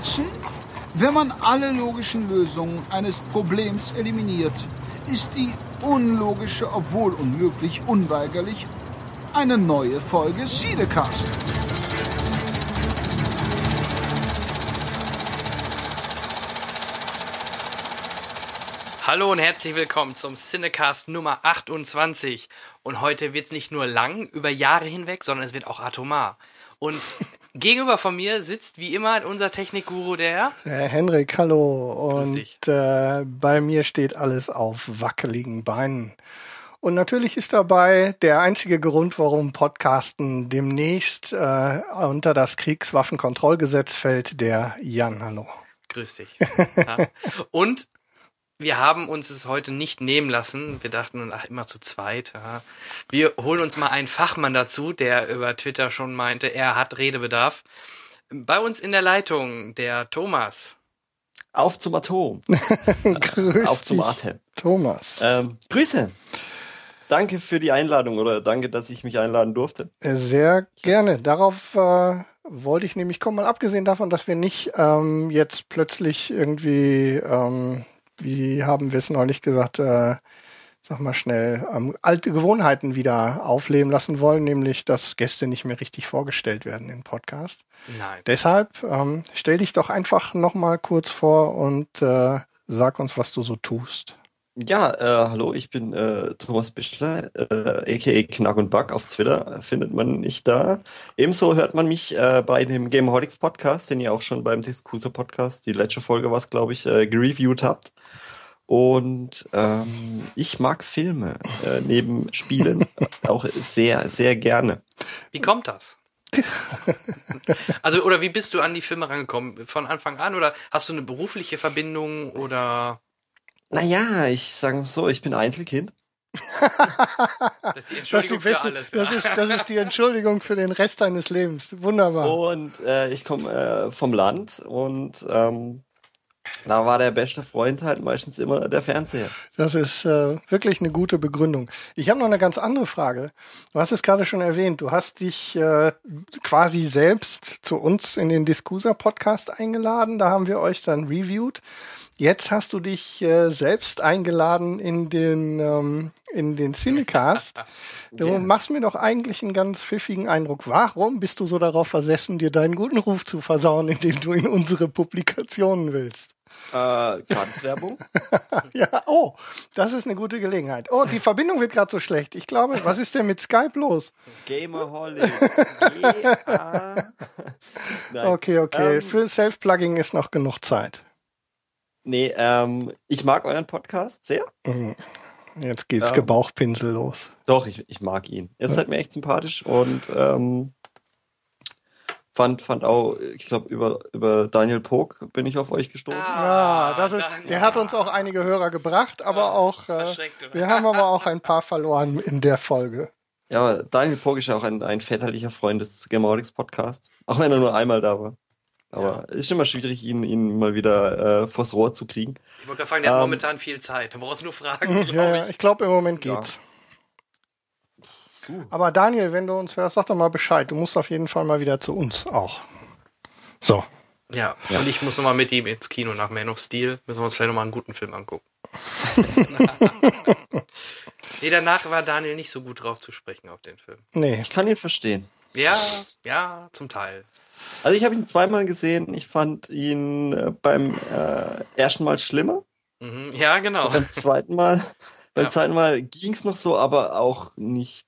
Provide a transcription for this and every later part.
Watson, wenn man alle logischen Lösungen eines Problems eliminiert, ist die unlogische, obwohl unmöglich, unweigerlich eine neue Folge Siedecast. Hallo und herzlich willkommen zum Cinecast Nummer 28. Und heute wird es nicht nur lang, über Jahre hinweg, sondern es wird auch atomar. Und gegenüber von mir sitzt wie immer unser Technikguru, der Herr Henrik, hallo. Und äh, bei mir steht alles auf wackeligen Beinen. Und natürlich ist dabei der einzige Grund, warum Podcasten demnächst äh, unter das Kriegswaffenkontrollgesetz fällt, der Jan. Hallo. Grüß dich. Ja. Und wir haben uns es heute nicht nehmen lassen. Wir dachten, ach, immer zu zweit. Ja. Wir holen uns mal einen Fachmann dazu, der über Twitter schon meinte, er hat Redebedarf. Bei uns in der Leitung der Thomas. Auf zum Atom. Grüß Auf zum Atem. Thomas. Ähm, Grüße. Danke für die Einladung oder danke, dass ich mich einladen durfte. Äh, Sehr gerne. Darauf äh, wollte ich nämlich kommen, mal abgesehen davon, dass wir nicht ähm, jetzt plötzlich irgendwie, ähm, wie haben wir es neulich gesagt, äh, sag mal schnell, ähm, alte Gewohnheiten wieder aufleben lassen wollen, nämlich dass Gäste nicht mehr richtig vorgestellt werden im Podcast. Nein. Deshalb ähm, stell dich doch einfach nochmal kurz vor und äh, sag uns, was du so tust. Ja, äh, hallo, ich bin äh, Thomas Bischler, äh, aka Knack und Bug auf Twitter, findet man nicht da. Ebenso hört man mich äh, bei dem Gameholics Podcast, den ihr auch schon beim Discuso Podcast, die letzte Folge was, glaube ich, äh, gereviewt habt. Und ähm, ich mag Filme äh, neben Spielen auch sehr, sehr gerne. Wie kommt das? also, oder wie bist du an die Filme rangekommen? Von Anfang an? Oder hast du eine berufliche Verbindung oder? Naja, ich sage so, ich bin Einzelkind. Das ist die Entschuldigung das, ist für die alles. das, ist, das ist die Entschuldigung für den Rest deines Lebens. Wunderbar. Und äh, ich komme äh, vom Land und ähm, da war der beste Freund halt meistens immer der Fernseher. Das ist äh, wirklich eine gute Begründung. Ich habe noch eine ganz andere Frage. Du hast es gerade schon erwähnt. Du hast dich äh, quasi selbst zu uns in den Discusa Podcast eingeladen. Da haben wir euch dann reviewed. Jetzt hast du dich äh, selbst eingeladen in den ähm, in den Cinecast. Du Ja. machst mir doch eigentlich einen ganz pfiffigen Eindruck. Warum bist du so darauf versessen, dir deinen guten Ruf zu versauen, indem du in unsere Publikationen willst? Äh, Gratiswerbung. Ja, oh, das ist eine gute Gelegenheit. Oh, die Verbindung wird gerade so schlecht. Ich glaube, was ist denn mit Skype los? Gamerholic. Okay, okay. Ähm, Für Self-Plugging ist noch genug Zeit. Nee, ähm, ich mag euren Podcast sehr. Jetzt geht's Ähm. Gebauchpinsel los. Doch, ich, ich mag ihn. Ihr seid mir echt sympathisch und ähm, fand, fand auch, ich glaube, über, über Daniel Pog bin ich auf euch gestoßen. Ah, das ist, dann- der hat uns auch einige Hörer gebracht, aber Ja, auch, äh, wir haben aber auch ein paar verloren in der Folge. Ja, aber Daniel Pog ist ja auch ein, ein väterlicher Freund des Gamerholics Podcasts. Auch wenn er nur einmal da war. Aber es ist immer schwierig, ihn, ihn mal wieder äh, vors Rohr zu kriegen. Ich wollte gerade fragen, der hat Ähm. momentan viel Zeit. Du brauchst nur fragen, Ja, glaube ja, ich. ich glaube, im Moment Ja. geht's. Aber Daniel, wenn du uns hörst, sag doch mal Bescheid. Du musst auf jeden Fall mal wieder zu uns auch. So. Ja, und ich muss nochmal mit ihm ins Kino nach Man of Steel. Müssen wir uns vielleicht nochmal einen guten Film angucken. nee, danach war Daniel nicht so gut drauf zu sprechen auf den Film. Nee. Ich kann ihn verstehen. Ja, ja, zum Teil. Also ich habe ihn zweimal gesehen. Ich fand ihn äh, beim äh, ersten Mal schlimmer. Mhm. Ja, genau. Beim zweiten Mal, beim Ja. zweiten Mal ging's noch so, aber auch nicht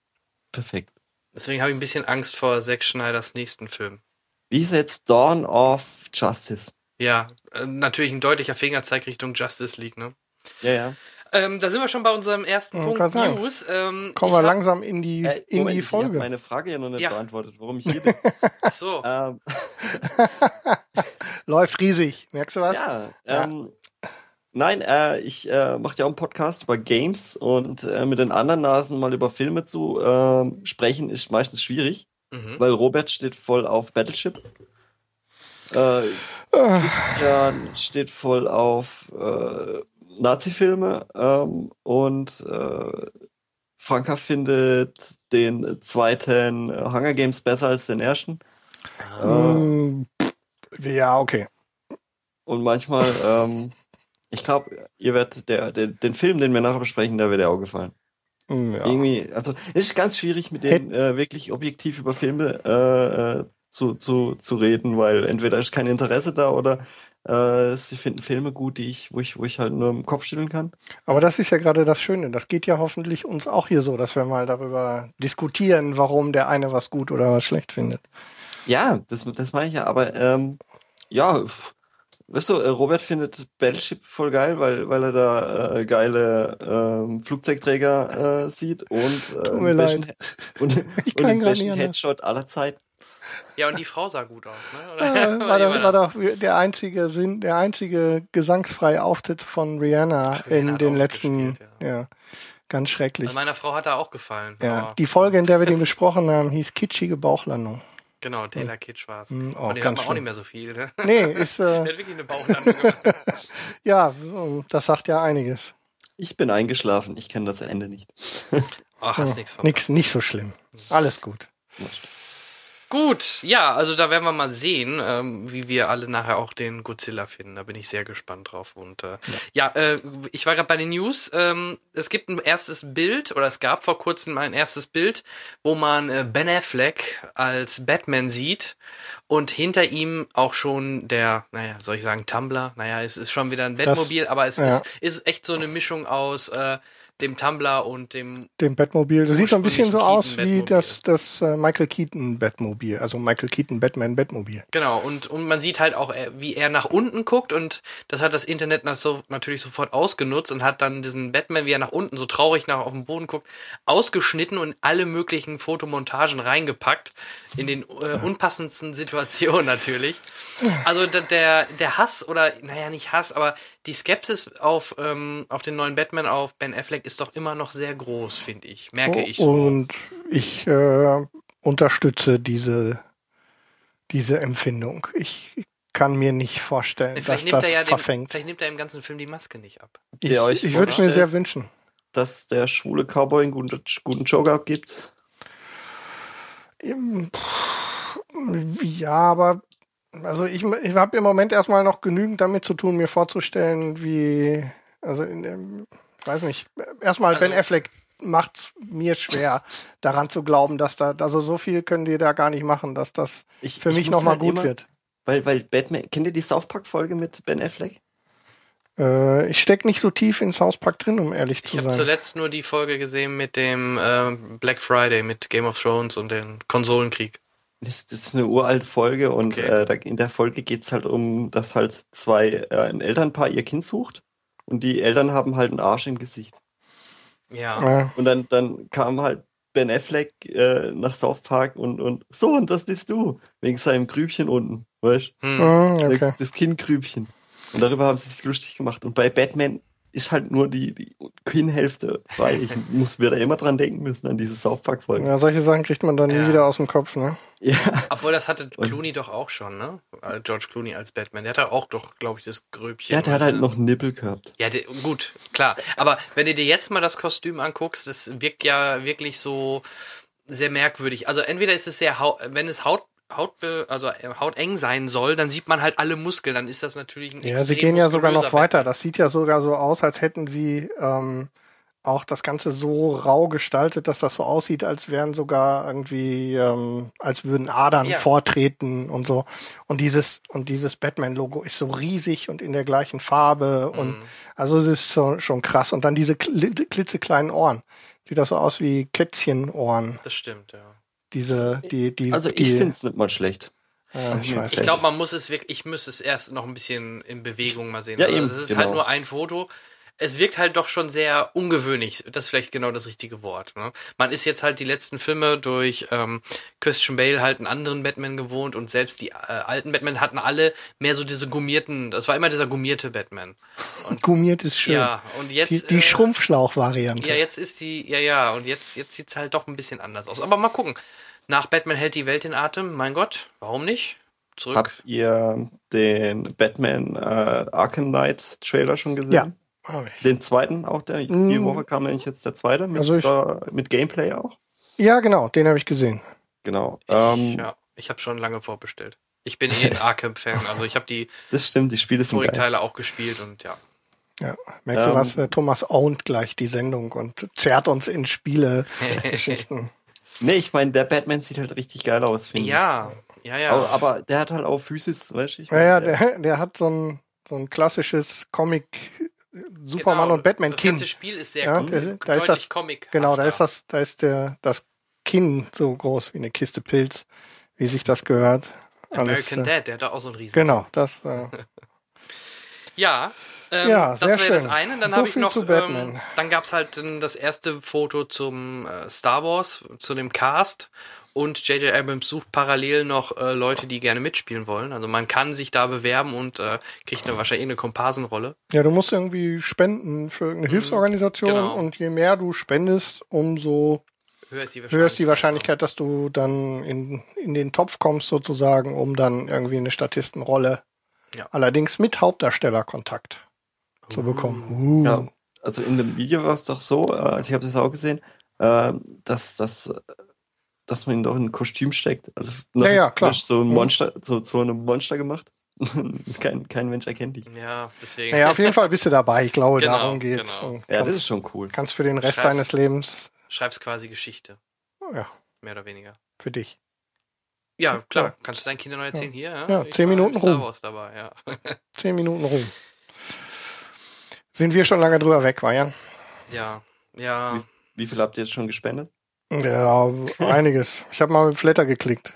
perfekt. Deswegen habe ich ein bisschen Angst vor Zack Schneiders nächsten Film. Wie ist jetzt Dawn of Justice? Ja, äh, natürlich ein deutlicher Fingerzeig Richtung Justice League, ne? Ja, ja. Ähm, da sind wir schon bei unserem ersten Ja, Punkt. News. Ähm, Kommen wir hab- langsam in die, Äh, in Moment, die ich habe Folge. meine Frage ja noch nicht Ja. beantwortet, warum ich hier bin. Ach so. ähm, Läuft riesig. Merkst du was? ja, ähm, nein, äh, ich äh, mache ja auch einen Podcast über Games und äh, mit den anderen Nasen mal über Filme zu ähm, sprechen ist meistens schwierig, Mhm. weil Robert steht voll auf Battleship. Äh, Christian steht voll auf äh, Nazi-Filme ähm, und äh, Franka findet den zweiten Hunger Games besser als den ersten. Äh, Mm, pff, Ja, okay. Und manchmal, ähm, ich glaube, ihr werdet der, der, den Film, den wir nachher besprechen, da wird er auch gefallen. Hm, Ja. Irgendwie, also es ist ganz schwierig mit denen äh, wirklich objektiv über Filme äh, äh, zu, zu, zu reden, weil entweder ist kein Interesse da oder äh, sie finden Filme gut, die ich, wo ich, wo ich halt nur im Kopf schütteln kann. Aber das ist ja gerade das Schöne. Das geht ja hoffentlich uns auch hier so, dass wir mal darüber diskutieren, warum der eine was gut oder was schlecht findet. Ja, das, das meine ich ja, aber ähm, ja, weißt du, äh, Robert findet Battleship voll geil, weil, weil er da äh, geile ähm, Flugzeugträger äh, sieht und äh, Tut mir leid. und, Ich und den besten. Headshot aller Zeiten. Ja, und die Frau sah gut aus, ne? Ja, Oder? war, doch, war doch der einzige Sinn, der einzige gesangsfreie Auftritt von Rihanna Ach, Rihanna in den auch letzten, gespielt, ja. ganz schrecklich. Also meiner Frau hat er auch gefallen. Ja, aber- die Folge, in der wir den Es- besprochen haben, hieß Kitschige Bauchlandung. Genau, Taylor Kitsch war es. Hm, oh, Von dem hört man auch schlimm. nicht mehr so viel, ne? Nee, ist, Der äh, hat wirklich eine Bauchlandung gemacht. ja, das sagt ja einiges. Ich bin eingeschlafen, ich kenne das Ende nicht. Ach, hast nichts verpasst. Nix, nicht so schlimm. Alles gut. Gut, ja, also da werden wir mal sehen, ähm, wie wir alle nachher auch den Godzilla finden. Da bin ich sehr gespannt drauf. Und äh, ja, äh, ich war gerade bei den News. Ähm, es gibt ein erstes Bild oder es gab vor kurzem ein erstes Bild, wo man äh, Ben Affleck als Batman sieht und hinter ihm auch schon der, naja, soll ich sagen Tumblr? Naja, es ist schon wieder ein Batmobil, aber es ja. ist, ist echt so eine Mischung aus äh, dem Tumblr und dem Dem Batmobil. Das sieht so ein bisschen so aus Ursprünglichen wie das, das äh, Michael Keaton Batmobil. Also Michael Keaton Batman Batmobil. Genau, und, und man sieht halt auch, äh, wie er nach unten guckt und das hat das Internet natürlich sofort ausgenutzt und hat dann diesen Batman, wie er nach unten so traurig nach auf den Boden guckt, ausgeschnitten und alle möglichen Fotomontagen reingepackt, in den äh, unpassendsten Situationen natürlich. Also der, der, der Hass oder, naja, nicht Hass, aber die Skepsis auf, ähm, auf den neuen Batman, auf Ben Affleck ist doch immer noch sehr groß, finde ich. Merke ich so. Und ich äh, unterstütze diese, diese Empfindung. Ich kann mir nicht vorstellen, dass Vielleicht nimmt, das er ja den, verfängt. vielleicht nimmt er im ganzen Film die Maske nicht ab. Ihr euch ich würde es mir sehr wünschen. dass der schwule Cowboy einen guten, guten Joker abgibt? Im- Ja, aber also ich, ich habe im Moment erstmal noch genügend damit zu tun, mir vorzustellen, wie, also in dem, ich weiß nicht, erstmal Also- Ben Affleck macht mir schwer, daran zu glauben, dass da, also so viel können die da gar nicht machen, dass das Ich, für ich mich nochmal halt gut immer- wird. Weil, weil Batman, kennt ihr die South Park Folge mit Ben Affleck? Äh, ich steck nicht so tief in South Park drin, um ehrlich Ich zu habe sein. zuletzt nur die Folge gesehen mit dem äh, Black Friday, mit Game of Thrones und dem Konsolenkrieg. Das, das ist eine uralte Folge und Okay. äh, da, in der Folge geht's halt um, dass halt zwei, äh, ein Elternpaar ihr Kind sucht und die Eltern haben halt einen Arsch im Gesicht. Ja. Ja. Und dann, dann kam halt Ben Affleck äh, nach South Park und, und so, und das bist du. Wegen seinem Grübchen unten, weißt Hm. Hm, du? okay. Das, das Kindgrübchen. Und darüber haben sie sich lustig gemacht. Und bei Batman ist halt nur die, die Kinnhälfte frei. Ich muss wieder immer dran denken müssen, an diese South Park-Folge. Ja, solche Sachen kriegt man dann Ja. nie wieder aus dem Kopf, ne? Ja. Obwohl, das hatte Und- Clooney doch auch schon, ne? Äh, George Clooney als Batman. Der hatte auch doch, glaube ich, das Gröbchen. Ja, der hat halt noch einen Nippel gehabt. Ja, der, gut, klar. Aber wenn du dir jetzt mal das Kostüm anguckst, das wirkt ja wirklich so sehr merkwürdig. Also entweder ist es sehr, hau wenn es Haut, Haut, also äh, hauteng sein soll, dann sieht man halt alle Muskeln. Dann ist das natürlich ein Ja, sie gehen ja sogar noch weiter. Batman. Das sieht ja sogar so aus, als hätten sie ähm, auch das Ganze so rau gestaltet, dass das so aussieht, als wären sogar irgendwie, ähm, als würden Adern Ja. vortreten und so. Und dieses und dieses Batman-Logo ist so riesig und in der gleichen Farbe und Mhm. also es ist so, schon krass. Und dann diese kli- klitzekleinen Ohren. Sieht das so aus wie Kätzchenohren. Das stimmt, ja. Diese, die, die, Also ich die, find's nicht mal schlecht. ja, ich glaube, man muss es wirklich, ich müsste es erst noch ein bisschen in Bewegung mal sehen. Ja, also eben, es ist genau. halt nur ein Foto. Es wirkt halt doch schon sehr ungewöhnlich. Das ist vielleicht genau das richtige Wort. Ne? Man ist jetzt halt die letzten Filme durch ähm, Christian Bale halt einen anderen Batman gewohnt und selbst die äh, alten Batman hatten alle mehr so diese gummierten, das war immer dieser gummierte Batman. Gummiert ist schön. Ja, und jetzt. die die äh, Schrumpfschlauch-Variante. Ja, jetzt ist die, ja, ja, und jetzt, jetzt sieht's halt doch ein bisschen anders aus. Aber mal gucken. Nach Batman hält die Welt in Atem. Mein Gott, warum nicht? Zurück. Habt ihr den Batman äh, Arkham Knight Trailer schon gesehen? Ja. Ich. Den zweiten auch, der die Mm. Woche kam nämlich jetzt der zweite mit, Also ich- Star- mit Gameplay auch. Ja, genau, den habe ich gesehen. Genau. Ich, Ähm, ja, ich habe schon lange vorbestellt. Ich bin eh ein Arkham-Fan, also ich habe die Das stimmt, die Spiele sind vorigen geil. Teile auch gespielt und ja. Ja, merkst du Ähm, was? Der Thomas ownt gleich die Sendung und zerrt uns in Spiele-Geschichten. Nee, ich meine, der Batman sieht halt richtig geil aus, finde ich. Ja, ja, ja. Aber, aber der hat halt auch Physis, weißt du? Ich ja, ja, der- der, der hat so ein, so ein klassisches Comic Superman Genau, und Batman Das Kinn. ganze Spiel ist sehr Ja, com da ist- da ist das- Comic. Genau, da ist das, da ist der, das Kinn so groß wie eine Kiste Pilz, wie sich das gehört. American äh, Dad, der hat da auch so ein riesen. Genau, das, äh, Ja, ähm, Ja, das wäre das eine. Dann So habe ich noch, ähm, dann gab's halt ähm, das erste Foto zum äh, Star Wars, zu dem Cast. Und J.J. Abrams sucht parallel noch äh, Leute, die gerne mitspielen wollen. Also man kann sich da bewerben und äh, kriegt eine, wahrscheinlich eine Komparsenrolle. ja, du musst irgendwie spenden für irgendeine Hilfsorganisation genau. und je mehr du spendest, umso Höher ist die Wahrscheinlichkeit. ist die Wahrscheinlichkeit, dass du dann in, in den Topf kommst sozusagen, um dann irgendwie eine Statistenrolle, Ja. allerdings mit Hauptdarstellerkontakt zu bekommen. Uh. Ja, also in dem Video war es doch so, äh, also ich habe das auch gesehen, äh, dass, äh, dass man ihn doch in ein Kostüm steckt. Also Ja, ja, klar. so ein Mhm. Monster, so, so einem Monster gemacht. kein, kein Mensch erkennt dich. Ja, deswegen. Naja, auf jeden Fall bist du dabei. Ich glaube, Genau, darum geht's. genau. Ja, das ist schon cool. kannst für den Rest Schreib's. deines Lebens, Schreibst quasi Geschichte. ja, Mehr oder weniger. für dich. Ja, klar. Ja. Kannst du deinen Kindern noch erzählen? Hier, ja. Ja, zehn Minuten in Star rum. Wars dabei, ja. Zehn Minuten rum. Sind wir schon lange drüber weg, Marian? Ja, ja. Wie, wie viel habt ihr jetzt schon gespendet? Ja, einiges. Ich habe mal mit Flatter geklickt.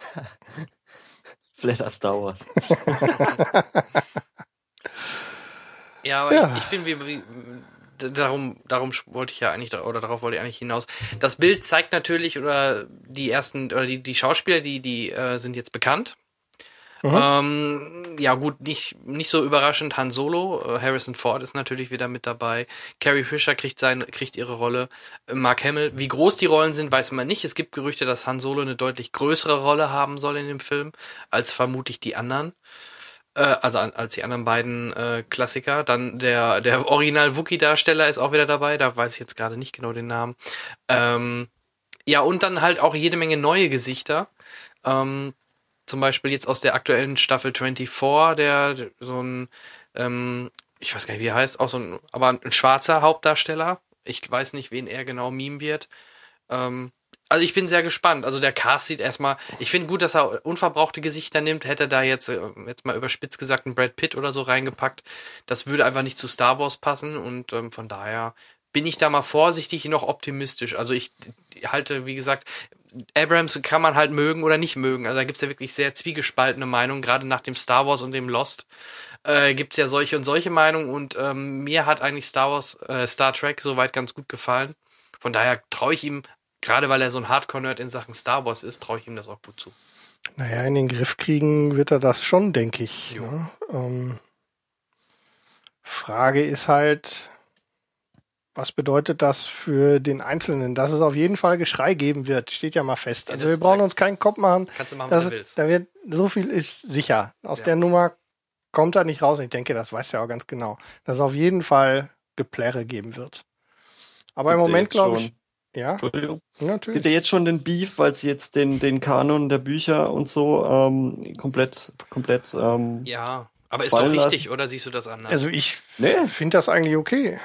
Flatter Star Wars. Ja, aber Ja. Ich, ich bin wie, wie darum, darum wollte ich ja eigentlich, oder darauf wollte ich eigentlich hinaus. Das Bild zeigt natürlich, oder die ersten, oder die, die Schauspieler, die, die äh, sind jetzt bekannt. Ähm, ja, gut, nicht, nicht so überraschend Han Solo. Äh, Harrison Ford ist natürlich wieder mit dabei. Carrie Fisher kriegt seine, kriegt ihre Rolle. Äh, Mark Hamill. Wie groß die Rollen sind, weiß man nicht. Es gibt Gerüchte, dass Han Solo eine deutlich größere Rolle haben soll in dem Film, als vermutlich die anderen äh, also als die anderen beiden äh, Klassiker. Dann der, der Original-Wookie-Darsteller ist auch wieder dabei, da weiß ich jetzt gerade nicht genau den Namen. Ähm, ja, und dann halt auch jede Menge neue Gesichter. Ähm, zum Beispiel jetzt aus der aktuellen Staffel 24, der so ein, ähm, ich weiß gar nicht, wie er heißt, auch so ein, aber ein schwarzer Hauptdarsteller. Ich weiß nicht, wen er genau meme wird. Ähm, also ich bin sehr gespannt. Also der Cast sieht erstmal, ich finde gut, dass er unverbrauchte Gesichter nimmt. Hätte er da jetzt, äh, jetzt mal überspitzt gesagt, einen Brad Pitt oder so reingepackt. Das würde einfach nicht zu Star Wars passen und ähm, von daher bin ich da mal vorsichtig noch optimistisch. Also ich halte, wie gesagt, Abrams kann man halt mögen oder nicht mögen. Also da gibt's ja wirklich sehr zwiegespaltene Meinungen, gerade nach dem Star Wars und dem Lost äh, gibt's ja solche und solche Meinungen und ähm, mir hat eigentlich Star Wars, äh, Star Trek soweit ganz gut gefallen. Von daher traue ich ihm, gerade weil er so ein Hardcore-Nerd in Sachen Star Wars ist, traue ich ihm das auch gut zu. Naja, in den Griff kriegen wird er das schon, denke ich. Ne? Ähm, Frage ist halt, was bedeutet das für den Einzelnen? Dass es auf jeden Fall Geschrei geben wird, steht ja mal fest. Ja, Also das- wir brauchen uns keinen Kopf machen. Kannst du machen, was du willst. da wird so viel ist sicher. Aus Ja. der Nummer kommt er nicht raus. Und ich denke, das weiß er auch ganz genau, dass es auf jeden Fall Geplärre geben wird. Aber im Gibt ja Moment glaube ich, ja, Entschuldigung. natürlich. Gibt ja jetzt schon den Beef, weil sie jetzt den, den Kanon der Bücher und so ähm, komplett, komplett, ähm, Ja, aber ist doch Fallen lassen. richtig, oder siehst du das anders? Also ich Nee. finde das eigentlich okay.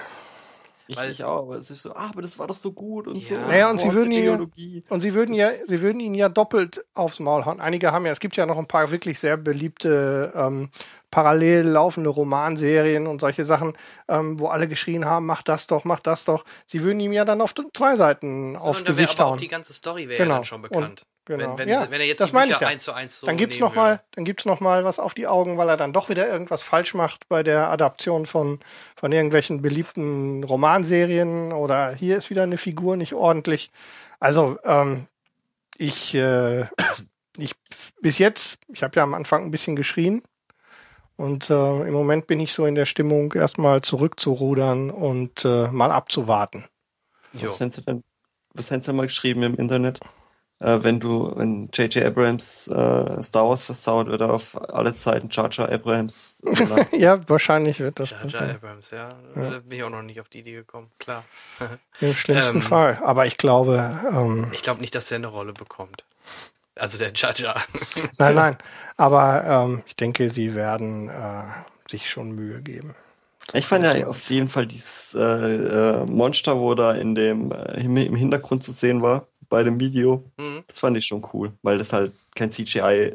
Ich, Weil- ich auch, aber es ist so, ah, aber das war doch so gut und so. Ja. Naja, und sie würden ihn-. Und sie würden ja, sie würden ihn ja doppelt aufs Maul hauen. Einige haben ja, es gibt ja noch ein paar wirklich sehr beliebte ähm, parallel laufende Romanserien und solche Sachen, ähm, wo alle geschrien haben, mach das doch, mach das doch. Sie würden ihm ja dann auf zwei Seiten aufs und dann wäre Gesicht aber auch hauen. die ganze Story wäre Genau. ja dann schon bekannt. Genau. Wenn, wenn, Ja, wenn er jetzt das die Bücher ich ja. eins zu eins so dann gibt's noch mal, würde. dann gibt's noch mal was auf die Augen, weil er dann doch wieder irgendwas falsch macht bei der Adaption von von irgendwelchen beliebten Romanserien oder hier ist wieder eine Figur nicht ordentlich. Also ähm, ich äh, ich bis jetzt, ich habe ja am Anfang ein bisschen geschrien und äh, im Moment bin ich so in der Stimmung, erstmal zurückzurudern und äh, mal abzuwarten. Was haben sie denn, was haben sie mal geschrieben im Internet? Äh, wenn du, wenn J.J. Abrams äh, Star Wars versaut, wird er auf alle Zeiten Jar Jar Abrams. ja, wahrscheinlich wird das Jar Jar Abrams, ja. Da bin ich auch noch nicht auf die Idee gekommen, klar. im schlimmsten Ähm, Fall. Aber ich glaube, ähm, Ich glaube nicht, dass er eine Rolle bekommt. Also der Jaja. Nein, nein. Aber ähm, ich denke, sie werden äh, sich schon Mühe geben. Ich fand ja auf jeden Fall dieses äh, äh, Monster, wo da in dem äh, im Hintergrund zu sehen war bei dem Video. Mhm. Das fand ich schon cool, weil das halt kein CGI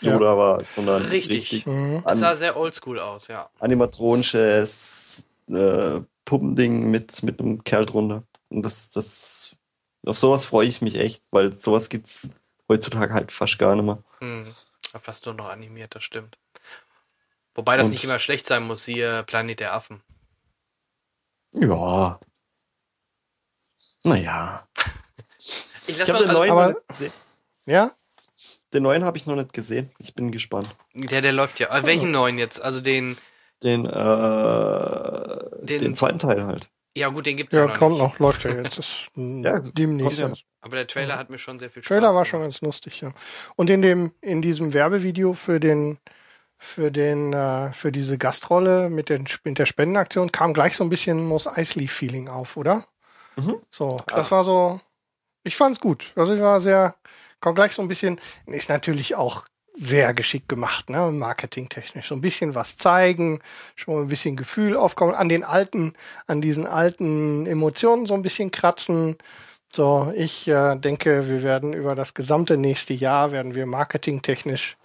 Ja. Yoda war, sondern Richtig. richtig Mhm. Das sah an, sehr oldschool aus, ja. animatronisches äh, Puppending mit mit einem Kerl drunter. Und das das auf sowas freue ich mich echt, weil sowas gibt's heutzutage halt fast gar nicht mehr. Hm. Fast nur noch animiert, das stimmt. Wobei das Und- nicht immer schlecht sein muss, siehe Planet der Affen. Ja. Naja. Ich Ich habe den also, neuen aber- noch nicht gesehen. Ja? Den neuen habe ich noch nicht gesehen. Ich bin gespannt. der, der läuft ja. Äh, welchen neuen jetzt? Also den, Den, äh, Den- den, zweiten Teil halt. ja gut, den gibt's ja, Ja, noch kommt nicht. noch, läuft ja jetzt. Das ist Ja, demnächst. ja. Aber der Trailer hat mir schon sehr viel Spaß Trailer war gemacht. schon ganz lustig, ja. Und in dem, in diesem Werbevideo für den, für den, äh, für diese Gastrolle mit, den, mit der Spendenaktion kam gleich so ein bisschen Mos Eisley Feeling auf, oder? Mhm. So, das war so, ich fand's gut. Also ich war sehr, kam gleich so ein bisschen, ist natürlich auch sehr geschickt gemacht, ne, marketingtechnisch. So ein bisschen was zeigen, schon ein bisschen Gefühl aufkommen, an den alten, an diesen alten Emotionen so ein bisschen kratzen. So, ich äh, denke, wir werden über das gesamte nächste Jahr werden wir marketingtechnisch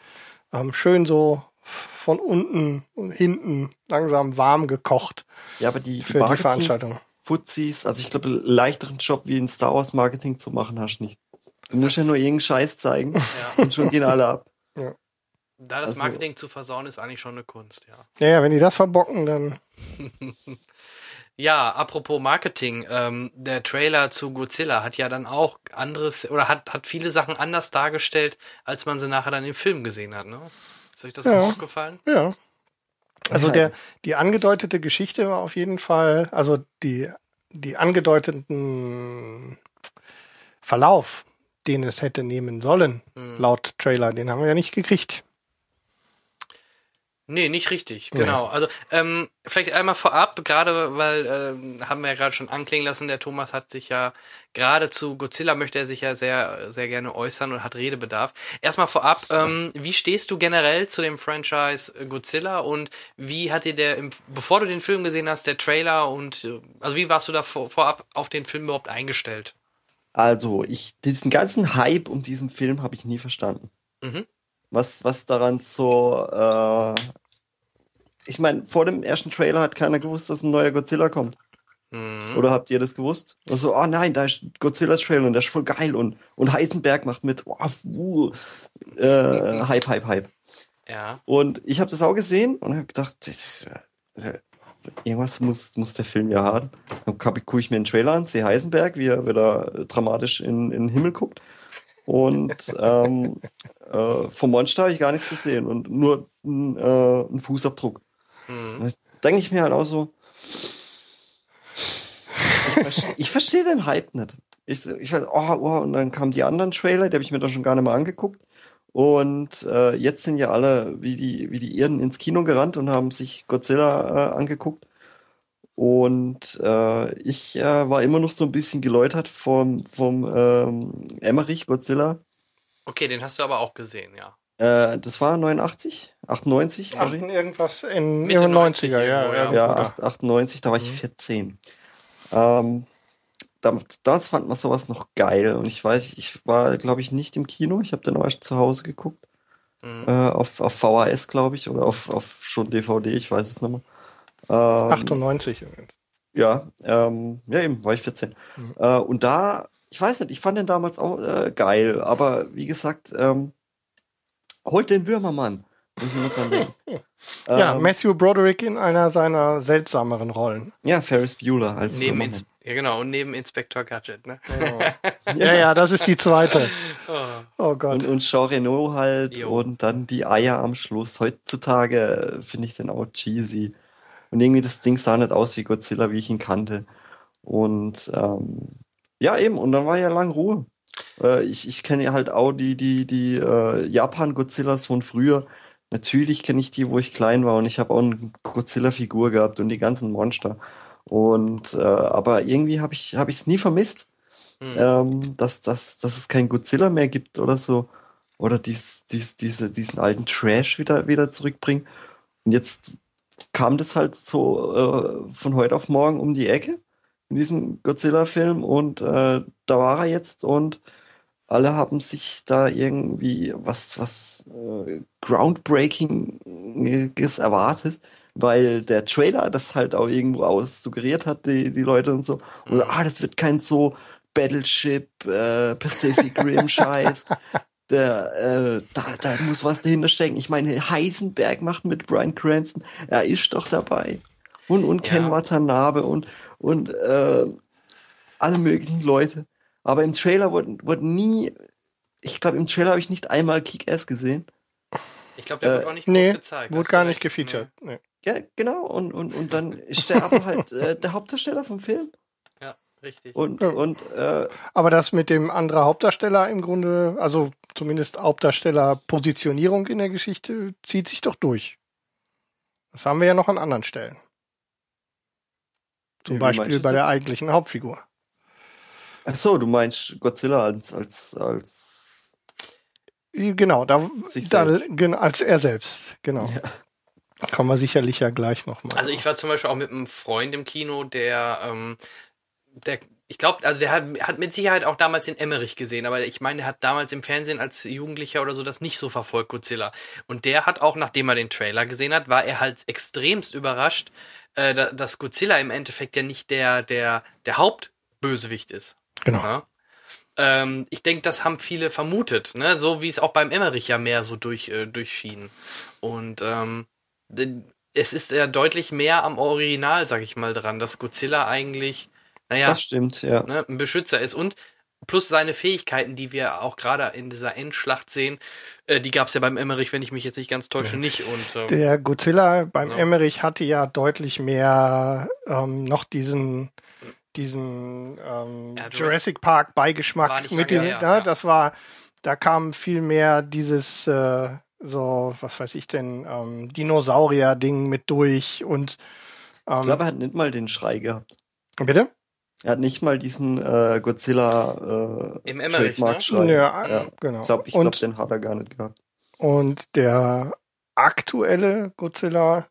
ähm, schön so von unten und hinten langsam warm gekocht Ja, aber die, für die Marketing- Veranstaltung. Fuzis, also ich glaube, einen leichteren Job wie ein Star Wars Marketing zu machen hast du nicht. Du musst ja nur irgendeinen Scheiß zeigen Ja. und schon gehen alle ab. Da das Also- Marketing zu versauen ist eigentlich schon eine Kunst, ja. Naja, wenn die das verbocken, dann Ja, apropos Marketing, ähm, der Trailer zu Godzilla hat ja dann auch anderes oder hat, hat viele Sachen anders dargestellt, als man sie nachher dann im Film gesehen hat, ne? Ist euch das Ja. auch aufgefallen? Ja. Also der, die angedeutete Geschichte war auf jeden Fall, also die, die angedeuteten Verlauf, den es hätte nehmen sollen, Hm. laut Trailer, den haben wir ja nicht gekriegt. Nee, nicht richtig, Nee. genau. Also ähm, vielleicht einmal vorab, gerade weil, ähm, haben wir ja gerade schon anklingen lassen, der Thomas hat sich ja gerade zu Godzilla möchte er sich ja sehr, sehr gerne äußern und hat Redebedarf. Erstmal vorab, ähm, wie stehst du generell zu dem Franchise äh, Godzilla und wie hat dir der, im, bevor du den Film gesehen hast, der Trailer und äh, also wie warst du da vor, vorab auf den Film überhaupt eingestellt? Also, ich, diesen ganzen Hype um diesen Film habe ich nie verstanden. Mhm. Was, was daran so, äh, ich meine, vor dem ersten Trailer hat keiner gewusst, dass ein neuer Godzilla kommt. Mhm. Oder habt ihr das gewusst? Und so, oh nein, da ist Godzilla-Trailer und der ist voll geil und, und Heisenberg macht mit, oh, uh, äh, Hype, Hype, Hype. Ja. Und ich habe das auch gesehen und habe gedacht, das, irgendwas muss, muss der Film ja haben. Dann gucke ich mir den Trailer an, sehe Heisenberg, wie er wieder dramatisch in, in den Himmel guckt. Und ähm, äh, vom Monster habe ich gar nichts gesehen und nur ein, äh, ein Fußabdruck. Mhm. Denke ich mir halt auch so, ich, verste- ich verstehe den Hype nicht. Ich, ich weiß, oh, oh, und dann kamen die anderen Trailer, die habe ich mir dann schon gar nicht mehr angeguckt. Und äh, jetzt sind ja alle wie die, wie die Irren ins Kino gerannt und haben sich Godzilla äh, angeguckt. Und äh, ich äh, war immer noch so ein bisschen geläutert vom, vom ähm, Emmerich Godzilla. Okay, den hast du aber auch gesehen, ja. Äh, das war 89, 98, sorry. Achten irgendwas in Mitte ihren 90 90er, ja. irgendwo, ja. ja. Ja, 8, 98, da war ich 14. Ähm, dam- damals fand man sowas noch geil und ich weiß, ich war, glaube ich, nicht im Kino. Ich habe den erst zu Hause geguckt. Mhm. Äh, auf, auf VHS, glaube ich, oder auf, auf schon DVD, ich weiß es nicht mehr. Ähm, 98. ja, ähm, ja, eben, war ich 14. Mhm. Äh, und da, ich weiß nicht, ich fand den damals auch äh, geil, aber wie gesagt, ähm, holt den Würmermann. Muss ich nur dran denken. Ja, Ähm, Matthew Broderick in einer seiner seltsameren Rollen. ja, Ferris Bueller als Neben Würmermann. Ins ja, genau, und neben Inspektor Gadget, ne? Ja, ja, das ist die zweite. Oh. Oh Gott. Und, und Jean Reno halt Jo. und dann die Eier am Schluss. Heutzutage finde ich den auch cheesy. Und irgendwie das Ding sah nicht aus wie Godzilla, wie ich ihn kannte. Und ähm, ja, eben, und dann war ja lang Ruhe. Äh, ich ich kenne ja halt auch die, die, die äh, Japan-Godzillas von früher. Natürlich kenne ich die, wo ich klein war und ich habe auch eine Godzilla-Figur gehabt und die ganzen Monster. Und äh, aber irgendwie habe ich habe ich es nie vermisst Hm. ähm, dass, dass, dass es kein Godzilla mehr gibt oder so. oder dies, dies, diese, diesen alten Trash wieder, wieder zurückbringen. Und jetzt kam das halt so äh, von heute auf morgen um die Ecke in diesem Godzilla-Film und äh, da war er jetzt und alle haben sich da irgendwie was, was äh, Groundbreakinges erwartet, weil der Trailer das halt auch irgendwo aus suggeriert hat, die, die Leute und so. Und ah, das wird kein so Battleship, äh, Pacific Rim Scheiß. Der, äh, da, da muss was dahinter stecken. Ich meine, Heisenberg macht mit Brian Cranston, er ist doch dabei. Und, und Ken Ja. Watanabe und, und äh, alle möglichen Leute. Aber im Trailer wurde, wurde nie, ich glaube, im Trailer habe ich nicht einmal Kick-Ass gesehen. Ich glaube, der Äh, wird auch nicht groß Nee, gezeigt. wurde gar nicht gefeatured. Nee. Ja, genau. Und, und, und dann ist der aber halt äh, der Hauptdarsteller vom Film. Ja, richtig. Und, Ja. und äh, Aber das mit dem anderen Hauptdarsteller im Grunde, also zumindest Hauptdarsteller-Positionierung in der Geschichte, zieht sich doch durch. Das haben wir ja noch an anderen Stellen. Zum Beispiel bei der jetzt? eigentlichen Hauptfigur. ach so, du meinst Godzilla als, als, als Genau, da, Sich da genau, als er selbst, genau. Kommen wir sicherlich ja gleich nochmal. Also ich war zum Beispiel auch mit einem Freund im Kino, der, ähm, der, ich glaube, also der hat, hat mit Sicherheit auch damals den Emmerich gesehen, aber ich meine, der hat damals im Fernsehen als Jugendlicher oder so das nicht so verfolgt, Godzilla. Und der hat auch, nachdem er den Trailer gesehen hat, war er halt extremst überrascht, äh, da- dass Godzilla im Endeffekt ja nicht der, der, der Hauptbösewicht ist. genau. Ja. Ähm, ich denke, das haben viele vermutet, ne? So wie es auch beim Emmerich ja mehr so durch, äh, durchschien. Und ähm, es ist ja deutlich mehr am Original, sag ich mal, dran, dass Godzilla eigentlich, naja, das stimmt, ja. ne, ein Beschützer ist und plus seine Fähigkeiten, die wir auch gerade in dieser Endschlacht sehen, äh, die gab es ja beim Emmerich, wenn ich mich jetzt nicht ganz täusche, nicht. Und ähm, Der Godzilla beim Ja. Emmerich hatte ja deutlich mehr ähm, noch diesen diesen ähm, Ja, Jurassic Park Beigeschmack mit diesem, her, ne, ja. das war da kam viel mehr dieses äh, so was weiß ich denn ähm, Dinosaurier Ding mit durch und ähm, Ich glaube, er hat nicht mal den Schrei gehabt. bitte Er hat nicht mal diesen äh, Godzilla äh, Im Emmerich, ne? Trademark-Schrei. ja, Ja. genau Ich glaube, ich glaub, und den hat er gar nicht gehabt. Und der aktuelle Godzilla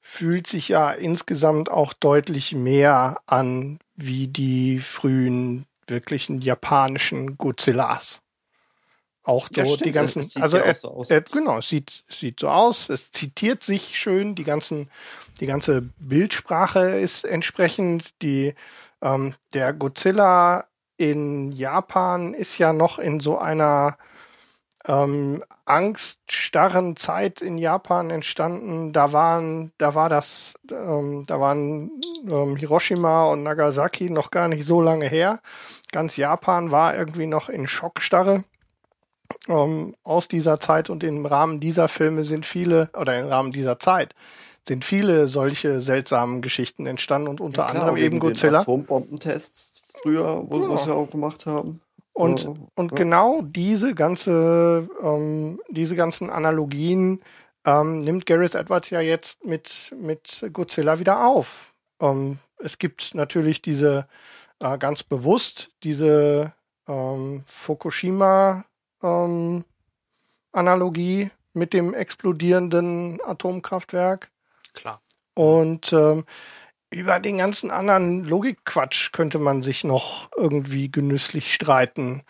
fühlt sich ja insgesamt auch deutlich mehr an wie die frühen wirklichen japanischen Godzillas. Auch Ja, so stimmt, die ganzen, das sieht also ja er, so er, genau, es sieht, sieht so aus, es zitiert sich schön, die ganzen, die ganze Bildsprache ist entsprechend, die, ähm, der Godzilla in Japan ist ja noch in so einer ähm, angststarren Zeit in Japan entstanden. Da waren, da war das, ähm, da waren ähm, Hiroshima und Nagasaki noch gar nicht so lange her. Ganz Japan war irgendwie noch in Schockstarre. Ähm, aus dieser Zeit und im Rahmen dieser Filme sind viele, oder im Rahmen dieser Zeit, sind viele solche seltsamen Geschichten entstanden und unter Ja, klar, anderem eben Godzilla. Atombombentests früher, wo, Genau. was wir auch gemacht haben. Und, Ja, und ja. genau diese ganze, ähm, diese ganzen Analogien ähm, nimmt Gareth Edwards ja jetzt mit, mit Godzilla wieder auf. Ähm, es gibt natürlich diese äh, ganz bewusst diese ähm, Fukushima ähm, Analogie mit dem explodierenden Atomkraftwerk. klar. Und ähm, über den ganzen anderen Logikquatsch könnte man sich noch irgendwie genüsslich streiten.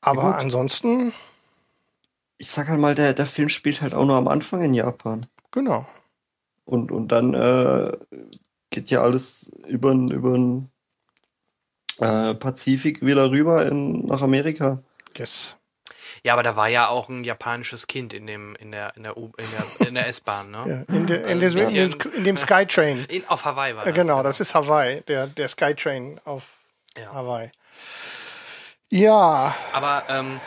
Aber gut. ansonsten, Ich sag halt mal, der, der Film spielt halt auch nur am Anfang in Japan. genau. Und, und dann äh, geht ja alles über über äh, Pazifik wieder rüber in, nach Amerika. Yes. Ja, aber da war ja auch ein japanisches Kind in dem, in der, in der, U in der, in der S-Bahn, ne? Ja, in, de, in, Also dem, in, dem, in dem Skytrain. In, auf Hawaii war Äh, das. genau, das ist Hawaii, der, der Skytrain auf Ja. Hawaii. Ja, Aber ähm,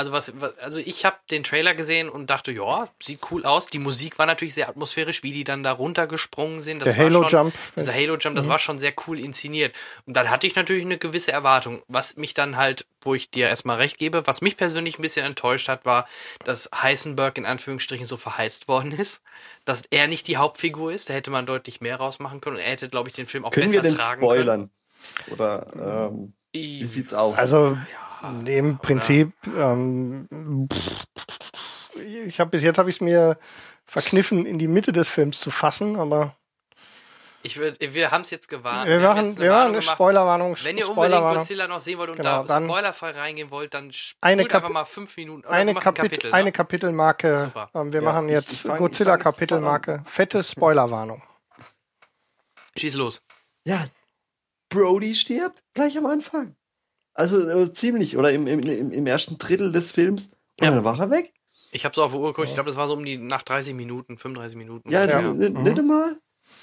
also was, was also ich habe den Trailer gesehen und dachte, ja, sieht cool aus. Die Musik war natürlich sehr atmosphärisch, wie die dann da runtergesprungen sind. Das Der war schon, Halo-Jump. Dieser Halo Jump, Mhm. das war schon sehr cool inszeniert. Und dann hatte ich natürlich eine gewisse Erwartung. Was mich dann halt, wo ich dir erstmal recht gebe, was mich persönlich ein bisschen enttäuscht hat, war, dass Heisenberg in Anführungsstrichen so verheizt worden ist. Dass er nicht die Hauptfigur ist. Da hätte man deutlich mehr rausmachen können. Und er hätte, glaube ich, den Film auch Können besser wir den tragen können. spoilern? Oder ähm, Wie sieht's aus? Also im Prinzip, ähm, ich habe bis jetzt habe ich es mir verkniffen, in die Mitte des Films zu fassen, aber Ich würd, wir haben es jetzt gewarnt. wir haben machen, jetzt wir machen eine. Spoilerwarnung. Wenn ihr unbedingt. Godzilla noch sehen wollt und Genau, da spoilerfrei reingehen wollt, dann spult Eine einfach mal fünf Minuten. Oder eine, machst ein Kapit Kapitel. eine ne? Kapitelmarke. Super. Ähm, wir Ja, machen jetzt ich fang- ich Godzilla fang Kapitelmarke. Fette Spoilerwarnung. Schieß los. Ja, Brody stirbt gleich am Anfang. Also äh, ziemlich, oder im, im, im, ersten Drittel des Films. Und Ja. dann war er weg. Ich habe so auf die Uhr geguckt, ich glaube, das war so um die nach 30 Minuten, 35 Minuten. Ja, Ja. n- n- Mhm. nicht einmal.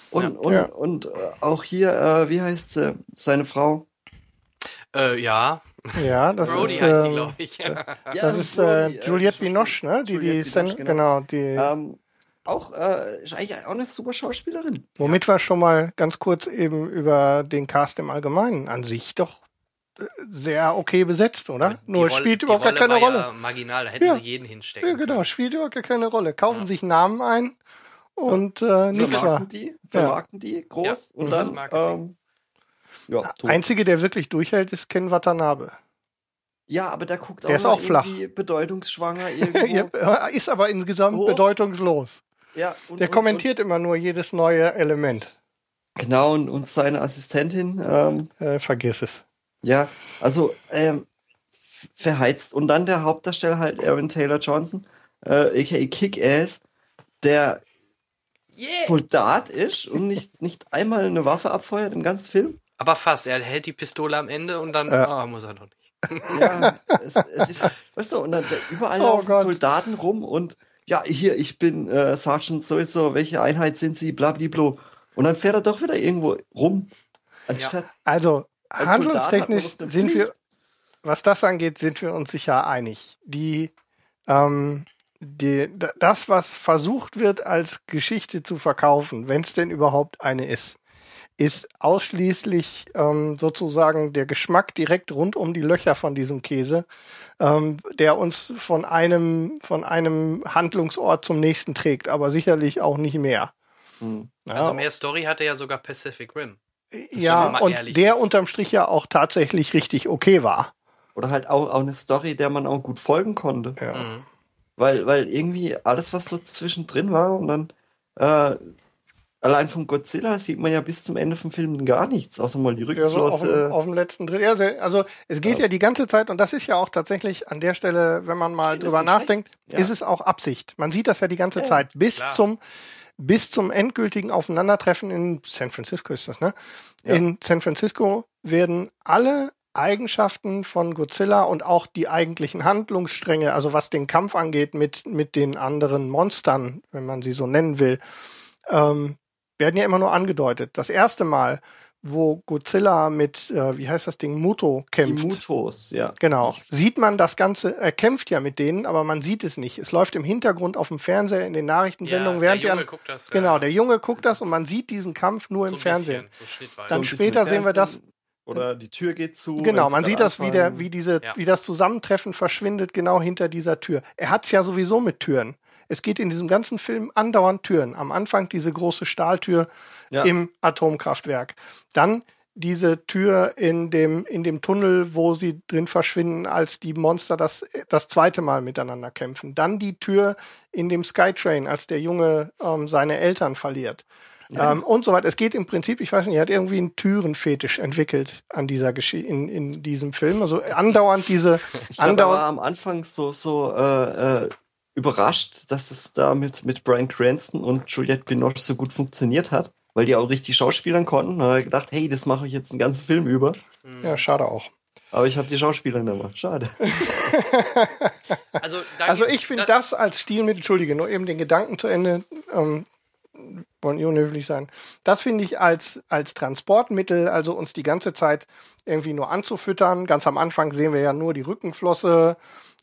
Und, Ja. und, Ja. und äh, auch hier, äh, wie heißt sie? Seine Frau? Äh, ja. Ja, das Brody ist, heißt die, ähm, glaube ich. Ja, das ist Brody, äh, äh, Juliette die Binoche, ne? Die, die, Juliette Sen- Binoche, genau, die, Ähm, auch, äh, ist eigentlich auch eine super Schauspielerin. womit wir schon mal ganz kurz eben über den Cast im Allgemeinen an sich doch äh, sehr okay besetzt, oder? Die Nur Rolle- spielt überhaupt gar keine war Rolle. Ja marginal, da hätten Ja. sie jeden hinstecken Ja, genau, können. spielt überhaupt gar keine Rolle. Kaufen Ja. sich Namen ein und äh, nichts. Vermarkten die, vermarkten die groß Ja, und das dann, Marketing. ähm, ja, tot. Einzige, der wirklich durchhält, ist Ken Watanabe. ja, aber der guckt auch, Der ist mal auch flach. irgendwie bedeutungsschwanger irgendwo. Er ist aber insgesamt Oh. bedeutungslos. Ja, und, Der und, kommentiert immer nur jedes neue Element. Und, genau, und, und seine Assistentin, ähm, Äh, vergiss es. ja, also ähm, verheizt. Und dann der Hauptdarsteller halt Aaron Taylor Johnson, äh, aka Kick-Ass, der Yeah. Soldat ist und nicht, nicht einmal eine Waffe abfeuert im ganzen Film. Aber fast, er hält die Pistole am Ende und dann Ja. ah, muss er noch nicht. Ja, es, es ist, weißt du, und dann überall Oh laufen Gott. Soldaten rum und ja, hier, ich bin äh, Sergeant sowieso, welche Einheit sind Sie, blablabla. Und dann fährt er doch wieder irgendwo rum. Anstatt Also, als Soldat handlungstechnisch sind wir, was das angeht, sind wir uns sicher einig. Die, ähm, die, das, was versucht wird, als Geschichte zu verkaufen, wenn es denn überhaupt eine ist, ist ausschließlich ähm, sozusagen der Geschmack direkt rund um die Löcher von diesem Käse, ähm, der uns von einem, von einem Handlungsort zum nächsten trägt, aber sicherlich auch nicht mehr. Hm. Ja, Also mehr Story hatte ja sogar Pacific Rim. ja wenn man und der ist. unterm Strich ja auch tatsächlich richtig okay war. Oder halt auch, auch eine Story, der man auch gut folgen konnte. Ja. Mhm. Weil, weil irgendwie alles, was so zwischendrin war und dann äh, allein vom Godzilla sieht man ja bis zum Ende vom Film gar nichts, außer mal die Ja, so auf, dem, Rückenflosse. auf dem letzten Drittel. Ja, sehr, also es geht ja. die ganze Zeit, und das ist ja auch tatsächlich an der Stelle, wenn man mal drüber nachdenkt. Ja. ist es auch Absicht. Man sieht das ja die ganze Ja, Zeit bis klar. zum bis zum endgültigen Aufeinandertreffen in San Francisco ist das, ne? Ja. In San Francisco werden alle Eigenschaften von Godzilla und auch die eigentlichen Handlungsstränge, also was den Kampf angeht mit, mit den anderen Monstern, wenn man sie so nennen will, ähm, werden ja immer nur angedeutet. Das erste Mal, wo Godzilla mit, äh, wie heißt das Ding, Muto Die kämpft. Mutos, ja. Genau. Sieht man das Ganze, er kämpft ja mit denen, aber man sieht es nicht. Es läuft im Hintergrund auf dem Fernseher in den Nachrichtensendungen, ja, während der die Junge an, guckt das. Genau, ja, der Junge guckt das und man sieht diesen Kampf nur so im Fernsehen. Bisschen, so. Dann So später sehen wir das-. Oder die Tür geht zu. Genau, man sieht das, wie, der, wie, diese, Ja. wie das Zusammentreffen verschwindet genau hinter dieser Tür. Er hat's ja sowieso mit Türen. Es geht in diesem ganzen Film andauernd Türen. Am Anfang diese große Stahltür Ja. im Atomkraftwerk. Dann diese Tür in dem, in dem Tunnel, wo sie drin verschwinden, als die Monster das, das zweite Mal miteinander kämpfen. Dann die Tür in dem Skytrain, als der Junge ähm, seine Eltern verliert. Ähm, und so weiter. Es geht im Prinzip, ich weiß nicht, er hat irgendwie einen Türenfetisch entwickelt an dieser Geschi in, in diesem Film. Also andauernd diese, Ich glaube, er andauernd, war am Anfang so, so äh, äh, überrascht, dass es da mit, mit Brian Cranston und Juliette Binoche so gut funktioniert hat, weil die auch richtig Schauspielern konnten. Da hat er gedacht, hey, das mache ich jetzt einen ganzen Film über. ja, schade auch. Aber ich habe die Schauspieler nicht mehr. Schade. Also, Also ich finde das als Stilmittel, entschuldige, nur eben den Gedanken zu Ende, ähm, wollen unhöflich sein. Das finde ich als, als Transportmittel, also uns die ganze Zeit irgendwie nur anzufüttern. Ganz am Anfang sehen wir ja nur die Rückenflosse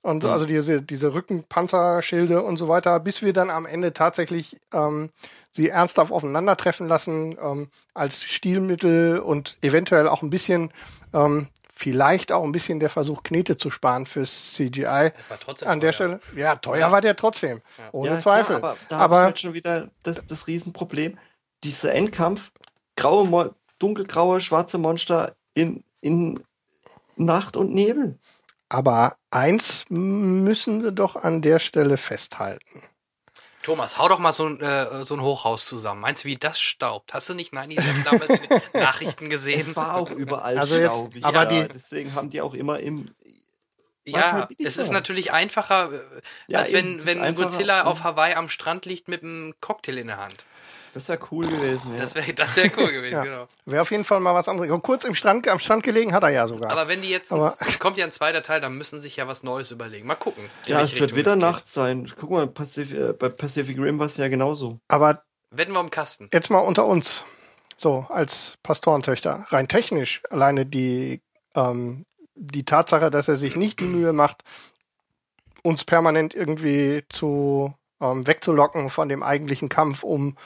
und Ja. also diese, diese Rückenpanzerschilde und so weiter, bis wir dann am Ende tatsächlich ähm, sie ernsthaft aufeinandertreffen lassen, ähm, als Stilmittel und eventuell auch ein bisschen, ähm, vielleicht auch ein bisschen der Versuch, Knete zu sparen fürs CGI. war trotzdem An der teuer. Stelle, ja, teuer war der trotzdem. Ohne ja, Zweifel. Klar, aber da habe ich halt schon wieder das, das Riesenproblem. Dieser Endkampf, graue, dunkelgraue, schwarze Monster in, in Nacht und Nebel. Aber eins müssen wir doch an der Stelle festhalten. Thomas, hau doch mal so ein, äh, so ein Hochhaus zusammen. Meinst du, wie das staubt? Hast du nicht 9-11 damals in den Nachrichten gesehen? Es war auch überall Also jetzt- staubig. aber ja, die- deswegen haben die auch immer im. Ja, halt es ist natürlich einfacher, äh, Ja, als eben, wenn, wenn einfacher. Godzilla auf Hawaii am Strand liegt mit einem Cocktail in der Hand. Das wäre cool gewesen. Ja. Das wäre das wär cool gewesen, Ja. genau. Wäre auf jeden Fall mal was anderes. Kurz im Strand, am Strand gelegen hat er ja sogar. Aber wenn die jetzt, Aber- es kommt ja ein zweiter Teil, dann müssen sich ja was Neues überlegen. Mal gucken. ja, es wird wieder. Nacht sein. Guck mal, Pacif äh, bei Pacific Rim war es ja genauso. Aber Wetten wir um Kasten. jetzt mal unter uns. So, als Pastorentöchter. Rein technisch, alleine die, ähm, die Tatsache, dass er sich nicht die Mühe macht, uns permanent irgendwie zu ähm, wegzulocken von dem eigentlichen Kampf, um,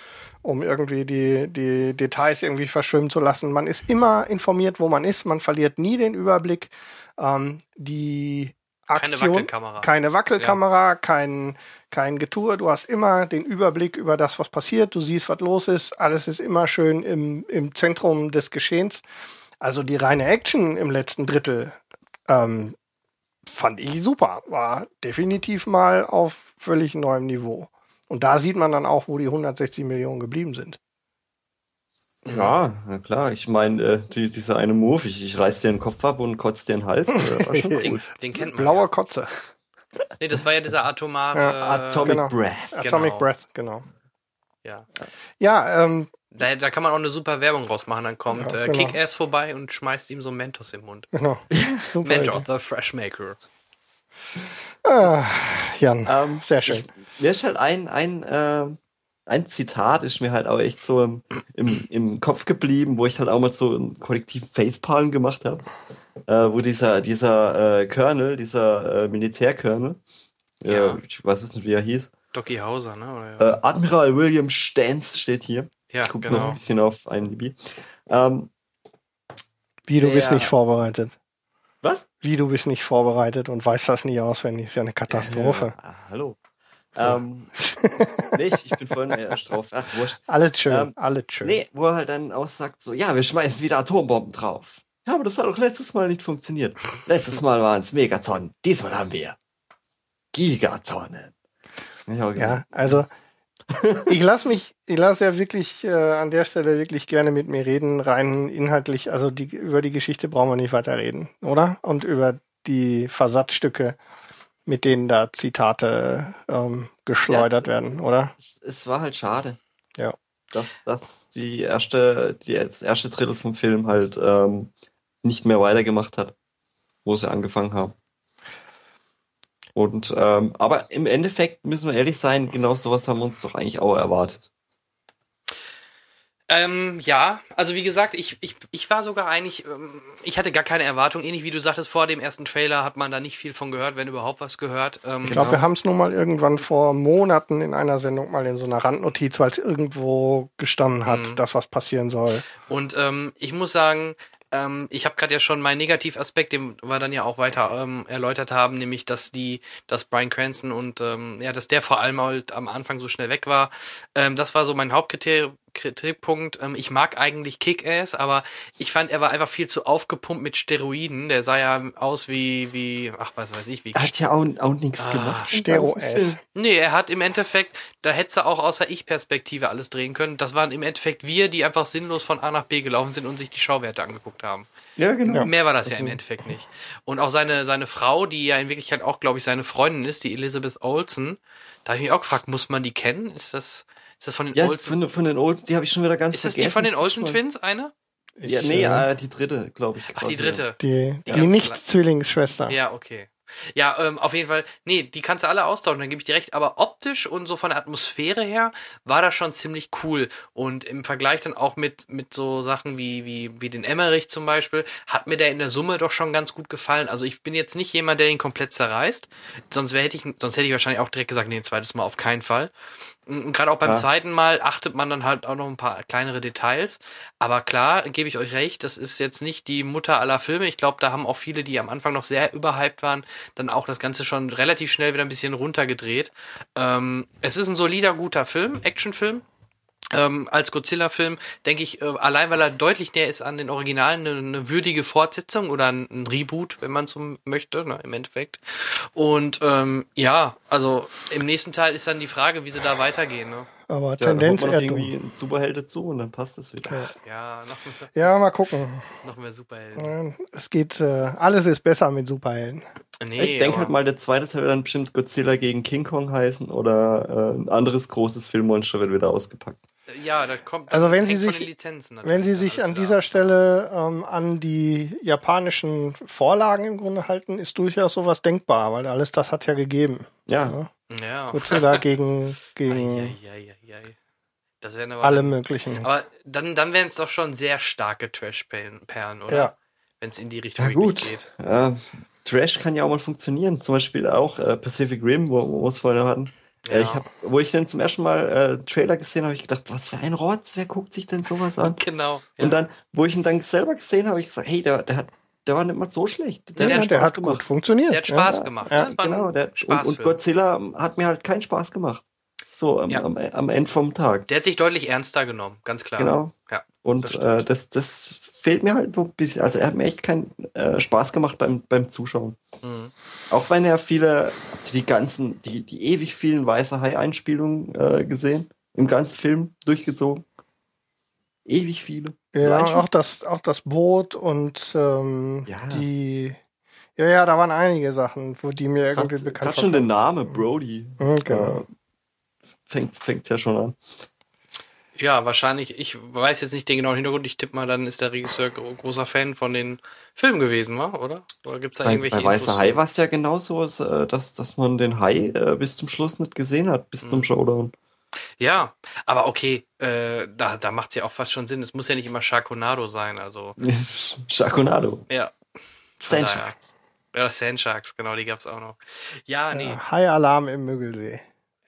um irgendwie die, die Details irgendwie verschwimmen zu lassen. Man ist immer informiert, wo man ist, man verliert nie den Überblick. Ähm, die Keine Aktion, Wackelkamera. keine Wackelkamera, kein, kein Getue. Du hast immer den Überblick über das, was passiert. Du siehst, was los ist. Alles ist immer schön im, im Zentrum des Geschehens. Also die reine Action im letzten Drittel ähm, fand ich super. War definitiv mal auf völlig neuem Niveau. Und da sieht man dann auch, wo die 160 Millionen geblieben sind. Ja, na klar. Ich meine, äh, die, dieser eine Move, ich, ich reiß dir den Kopf ab und kotz dir den Hals. Äh, Den, cool. den kennt man. Blauer ja. Kotze. Nee, das war ja dieser atomare. Atomic genau. Breath. Atomic genau. Breath, genau. ja. Ja, ähm, Da, da kann man auch eine super Werbung rausmachen. Dann kommt Ja, äh, genau. Kick-Ass vorbei und schmeißt ihm so Mentos im Mund. genau. Mentos, the Fresh Maker. Ah, Jan, Ähm, sehr schön. Ich, mir ist halt ein, ein, äh, ein Zitat ist mir halt auch echt so im, im, im Kopf geblieben, wo ich halt auch mal so einen kollektiven Facepalm gemacht habe. Äh, wo dieser, dieser äh, Colonel, dieser äh, Militärcolonel, Ja. äh, ich weiß es nicht, wie er hieß, Docky Hauser, ne? Oder, äh, Admiral William Stans steht hier. ja, ich gucke noch genau. ein bisschen auf IMDb. Ähm, Wie, du bist der- nicht vorbereitet. was? Wie, du bist nicht vorbereitet und weißt das nicht auswendig. Ist ja eine Katastrophe. Äh, hallo. Ähm, nee, ich, bin voll erst drauf. Ach, wurscht. Alles schön, Ähm, alles schön. Nee, wo er halt dann aussagt, so, ja, wir schmeißen wieder Atombomben drauf. Ja, aber das hat doch letztes Mal nicht funktioniert. Letztes Mal waren es Megatonnen. Diesmal haben wir Gigatonnen. Auch Ja, also ich lasse mich, ich lasse ja wirklich äh, an der Stelle wirklich gerne mit mir reden, rein inhaltlich. Also die, über die Geschichte brauchen wir nicht weiter reden, oder? Und über die Versatzstücke, mit denen da Zitate ähm, geschleudert Ja, werden, oder? Es, es war halt schade. Ja. Dass, dass die erste, die, das erste Drittel vom Film halt ähm, nicht mehr weitergemacht hat, wo sie angefangen haben. Und ähm, aber im Endeffekt müssen wir ehrlich sein, genau sowas haben wir uns doch eigentlich auch erwartet. Ähm, ja, also wie gesagt, ich, ich, ich war sogar eigentlich, ähm, ich hatte gar keine Erwartung, ähnlich wie du sagtest, vor dem ersten Trailer hat man da nicht viel von gehört, wenn überhaupt was gehört. Ähm, Ich glaube, wir haben es nun mal irgendwann vor Monaten in einer Sendung mal in so einer Randnotiz, weil es irgendwo gestanden hat, Mhm. dass was passieren soll. Und ähm, ich muss sagen, ähm, ich habe gerade ja schon meinen Negativaspekt, den wir dann ja auch weiter ähm, erläutert haben, nämlich dass die, dass Brian Cranston und ähm, ja, dass der vor allem halt am Anfang so schnell weg war. Ähm, das war so mein Hauptkriterium. Kritikpunkt. Ähm, ich mag eigentlich Kick-Ass, aber ich fand, er war einfach viel zu aufgepumpt mit Steroiden. Der sah ja aus wie, wie, ach, was weiß ich, wie Er hat ja auch, auch nichts Ah, gemacht. im Stero ganzen S. Film. Nee, er hat im Endeffekt, da hätte er auch außer Ich-Perspektive alles drehen können. Das waren im Endeffekt wir, die einfach sinnlos von A nach B gelaufen sind und sich die Schauwerte angeguckt haben. Ja, genau. Mehr war das ja im Endeffekt nicht. Und auch seine, seine Frau, die ja in Wirklichkeit auch, glaube ich, seine Freundin ist, die Elizabeth Olsen, da habe ich mich auch gefragt, muss man die kennen? Ist das, ist das von den Ja, Olsen? von, von den Olsen, die habe ich schon wieder ganz Ist das die von den Olsen Twins, eine? Ja, Ich, nee, äh, äh, die dritte, glaube ich. Ach, die dritte. Die, die die Nicht-Zwillingsschwester. Ja, okay. Ja, ähm, auf jeden Fall, nee, die kannst du alle austauschen, dann gebe ich dir recht, aber optisch und so von der Atmosphäre her war das schon ziemlich cool. Und im Vergleich dann auch mit, mit so Sachen wie, wie, wie den Emmerich zum Beispiel, hat mir der in der Summe doch schon ganz gut gefallen. Also ich bin jetzt nicht jemand, der ihn komplett zerreißt, sonst wär, hätte ich, sonst hätte ich wahrscheinlich auch direkt gesagt, nee, ein zweites Mal auf keinen Fall. Gerade auch beim Ja. zweiten Mal achtet man dann halt auch noch ein paar kleinere Details. Aber klar, gebe ich euch recht, das ist jetzt nicht die Mutter aller Filme. Ich glaube, da haben auch viele, die am Anfang noch sehr überhyped waren, dann auch das Ganze schon relativ schnell wieder ein bisschen runtergedreht. Ähm, es ist ein solider, guter Film, Actionfilm. Ähm, als Godzilla-Film, denke ich, äh, allein weil er deutlich näher ist an den Originalen, eine, eine würdige Fortsetzung oder ein, ein Reboot, wenn man so möchte, ne, im Endeffekt. Und ähm, ja, also im nächsten Teil ist dann die Frage, wie sie da weitergehen. Ne? Aber Ja, Tendenz dann eher noch dumm. irgendwie einen Superheld dazu und dann passt das wieder. Ja, noch, Ja, mal gucken. noch mehr Superhelden. Es geht, äh, alles ist besser mit Superhelden. Nee, ich denke halt mal, der zweite Teil wird dann bestimmt Godzilla gegen King Kong heißen oder äh, ein anderes großes Filmmonster wird wieder ausgepackt. Ja, da kommt. Also wenn Sie sich- Wenn Sie sich an dieser. Stelle ähm, an die japanischen Vorlagen im Grunde halten, ist durchaus sowas denkbar, weil alles das hat ja gegeben. Ja, Ja. Godzilla gegen, gegen. Das wären aber. alle möglichen. Aber dann, dann wären es doch schon sehr starke Trash-Perlen, Perlen, oder? Ja. Wenn es in die Richtung Ja, wirklich gut. geht. äh, Trash kann ja auch mal funktionieren. Zum Beispiel auch äh, Pacific Rim, wo, wo wir es vorhin hatten. Äh, Ja. ich hab, wo ich dann zum ersten Mal äh, Trailer gesehen habe, habe ich gedacht, was für ein Rotz, wer guckt sich denn sowas an? Genau. Ja. Und dann, wo ich ihn dann selber gesehen habe, habe ich gesagt, hey, der, der hat, der war nicht mal so schlecht. der ja, hat der Spaß hat gut funktioniert. der hat ja. Spaß gemacht. Ja, ne? Genau, der, und, und Spaßfilm. Godzilla hat mir halt keinen Spaß gemacht. So am, Ja. am, am Ende vom Tag. Der hat sich deutlich ernster genommen, ganz klar. Genau. Ja. Und das äh, das, das fehlt mir halt so ein bisschen. Also er hat mir echt keinen äh, Spaß gemacht beim, beim Zuschauen. Mhm. Auch wenn er viele, habt ihr die ganzen, die, die ewig vielen Weiße Hai-Einspielungen äh, gesehen, im ganzen Film durchgezogen. Ewig viele. Ja, schon- auch das, auch das Boot und ähm, Ja. die. Ja, ja, da waren einige Sachen, wo die mir irgendwie Gerade bekannt schon der waren. Name, Brody. Mhm, genau. Äh, fängt fängt's ja schon an. Ja, wahrscheinlich, ich weiß jetzt nicht den genauen Hintergrund, ich tippe mal, dann ist der Regisseur gro großer Fan von den Filmen gewesen, wa? oder? Oder gibt's da Bei, irgendwelche bei Weißer? Hai war es ja genauso, äh, dass, dass man den Hai äh, bis zum Schluss nicht gesehen hat, bis Mhm. zum Showdown. Ja, aber okay, äh, da, da macht's ja auch fast schon Sinn. Es muss ja nicht immer Sharknado sein, also. Sharknado. Ja. Von Sand daher. Sharks. Ja, Sandsharks, genau, die gab's auch noch. Ja, nee. Ja, Hai-Alarm im Müggelsee.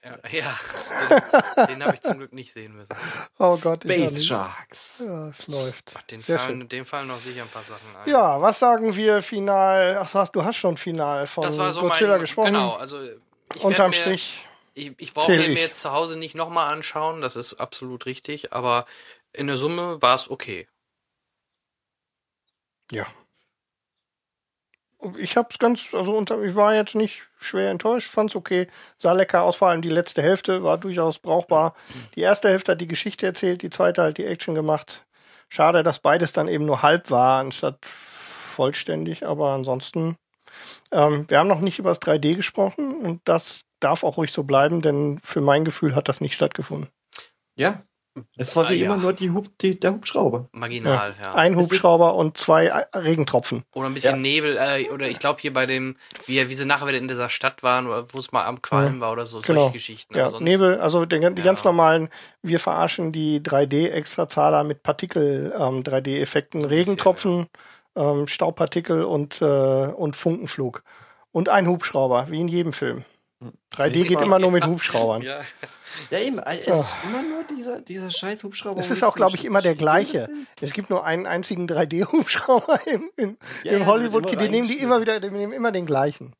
Ja, ja. den den habe ich zum Glück nicht sehen müssen. Oh Gott, Space. Sharks. Ja, es läuft. Ach, den fallen, dem fallen noch sicher ein paar Sachen ein. Ja, was sagen wir final? Ach, du hast schon final von das war so Godzilla mein, gesprochen. Genau, also ich Unterm mir, Strich. Ich, ich brauche mir jetzt zu Hause nicht nochmal anschauen, das ist absolut richtig, aber in der Summe war es okay. Ja. Ich hab's ganz, also unter, ich war jetzt nicht schwer enttäuscht, fand's okay, sah lecker aus, vor allem die letzte Hälfte war durchaus brauchbar. Die erste Hälfte hat die Geschichte erzählt, die zweite halt die Action gemacht. Schade, dass beides dann eben nur halb war, anstatt vollständig, aber ansonsten, ähm, wir haben noch nicht über das 3D gesprochen und das darf auch ruhig so bleiben, denn für mein Gefühl hat das nicht stattgefunden. Ja. Es war Ah, wie ja. immer nur die Hub, die, der Hubschrauber. Marginal, ja. Ein Es ist- Hubschrauber und zwei äh, Regentropfen. Oder ein bisschen Ja. Nebel, äh, oder ich glaube hier bei dem, wie, wie sie nachher wieder in dieser Stadt waren, oder wo es mal am Qualm war oder so, Genau. solche Geschichten. Ja, sonst, Nebel, also die, die Ja. ganz normalen, wir verarschen die 3D-Extrazahler mit Partikel-3D-Effekten, Regentropfen, ähm, Staubpartikel und, äh, und Funkenflug. Und ein Hubschrauber, wie in jedem Film. 3D geht immer nur mit Hubschraubern. Ja. Ja, eben. Es ist immer nur dieser, dieser scheiß Hubschrauber. Es ist auch, glaube ich, immer der gleiche. Es gibt nur einen einzigen 3D-Hubschrauber im, im, Ja, im ja, hollywood immer Die nehmen die immer wieder, die nehmen immer den gleichen.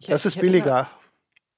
Ich Das hätte- ist immer billiger.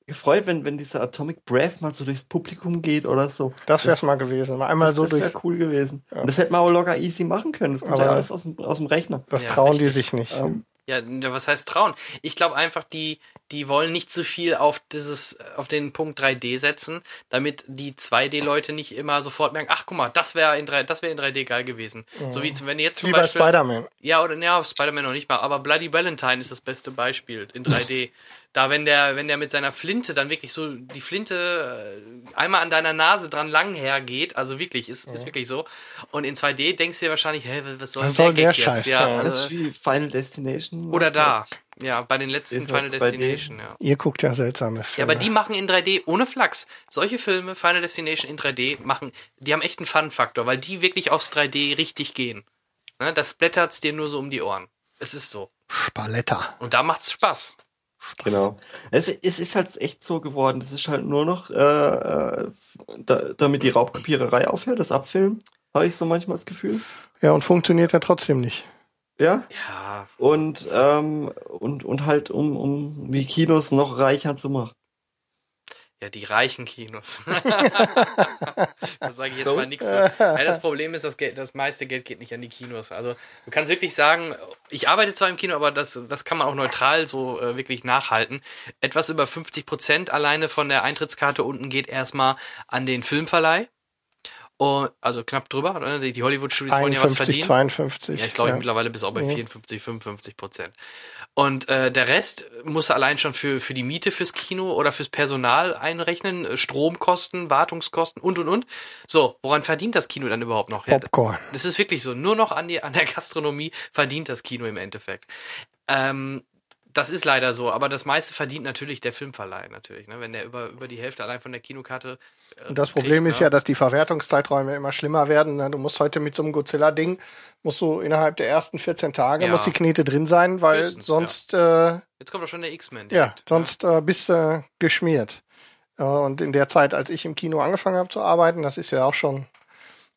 Gefreut, wenn, wenn dieser Atomic Breath mal so durchs Publikum geht oder so. Das wär's mal gewesen. Mal einmal das, so das durch. wäre cool gewesen. Ja. Und das hätte man auch locker easy machen können. Das kommt Aber- ja alles aus dem, aus dem Rechner. Das Ja, trauen die richtig. sich nicht. Ähm, Ja, was heißt trauen? Ich glaube einfach, die, die wollen nicht zu viel auf dieses, auf den Punkt 3D setzen, damit die 2D-Leute nicht immer sofort merken, ach guck mal, das wäre in 3, das wäre in 3D geil gewesen. So wie wenn jetzt zum Wie bei Beispiel. Spider-Man. Ja, oder ja, Spider-Man noch nicht mal, aber Bloody Valentine ist das beste Beispiel in 3D. da, wenn der, wenn der mit seiner Flinte dann wirklich so die Flinte äh, einmal an deiner Nase dran lang hergeht, also wirklich, ist, ist wirklich so. Und in 2D denkst du dir wahrscheinlich, hä, was soll Was der soll der jetzt? Scheiß? Ja, Ja, das ist also, wie Final Destination. oder da. Ja, bei den letzten Final halt 2D. Destination, ja. Ihr guckt ja seltsame Ja, Filme. aber die machen in 3D ohne Flachs. Solche Filme, Final Destination in 3D, machen, die haben echt einen Fun-Faktor, weil die wirklich aufs 3D richtig gehen. Ne, das blättert's dir nur so um die Ohren. Es ist so. Spaletta. Und da macht's Spaß. Genau. Es, es ist halt echt so geworden. Das ist halt nur noch, äh, äh, da, damit die Raubkopiererei aufhört, das Abfilmen, habe ich so manchmal das Gefühl. Ja, und funktioniert ja trotzdem nicht. Ja. Ja, Und, ähm, und, und halt, um, um die Kinos noch reicher zu machen. Ja, die reichen Kinos. da sage ich jetzt mal nichts. Ja, das Problem ist, das, Geld, das meiste Geld geht nicht an die Kinos. Also du kannst wirklich sagen, ich arbeite zwar im Kino, aber das, das kann man auch neutral so äh, wirklich nachhalten. Etwas über 50 Prozent alleine von der Eintrittskarte unten geht erstmal an den Filmverleih. Und, also knapp drüber. Die Hollywood-Studios wollen ja was 51, verdienen. 52. Ja, ich glaube ja. mittlerweile bis auch bei Mhm. 54, 55 Prozent. Und äh, der Rest muss er allein schon für, für die Miete fürs Kino oder fürs Personal einrechnen, äh, Stromkosten, Wartungskosten und und und. So, woran verdient das Kino dann überhaupt noch? Ja, Popcorn. das ist wirklich so. Nur noch an, die, an der Gastronomie verdient das Kino im Endeffekt. Ähm, das ist leider so, aber das meiste verdient natürlich der Filmverleih natürlich, ne? Wenn der über, über die Hälfte allein von der Kinokarte. Äh, Und das Problem kriegt, ist ne? ja, dass die Verwertungszeiträume immer schlimmer werden. ne? Du musst heute mit so einem Godzilla-Ding, musst du innerhalb der ersten 14 Tage, Ja. muss die Knete drin sein, weil Höchstens, sonst, äh, Jetzt kommt doch schon der X-Men. ja, ne? sonst äh, bist du geschmiert. Äh, und in der Zeit, als ich im Kino angefangen habe zu arbeiten, das ist ja auch schon,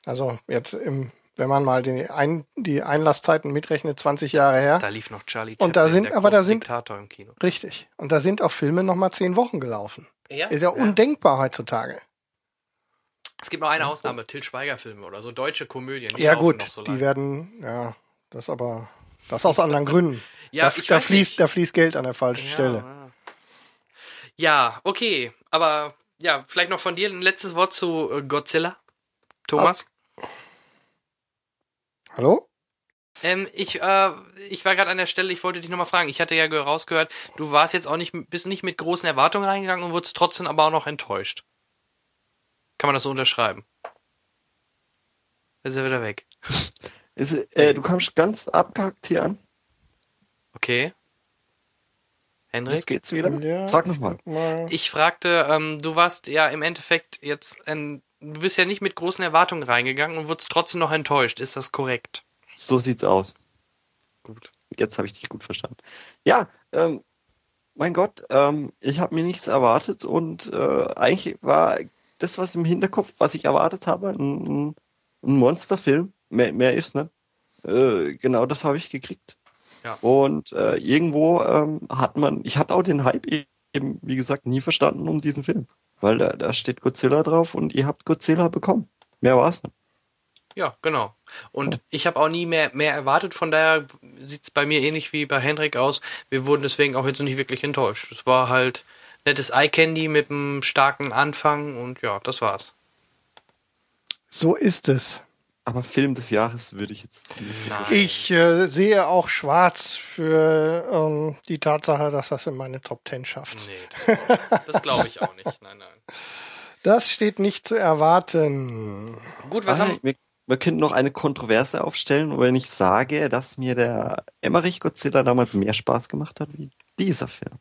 also jetzt im, wenn man mal die, Ein die Einlasszeiten mitrechnet, 20 Jahre her. Da lief noch Charlie Und da Chaplin, sind- der aber da sind- Diktator im Kino. Richtig. Und da sind auch Filme nochmal zehn Wochen gelaufen. Ja, Ist ja, undenkbar heutzutage. Es gibt noch eine Ausnahme, Til Schweiger Filme oder so deutsche Komödien. Die ja gut, noch so die werden, ja, das aber, das aus anderen Gründen. Ja, da, da fließt, nicht. da fließt Geld an der falschen ja, Stelle. Ja. ja, okay, aber ja, vielleicht noch von dir ein letztes Wort zu äh, Godzilla, Thomas. Hallo? Ähm, ich, äh, ich war gerade an der Stelle, ich wollte dich nochmal fragen. Ich hatte ja ge- rausgehört, du warst jetzt auch nicht, bist nicht mit großen Erwartungen reingegangen und wurdest trotzdem aber auch noch enttäuscht. Kann man das so unterschreiben? Jetzt ist er wieder weg. Ist, äh, du kommst ganz abgehackt hier an. Okay. Jetzt Henrik? geht's wieder. Ja. Sag nochmal. Mal. Ich fragte, ähm, du warst ja im Endeffekt jetzt, ein, du bist ja nicht mit großen Erwartungen reingegangen und wurdest trotzdem noch enttäuscht. Ist das korrekt? So sieht's aus. Gut. Jetzt habe ich dich gut verstanden. Ja, ähm, mein Gott, ähm, ich habe mir nichts erwartet und äh, eigentlich war das, was im Hinterkopf, was ich erwartet habe, ein, ein Monsterfilm. Mehr, mehr ist, ne? Äh, genau das habe ich gekriegt. Ja. Und äh, irgendwo ähm, hat man, ich hatte auch den Hype eben, wie gesagt, nie verstanden um diesen Film. Weil da, da steht Godzilla drauf und ihr habt Godzilla bekommen. Mehr war's nicht. Ja, genau. Und ich habe auch nie mehr, mehr erwartet, von daher sieht's bei mir ähnlich wie bei Henrik aus. Wir wurden deswegen auch jetzt nicht wirklich enttäuscht. Es war halt nettes Eye Candy mit einem starken Anfang und ja, das war's. So ist es. Aber Film des Jahres würde ich jetzt nicht. Nein. Ich äh, sehe auch schwarz für ähm, die Tatsache, dass das in meine Top Ten schafft. Nee, das, das glaube ich auch nicht. Nein, nein. Das steht nicht zu erwarten. Gut, was Ah, haben wir, wir könnten noch eine Kontroverse aufstellen, wenn ich sage, dass mir der Emmerich Godzilla damals mehr Spaß gemacht hat wie dieser Film.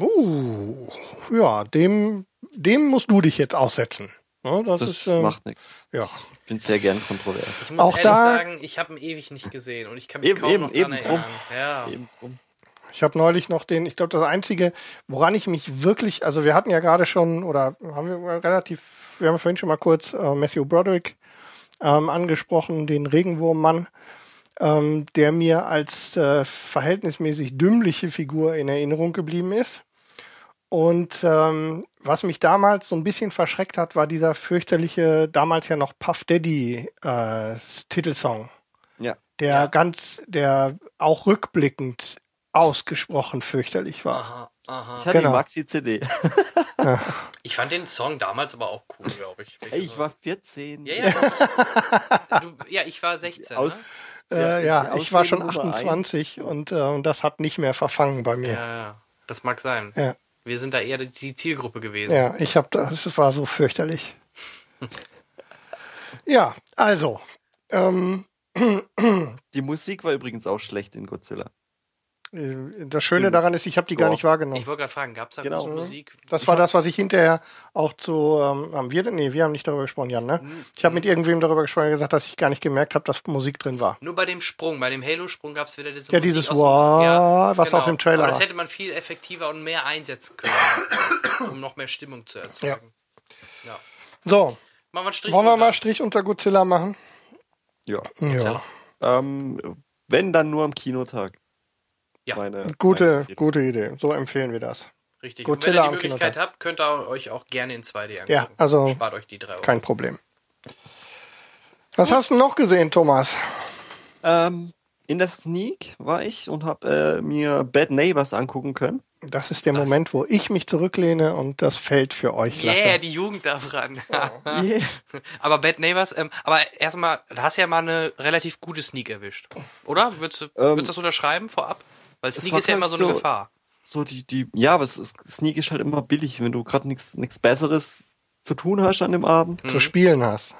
Uh, ja, dem, dem musst du dich jetzt aussetzen. Ja, das, Das ist, ähm, macht nichts. ja. Ich bin sehr gern kontrovers. Ich muss Auch ehrlich da- sagen, ich habe ihn ewig nicht gesehen und ich kann mich Eben, kaum eben, noch dran eben erinnern. drum. Ja. Eben drum. Ich habe neulich noch den, ich glaube, das Einzige, woran ich mich wirklich, also wir hatten ja gerade schon, oder haben wir relativ, wir haben vorhin schon mal kurz äh, Matthew Broderick ähm, angesprochen, den Regenwurmmann, ähm, der mir als äh, verhältnismäßig dümmliche Figur in Erinnerung geblieben ist. Und ähm, was mich damals so ein bisschen verschreckt hat, war dieser fürchterliche, damals ja noch Puff Daddy äh, Titelsong Ja. der Ja. ganz, der auch rückblickend ausgesprochen fürchterlich war. Aha, aha. Ich hatte Genau. die Maxi-CD. Ich fand den Song damals aber auch cool, glaube ich. Ey, ich war 14. Ja, ja. Ich, du, ja, ich war 16. Aus, ne? Äh, Ja, ja, ich- ich war schon Ausrede Nummer 28 und, äh, und das hat nicht mehr verfangen bei mir. Ja, ja. Das mag sein. Ja, Wir sind da eher die Zielgruppe gewesen. ja, ich habe das, es war so fürchterlich. ja, also, ähm, die Musik war übrigens auch schlecht in Godzilla. Äh, das Schöne daran ist, ich habe die gar nicht wahrgenommen. Ich wollte gerade fragen, gab es da Genau. große Musik? Das war das, was ich hinterher auch zu, ähm, haben wir, nee, wir haben nicht darüber gesprochen, Jan, ne? Mhm. Ich habe mit irgendwem darüber gesprochen, gesagt, dass ich gar nicht gemerkt habe, dass Musik drin war. Nur bei dem Sprung, bei dem Halo-Sprung gab es wieder diese Ja, Musik dieses aus dem- Wow, was auch im Trailer Aber das hätte man viel effektiver und mehr einsetzen können, um noch mehr Stimmung zu erzeugen. Ja. So, Machen wir einen Strich wollen wir drunter. mal Strich unter Godzilla machen? Ja. Ja. Ähm, wenn dann nur am Kinotag. Ja. Meine, meine Gute, Empfehlung. gute Idee. So empfehlen wir das. Richtig. Godzilla und wenn ihr die Möglichkeit habt, könnt ihr euch auch gerne in 2D angucken. Ja, also Spart euch die drei Euro. kein Problem. Was hast du noch gesehen, Thomas? Ähm, in der Sneak war ich und habe äh, mir Bad Neighbors angucken können. Das ist der Moment, wo ich mich zurücklehne und das Feld für euch lasse. Yeah, die Jugend darf ran. Yeah. aber Bad Neighbors, ähm, aber erstmal, du hast ja mal eine relativ gute Sneak erwischt. Oder? Würdest du, würdest du das unterschreiben vorab? Weil Sneak ist ja immer so eine so- Gefahr. So die, die, ja, aber es ist, Sneak ist halt immer billig, wenn du gerade nichts nichts Besseres zu tun hast an dem Abend. zu spielen hast.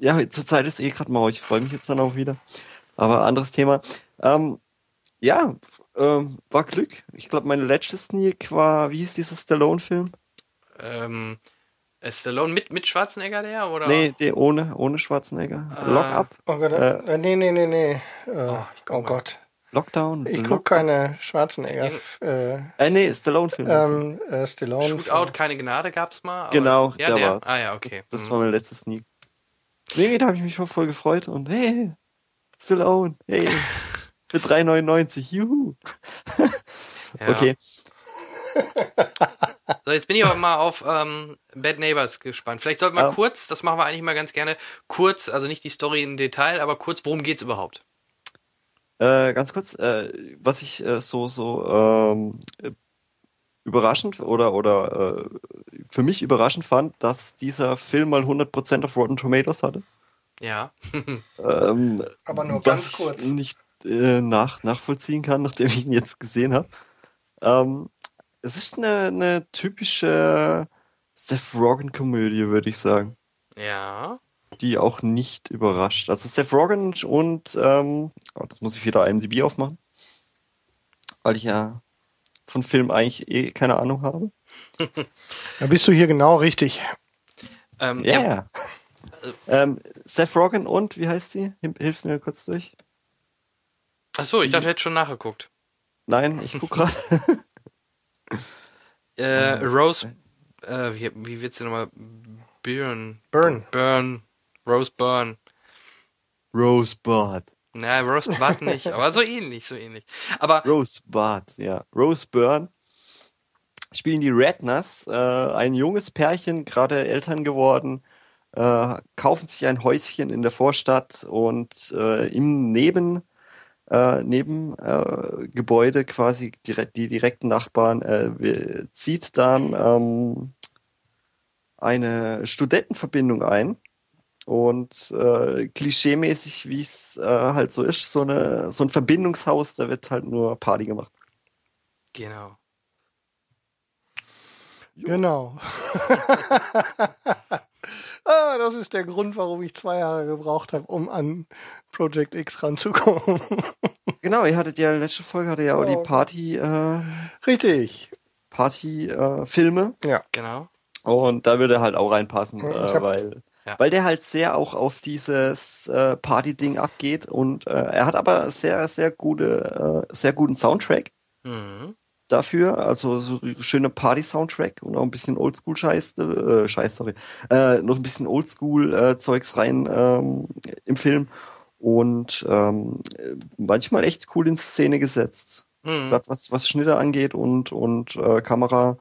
Ja, zurzeit ist eh gerade mal, ich freue mich jetzt dann auch wieder. Aber anderes Thema. Ähm, ja, ähm, war Glück. Ich glaube, meine letzte Sneak war, wie hieß dieser Stallone-Film? Ähm, ist Stallone mit, mit Schwarzenegger der? Oder? Nee, der ohne, ohne Schwarzenegger. Lock Up, Oh Gott, äh, nee, nee, nee, nee. Äh, oh Gott. Lockdown. Ich Lock- guck keine Schwarzenegger. Äh, Äh, nee, Stallone-Film. ist es. ähm, äh, Stallone. Shootout, keine Gnade gab's mal. aber- Genau, ja, der der. war's. Ah ja, okay. Das, das Mhm. war meine letzte Sneak. Nee, da habe ich mich schon voll gefreut und hey, Stallone, hey, für 3,99, juhu. Ja. Okay, So, jetzt bin ich aber mal auf ähm, Bad Neighbors gespannt. Vielleicht sollten wir Ja. kurz, das machen wir eigentlich mal ganz gerne, kurz, also nicht die Story im Detail, aber kurz, worum geht's überhaupt? Äh, ganz kurz, äh, was ich äh, so so ähm, äh, überraschend oder oder äh, für mich überraschend fand, dass dieser Film mal 100% auf Rotten Tomatoes hatte. Ja. Hm. Ähm, Aber nur was ganz ich kurz. nicht äh, nach, nachvollziehen kann, nachdem ich ihn jetzt gesehen habe. Ähm, es ist eine, eine typische Seth Rogen-Komödie, würde ich sagen, Ja. Die auch nicht überrascht. Also Seth Rogen und ähm, oh, das muss ich wieder IMDb aufmachen, weil ich ja von Film eigentlich eh keine Ahnung habe. Da bist du hier genau richtig. Ähm, Ja. ja. Yeah. Ähm, Seth Rogen und, wie heißt sie? Hilf- mir kurz durch. Achso, ich dachte, du hättest schon nachgeguckt. Nein, ich guck gerade. Äh, Rose, äh, wie, wie wird's denn nochmal? Burn. Burn. Burn. Rose Burn. Rosebud. Na, Rose Bud nicht, aber so ähnlich, so ähnlich. Aber Rosebud, ja. Rose Byrne spielen die Redners, äh, ein junges Pärchen, gerade Eltern geworden, äh, kaufen sich ein Häuschen in der Vorstadt und äh, im Neben äh, Nebengebäude äh, quasi direkt, die direkten Nachbarn äh, zieht dann ähm, eine Studentenverbindung ein und äh, klischeemäßig, wie es äh, halt so ist, so, eine, so ein Verbindungshaus, da wird halt nur Party gemacht. genau. Genau. ah, das ist der Grund, warum ich zwei Jahre gebraucht habe, um an Project X ranzukommen. Genau, ihr hattet ja, letzte Folge hatte ja auch die Party, äh, richtig. Party, äh, Filme Ja. Genau. und da würde er halt auch reinpassen, äh, hab- weil, Ja. weil der halt sehr auch auf dieses äh, Party-Ding abgeht und äh, er hat aber sehr, sehr gute, äh, sehr guten Soundtrack. Mhm. dafür, also so schöne Party-Soundtrack und auch ein bisschen Oldschool-Scheiß, äh, Scheiß, sorry, äh, noch ein bisschen Oldschool-Zeugs rein ähm, im Film und ähm, manchmal echt cool in Szene gesetzt. Mhm. Was, was Schnitte angeht und, und äh, Kamera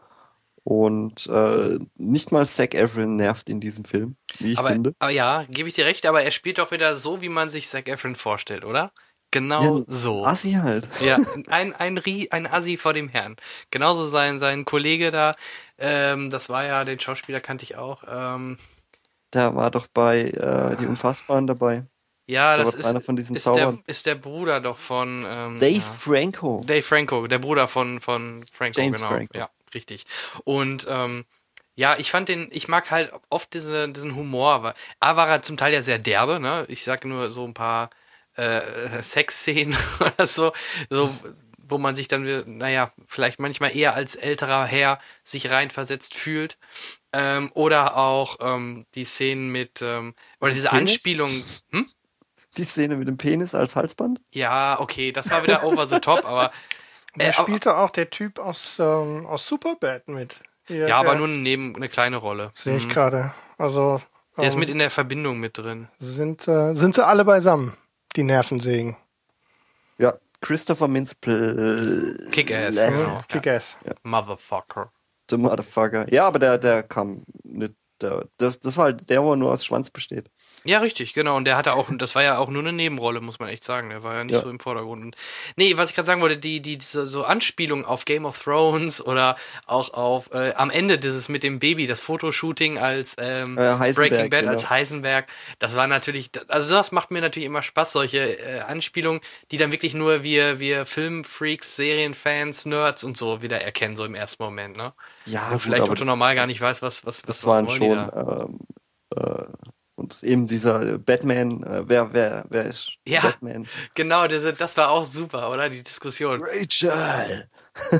und äh, nicht mal Zac Efron nervt in diesem Film, wie ich aber, finde. aber ja, gebe ich dir recht, aber er spielt doch wieder so, wie man sich Zac Efron vorstellt, oder? Genau Ja, so. Assi halt. Ja, ein, ein, Rie, ein Assi vor dem Herrn. Genauso sein, sein Kollege da, ähm, das war ja, den Schauspieler kannte ich auch. Ähm, Der war doch bei äh, Die Unfassbaren dabei. ja, Der das ist, einer von diesen ist, der, ist der Bruder doch von ähm, Dave ja. Franco. Dave Franco, der Bruder von, von Franco, James genau. Franco. Ja, richtig. Und ähm, ja, ich fand den, ich mag halt oft diese, diesen Humor. Weil, A war er zum Teil ja sehr derbe, ne? Ich sag nur so ein paar äh, Sexszenen oder so, so, wo man sich dann, naja, vielleicht manchmal eher als älterer Herr sich reinversetzt fühlt. Ähm, oder auch ähm, die Szenen mit, ähm, oder diese Penis? Anspielung, hm? Die Szene mit dem Penis als Halsband. Ja, okay, das war wieder over the top, aber Da Äh, aber- spielte auch der Typ aus, ähm, aus Superbad mit. Hier, Ja, aber nur neben eine kleine Rolle. Sehe ich Mhm. gerade. Also Der ist ähm, mit in der Verbindung mit drin. sind, äh, sind sie alle beisammen, die Nervensägen. Ja, Christopher Mintz Kick-Ass, genau. Kick-Ass. Motherfucker. The Motherfucker. Ja, aber der, der kam nicht. Der, das, das war halt der, wo nur aus Schwanz besteht. Ja, richtig, genau. Und der hatte auch, das war ja auch nur eine Nebenrolle, muss man echt sagen. Der war ja nicht Ja. so im Vordergrund. Und, nee, was ich gerade sagen wollte, die, die, diese so Anspielung auf Game of Thrones oder auch auf äh, am Ende dieses mit dem Baby, das Fotoshooting als ähm, Äh, Breaking Bad, genau. als Heisenberg, das war natürlich, also das macht mir natürlich immer Spaß, solche äh, Anspielungen, die dann wirklich nur wir, wir Filmfreaks, Serienfans, Nerds und so wieder erkennen, so im ersten Moment, ne? Ja, Und gut, vielleicht Otto normal gar nicht weiß, was, was, Das was, waren was schon ähm, äh, und eben dieser äh, Batman, äh, wer, wer, wer ist Ja. Batman? Genau, das, das war auch super, oder? Die Diskussion. Rachel!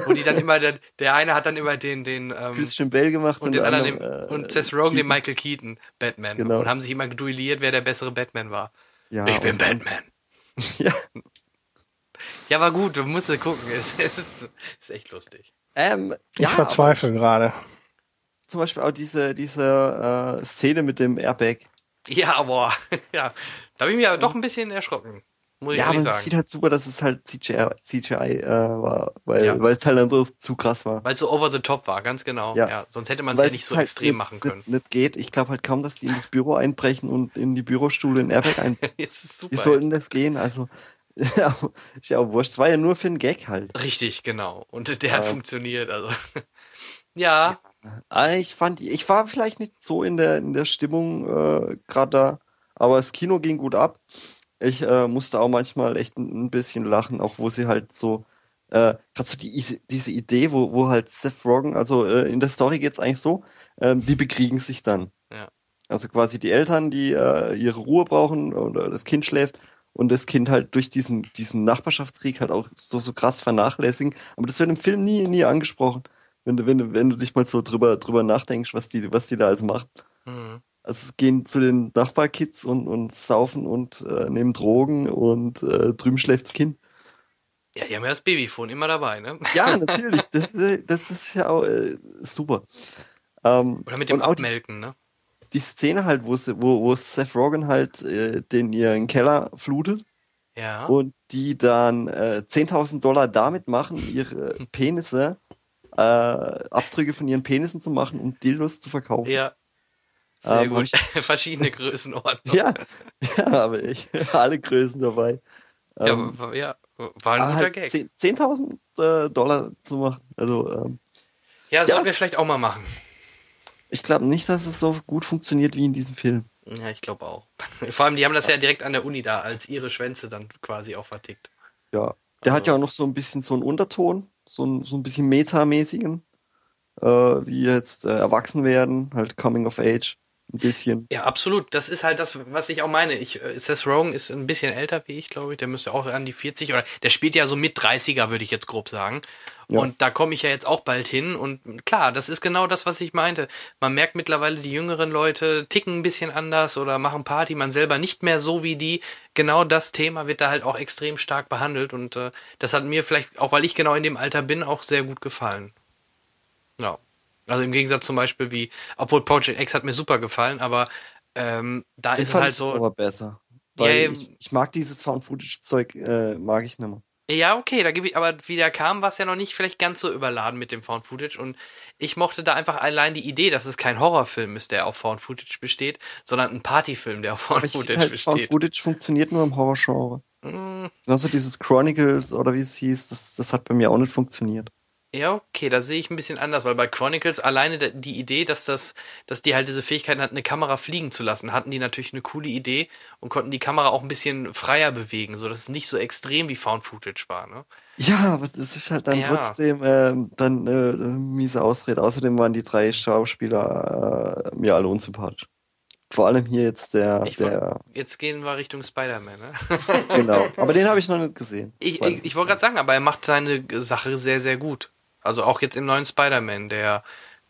Wo die dann immer, der, der eine hat dann immer den, den, ähm, Christian Bale gemacht und den der anderen, den, andere, äh, und Seth Rogen, den. Michael Keaton, Batman. Genau. Und haben sich immer duelliert, wer der bessere Batman war. Ja, ich bin Batman. Ja. Ja, war gut, du musst gucken. Es, es ist, ist echt lustig. Ähm, Ich ja, verzweifle gerade. Zum Beispiel auch diese, diese äh, Szene mit dem Airbag. Ja, aber, ja, da bin ich mir doch ein bisschen erschrocken. Muss ich Ja, aber ehrlich es sagen. sieht halt super, dass es halt CGI, CGI äh, war, weil Ja. weil es halt einfach zu krass war. Weil es so over the top war, ganz genau. Ja, Ja. sonst hätte man es ja nicht so halt extrem nicht, machen können. Nicht, nicht geht. Ich glaube halt kaum, dass die in das Büro einbrechen und in die Bürostühle in Airbag ein. es ist Wie super. soll denn das gehen? Also, ja, ist ja auch wurscht. Es war ja nur für einen Gag halt. Richtig, genau. Und der hat Ja. funktioniert, also. ja, Ich fand, ich war vielleicht nicht so in der, in der Stimmung äh, gerade da, aber das Kino ging gut ab. Ich äh, musste auch manchmal echt ein, ein bisschen lachen, auch wo sie halt so, äh, gerade so die, diese Idee, wo, wo halt Seth Rogen, also äh, in der Story geht's eigentlich so, ähm, die bekriegen sich dann. Ja. Also quasi die Eltern, die äh, ihre Ruhe brauchen oder das Kind schläft und das Kind halt durch diesen, diesen Nachbarschaftskrieg halt auch so, so krass vernachlässigen. Aber das wird im Film nie, nie angesprochen. Wenn du, wenn du, wenn du dich mal so drüber, drüber nachdenkst, was die, was die da alles machen. Mhm. Also gehen zu den Nachbarkids und, und saufen und äh, nehmen Drogen und äh, drüben schläft das Kind. Ja, die haben ja das Babyphone immer dabei, ne? Ja, natürlich. das, äh, das ist ja auch äh, super. Ähm, Oder mit dem auch die- Abmelken, ne? Die Szene halt, wo, sie, wo, wo Seth Rogen halt äh, den ihren Keller flutet Ja. und die dann äh, 10.000 Dollar damit machen, ihre Penisse, äh, Abdrücke von ihren Penissen zu machen, um Dildos zu verkaufen. Ja. Sehr Ähm, gut. Verschiedene Größenordnungen. Ja, ja, aber ich, alle Größen dabei. Ja, Ähm, war, ja, war ein aber guter halt Gag. 10 10.000 äh, Dollar zu machen. Also, ähm, Ja, sollten Ja. wir vielleicht auch mal machen. ich glaube nicht, dass es so gut funktioniert wie in diesem Film. Ja, ich glaube auch. Vor allem, die haben das ja direkt an der Uni da, als ihre Schwänze dann quasi auch vertickt. Ja. Der hat ja auch noch so ein bisschen so einen Unterton, so ein, so ein bisschen metamäßigen, äh, wie jetzt äh, erwachsen werden, halt Coming of Age, ein bisschen. Ja, absolut. Das ist halt das, was ich auch meine. Ich, äh, Seth Rogen ist ein bisschen älter wie ich, glaube ich. Der müsste auch an die 40 oder der spielt ja so mit 30er, würde ich jetzt grob sagen. Ja. Und da komme ich ja jetzt auch bald hin. Und klar, das ist genau das, was ich meinte. Man merkt mittlerweile, die jüngeren Leute ticken ein bisschen anders oder machen Party, man selber nicht mehr so wie die. Genau das Thema wird da halt auch extrem stark behandelt. Und äh, das hat mir vielleicht, auch weil ich genau in dem Alter bin, auch sehr gut gefallen. Ja. Also im Gegensatz zum Beispiel wie, obwohl Project X hat mir super gefallen, aber ähm, da Den ist es halt so. aber besser. Weil Ja, ich, ich mag dieses Found-Footage-Zeug, äh, mag ich nicht mehr. Ja, okay, da gebe ich, aber wie der kam, war es ja noch nicht vielleicht ganz so überladen mit dem Found Footage und ich mochte da einfach allein die Idee, dass es kein Horrorfilm ist, der auf Found Footage besteht, sondern ein Partyfilm, der auf Found ich Footage halt, Found besteht. Footage funktioniert nur im Horrorgenre. Mm, Genauso dieses Chronicles oder wie es hieß, das, das hat bei mir auch nicht funktioniert. Ja, okay, da sehe ich ein bisschen anders, weil bei Chronicles alleine die Idee, dass das, dass die halt diese Fähigkeiten hatten, eine Kamera fliegen zu lassen, hatten die natürlich eine coole Idee und konnten die Kamera auch ein bisschen freier bewegen, so dass es nicht so extrem wie Found Footage war, ne? Ja, aber das ist halt dann Ja. trotzdem ähm, dann äh, miese Ausrede. Außerdem waren die drei Schauspieler äh, mir alle unsympathisch. Vor allem hier jetzt der, Ich wollt- der, Jetzt gehen wir Richtung Spider-Man, ne? genau. Aber den habe ich noch nicht gesehen. Ich, ich, ich wollte gerade sagen, aber er macht seine Sache sehr, sehr gut. Also auch jetzt im neuen Spider-Man, der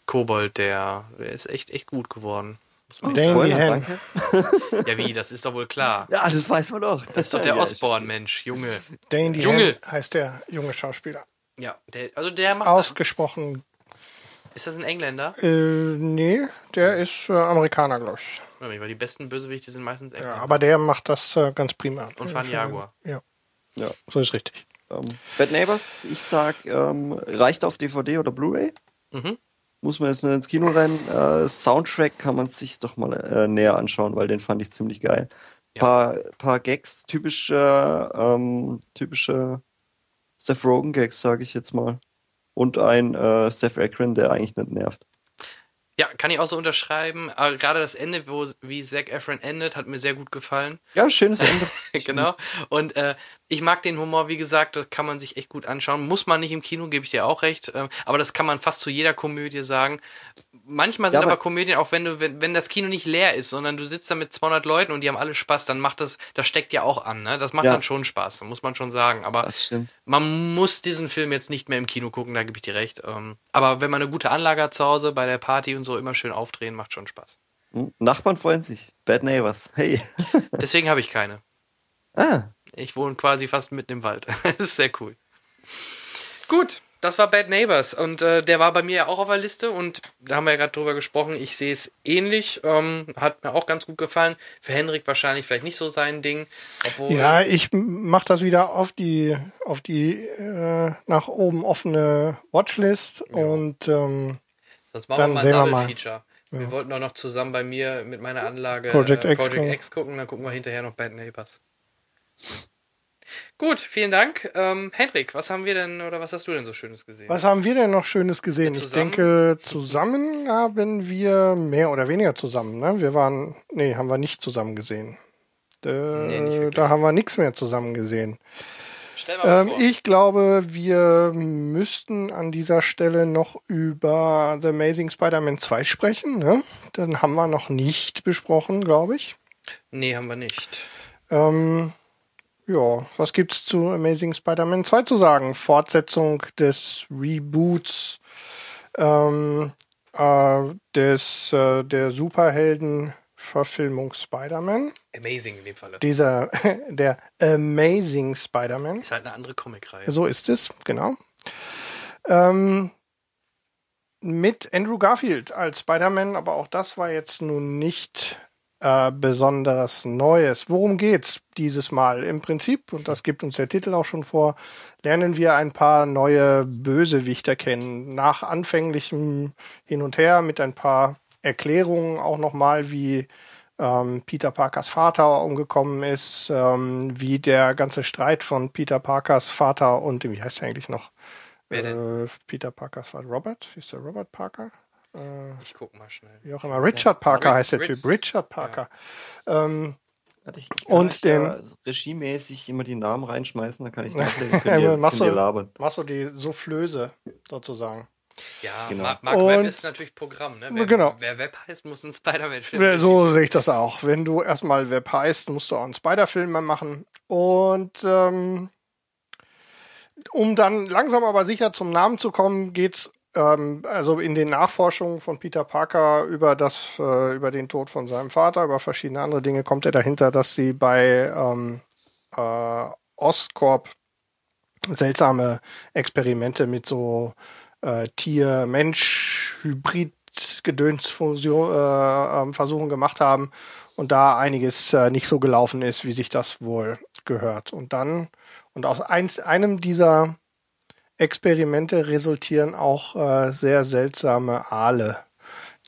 Kobold, der, der ist echt, echt gut geworden. Oh, Spoiler, danke. Ja, wie, das ist doch wohl klar. Ja, das weiß man doch. Das ist doch der ja, Osborn-Mensch, Junge. Dane Junge! Hand heißt der junge Schauspieler. Ja, der, also der macht Sachen. Ausgesprochen. Ist das ein Engländer? Äh, nee, der ist äh, Amerikaner, glaube ich. Weil die besten Bösewichte sind meistens Ja, Engländer. aber der macht das äh, ganz prima. Und fahren Jaguar. Ja, Ja. so ist richtig. Ähm, Bad Neighbors, ich sag, ähm, reicht auf DVD oder Blu-ray. Mhm. Muss man jetzt nicht ins Kino rennen. Äh, Soundtrack kann man sich doch mal äh, näher anschauen, weil den fand ich ziemlich geil. Ja. Paar, paar Gags, typische, ähm, typische Seth Rogen Gags, sage ich jetzt mal. Und ein äh, Seth Akron, der eigentlich nicht nervt. Ja, kann ich auch so unterschreiben. Aber gerade das Ende, wo wie Zac Efron endet, hat mir sehr gut gefallen. Ja, schönes Ende. genau. Und äh, ich mag den Humor, wie gesagt, das kann man sich echt gut anschauen. Muss man nicht im Kino, gebe ich dir auch recht. Ähm, aber das kann man fast zu jeder Komödie sagen. Manchmal sind Ja, aber, aber- Komödien, auch wenn du, wenn, wenn das Kino nicht leer ist, sondern du sitzt da mit 200 Leuten und die haben alle Spaß, dann macht das, das steckt ja auch an, ne? Das macht Ja. dann schon Spaß, muss man schon sagen. Aber man muss diesen Film jetzt nicht mehr im Kino gucken, da gebe ich dir recht. Ähm, aber wenn man eine gute Anlage hat zu Hause, bei der Party und so immer schön aufdrehen, macht schon Spaß. Hm, Nachbarn freuen sich. Bad Neighbors. Hey. Deswegen habe ich keine. ah, Ich wohne quasi fast mitten im Wald. das ist sehr cool. Gut, das war Bad Neighbors und äh, der war bei mir ja auch auf der Liste und da haben wir ja gerade drüber gesprochen. Ich sehe es ähnlich, ähm, hat mir auch ganz gut gefallen. Für Henrik wahrscheinlich vielleicht nicht so sein Ding, Ja, ich mach das wieder auf die auf die äh, nach oben offene Watchlist und ähm, sonst machen dann wir mal sehen ein wir Double mal. Feature. Wir wollten doch noch zusammen bei mir mit meiner Anlage Project äh, X Project gucken. X gucken, dann gucken wir hinterher noch Bad Neighbors. Gut, vielen Dank. Ähm, Henrik, was haben wir denn oder was hast du denn so Schönes gesehen? was haben wir denn noch Schönes gesehen? Ich denke, zusammen haben wir mehr oder weniger zusammen. Ne? Wir waren, nee, haben wir nicht zusammen gesehen. Äh, Nee, da haben wir nichts mehr zusammen gesehen. Ähm, ich glaube, wir müssten an dieser Stelle noch über The Amazing Spider-Man 2 sprechen. Ne? Den haben wir noch nicht besprochen, glaube ich. Nee, haben wir nicht. Ähm, ja, was gibt's zu Amazing Spider-Man 2 zu sagen? Fortsetzung des Reboots ähm, äh, des äh, der Superhelden-Verfilmung Spider-Man. Amazing in dem Falle. Dieser der Amazing Spider-Man. Ist halt eine andere Comicreihe. So ist es, genau. Ähm, mit Andrew Garfield als Spider-Man, aber auch das war jetzt nun nicht äh, besonderes Neues. Worum geht's dieses Mal? Im Prinzip, und das gibt uns der Titel auch schon vor, lernen wir ein paar neue Bösewichter kennen. Nach anfänglichem Hin und Her mit ein paar Erklärungen auch nochmal, wie ähm, Peter Parkers Vater umgekommen ist, ähm, wie der ganze Streit von Peter Parkers Vater und wie heißt er eigentlich noch? Wer denn? Äh, Peter Parkers Vater. Robert? Ist der Robert Parker? Äh, Ich guck mal schnell. wie auch immer. Richard Parker Rick- heißt der Rich- Typ. Richard Parker. Ähm, Warte, ich, ich kann Und den- ja regiemäßig immer die Namen reinschmeißen, dann kann ich nachlesen. Ja, ihr, machst labern. machst du die Soufflöse sozusagen. Ja, Genau. Ma- Mark Und- Webb ist natürlich Programm, ne? Wer, Genau. wer Webb heißt, muss einen Spider-Man-Film. Ja, So sehe ich das auch. Wenn du erstmal Web heißt, musst du auch einen Spider-Film machen. Und ähm, um dann langsam aber sicher zum Namen zu kommen, geht's ähm, also in den Nachforschungen von Peter Parker über das, äh, über den Tod von seinem Vater, über verschiedene andere Dinge, kommt er dahinter, dass sie bei ähm, äh, Ostcorp seltsame Experimente mit so äh, Tier-Mensch-Hybrid-Gedönsfusion äh, ähm, gemacht haben und da einiges äh, nicht so gelaufen ist, wie sich das wohl gehört. Und dann, und aus eins, einem dieser Experimente resultieren auch äh, sehr seltsame Aale,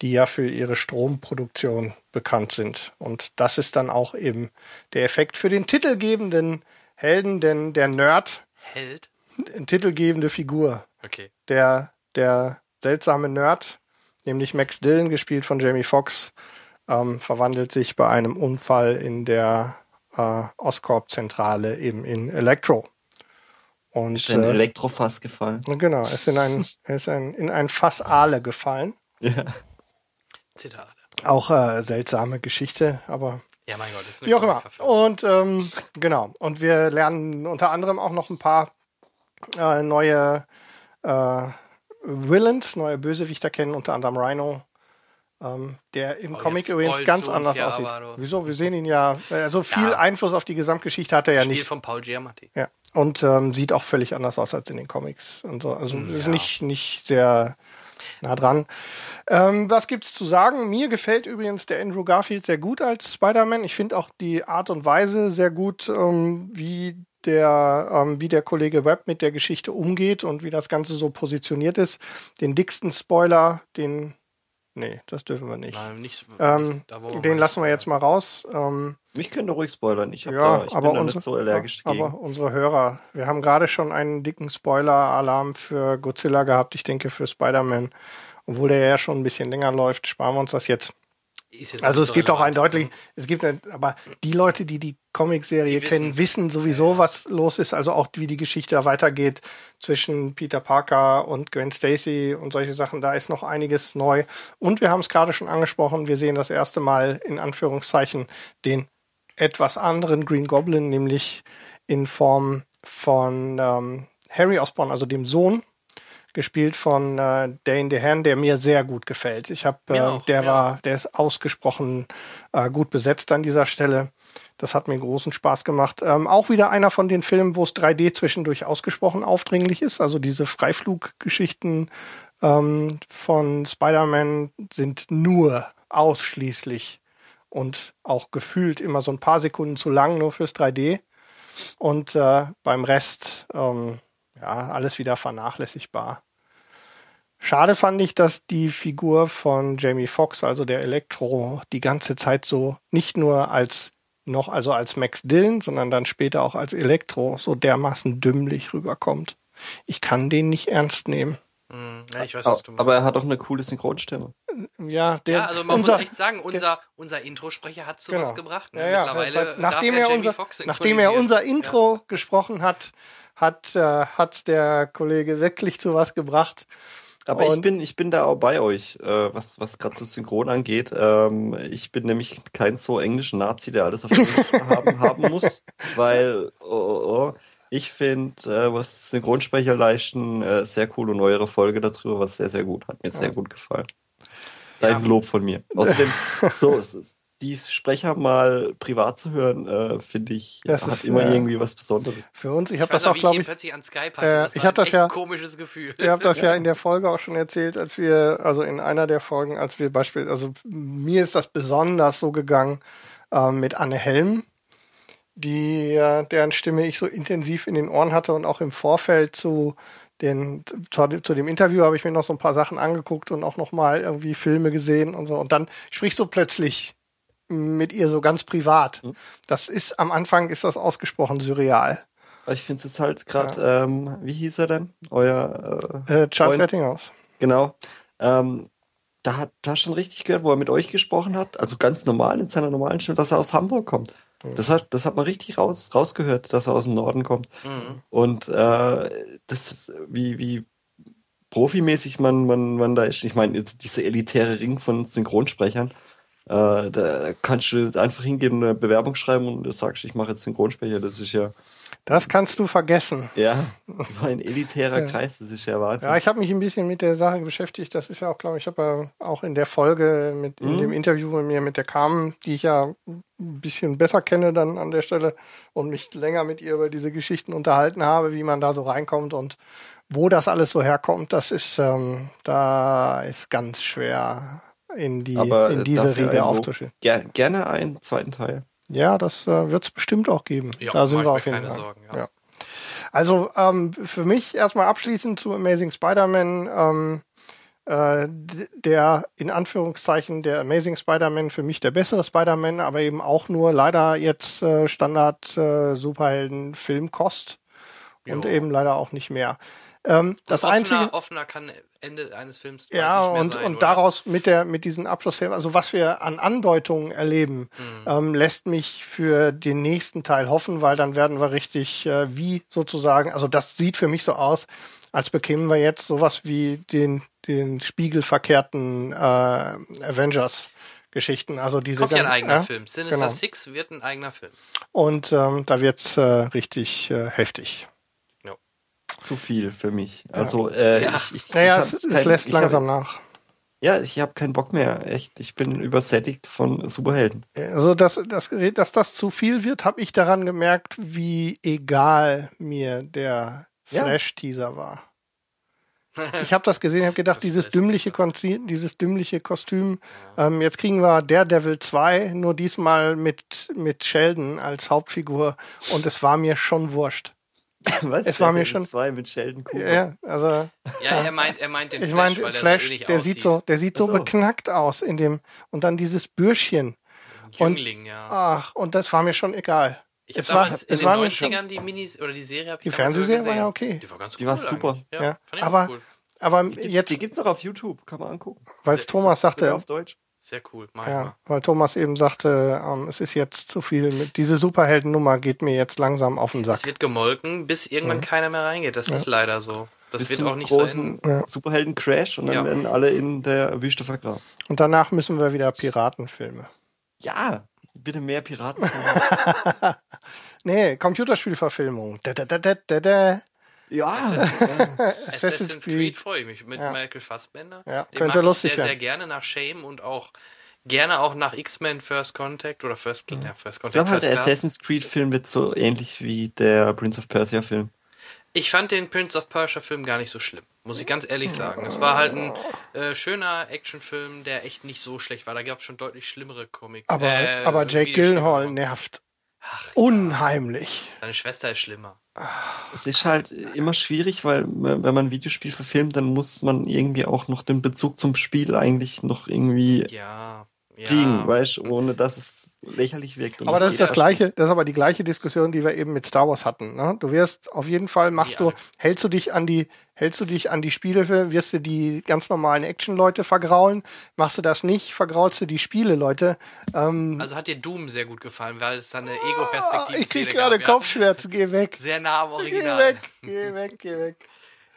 die ja für ihre Stromproduktion bekannt sind. Und das ist dann auch eben der Effekt für den titelgebenden Helden, denn der Nerd, Held? titelgebende Figur, Okay. der, der seltsame Nerd, nämlich Max Dillon, gespielt von Jamie Foxx, ähm, verwandelt sich bei einem Unfall in der äh, Oscorp-Zentrale eben in Electro. Und Ist ein äh, Elektrofass gefallen. genau, er ist in ein, er ist ein, in ein Fass Aale gefallen. Ja. Zitate. Auch äh, seltsame Geschichte, aber Ja, mein Gott, das ist eine wie auch immer. Und ähm, genau. Und wir lernen unter anderem auch noch ein paar äh, neue äh, Villains, neue Bösewichter kennen, unter anderem Rhino, ähm, der im Oh, Comic übrigens ganz anders ja aussieht. aber. Wieso? Wir sehen ihn ja, also viel Ja. Einfluss auf die Gesamtgeschichte hat er ja Spiel nicht. von Paul Giamatti. Ja. Und ähm, sieht auch völlig anders aus als in den Comics. Und so. Also ist ja. nicht, nicht sehr nah dran. Ähm, was gibt's zu sagen? Mir gefällt übrigens der Andrew Garfield sehr gut als Spider-Man. Ich finde auch die Art und Weise sehr gut, ähm, wie der, ähm, wie der Kollege Webb mit der Geschichte umgeht und wie das Ganze so positioniert ist. Den dicksten Spoiler, den, nee, das dürfen wir nicht. Nein, nicht, Ähm, da, wo den lassen wir jetzt mal raus. Ähm, Mich könnt ihr ruhig spoilern. Ich, hab ja, da, ich aber, bin da unsere, nicht so allergisch aber dagegen. unsere Hörer, wir haben gerade schon einen dicken Spoiler-Alarm für Godzilla gehabt. Ich denke für Spider-Man. Obwohl der ja schon ein bisschen länger läuft, sparen wir uns das jetzt. Ist jetzt Also nicht es gibt auch ein deutlich, es gibt, eine, aber die Leute, die die Comicserie kennen, wissen sowieso, was los ist. Also auch wie die Geschichte weitergeht zwischen Peter Parker und Gwen Stacy und solche Sachen. Da ist noch einiges neu. Und wir haben es gerade schon angesprochen. Wir sehen das erste Mal in Anführungszeichen den etwas anderen Green Goblin, nämlich in Form von ähm, Harry Osborn, also dem Sohn gespielt von äh, Dane DeHaan, der mir sehr gut gefällt. Ich habe, äh, der mir war, der ist ausgesprochen äh, gut besetzt an dieser Stelle. Das hat mir großen Spaß gemacht. Ähm, auch wieder einer von den Filmen, wo es 3D zwischendurch ausgesprochen aufdringlich ist. Also diese Freifluggeschichten ähm, von Spider-Man sind nur ausschließlich und auch gefühlt immer so ein paar Sekunden zu lang nur fürs 3D. Und äh, beim Rest ähm, ja alles wieder vernachlässigbar. Schade fand ich, dass die Figur von Jamie Foxx, also der Elektro, die ganze Zeit so nicht nur als noch also als Max Dillon, sondern dann später auch als Elektro so dermaßen dümmlich rüberkommt. Ich kann den nicht ernst nehmen. Hm, ja, ich weiß, was du meinst. Aber er hat auch eine coole Synchronstimme. Ja, der ja, also man unser, muss echt sagen, unser, unser Introsprecher hat sowas Genau. gebracht. Ne? Ja, ja, Mittlerweile seit- darf nachdem, er er unser, nachdem er unser Intro gesprochen hat, hat, äh, hat der Kollege wirklich zu was gebracht. Aber ich bin, ich bin da auch bei euch, äh, was, was gerade so Synchron angeht. Ähm, ich bin nämlich kein so englischen Nazi, der alles auf Englisch haben, haben muss, weil oh, oh, oh, ich finde, äh, was Synchronsprecher leisten, äh, sehr cool und neuere Folge darüber, was sehr, sehr gut. Hat mir sehr gut gefallen. Dein Ja. Lob von mir. Außerdem, so, es ist- die Sprecher mal privat zu hören, äh, finde ich, Das hat ist, immer äh, irgendwie was Besonderes. Für uns, ich Ich habe das auch, ich glaube ich, plötzlich an Skype hatte. Äh, das ich hab das echt ja- ein komisches Gefühl. Ihr habt das ja in der Folge auch schon erzählt, als wir, also in einer der Folgen, als wir beispielsweise, also mir ist das besonders so gegangen ähm, mit Anne Helm, die, äh, deren Stimme ich so intensiv in den Ohren hatte und auch im Vorfeld zu den, zu, zu dem Interview habe ich mir noch so ein paar Sachen angeguckt und auch noch mal irgendwie Filme gesehen und so. Und dann sprichst du plötzlich mit ihr so ganz privat. Mhm. Das ist, am Anfang ist das ausgesprochen surreal. Ich finde es jetzt halt gerade, ähm, wie hieß er denn? Euer äh, Äh, Charles? Rettinghaus. Genau. Ähm, da hat da schon richtig gehört, wo er mit euch gesprochen hat, also ganz normal in seiner normalen Stimme, dass er aus Hamburg kommt. Das hat, das hat man richtig raus, rausgehört, dass er aus dem Norden kommt. Mhm. Und äh, das ist, wie, wie profimäßig man, man, man da ist. Ich meine, jetzt dieser elitäre Ring von Synchronsprechern, äh, da kannst du einfach hingehen, eine Bewerbung schreiben und sagst, ich mache jetzt Synchronsprecher. Das ist ja, Das kannst du vergessen. ja, ein elitärer Ja. Kreis, das ist ja Wahnsinn. Ja, ich habe mich ein bisschen mit der Sache beschäftigt. Das ist ja auch, glaube ich, habe ja auch in der Folge mit in Mhm. dem Interview mit mir mit der Carmen, die ich ja ein bisschen besser kenne dann an der Stelle und mich länger mit ihr über diese Geschichten unterhalten habe, wie man da so reinkommt und wo das alles so herkommt. Das ist ähm, da ist ganz schwer in die Aber in äh, diese Riege aufzustehen. Ger gerne einen zweiten Teil. Ja, das äh, wird es bestimmt auch geben. Ja, da sind wir auf jeden keine Fall. Sorgen, ja. Ja. Also ähm, für mich erstmal abschließend zu Amazing Spider-Man. Ähm, äh, der in Anführungszeichen der Amazing Spider-Man für mich der bessere Spider-Man, aber eben auch nur leider jetzt äh, Standard äh, Superhelden Filmkost und eben leider auch nicht mehr. Ähm, das offener, einzige offener kann Ende eines Films ja, nicht mehr und, sein, und oder? daraus mit der mit diesen Abschlussszenen, also was wir an Andeutungen erleben, Mhm. ähm, lässt mich für den nächsten Teil hoffen, weil dann werden wir richtig äh, wie sozusagen, also das sieht für mich so aus, als bekämen wir jetzt sowas wie den den spiegelverkehrten äh, Avengers Geschichten, also diese Kommt ja ein ganzen- eigener ja, Film. Sinister genau. Six wird ein eigener Film. Und ähm, da wird's äh, richtig äh, heftig. Zu viel für mich. Also äh, Ja. ich, ich, Naja, ich es, kein- lässt ich langsam Hab, nach. ja, ich habe keinen Bock mehr. Echt, ich bin übersättigt von Superhelden. Also, dass, dass, dass das zu viel wird, habe ich daran gemerkt, wie egal mir der Ja. Flash-Teaser war. Ich habe das gesehen, ich habe gedacht, dieses dümmliche, dieses dümmliche Kostüm. Ähm, jetzt kriegen wir Daredevil 2, nur diesmal mit, mit Sheldon als Hauptfigur. Und es war mir schon wurscht. Was? Es war mir schon- 2 mit Sheldon Cooper. Ja, also Ja, er meint, er meint den ich Flash, meine, weil der Flash, so ähnlich der aussieht. sieht so, der sieht so, so. beknackt aus in dem und dann dieses Bürschchen. und- Jüngling, ja. Ach, und das war mir schon egal. Ich habe es war- in war den mir schon- 90ern die Minis oder die Serie habe ich Die Fernsehserie war ja okay. Die war ganz Die cool war super. Ja, Ja, fand ich aber- cool. Aber Die gibt's, jetzt, die gibt's noch auf YouTube, kann man angucken. weil Thomas sagte, auf Deutsch. Sehr cool, mach ich ja, mal. weil Thomas eben sagte, ähm, es ist jetzt zu viel. Mit, diese Superheldennummer geht mir jetzt langsam auf den Es Sack. wird gemolken, bis irgendwann keiner mehr reingeht. Das ist leider so. Das Bis wird zum auch nicht so großen enden. Ja. Superhelden-Crash und dann Ja. werden alle in der Wüste vergraben. Und danach müssen wir wieder Piratenfilme. Ja, bitte mehr Piraten. Nee, Computerspielverfilmung. Da, da, da, da, da, da. Ja, Assassin's Creed. Creed freue ich mich mit Ja. Michael Fassbender. Ja, Den könnte mag lustig ich sehr, sehr gerne nach Shame und auch gerne auch nach X-Men First Contact oder First, ja. First ich Contact. glaube halt, First der Class. Assassin's Creed-Film wird so ähnlich wie der Prince of Persia-Film. Ich fand den Prince of Persia Film gar nicht so schlimm, muss ich ganz ehrlich sagen. Es war halt ein äh, schöner Actionfilm, der echt nicht so schlecht war. Da gab es schon deutlich schlimmere Comics. Aber, äh, aber Jake. Gyllenhaal nervt. Unheimlich. Seine Schwester ist schlimmer. Es ist halt immer schwierig, weil wenn man ein Videospiel verfilmt, dann muss man irgendwie auch noch den Bezug zum Spiel eigentlich noch irgendwie Ja. ja. kriegen, weißt du, ohne dass es lächerlich wirkt. Und Aber das ist geht das gleiche, das ist aber die gleiche Diskussion, die wir eben mit Star Wars hatten. Ne? Du wirst auf jeden Fall machst Ja. du, hältst du dich an die, hältst du dich an die Spiele, wirst du die ganz normalen Action-Leute vergraulen. Machst du das nicht, vergraulst du die Spiele-Leute. Ähm, Also hat dir Doom sehr gut gefallen, weil es da eine ah, Ego-Perspektive ich krieg gerade Kopfschmerzen, geh weg. Sehr nah am Geh Original. weg, geh weg, geh weg.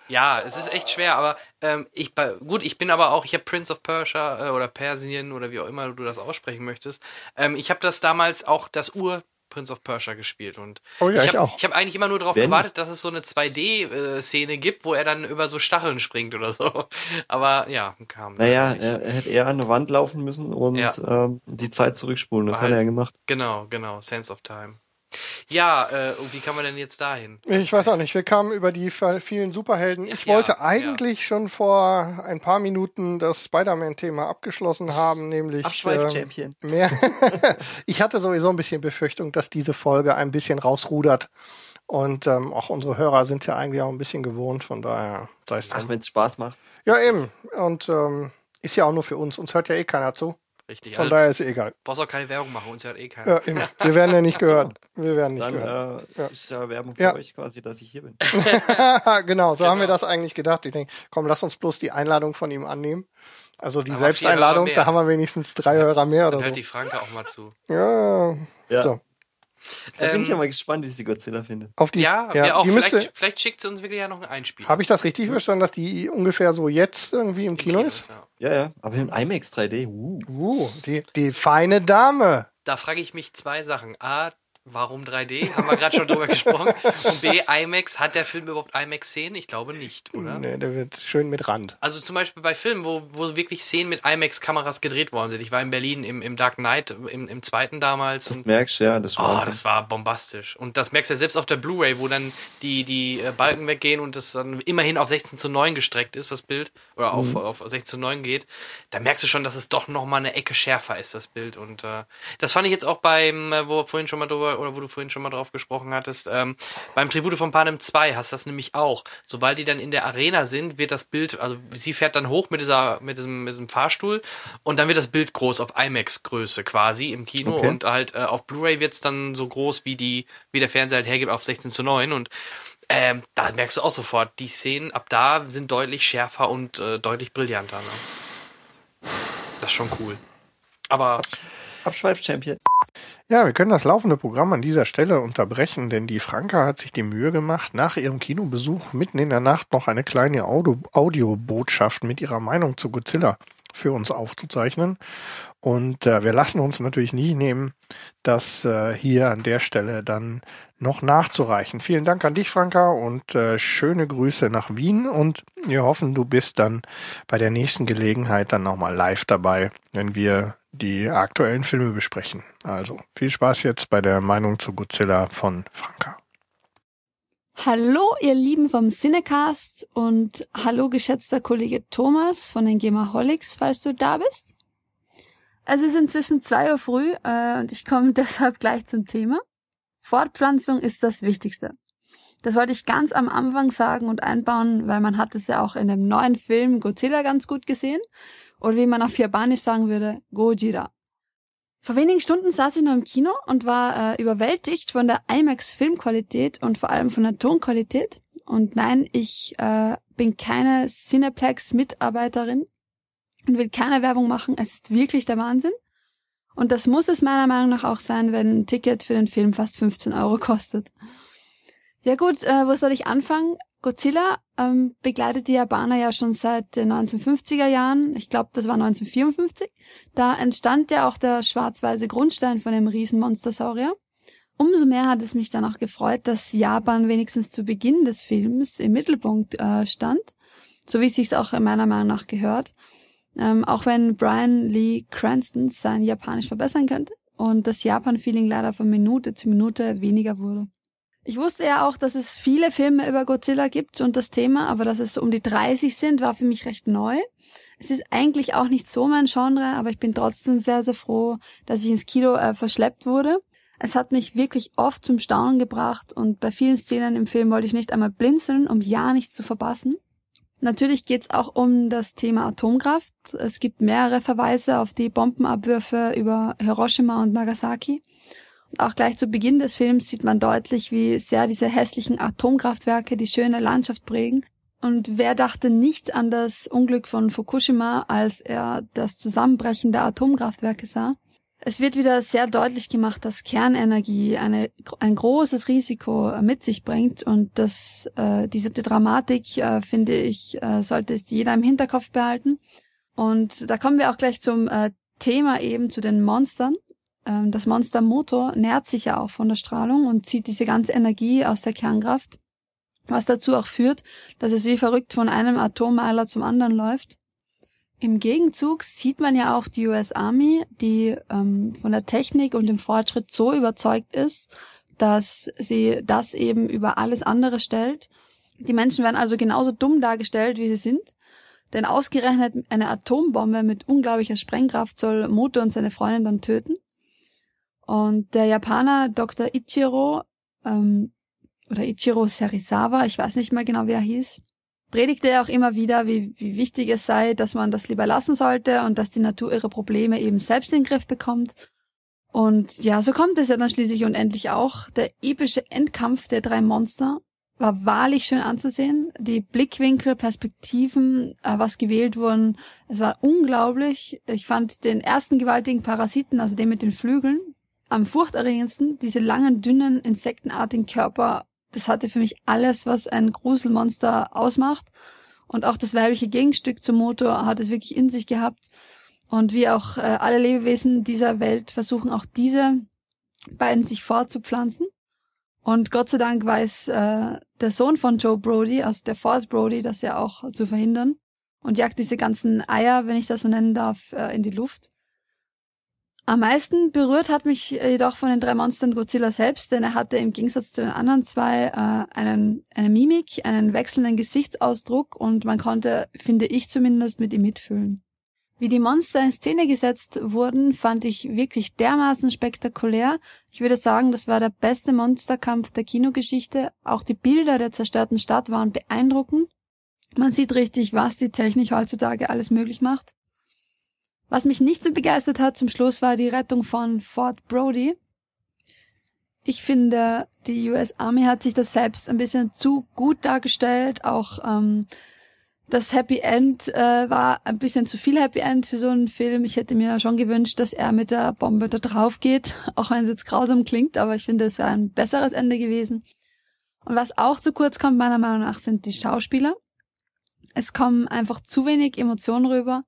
Ja, es ist echt schwer, aber ähm, ich bei- gut, ich bin aber auch, ich habe Prince of Persia äh, oder Persien oder wie auch immer du das aussprechen möchtest. Ähm, ich habe das damals auch das Ur Prince of Persia gespielt und Oh ja, ich habe hab eigentlich immer nur darauf gewartet, dass es so eine 2D-Szene gibt, wo er dann über so Stacheln springt oder so. Aber ja, kam. Naja, er, er hätte eher an eine Wand laufen müssen und Ja. ähm, die Zeit zurückspulen. Das War hat er halt- ja gemacht. Genau, genau, Sense of Time. Ja, äh, und wie kann man denn jetzt dahin? Ich weiß auch nicht, wir kamen über die vielen Superhelden. Ich Ja, wollte ja. eigentlich schon vor ein paar Minuten das Spider-Man-Thema abgeschlossen haben, nämlich ähm, Abschweif-Champion. mehr. ich hatte sowieso ein bisschen Befürchtung, dass diese Folge ein bisschen rausrudert. Und ähm, auch unsere Hörer sind ja eigentlich auch ein bisschen gewohnt, von daher sei es Ach, wenn es Spaß macht. Ja, eben. Und ähm, ist ja auch nur für uns. Uns hört ja eh keiner zu. Richtig. Von Also, daher ist es egal. brauchst auch keine Werbung machen, uns hört eh keiner. Ja. Wir werden ja nicht gehört. Wir werden nicht Dann gehört. äh, Ja. ist ja Werbung für Ja. euch quasi, dass ich hier bin. genau, so haben wir Genau. das eigentlich gedacht. Ich denke, komm, lass uns bloß die Einladung von ihm annehmen. Also die Aber Selbsteinladung, da haben wir wenigstens drei Hörer mehr Dann oder hört so. die Franke auch mal zu. Ja, Ja. so. Da bin Ähm, ich ja mal gespannt, wie sie Godzilla findet. Auf die, Ja, wir auch. die Vielleicht, müsste, vielleicht schickt sie uns wirklich ja noch einen Einspieler. habe ich das richtig verstanden, dass die ungefähr so jetzt irgendwie im Kino ist? Ja. Ja, ja. Aber im IMAX 3D. Uh. Uh, die, die feine Dame. Da frage ich mich zwei Sachen. A, warum 3D? Haben wir gerade schon drüber gesprochen. Und B, IMAX. Hat der Film überhaupt IMAX-Szenen? Ich glaube nicht, oder? Nee, der wird schön mit Rand. Also zum Beispiel bei Filmen, wo, wo wirklich Szenen mit IMAX-Kameras gedreht worden sind. Ich war in Berlin im, im Dark Knight, im, im zweiten damals. Das und merkst du, ja. Das Oh, war das war bombastisch. Und das merkst du ja selbst auf der Blu-ray, wo dann die, die äh, Balken weggehen und das dann immerhin auf 16 zu 9 gestreckt ist, das Bild, oder auf, Mhm. auf 16 zu 9 geht. Da merkst du schon, dass es doch nochmal eine Ecke schärfer ist, das Bild. Und äh, das fand ich jetzt auch beim, äh, wo vorhin schon mal drüber, oder wo du vorhin schon mal drauf gesprochen hattest, ähm, beim Tribute von Panem 2 hast du das nämlich auch. Sobald die dann in der Arena sind, wird das Bild, also sie fährt dann hoch mit dieser, mit diesem, mit diesem Fahrstuhl und dann wird das Bild groß auf IMAX-Größe quasi im Kino Okay. und halt äh, auf Blu-ray wird's dann so groß, wie die, wie der Fernseher halt hergibt auf 16 zu 9 und ähm, da merkst du auch sofort, die Szenen ab da sind deutlich schärfer und äh, deutlich brillanter. Ne? Das ist schon cool. Aber Abschweif-Champion. Ja, wir können das laufende Programm an dieser Stelle unterbrechen, denn die Franka hat sich die Mühe gemacht, nach ihrem Kinobesuch mitten in der Nacht noch eine kleine Audio Audiobotschaft mit ihrer Meinung zu Godzilla für uns aufzuzeichnen. Und äh, wir lassen uns natürlich nie nehmen, das äh, hier an der Stelle dann noch nachzureichen. Vielen Dank an dich, Franka, und äh, schöne Grüße nach Wien. Und wir hoffen, du bist dann bei der nächsten Gelegenheit dann nochmal live dabei, wenn wir die aktuellen Filme besprechen. Also viel Spaß jetzt bei der Meinung zu Godzilla von Franka. Hallo, ihr Lieben vom Cinecast und hallo, geschätzter Kollege Thomas von den Gamaholics, falls du da bist. Es ist inzwischen zwei Uhr früh äh, und ich komme deshalb gleich zum Thema. Fortpflanzung ist das Wichtigste. Das wollte ich ganz am Anfang sagen und einbauen, weil man hat es ja auch in dem neuen Film Godzilla ganz gut gesehen. Oder wie man auf Japanisch sagen würde, Gojira. Vor wenigen Stunden saß ich noch im Kino und war äh, überwältigt von der IMAX-Filmqualität und vor allem von der Tonqualität. Und nein, ich äh, bin keine Cineplex-Mitarbeiterin und will keine Werbung machen. Es ist wirklich der Wahnsinn. Und das muss es meiner Meinung nach auch sein, wenn ein Ticket für den Film fast 15 Euro kostet. Ja gut, äh, wo soll ich anfangen? Godzilla ähm, begleitet die Japaner ja schon seit den 1950er Jahren. Ich glaube, das war 1954. Da entstand ja auch der schwarz-weiße Grundstein von dem Riesenmonstersaurier. Umso mehr hat es mich dann auch gefreut, dass Japan wenigstens zu Beginn des Films im Mittelpunkt äh, stand, so wie es sich auch meiner Meinung nach gehört. Ähm, auch wenn Brian Lee Cranston sein Japanisch verbessern könnte und das Japan-Feeling leider von Minute zu Minute weniger wurde. Ich wusste ja auch, dass es viele Filme über Godzilla gibt und das Thema, aber dass es so um die 30 sind, war für mich recht neu. Es ist eigentlich auch nicht so mein Genre, aber ich bin trotzdem sehr, sehr froh, dass ich ins Kino äh, verschleppt wurde. Es hat mich wirklich oft zum Staunen gebracht und bei vielen Szenen im Film wollte ich nicht einmal blinzeln, um ja nichts zu verpassen. Natürlich geht's auch um das Thema Atomkraft. Es gibt mehrere Verweise auf die Bombenabwürfe über Hiroshima und Nagasaki. Auch gleich zu Beginn des Films sieht man deutlich, wie sehr diese hässlichen Atomkraftwerke die schöne Landschaft prägen. Und wer dachte nicht an das Unglück von Fukushima, als er das Zusammenbrechen der Atomkraftwerke sah? Es wird wieder sehr deutlich gemacht, dass Kernenergie eine, ein großes Risiko mit sich bringt und dass äh, diese Dramatik, äh, finde ich, äh, sollte es jeder im Hinterkopf behalten. Und da kommen wir auch gleich zum äh, Thema eben zu den Monstern. Ähm, das Monstermotor nährt sich ja auch von der Strahlung und zieht diese ganze Energie aus der Kernkraft, was dazu auch führt, dass es wie verrückt von einem Atommeiler zum anderen läuft. Im Gegenzug sieht man ja auch die US Army, die ähm, von der Technik und dem Fortschritt so überzeugt ist, dass sie das eben über alles andere stellt. Die Menschen werden also genauso dumm dargestellt, wie sie sind. Denn ausgerechnet eine Atombombe mit unglaublicher Sprengkraft soll Moto und seine Freundin dann töten. Und der Japaner Dr. Ichiro ähm, oder Ichiro Serizawa, ich weiß nicht mehr genau, wie er hieß, predigte er auch immer wieder, wie, wie wichtig es sei, dass man das lieber lassen sollte und dass die Natur ihre Probleme eben selbst in den Griff bekommt. Und ja, so kommt es ja dann schließlich und endlich auch. Der epische Endkampf der drei Monster war wahrlich schön anzusehen. Die Blickwinkel, Perspektiven, äh, was gewählt wurden, es war unglaublich. Ich fand den ersten gewaltigen Parasiten, also den mit den Flügeln, am furchterregendsten, diese langen, dünnen, insektenartigen Körper, das hatte für mich alles, was ein Gruselmonster ausmacht. Und auch das weibliche Gegenstück zum Motor hat es wirklich in sich gehabt. Und wie auch äh, alle Lebewesen dieser Welt versuchen auch diese beiden sich fortzupflanzen. Und Gott sei Dank weiß äh, der Sohn von Joe Brody, also der Ford Brody, das ja auch zu verhindern und jagt diese ganzen Eier, wenn ich das so nennen darf, äh, in die Luft. Am meisten berührt hat mich jedoch von den drei Monstern Godzilla selbst, denn er hatte im Gegensatz zu den anderen zwei äh, einen, eine Mimik, einen wechselnden Gesichtsausdruck und man konnte, finde ich zumindest, mit ihm mitfühlen. Wie die Monster in Szene gesetzt wurden, fand ich wirklich dermaßen spektakulär. Ich würde sagen, das war der beste Monsterkampf der Kinogeschichte. Auch die Bilder der zerstörten Stadt waren beeindruckend. Man sieht richtig, was die Technik heutzutage alles möglich macht. Was mich nicht so begeistert hat zum Schluss war die Rettung von Fort Brody. Ich finde, die US Army hat sich das selbst ein bisschen zu gut dargestellt. Auch ähm, das Happy End äh, war ein bisschen zu viel Happy End für so einen Film. Ich hätte mir schon gewünscht, dass er mit der Bombe da drauf geht, auch wenn es jetzt grausam klingt, aber ich finde, es wäre ein besseres Ende gewesen. Und was auch zu kurz kommt, meiner Meinung nach, sind die Schauspieler. Es kommen einfach zu wenig Emotionen rüber.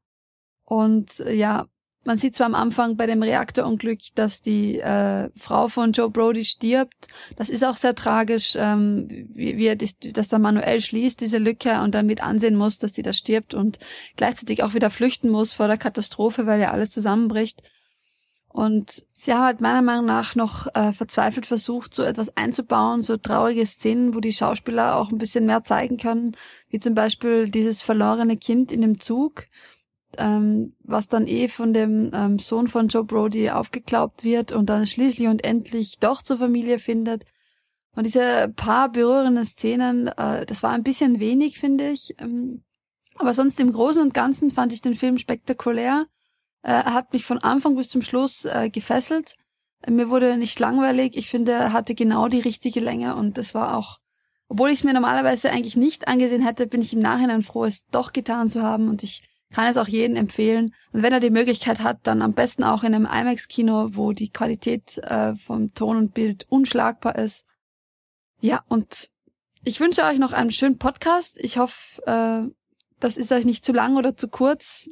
Und äh, ja, man sieht zwar am Anfang bei dem Reaktorunglück, dass die äh, Frau von Joe Brody stirbt. Das ist auch sehr tragisch, ähm, wie, wie er das, das da manuell schließt, diese Lücke, und dann mit ansehen muss, dass die da stirbt und gleichzeitig auch wieder flüchten muss vor der Katastrophe, weil ja alles zusammenbricht. Und sie haben halt meiner Meinung nach noch äh, verzweifelt versucht, so etwas einzubauen, so traurige Szenen, wo die Schauspieler auch ein bisschen mehr zeigen können, wie zum Beispiel dieses verlorene Kind in dem Zug, ähm, was dann eh von dem ähm, Sohn von Joe Brody aufgeklaubt wird und dann schließlich und endlich doch zur Familie findet. Und diese paar berührende Szenen, äh, das war ein bisschen wenig, finde ich. Ähm, aber sonst im Großen und Ganzen fand ich den Film spektakulär. Äh, er hat mich von Anfang bis zum Schluss äh, gefesselt. Mir wurde nicht langweilig. Ich finde, er hatte genau die richtige Länge und das war auch, obwohl ich es mir normalerweise eigentlich nicht angesehen hätte, bin ich im Nachhinein froh, es doch getan zu haben und ich kann es auch jedem empfehlen. Und wenn er die Möglichkeit hat, dann am besten auch in einem IMAX-Kino, wo die Qualität äh, vom Ton und Bild unschlagbar ist. Ja, und ich wünsche euch noch einen schönen Podcast. Ich hoffe, äh, das ist euch nicht zu lang oder zu kurz.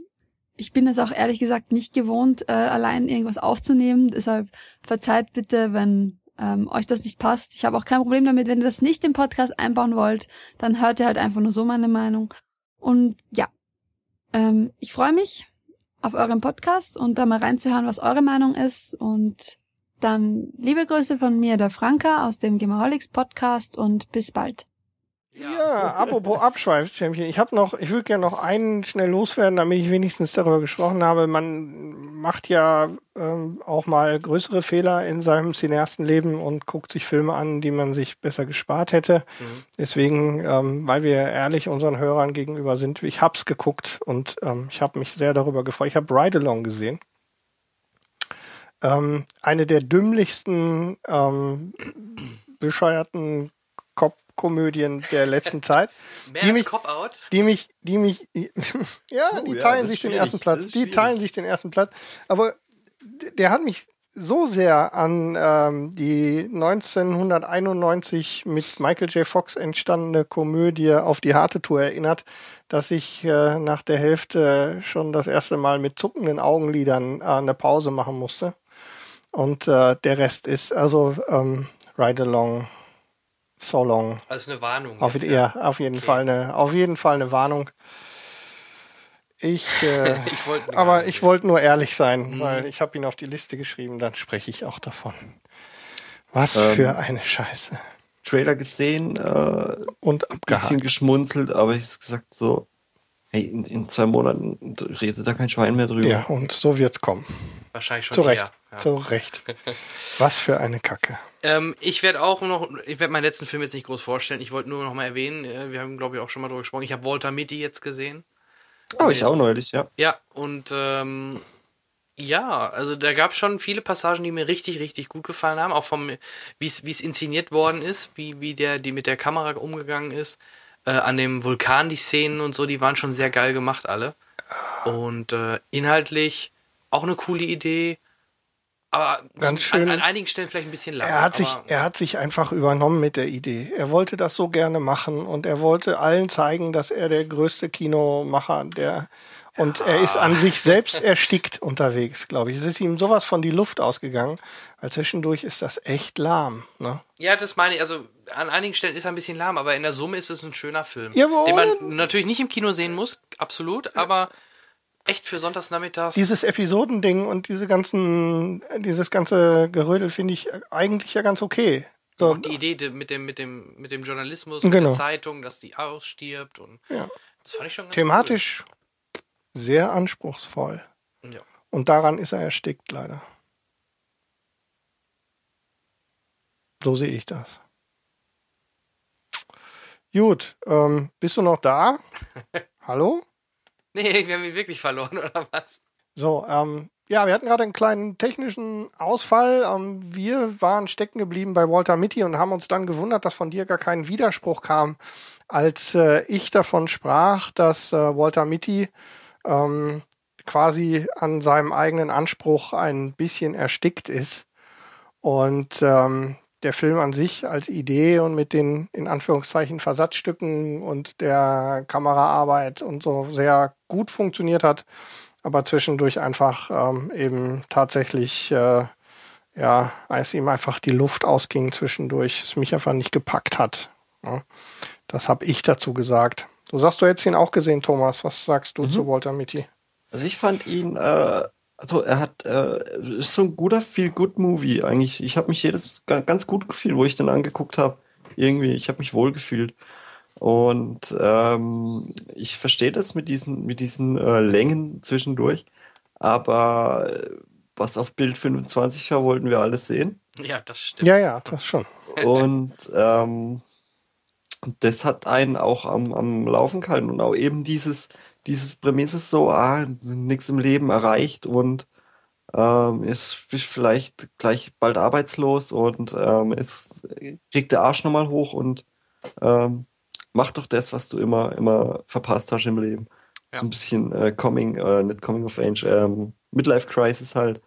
Ich bin es auch ehrlich gesagt nicht gewohnt, äh, allein irgendwas aufzunehmen. Deshalb verzeiht bitte, wenn ähm, euch das nicht passt. Ich habe auch kein Problem damit, wenn ihr das nicht im Podcast einbauen wollt, dann hört ihr halt einfach nur so meine Meinung. Und ja, ähm, ich freue mich auf euren Podcast und da mal reinzuhören, was eure Meinung ist. Und dann liebe Grüße von mir, der Franka aus dem Gemaholics Podcast und bis bald. Ja, ja apropos Abschweif-Champion. Ich habe noch, ich würde gerne noch einen schnell loswerden, damit ich wenigstens darüber gesprochen habe. Man macht ja ähm, auch mal größere Fehler in seinem Cineastenleben und guckt sich Filme an, die man sich besser gespart hätte. Mhm. Deswegen, ähm, weil wir ehrlich unseren Hörern gegenüber sind, ich hab's geguckt und ähm, ich habe mich sehr darüber gefreut. Ich habe Ride Along gesehen. Ähm, eine der dümmlichsten, ähm, bescheuerten Komödien der letzten Zeit. Mehr die als mich, Cop-Out? Die mich, die mich, ja, oh, die teilen ja, sich den ersten Platz. Die teilen sich den ersten Platz. Aber der hat mich so sehr an ähm, die 1991 mit Michael J. Fox entstandene Komödie auf die harte Tour erinnert, dass ich äh, nach der Hälfte schon das erste Mal mit zuckenden Augenlidern äh, eine Pause machen musste. Und äh, der Rest ist also ähm, Ride Along So long. Also eine Warnung. Auf, jetzt, ja. auf jeden okay. Fall eine, auf jeden Fall eine Warnung. Ich, äh, ich wollte aber ich wollte nur ehrlich sein, mhm. weil ich habe ihn auf die Liste geschrieben, dann spreche ich auch davon. Was ähm, für eine Scheiße. Trailer gesehen äh, und ein bisschen geschmunzelt, aber ich habe gesagt so, hey, in, in, zwei Monaten redet da kein Schwein mehr drüber. Ja, und so wird's kommen. Wahrscheinlich schon Zu Recht. Ja. Zu Recht. Was für eine Kacke. Ähm, ich werde auch noch, ich werde meinen letzten Film jetzt nicht groß vorstellen. Ich wollte nur noch mal erwähnen, äh, wir haben, glaube ich, auch schon mal drüber gesprochen. Ich habe Walter Mitty jetzt gesehen. Oh, ich auch neulich, ja. Ja, und ähm, ja, also da gab es schon viele Passagen, die mir richtig, richtig gut gefallen haben. Auch vom, wie es inszeniert worden ist, wie, wie der, die mit der Kamera umgegangen ist. Äh, an dem Vulkan, die Szenen und so, die waren schon sehr geil gemacht, alle. Und äh, inhaltlich auch eine coole Idee. Aber Ganz schön. An, an, einigen Stellen vielleicht ein bisschen lang. Er hat sich, er hat sich einfach übernommen mit der Idee. Er wollte das so gerne machen und er wollte allen zeigen, dass er der größte Kinomacher der und ja. er ist an sich selbst erstickt unterwegs, glaube ich. Es ist ihm sowas von die Luft ausgegangen, weil zwischendurch ist das echt lahm. Ne? Ja, das meine ich. Also an einigen Stellen ist er ein bisschen lahm, aber in der Summe ist es ein schöner Film, Jawohl. den man natürlich nicht im Kino sehen muss, absolut, aber echt für Sonntagsnachmittags. Dieses Episodending und diese ganzen, dieses ganze Gerödel finde ich eigentlich ja ganz okay. So. Und die Idee mit dem, mit dem, mit dem Journalismus und genau. der Zeitung, dass die ausstirbt und ja. das fand ich schon ganz Thematisch cool. sehr anspruchsvoll. Ja. Und daran ist er erstickt, leider. So sehe ich das. Gut, ähm, bist du noch da? Hallo? Nee, wir haben ihn wirklich verloren, oder was? So, ähm, ja, wir hatten gerade einen kleinen technischen Ausfall. Ähm, wir waren stecken geblieben bei Walter Mitty und haben uns dann gewundert, dass von dir gar kein Widerspruch kam, als äh, ich davon sprach, dass äh, Walter Mitty ähm, quasi an seinem eigenen Anspruch ein bisschen erstickt ist. Und ähm, der Film an sich als Idee und mit den in Anführungszeichen Versatzstücken und der Kameraarbeit und so sehr gut funktioniert hat, aber zwischendurch einfach ähm, eben tatsächlich äh, ja, als ihm einfach die Luft ausging zwischendurch, es mich einfach nicht gepackt hat. Ja, das habe ich dazu gesagt. Du sagst, du hättest ihn auch gesehen, Thomas. Was sagst du mhm. zu Walter Mitty? Also ich fand ihn äh, Also er hat äh, ist so ein guter Feel Good Movie eigentlich. Ich habe mich jedes ganz gut gefühlt, wo ich den angeguckt habe. Irgendwie, ich habe mich wohl gefühlt. Und ähm, ich verstehe das mit diesen mit diesen äh, Längen zwischendurch, aber äh, was auf Bild 25 war, wollten wir alles sehen. Ja, das stimmt. Ja, ja, das schon. Und ähm, das hat einen auch am, am Laufen gehalten und auch eben dieses, dieses Prämisse so, ah, nichts im Leben erreicht und ähm, ist, ist vielleicht gleich bald arbeitslos und ähm, ist, kriegt der Arsch nochmal hoch und ähm, mach doch das, was du immer, immer verpasst hast im Leben. Ja. So ein bisschen äh, Coming, äh, nicht Coming of Age, ähm, Midlife Crisis halt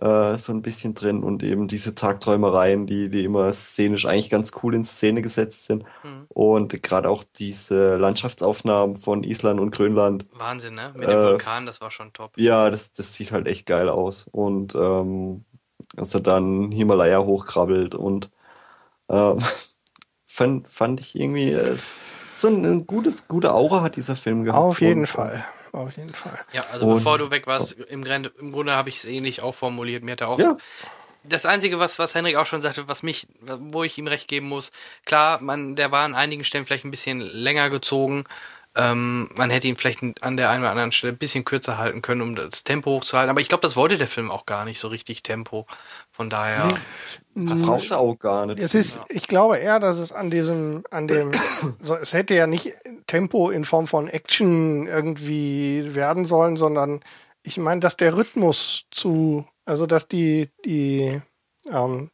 äh, so ein bisschen drin und eben diese Tagträumereien, die, die immer szenisch eigentlich ganz cool in Szene gesetzt sind. Mhm. Und gerade auch diese Landschaftsaufnahmen von Island und Grönland. Wahnsinn, ne? Mit dem Äh, Vulkan, das war schon top. Ja, das, das sieht halt echt geil aus. Und ähm, als er dann Himalaya hochkrabbelt und ähm, fand, fand ich irgendwie, äh, so ein, ein gutes, gute Aura hat dieser Film gehabt. Auf jeden und, Fall. Auf jeden Fall. Ja, also Und- bevor du weg warst, im, Grunde- im Grunde habe ich es ähnlich auch formuliert. Mir hat er auch Ja, das Einzige, was, was Henrik auch schon sagte, was mich, wo ich ihm recht geben muss, klar, man, der war an einigen Stellen vielleicht ein bisschen länger gezogen. Ähm, man hätte ihn vielleicht an der einen oder anderen Stelle ein bisschen kürzer halten können, um das Tempo hochzuhalten. Aber ich glaube, das wollte der Film auch gar nicht so richtig Tempo. Von daher, das braucht er auch gar nicht. Es ist, ich glaube eher, dass es an diesem, an dem, so, es hätte ja nicht Tempo in Form von Action irgendwie werden sollen, sondern ich meine, dass der Rhythmus zu, also dass die, die, ähm,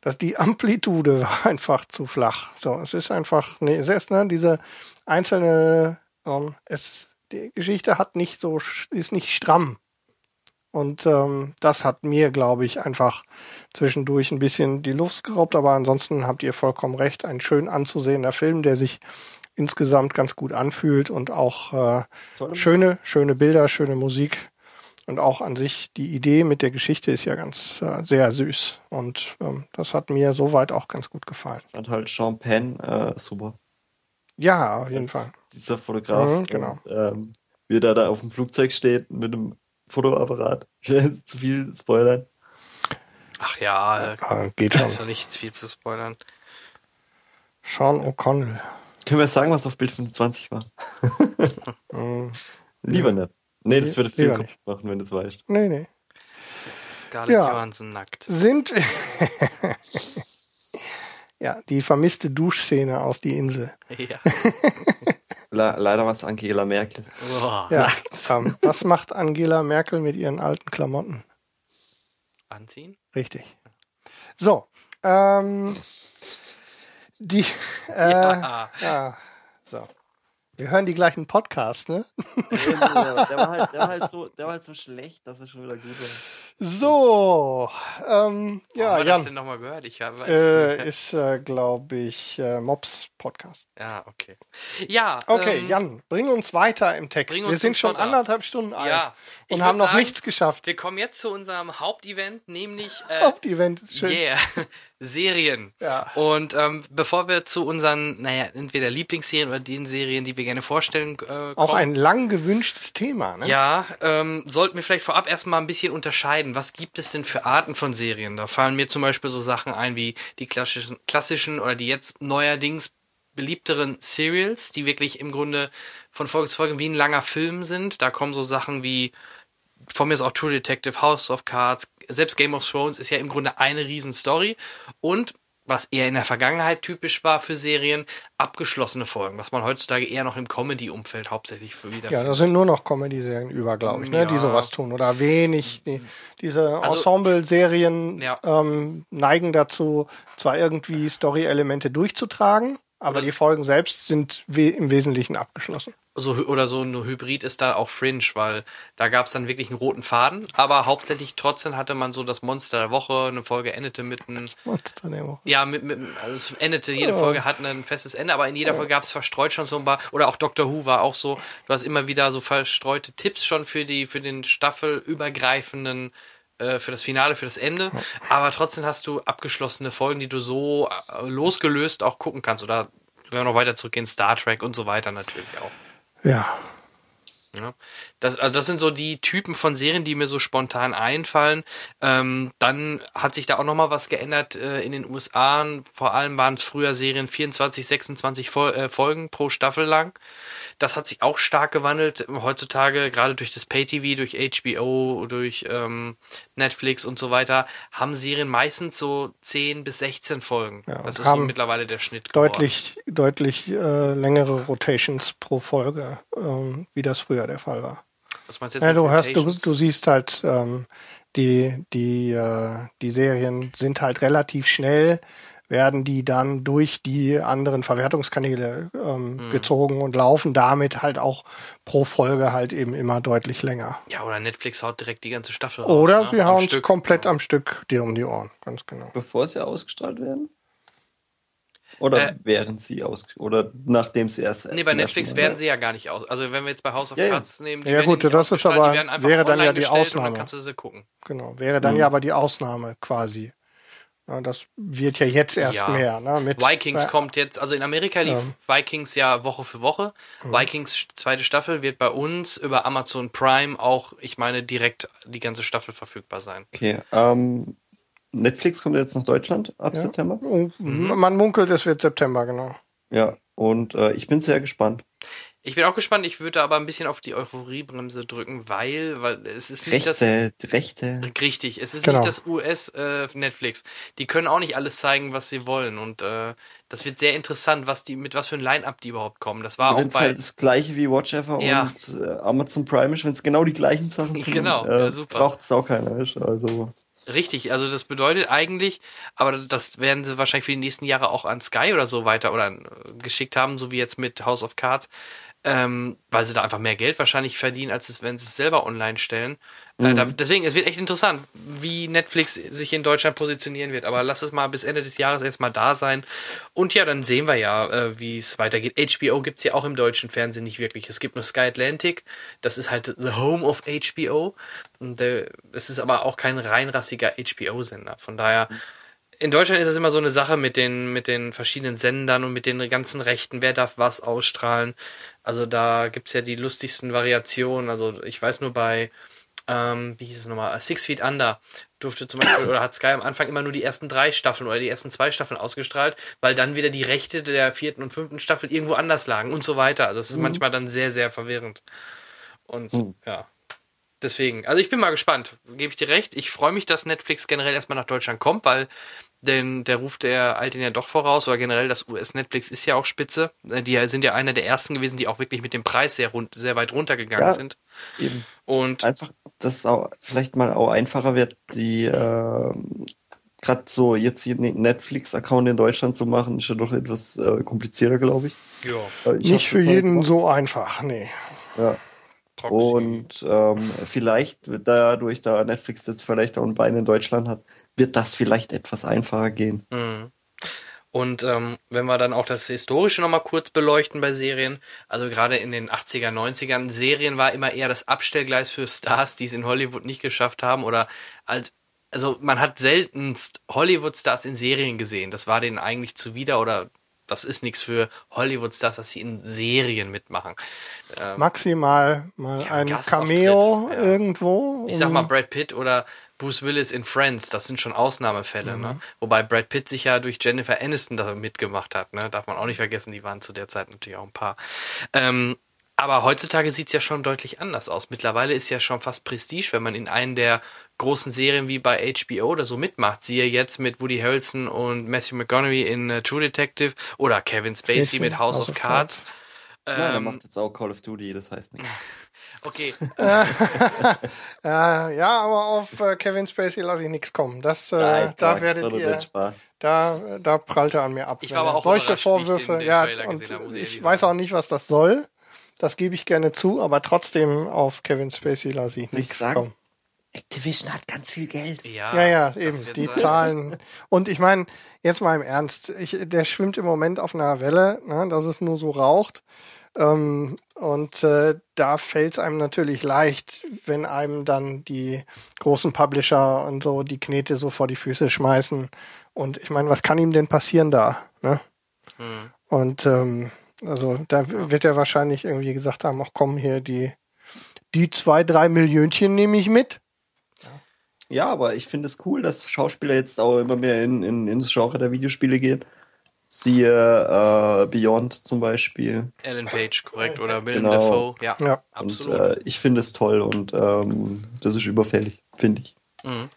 dass die Amplitude war einfach zu flach. So, es ist einfach, nee, es ist, ne, diese einzelne, ähm, es, die Geschichte hat nicht so, ist nicht stramm. Und ähm, das hat mir, glaube ich, einfach zwischendurch ein bisschen die Luft geraubt, aber ansonsten habt ihr vollkommen recht. Ein schön anzusehender Film, der sich insgesamt ganz gut anfühlt und auch äh, Tolle schöne, schöne Bilder, schöne Musik und auch an sich die Idee mit der Geschichte ist ja ganz äh, sehr süß und ähm, das hat mir soweit auch ganz gut gefallen. Ich fand halt Sean Penn äh, super. Ja, auf jeden Fall. Dieser Fotograf. Mhm, genau. Und, ähm, wie der da auf dem Flugzeug steht mit einem Fotoapparat. Ich will jetzt zu viel spoilern. ach ja, Äh, geht da schon. ist doch nichts viel zu spoilern. Sean O'Connell. Können wir sagen, was auf Bild 25 war? Mm, Lieber nicht. Nee, das würde viel kaputt machen, wenn du es weißt. nee, nee. Scarlett Ja. Johansson nackt. Sind ja die vermisste Duschszene aus die Insel. Ja. Le leider war es Angela Merkel. Boah. Ja, ähm, was macht Angela Merkel mit ihren alten Klamotten? Anziehen? Richtig. So, ähm, die, äh, ja. Ja. so. Wir hören die gleichen Podcasts, ne? der, war halt, der, war halt so, der war halt so schlecht, dass er schon wieder gut war. So, ähm, Ja, haben wir das Jan, denn nochmal gehört? Ich habe äh, ist, äh, glaube ich, äh, Mobs Podcast. Ja, okay. Ja, Okay, ähm, Jan, bring uns weiter im Text. Wir sind schon Schotter. anderthalb Stunden alt Ja, und haben noch sagen, nichts geschafft. Wir kommen jetzt zu unserem Hauptevent, nämlich äh, Hauptevent schön. yeah, Serien. Ja. Und ähm, bevor wir zu unseren, naja, entweder Lieblingsserien oder den Serien, die wir gerne vorstellen, äh, Auch kommen, ein lang gewünschtes Thema, ne? Ja, ähm, sollten wir vielleicht vorab erstmal ein bisschen unterscheiden. Was gibt es denn für Arten von Serien? Da fallen mir zum Beispiel so Sachen ein wie die klassischen, klassischen oder die jetzt neuerdings beliebteren Serials, die wirklich im Grunde von Folge zu Folge wie ein langer Film sind. Da kommen so Sachen wie von mir ist auch True Detective, House of Cards, selbst Game of Thrones ist ja im Grunde eine riesen Story und was eher in der Vergangenheit typisch war für Serien, abgeschlossene Folgen, was man heutzutage eher noch im Comedy-Umfeld hauptsächlich für wieder Ja, da sind nur noch Comedy-Serien über, glaube ich, ne, die Ja. sowas tun. Oder wenig. Die, diese Also- Ensemble-Serien Ja. ähm, neigen dazu, zwar irgendwie Story-Elemente durchzutragen, aber Oder die Folgen selbst sind we im Wesentlichen abgeschlossen. so oder so ein Hybrid ist da auch Fringe, weil da gab es dann wirklich einen roten Faden, aber hauptsächlich trotzdem hatte man so das Monster der Woche, eine Folge endete mit einem Monster der Woche. ja, mit, mit also es endete, jede Folge hat ein festes Ende, aber in jeder Folge gab es verstreut schon so ein paar, oder auch Doctor Who war auch so, du hast immer wieder so verstreute Tipps schon für die, für den staffelübergreifenden, äh, für das Finale, für das Ende, aber trotzdem hast du abgeschlossene Folgen, die du so äh, losgelöst auch gucken kannst, oder wenn wir noch weiter zurückgehen, Star Trek und so weiter natürlich auch. Ja. Ja, das, also das sind so die Typen von Serien, die mir so spontan einfallen. Ähm, dann hat sich da auch nochmal was geändert äh, in den USA. Vor allem waren es früher Serien 24, 26 Fol äh, Folgen pro Staffel lang. Das hat sich auch stark gewandelt. Heutzutage, gerade durch das Pay-TV, durch HBO, durch ähm, Netflix und so weiter, haben Serien meistens so 10 bis 16 Folgen. Ja, das ist so mittlerweile der Schnitt. Deutlich, deutlich äh, längere Rotations pro Folge, ähm, wie das früher der Fall war. Was meinst du jetzt Ja, du hast, du, du siehst halt, ähm, die, die, äh, die Serien sind halt relativ schnell, werden die dann durch die anderen Verwertungskanäle ähm, Mhm. gezogen und laufen damit halt auch pro Folge halt eben immer deutlich länger. Ja, oder Netflix haut direkt die ganze Staffel raus. Oder ne? sie hauen es komplett am Stück dir um die Ohren, ganz genau. Bevor sie ausgestrahlt werden? Oder Äh, während sie aus oder nachdem sie erst Nee, bei Netflix werden sie ja gar nicht aus. Also wenn wir jetzt bei House of Ja. Cards nehmen, die Ja, werden gut, nicht das ist ausgestrahlt, aber- die werden einfach wäre dann ja online die gestellt Und Ausnahme. dann kannst du sie gucken. Genau. Wäre dann Mhm. ja aber die Ausnahme quasi. Ja, das wird ja jetzt erst Ja. mehr. Ne? Mit, Vikings äh, kommt jetzt, also in Amerika lief Vikings ja Woche für Woche. Mhm. Vikings zweite Staffel wird bei uns über Amazon Prime auch, ich meine, direkt die ganze Staffel verfügbar sein. Okay, ähm, Netflix kommt jetzt nach Deutschland ab Ja. September. Mhm. Man munkelt, es wird September, genau. Ja, und äh, ich bin sehr gespannt. Ich bin auch gespannt, ich würde aber ein bisschen auf die Euphoriebremse drücken, weil, weil es ist nicht das. Rechte, Rechte. Richtig, es ist Genau. nicht das US äh, Netflix. Die können auch nicht alles zeigen, was sie wollen und äh, das wird sehr interessant, was die mit was für ein Line-up die überhaupt kommen. Das war auch Wenn es bei halt das gleiche wie Watch Ever Ja. und äh, Amazon Prime ist, wenn es genau die gleichen Sachen sind, Genau, äh, ja, super. braucht es auch keiner. Ist. Also Richtig, also das bedeutet eigentlich, aber das werden sie wahrscheinlich für die nächsten Jahre auch an Sky oder so weiter oder äh, geschickt haben, so wie jetzt mit House of Cards, ähm, weil sie da einfach mehr Geld wahrscheinlich verdienen, als es, wenn sie es selber online stellen. Äh, da, deswegen, es wird echt interessant, wie Netflix sich in Deutschland positionieren wird. Aber lass es mal bis Ende des Jahres erstmal da sein. Und ja, dann sehen wir ja, äh, wie es weitergeht. HBO gibt's ja auch im deutschen Fernsehen nicht wirklich. Es gibt nur Sky Atlantic. Das ist halt the home of HBO. Und äh, es ist aber auch kein reinrassiger HBO-Sender. Von daher, in Deutschland ist es immer so eine Sache mit den, mit den verschiedenen Sendern und mit den ganzen Rechten, wer darf was ausstrahlen. Also da gibt's ja die lustigsten Variationen. Also ich weiß nur bei, ähm, wie hieß es nochmal, Six Feet Under durfte zum Beispiel, oder hat Sky am Anfang immer nur die ersten drei Staffeln oder die ersten zwei Staffeln ausgestrahlt, weil dann wieder die Rechte der vierten und fünften Staffel irgendwo anders lagen und so weiter. Also es ist manchmal dann sehr, sehr verwirrend. Und ja. Deswegen, also ich bin mal gespannt, gebe ich dir recht. Ich freue mich, dass Netflix generell erstmal nach Deutschland kommt, weil denn der Ruf der ihn ja doch voraus, oder generell das US-Netflix ist ja auch spitze. Äh, Die sind ja einer der ersten gewesen, die auch wirklich mit dem Preis sehr, rund, sehr weit runtergegangen Ja. sind. eben Und einfach, dass es auch vielleicht mal auch einfacher wird, die äh, gerade so jetzt hier einen Netflix-Account in Deutschland zu machen, ist ja doch etwas äh, komplizierter, glaube ich. ja, Äh, ich Nicht für jeden gemacht. so einfach, nee. Ja. Proxy. Und ähm, vielleicht, dadurch, da Netflix jetzt vielleicht auch ein Bein in Deutschland hat, wird das vielleicht etwas einfacher gehen. Mhm. Und ähm, wenn wir dann auch das Historische nochmal kurz beleuchten bei Serien, also gerade in den 80er, 90ern, Serien war immer eher das Abstellgleis für Stars, die es in Hollywood nicht geschafft haben oder als also man hat seltenst Hollywood-Stars in Serien gesehen. Das war denen eigentlich zuwider oder das ist nichts für Hollywood-Stars, dass sie in Serien mitmachen. Ähm, Maximal mal Ja, ein Cameo ja. irgendwo. ich sag mal Brad Pitt oder Bruce Willis in Friends, das sind schon Ausnahmefälle, ne? Wobei Brad Pitt sich ja durch Jennifer Aniston da mitgemacht hat, ne? Darf man auch nicht vergessen, die waren zu der Zeit natürlich auch ein paar. Ähm, aber heutzutage sieht's ja schon deutlich anders aus. Mittlerweile ist ja schon fast Prestige, wenn man in einen der großen Serien wie bei HBO oder so mitmacht. Siehe jetzt mit Woody Harrelson und Matthew McConaughey in äh, True Detective oder Kevin Spacey Spacey, mit House, of Cards. Nein, er Ähm, macht jetzt auch Call of Duty, das heißt nicht. okay, Äh, ja, aber auf äh, Kevin Spacey lasse ich nichts kommen. Das, äh, Nein, da werdet ihr, Spaß. da, da prallt er an mir ab. Ich war aber er auch solche ich den- Vorwürfe, den ja, Trailer und gesehen habe, muss ich ich weiß auch nicht, was das soll. Das gebe ich gerne zu, aber trotzdem auf Kevin Spacey lasse ich nichts kommen. Activision hat ganz viel Geld. ja, Ja, ja, eben. Die sein. Zahlen. Und ich meine, jetzt mal im Ernst, ich, der schwimmt im Moment auf einer Welle, ne, dass es nur so raucht. Ähm, und äh, da fällt es einem natürlich leicht, wenn einem dann die großen Publisher und so die Knete so vor die Füße schmeißen. Und ich meine, was kann ihm denn passieren da? Ne? Hm. Und ähm, also da wird er wahrscheinlich irgendwie gesagt haben, ach komm hier, die die zwei, drei Millionchen nehme ich mit. Ja, aber ich finde es cool, dass Schauspieler jetzt auch immer mehr in, in, ins Genre der Videospiele gehen. Siehe äh, Beyond zum Beispiel. Ellen Page, korrekt, oder Willem Genau. Dafoe, ja, Ja. absolut. Und äh, ich finde es toll und ähm, das ist überfällig, finde ich. Mhm.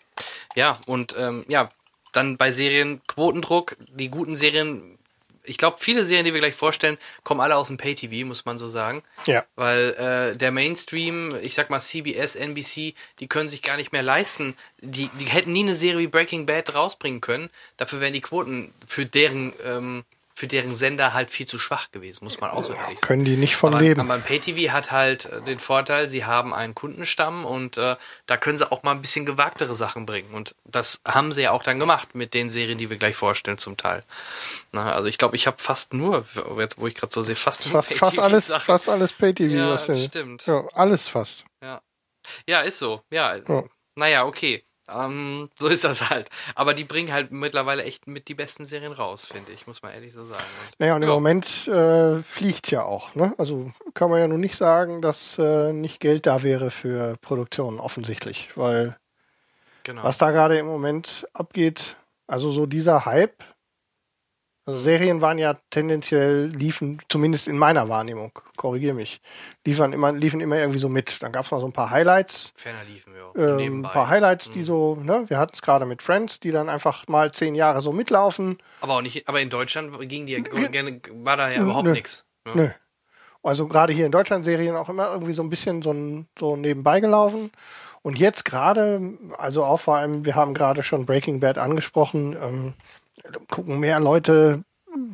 Ja, und ähm, ja, dann bei Serien Quotendruck, die guten Serien, ich glaube, viele Serien, die wir gleich vorstellen, kommen alle aus dem Pay-TV, muss man so sagen. Ja. Weil äh, der Mainstream, ich sag mal CBS, NBC, die können sich gar nicht mehr leisten. Die, die hätten nie eine Serie wie Breaking Bad rausbringen können. Dafür wären die Quoten für deren, ähm, für deren Sender halt viel zu schwach gewesen, muss man auch so ehrlich sagen. Können die nicht von aber, leben. Aber Pay-TV hat halt äh, den Vorteil, sie haben einen Kundenstamm und äh, da können sie auch mal ein bisschen gewagtere Sachen bringen. Und das haben sie ja auch dann gemacht mit den Serien, die wir gleich vorstellen zum Teil. Na, also ich glaube, ich habe fast nur, jetzt wo ich gerade so sehe, fast nur fast, fast alles, Pay-TV-Sachen. fast alles Pay-TV. Ja, was stimmt. Ja, alles fast. Ja. ja, ist so. Ja. Ja. Naja, okay. Ähm, so ist das halt. Aber die bringen halt mittlerweile echt mit die besten Serien raus, finde ich, muss man ehrlich so sagen. Und, Naja, und im Ja. Moment äh, fliegt's ja auch. Ne? Also kann man ja nun nicht sagen, dass äh, nicht Geld da wäre für Produktionen, offensichtlich. Weil genau. was da gerade im Moment abgeht, also so dieser Hype, also Serien waren ja tendenziell, liefen, zumindest in meiner Wahrnehmung, korrigier mich, liefern immer, liefen immer irgendwie so mit. Dann gab's mal so ein paar Highlights, Ferner liefen wir auch. ähm, ein nebenbei. paar Highlights, Mhm. die so, ne, wir hatten es gerade mit Friends, die dann einfach mal zehn Jahre so mitlaufen. Aber auch nicht, aber in Deutschland ging die Ge- gerne, war da ja überhaupt nichts. Ne? Nö. Also gerade hier in Deutschland Serien auch immer irgendwie so ein bisschen so, ein, so nebenbei gelaufen. Und jetzt gerade, also auch vor allem, wir haben gerade schon Breaking Bad angesprochen, ähm, gucken mehr Leute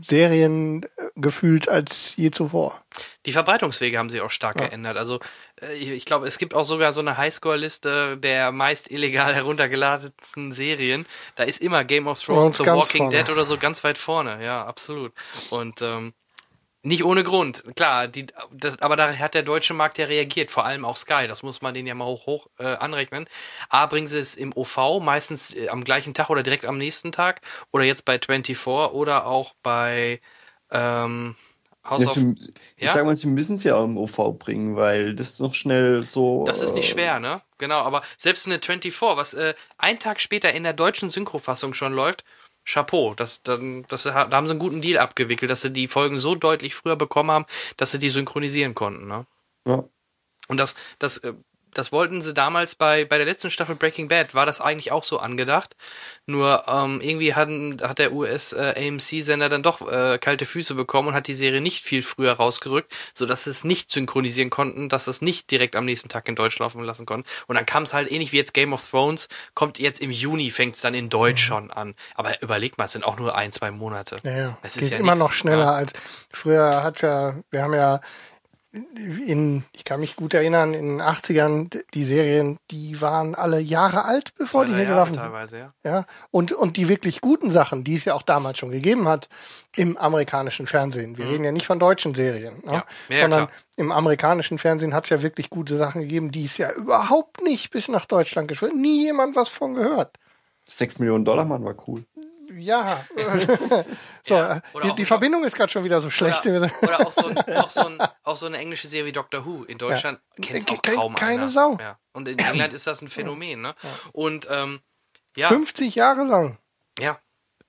Serien äh, gefühlt als je zuvor. Die Verbreitungswege haben sich auch stark Ja. geändert. Also äh, ich, glaube, es gibt auch sogar so eine Highscore-Liste der meist illegal heruntergeladenen Serien. Da ist immer Game of Thrones, The Walking vorne. Dead oder so ganz weit vorne. Ja, absolut. Und ähm, nicht ohne Grund. Klar, die, das, aber da hat der deutsche Markt ja reagiert, vor allem auch Sky. Das muss man denen ja mal hoch, hoch äh, anrechnen. A, bringen sie es im OV, meistens äh, am gleichen Tag oder direkt am nächsten Tag. Oder jetzt bei 24 oder auch bei ähm, House Ja, of sie, ich Ja? sag mal, sie müssen es ja im OV bringen, weil das noch schnell so. Das ist nicht äh, schwer, ne? Genau, aber selbst eine 24, was äh, ein Tag später in der deutschen Synchrofassung schon läuft, Chapeau. Das, dann, das, da haben sie einen guten Deal abgewickelt, dass sie die Folgen so deutlich früher bekommen haben, dass sie die synchronisieren konnten, ne? Ja. Und das, das, äh, das wollten sie damals bei, bei der letzten Staffel Breaking Bad, war das eigentlich auch so angedacht. Nur ähm, irgendwie hatten, hat der US-AMC-Sender dann doch äh, kalte Füße bekommen und hat die Serie nicht viel früher rausgerückt, sodass sie es nicht synchronisieren konnten, dass sie es nicht direkt am nächsten Tag in Deutsch laufen lassen konnten. Und dann kam es halt ähnlich wie jetzt Game of Thrones, kommt jetzt im Juni, fängt es dann in Deutsch schon an. Aber überleg mal, es sind auch nur ein, zwei Monate. Ja, ja. Es ist ja immer nix, noch schneller ja. als früher hat ja, wir haben ja in, ich kann mich gut erinnern, in den 80ern, die Serien, die waren alle Jahre alt, bevor die hier gelaufen sind. teilweise, ja. Ja, und, und die wirklich guten Sachen, die es ja auch damals schon gegeben hat, im amerikanischen Fernsehen. Wir reden ja nicht von deutschen Serien, ne? Mhm. Ja, ja, sondern klar. im amerikanischen Fernsehen hat es ja wirklich gute Sachen gegeben, die es ja überhaupt nicht bis nach Deutschland geschafft hat. Nie jemand was von gehört. 6 Millionen Dollar Mann war cool. Ja. so, Ja, äh, die, die Verbindung ist gerade schon wieder so schlecht. Oder, oder auch, so ein, auch, so ein, auch so eine englische Serie wie Doctor Who. In Deutschland Ja. kennt es auch Ke- kaum keine einer. Sau. Ja. Und in England ist das ein Phänomen. Ne? Und ähm, ja, 50 Jahre lang. ja,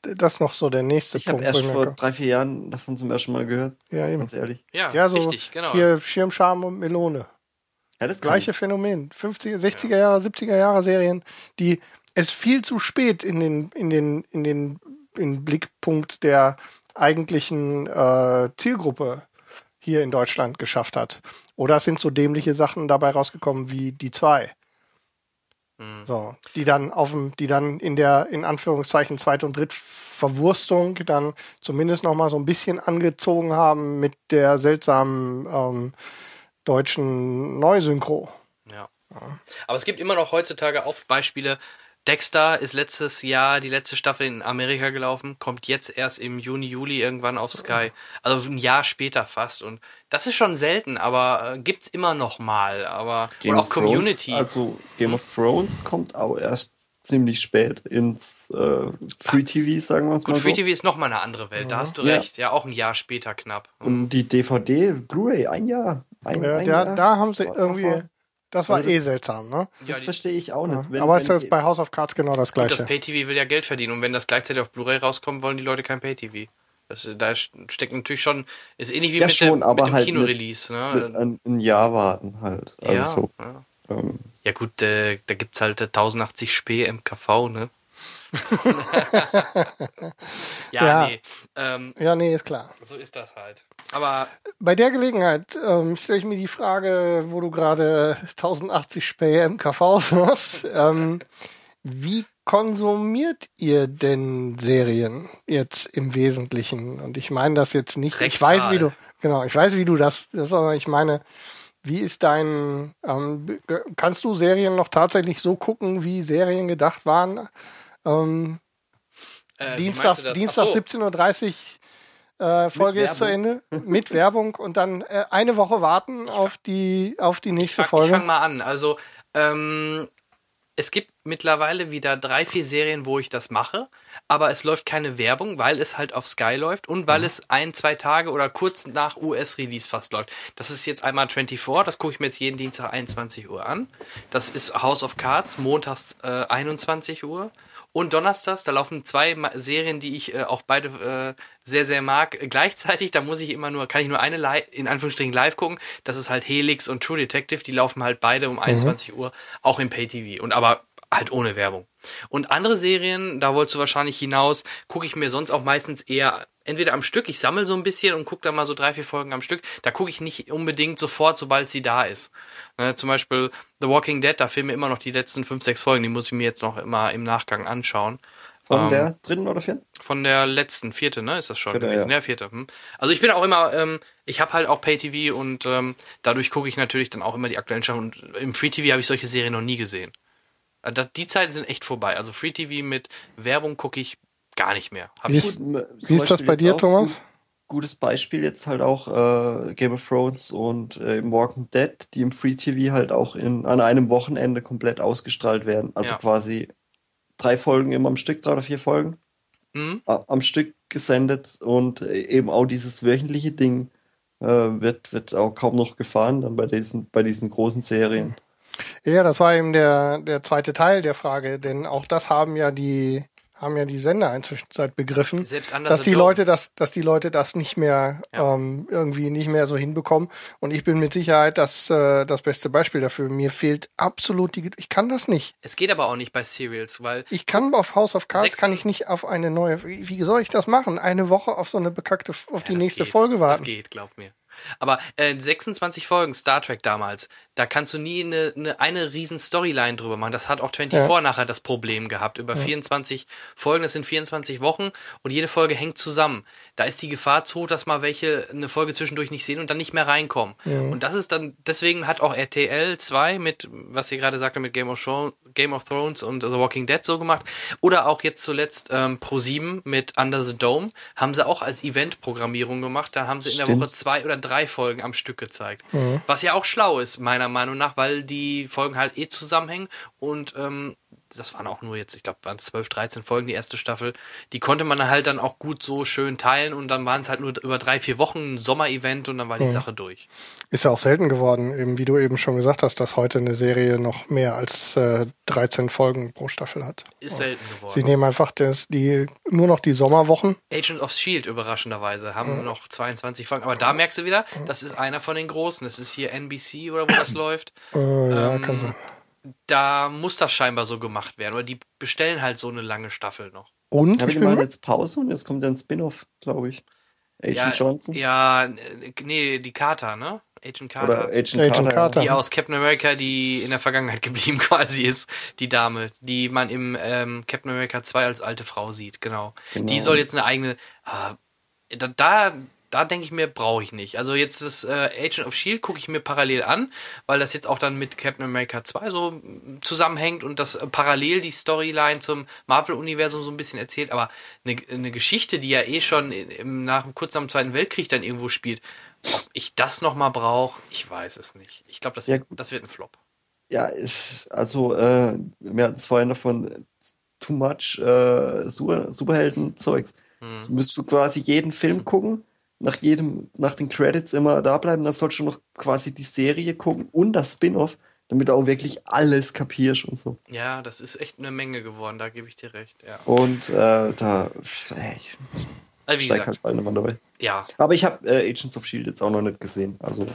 Das ist noch so der nächste Ich habe Punkt. erst wo ich vor drei, vier Jahren davon zum ersten Mal gehört. ja, eben. Ganz ehrlich. ja, Ja, so richtig, genau. hier Schirmscham und Melone. Ja, das kann Gleiche Phänomen. 50er, 60er Jahre, 70er Jahre Serien, die es viel zu spät in den, in den, in den, in den Blickpunkt der eigentlichen äh, Zielgruppe hier in Deutschland geschafft hat. Oder es sind so dämliche Sachen dabei rausgekommen wie die zwei. Mhm. So, die dann auf dem, die dann in der, in Anführungszeichen, Zweit- und Drittverwurstung dann zumindest noch mal so ein bisschen angezogen haben mit der seltsamen ähm, deutschen Neusynchro. Ja. Aber es gibt immer noch heutzutage auch Beispiele. Dexter ist letztes Jahr die letzte Staffel in Amerika gelaufen, kommt jetzt erst im Juni, Juli irgendwann auf Sky. Also ein Jahr später fast. Und das ist schon selten, aber äh, gibt's immer noch mal. Aber Game und auch of Thrones, Community. Also Game of Thrones kommt auch erst ziemlich spät ins äh, Free TV, sagen wir es mal Gut, so. Free TV ist noch mal eine andere Welt. Da hast du Ja. recht. Ja, auch ein Jahr später knapp. Und die DVD, Blu-ray, ein Jahr. Ein, Ja, ein da, Jahr. da haben sie irgendwie, Das war Also das- eh seltsam, ne? Das Ja, die- verstehe ich auch Ja. nicht. Wenn- Aber wenn ist das ihr- bei House of Cards genau das Und gleiche. das Pay-TV will ja Geld verdienen und wenn das gleichzeitig auf Blu-ray rauskommt, wollen die Leute kein Pay-TV. Das, da steckt natürlich schon, ist ähnlich wie Ja, mit, schon, der, aber mit dem halt Kinorelease. Ne? ein, ein Jahr warten halt. Also Ja, so, ja. ähm, ja gut, äh, da gibt's halt äh, 1080 Sp MKV, ne? ja, Ja. nee. Ähm, Ja, nee, ist klar. so ist das halt. Aber Bei der Gelegenheit ähm, stelle ich mir die Frage, wo du gerade 1080 Spähe MKV hast. ähm, wie konsumiert ihr denn Serien jetzt im Wesentlichen? Und ich meine das jetzt nicht. Ich Rektal. weiß, wie du genau, ich weiß, wie du das, das sondern ich meine, wie ist dein, ähm, kannst du Serien noch tatsächlich so gucken, wie Serien gedacht waren? Ähm, äh, Dienstag? Dienstag so, 17.30 Uhr äh, Folge ist zu. Ende. Mit Werbung und dann äh, eine Woche warten auf die, auf die Ich nächste fang, ich Folge. fang mal an. Also, ähm, es gibt mittlerweile wieder drei, vier Serien, wo ich das mache, aber es läuft keine Werbung, weil es halt auf Sky läuft und Mhm. weil es ein, zwei Tage oder kurz nach US-Release fast läuft. Das ist jetzt einmal 24, das gucke ich mir jetzt jeden Dienstag 21 Uhr an. Das ist House of Cards, montags äh, 21 Uhr. Und donnerstags, da laufen zwei Ma- Serien, die ich äh, auch beide äh, sehr, sehr mag. Gleichzeitig, da muss ich immer nur, kann ich nur eine li in Anführungsstrichen live gucken. Das ist halt Helix und True Detective, die laufen halt beide um 21 Uhr, auch im Pay-TV. Und aber halt ohne Werbung. Und andere Serien, da wolltest du wahrscheinlich hinaus, gucke ich mir sonst auch meistens eher entweder am Stück, ich sammle so ein bisschen und gucke da mal so drei, vier Folgen am Stück. Da gucke ich nicht unbedingt sofort, sobald sie da ist. Ne, zum Beispiel The Walking Dead, da fehlen mir immer noch die letzten fünf, sechs Folgen, die muss ich mir jetzt noch immer im Nachgang anschauen. von Ähm, der dritten oder vierten? Von der letzten, vierte, ne, ist das schon Vierte, gewesen? ja. Ja, vierte. Hm. Also ich bin auch immer, ähm, ich habe halt auch Pay-TV und ähm, dadurch gucke ich natürlich dann auch immer die aktuellen Sachen. Und im Free-TV habe ich solche Serien noch nie gesehen. Äh, Die Zeiten sind echt vorbei. Also Free-TV mit Werbung gucke ich gar nicht mehr. Hab Wie ich, ist- Gut, m- Wie ist das bei dir, Thomas? gut- Gutes Beispiel jetzt halt auch äh, Game of Thrones und äh, im Walking Dead, die im Free TV halt auch in, an einem Wochenende komplett ausgestrahlt werden. Also Ja. quasi drei Folgen immer am Stück, drei oder vier Folgen hm? a- am Stück gesendet und äh, eben auch dieses wöchentliche Ding äh, wird, wird auch kaum noch gefahren dann bei diesen, bei diesen großen Serien. Ja, das war eben der, der zweite Teil der Frage, denn auch das haben ja die, haben ja die Sender inzwischen seit begriffen. Dass die. Leute das, dass die Leute das nicht mehr Ja. ähm, irgendwie nicht mehr so hinbekommen. Und ich bin mit Sicherheit das äh, das beste Beispiel dafür. Mir fehlt absolut die, ich kann das nicht. Es geht aber auch nicht bei Serials, weil Ich kann auf House of Cards kann ich nicht auf eine neue. Wie, wie soll ich das machen? Eine Woche auf so eine bekackte, auf die Ja, das nächste geht. Folge Das warten. geht, glaub mir. Aber äh, 26 Folgen Star Trek damals, da kannst du nie eine, eine, eine riesen Storyline drüber machen. Das hat auch 24 Ja. nachher das Problem gehabt. Über 24 Folgen, das sind 24 Wochen und jede Folge hängt zusammen. Da ist die Gefahr zu hoch, dass mal welche eine Folge zwischendurch nicht sehen und dann nicht mehr reinkommen. Und das ist dann, deswegen hat auch RTL 2 mit, was ihr gerade sagte, mit Game of, Thrones, Game of Thrones und The Walking Dead so gemacht. Oder auch jetzt zuletzt ähm, Pro7 mit Under the Dome haben sie auch als Event-Programmierung gemacht. Da haben sie in der. Woche zwei oder drei Folgen am Stück gezeigt. Was ja auch schlau ist, meiner Meinung nach, weil die Folgen halt eh zusammenhängen. Und ähm, das waren auch nur jetzt, ich glaube, waren 12, 13 Folgen, die erste Staffel. Die konnte man dann halt dann auch gut so schön teilen und dann waren es halt nur über drei, vier Wochen ein Sommer-Event und dann war die Sache durch. Ist ja auch selten geworden, eben wie du eben schon gesagt hast, dass heute eine Serie noch mehr als äh, 13 Folgen pro Staffel hat. Ist selten Sie geworden. nehmen einfach das, die nur noch die Sommerwochen. Agent of Shield überraschenderweise haben noch 22 Folgen, aber da merkst du wieder, das ist einer von den großen. Das ist hier NBC oder wo das läuft. Äh, ja, Ähm, kann sein. Da muss das scheinbar so gemacht werden oder die bestellen halt so eine lange Staffel noch. Und Ja, ich die machen jetzt Pause und jetzt kommt ein Spin-off, glaube ich. Agent ja, Johnson Ja, nee, die Carter, ne? Agent Carter. oder Agent, Agent Carter. Carter. die aus Captain America, die in der Vergangenheit geblieben quasi ist, die Dame, die man im ähm, Captain America 2 als alte Frau sieht, genau. Genau. Die soll jetzt eine eigene, ah, da, da, da denke ich mir, brauche ich nicht. Also jetzt das äh, Agent of Shield gucke ich mir parallel an, weil das jetzt auch dann mit Captain America 2 so mm, zusammenhängt und das äh, parallel die Storyline zum Marvel-Universum so ein bisschen erzählt, aber eine, eine Geschichte, die ja eh schon im, nach kurz nach dem Zweiten Weltkrieg dann irgendwo spielt, ob ich das nochmal brauche, ich weiß es nicht. Ich glaube, das, Ja, wird- das wird ein Flop. Ja, also äh, wir hatten es vorhin davon, äh, too much äh, Super, Superhelden-Zeugs. Hm. Müsstest du quasi jeden Film gucken, nach jedem, nach den Credits immer da bleiben, dann sollst du noch quasi die Serie gucken und das Spin-off. damit du auch wirklich alles kapierst und so. Ja, das ist echt eine Menge geworden, da gebe ich dir recht, ja. Und äh, da ey, ich Also steig halt bald nochmal dabei. ja, Aber ich habe äh, Agents of Shield jetzt auch noch nicht gesehen. Also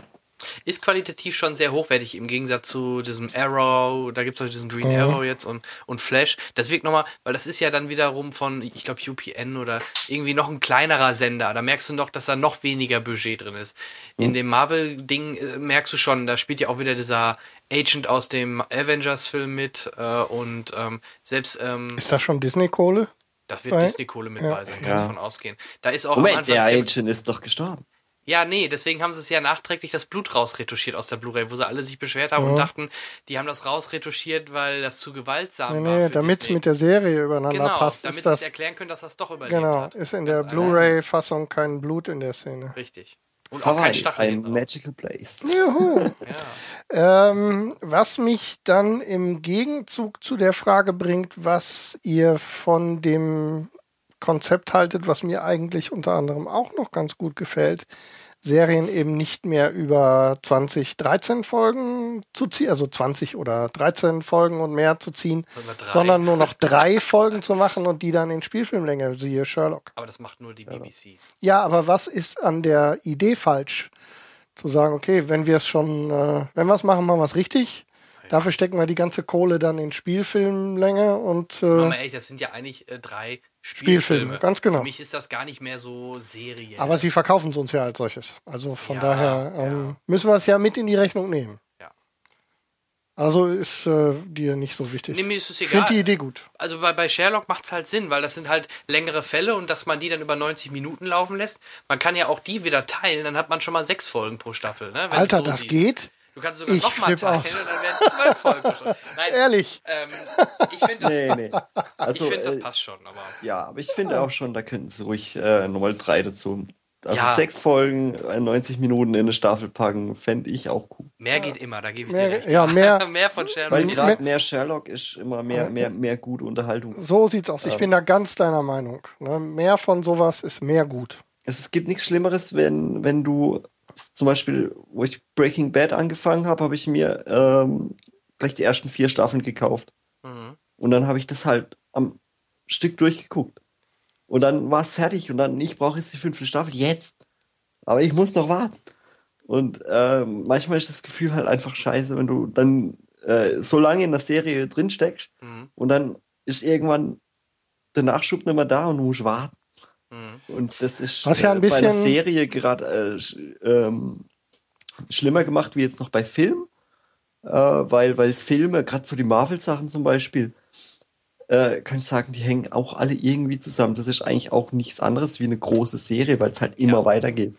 ist qualitativ schon sehr hochwertig im Gegensatz zu diesem Arrow, da gibt's auch diesen Green Mhm. Arrow jetzt und, und Flash. Das wirkt nochmal, weil das ist ja dann wiederum von, ich glaube, UPN oder irgendwie noch ein kleinerer Sender. Da merkst du noch, dass da noch weniger Budget drin ist. Mhm. In dem Marvel-Ding äh, merkst du schon, da spielt ja auch wieder dieser Agent aus dem Avengers-Film mit äh, und ähm, selbst ähm, Ist das schon Disney-Kohle? da wird Disney-Kohle mit ja. bei sein, kannst Ja. du von ausgehen. Da ist auch am Moment, Anfang der Agent ist doch gestorben. Ja, nee, deswegen haben sie es ja nachträglich das Blut rausretuschiert aus der Blu-ray, wo sie alle sich beschwert haben und dachten, die haben das rausretuschiert, weil das zu gewaltsam Nee, war. nee, für damit es mit der Serie übereinander genau, passt, damit sie es erklären können, dass das doch überlebt genau, hat. ist in der. Blu-ray-Fassung kein Blut in der Szene. Richtig. Und auch kein Stachel. ein. Magical Place. Juhu. Ja. Ähm, was mich dann im Gegenzug zu der Frage bringt, was ihr von dem Konzept haltet, was mir eigentlich unter anderem auch noch ganz gut gefällt, Serien eben nicht mehr über 20, 13 Folgen zu ziehen, also 20 oder 13 Folgen und mehr zu ziehen, sondern nur noch drei Folgen zu machen und die dann in Spielfilmlänge, siehe Sherlock. Aber das macht nur die BBC. Ja, aber was ist an der Idee falsch? Zu sagen, okay, wenn wir es schon, äh, wenn wir es machen, machen wir es richtig. Dafür stecken wir die ganze Kohle dann in Spielfilmlänge und äh, mal ehrlich, das sind ja eigentlich äh, drei Spielfilme, Spielfilme. ganz genau. Für mich ist das gar nicht mehr so Serie. aber sie verkaufen es uns ja als solches. Also von Ja, daher ähm, ja. müssen wir es ja mit in die Rechnung nehmen. Ja. Also ist äh, dir nicht so wichtig. Nee, mir ist es ich egal. finde die Idee gut. Also bei, bei Sherlock macht's halt Sinn, weil das sind halt längere Fälle und dass man die dann über 90 Minuten laufen lässt. Man kann ja auch die wieder teilen, dann hat man schon mal sechs Folgen pro Staffel. Ne, Alter, so das siehst. geht? Du kannst sogar Ich nochmal teilen aus. und dann werden zwölf Folgen Staffel. Nein, Ehrlich. ähm, ich finde das, Nee, nee. Also, ich find, das äh, passt schon, aber ja, aber ich finde auch schon, da könnten sie ruhig äh, nochmal drei dazu. Also Ja. sechs Folgen, äh, 90 Minuten in eine Staffel packen, fände ich auch cool. mehr geht immer, da gebe ich Mehr- dir recht. ja, mehr- mehr von Sherlock. Weil gerade mehr Sherlock ist immer mehr, mehr, mehr gute Unterhaltung. So sieht's aus. Ich bin da ganz deiner Meinung. Ne? Mehr von sowas ist mehr gut. Es, es gibt nichts Schlimmeres, wenn, wenn du zum Beispiel, wo ich Breaking Bad angefangen habe, habe ich mir ähm, gleich die ersten vier Staffeln gekauft. Mhm. Und dann habe ich das halt am Stück durchgeguckt. Und dann war es fertig und dann, ich brauche jetzt die fünfte Staffel, jetzt. Aber ich muss noch warten. Und ähm, manchmal ist das Gefühl halt einfach scheiße, wenn du dann äh, so lange in der Serie drin steckst Mhm. und dann ist irgendwann der Nachschub nicht mehr da und du musst warten. Mhm. Und das ist Was ja ein äh, bei einer Serie gerade äh, sch- ähm, schlimmer gemacht wie jetzt noch bei Film, äh, weil, weil Filme, gerade so die Marvel-Sachen zum Beispiel, äh, kann ich sagen, die hängen auch alle irgendwie zusammen. Das ist eigentlich auch nichts anderes wie eine große Serie, weil es halt immer Ja. weitergeht.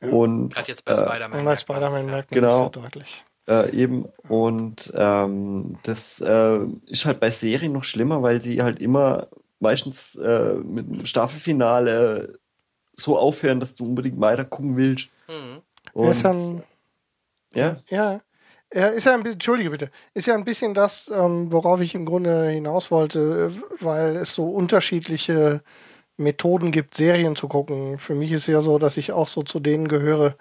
Und Gerade jetzt bei äh, Spider-Man. Bei Spider-Man ja. merkt man Genau. das ja deutlich. Äh, eben. Und ähm, das äh, ist halt bei Serien noch schlimmer, weil sie halt immer meistens äh, mit einem Staffelfinale so aufhören, dass du unbedingt weiter gucken willst. Mhm. Ist Und, ja ein, ja, ja, er ist ja ein bisschen, entschuldige bitte, ist ja ein bisschen das, ähm, worauf ich im Grunde hinaus wollte, äh, weil es so unterschiedliche Methoden gibt, Serien zu gucken. Für mich ist ja so, dass ich auch so zu denen gehöre,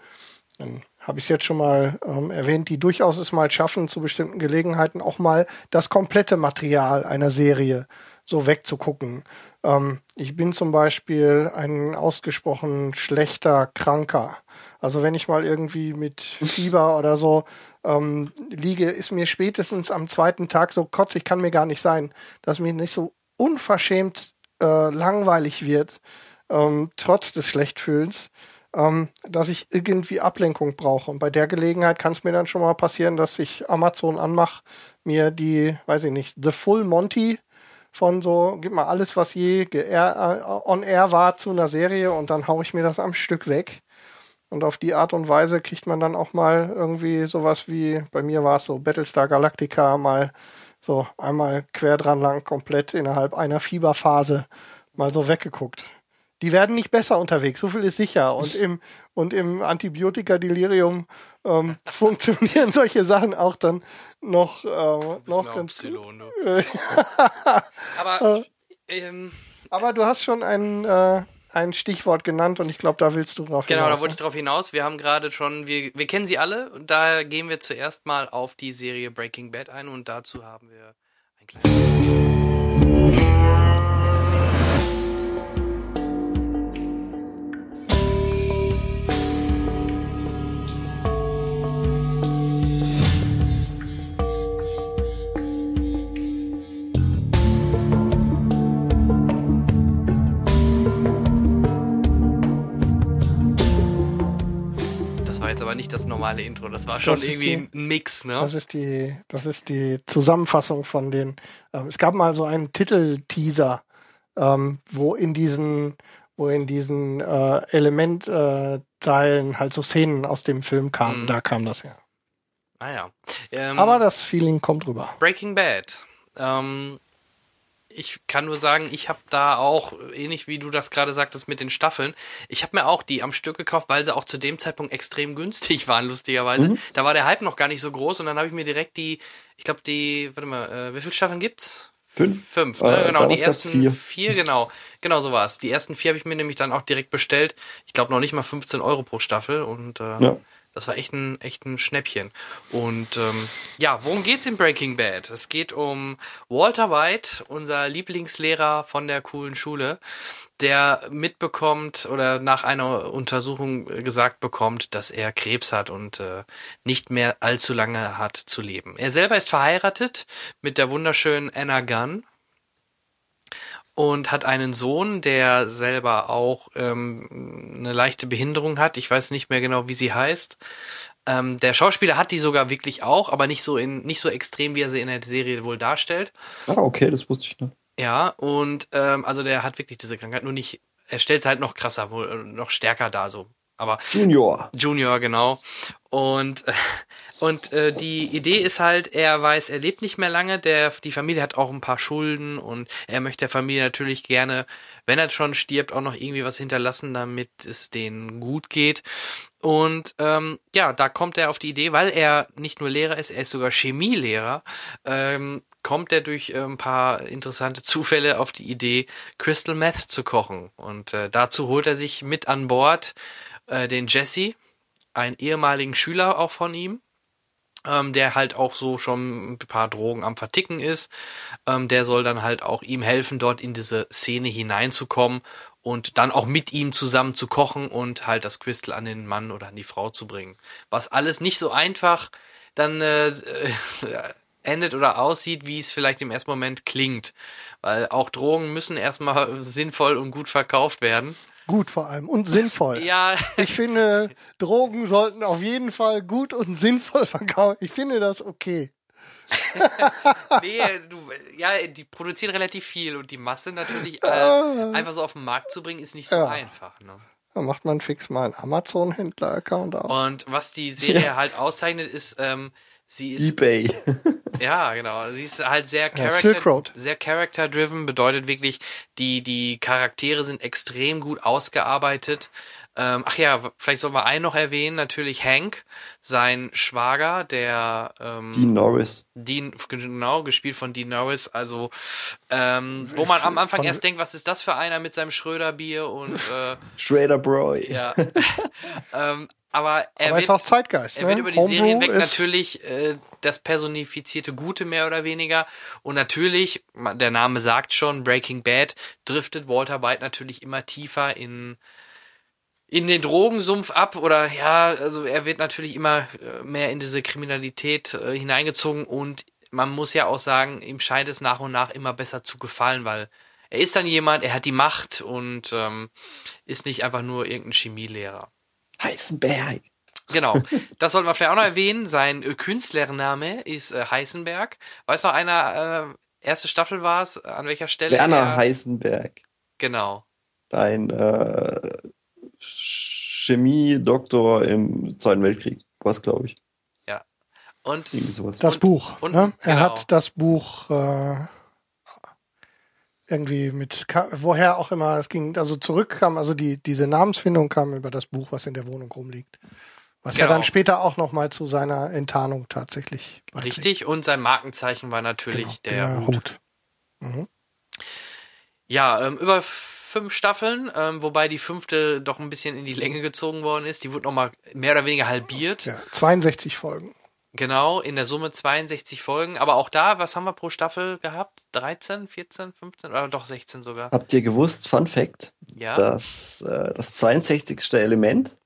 dann habe ich es jetzt schon mal ähm, erwähnt, die durchaus es mal schaffen, zu bestimmten Gelegenheiten auch mal das komplette Material einer Serie so wegzugucken. Ähm, ich bin zum Beispiel ein ausgesprochen schlechter Kranker. Also wenn ich mal irgendwie mit Fieber oder so ähm, liege, ist mir spätestens am zweiten Tag so kotzig, kann mir gar nicht sein, dass mir nicht so unverschämt äh, langweilig wird, ähm, trotz des Schlechtfühlens, ähm, dass ich irgendwie Ablenkung brauche. Und bei der Gelegenheit kann es mir dann schon mal passieren, dass ich Amazon anmache, mir die, weiß ich nicht, The Full Monty von so, gib mal alles, was je äh, on air war zu einer Serie und dann haue ich mir das am Stück weg. Und auf die Art und Weise kriegt man dann auch mal irgendwie sowas wie, bei mir war es so Battlestar Galactica, mal so einmal quer dran lang, komplett innerhalb einer Fieberphase mal so weggeguckt. Die werden nicht besser unterwegs, so viel ist sicher. Und im, und im Antibiotika-Delirium ähm, funktionieren solche Sachen auch dann noch, äh, bist noch ganz gut. Psylon, du. Äh, Aber ähm, Aber du hast schon einen, äh, ein Stichwort genannt und ich glaube, da willst du drauf Genau, hinaus. da wollte ich drauf hinaus. Wir haben gerade schon, wir, wir kennen sie alle und daher gehen wir zuerst mal auf die Serie Breaking Bad ein und dazu haben wir ein kleines. Jetzt aber nicht das normale Intro, das war schon Das irgendwie die- ein Mix, ne? Das ist die, das ist die Zusammenfassung von den. Ähm, es gab mal so einen Titelteaser, ähm, wo in diesen, wo in diesen äh, Elementteilen äh, halt so Szenen aus dem Film kamen. Mhm. Da kam das her. Naja. Ähm, Aber das Feeling kommt rüber. Breaking Bad. Ähm, ich kann nur sagen, ich habe da auch, ähnlich wie du das gerade sagtest mit den Staffeln, ich habe mir auch die am Stück gekauft, weil sie auch zu dem Zeitpunkt extrem günstig waren, lustigerweise. Da war der Hype noch gar nicht so groß und dann habe ich mir direkt die, ich glaube die, warte mal, äh, wie viele Staffeln gibt's? Fünf. Fünf, Äh, ne? genau, die ersten vier. vier. genau. Genau so war's. Die ersten vier habe ich mir nämlich dann auch direkt bestellt. Ich glaube noch nicht mal 15 Euro pro Staffel und äh, Ja. Das war echt ein, echt ein Schnäppchen. Und ähm, ja, worum geht's in Breaking Bad? Es geht um Walter White, unser Lieblingslehrer von der coolen Schule, der mitbekommt oder nach einer Untersuchung gesagt bekommt, dass er Krebs hat und äh, nicht mehr allzu lange hat zu leben. Er selber ist verheiratet mit der wunderschönen Anna Gunn und hat einen Sohn, der selber auch ähm, eine leichte Behinderung hat. Ich weiß nicht mehr genau, wie sie heißt. Ähm, der Schauspieler hat die sogar wirklich auch, aber nicht so in nicht so extrem, wie er sie in der Serie wohl darstellt. Ah, okay, das wusste ich nicht. Ja, und ähm, also der hat wirklich diese Krankheit, nur nicht, er stellt es halt noch krasser, wohl noch stärker da so. Aber Junior. Junior, genau. Und, äh, und äh, die Idee ist halt, er weiß, er lebt nicht mehr lange, der, die Familie hat auch ein paar Schulden und er möchte der Familie natürlich gerne, wenn er schon stirbt, auch noch irgendwie was hinterlassen, damit es denen gut geht. Und ähm, ja, da kommt er auf die Idee, weil er nicht nur Lehrer ist, er ist sogar Chemielehrer, ähm, kommt er durch äh, ein paar interessante Zufälle auf die Idee, Crystal Meth zu kochen. Und äh, dazu holt er sich mit an Bord äh, den Jesse, einen ehemaligen Schüler auch von ihm, ähm, der halt auch so schon ein paar Drogen am Verticken ist. Ähm, der soll dann halt auch ihm helfen, dort in diese Szene hineinzukommen und dann auch mit ihm zusammen zu kochen und halt das Crystal an den Mann oder an die Frau zu bringen. Was alles nicht so einfach dann äh, endet oder aussieht, wie es vielleicht im ersten Moment klingt. Weil auch Drogen müssen erstmal sinnvoll und gut verkauft werden. Gut vor allem und sinnvoll. Ja, Ich finde, Drogen sollten auf jeden Fall gut und sinnvoll verkaufen. Ich finde das okay. nee, du, ja, die produzieren relativ viel und die Masse natürlich äh, einfach so auf den Markt zu bringen, ist nicht so Ja. einfach. Ne? Da macht man fix mal einen Amazon-Händler-Account auf. Und was die Serie halt auszeichnet, ist, ähm, sie ist Ebay. Ja, genau. Sie ist halt sehr character, sehr character-driven, bedeutet wirklich, die, die Charaktere sind extrem gut ausgearbeitet. Ähm, ach ja, vielleicht sollen wir einen noch erwähnen, natürlich Hank, sein Schwager, der ähm, Dean Norris. Dean, genau, gespielt von Dean Norris, also ähm, wo man am Anfang Von- erst denkt, was ist das für einer mit seinem Schröder-Bier und äh, Schrader Broy. ja. ähm, aber er Aber wird, ist auch Zeitgeist. er ne? wird über die Homebrew Serien weg ist- natürlich äh, das personifizierte Gute mehr oder weniger. Und natürlich, der Name sagt schon, Breaking Bad driftet Walter White natürlich immer tiefer in in den Drogensumpf ab oder ja, also er wird natürlich immer äh, mehr in diese Kriminalität äh, hineingezogen und man muss ja auch sagen, ihm scheint es nach und nach immer besser zu gefallen, weil er ist dann jemand, er hat die Macht und ähm, ist nicht einfach nur irgendein Chemielehrer. Heisenberg. Genau. Das sollten wir vielleicht auch noch erwähnen. Sein äh, Künstlername ist äh, Heisenberg. Weiß noch einer, äh, erste Staffel war es, an welcher Stelle? Werner er, Heisenberg. Genau. Dein äh, Chemie-Doktor im Zweiten Weltkrieg. Was, glaube ich. Und Irgendwie sowas. Das Buch. und- ne? Er genau. hat das Buch äh, irgendwie mit, woher auch immer es ging, also zurückkam, also die, diese Namensfindung kam über das Buch, was in der Wohnung rumliegt. Was ja Genau. dann später auch nochmal zu seiner Enttarnung tatsächlich beiträgt. richtig. Und sein Markenzeichen war natürlich Genau, der, Hut. Mhm. Ja, ähm, über fünf Staffeln, ähm, wobei die fünfte doch ein bisschen in die Länge gezogen worden ist. Die wurde nochmal mehr oder weniger halbiert. Ja, 62 Folgen. Genau, in der Summe 62 Folgen. Aber auch da, was haben wir pro Staffel gehabt? 13, 14, 15 oder doch 16 sogar? Habt ihr gewusst, Fun Fact, Ja. dass äh, das 62. Element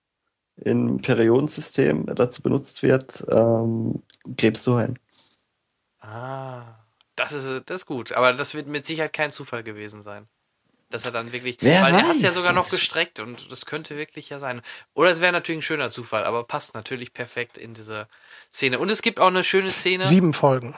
im Periodensystem dazu benutzt wird, ähm, Krebs zu heilen? Ah, das ist, das ist gut. Aber das wird mit Sicherheit kein Zufall gewesen sein. Dass er dann wirklich, Wer weil er hat ja weiß, sogar noch gestreckt und das könnte wirklich ja sein. Oder es wäre natürlich ein schöner Zufall, aber passt natürlich perfekt in diese Szene. Und es gibt auch eine schöne Szene. Sieben Folgen.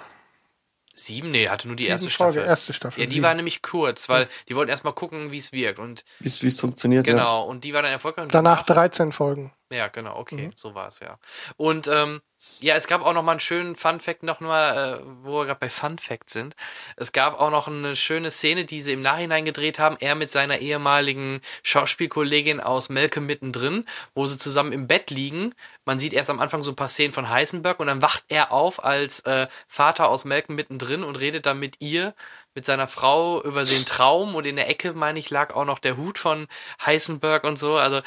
Sieben? Nee, hatte nur die Sieben erste Folge, Staffel. erste Staffel. Ja, die sieben. war nämlich kurz, weil die wollten erstmal gucken, wie es wirkt. Und Wie es funktioniert, ja. genau, und die war dann erfolgreich. Und Danach 13 Folgen. Ja, genau, okay, Mhm. so war es ja. Und ähm, ja, es gab auch noch mal einen schönen Fun Fact noch mal, äh, wo wir gerade bei Fun Fact sind. Es gab auch noch eine schöne Szene, die sie im Nachhinein gedreht haben. Er mit seiner ehemaligen Schauspielkollegin aus Malcolm mittendrin, wo sie zusammen im Bett liegen. Man sieht erst am Anfang so ein paar Szenen von Heisenberg und dann wacht er auf als äh, Vater aus Malcolm mittendrin und redet dann mit ihr mit seiner Frau über den Traum und in der Ecke, meine ich, lag auch noch der Hut von Heisenberg und so. Also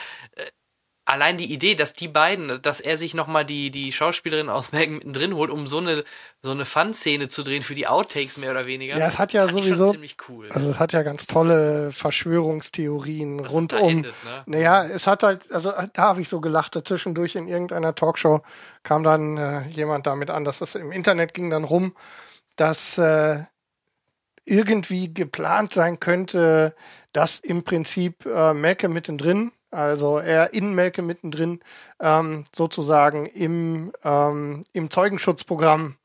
allein die Idee, dass die beiden, dass er sich nochmal die, die Schauspielerin aus Malcolm mittendrin holt, um so eine, so eine Fun-Szene zu drehen für die Outtakes mehr oder weniger. Ja, es hat ja sowieso- ziemlich cool. Also es hat ja ganz tolle Verschwörungstheorien dass rundum. endet, ne? Naja, es hat halt, also da habe ich so gelacht, dazwischendurch in irgendeiner Talkshow kam dann äh, jemand damit an, dass das im Internet ging dann rum, dass äh, irgendwie geplant sein könnte, dass im Prinzip äh, Melke mittendrin, also er in Melke mittendrin, ähm, sozusagen im, ähm, im Zeugenschutzprogramm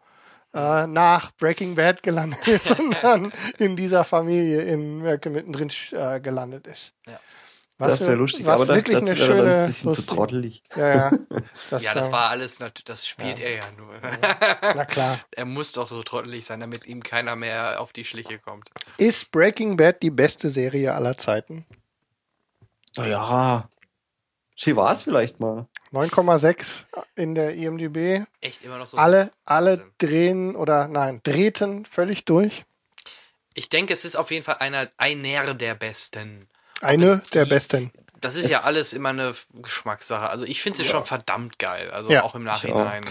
äh, nach Breaking Bad gelandet ist und dann in dieser Familie in Melke mittendrin äh, gelandet ist. Ja. Was das wäre für- lustig, was aber das, wirklich das eine wäre dann schöne- ein bisschen zu lustige- trottelig. Ja, ja. Das, Ja, das äh, war alles, das spielt er ja nur. Na klar. er muss doch so trottelig sein, damit ihm keiner mehr auf die Schliche kommt. Ist Breaking Bad die beste Serie aller Zeiten? Ja, sie war es vielleicht mal. 9,6 in der IMDb. Echt immer noch so. Alle, alle drehen oder nein, drehten völlig durch. Ich denke, es ist auf jeden Fall einer, einer der besten. Eine es der besten. Das ist ja alles immer eine Geschmackssache. Also ich finde sie schon verdammt geil. Also Ja. auch im Nachhinein.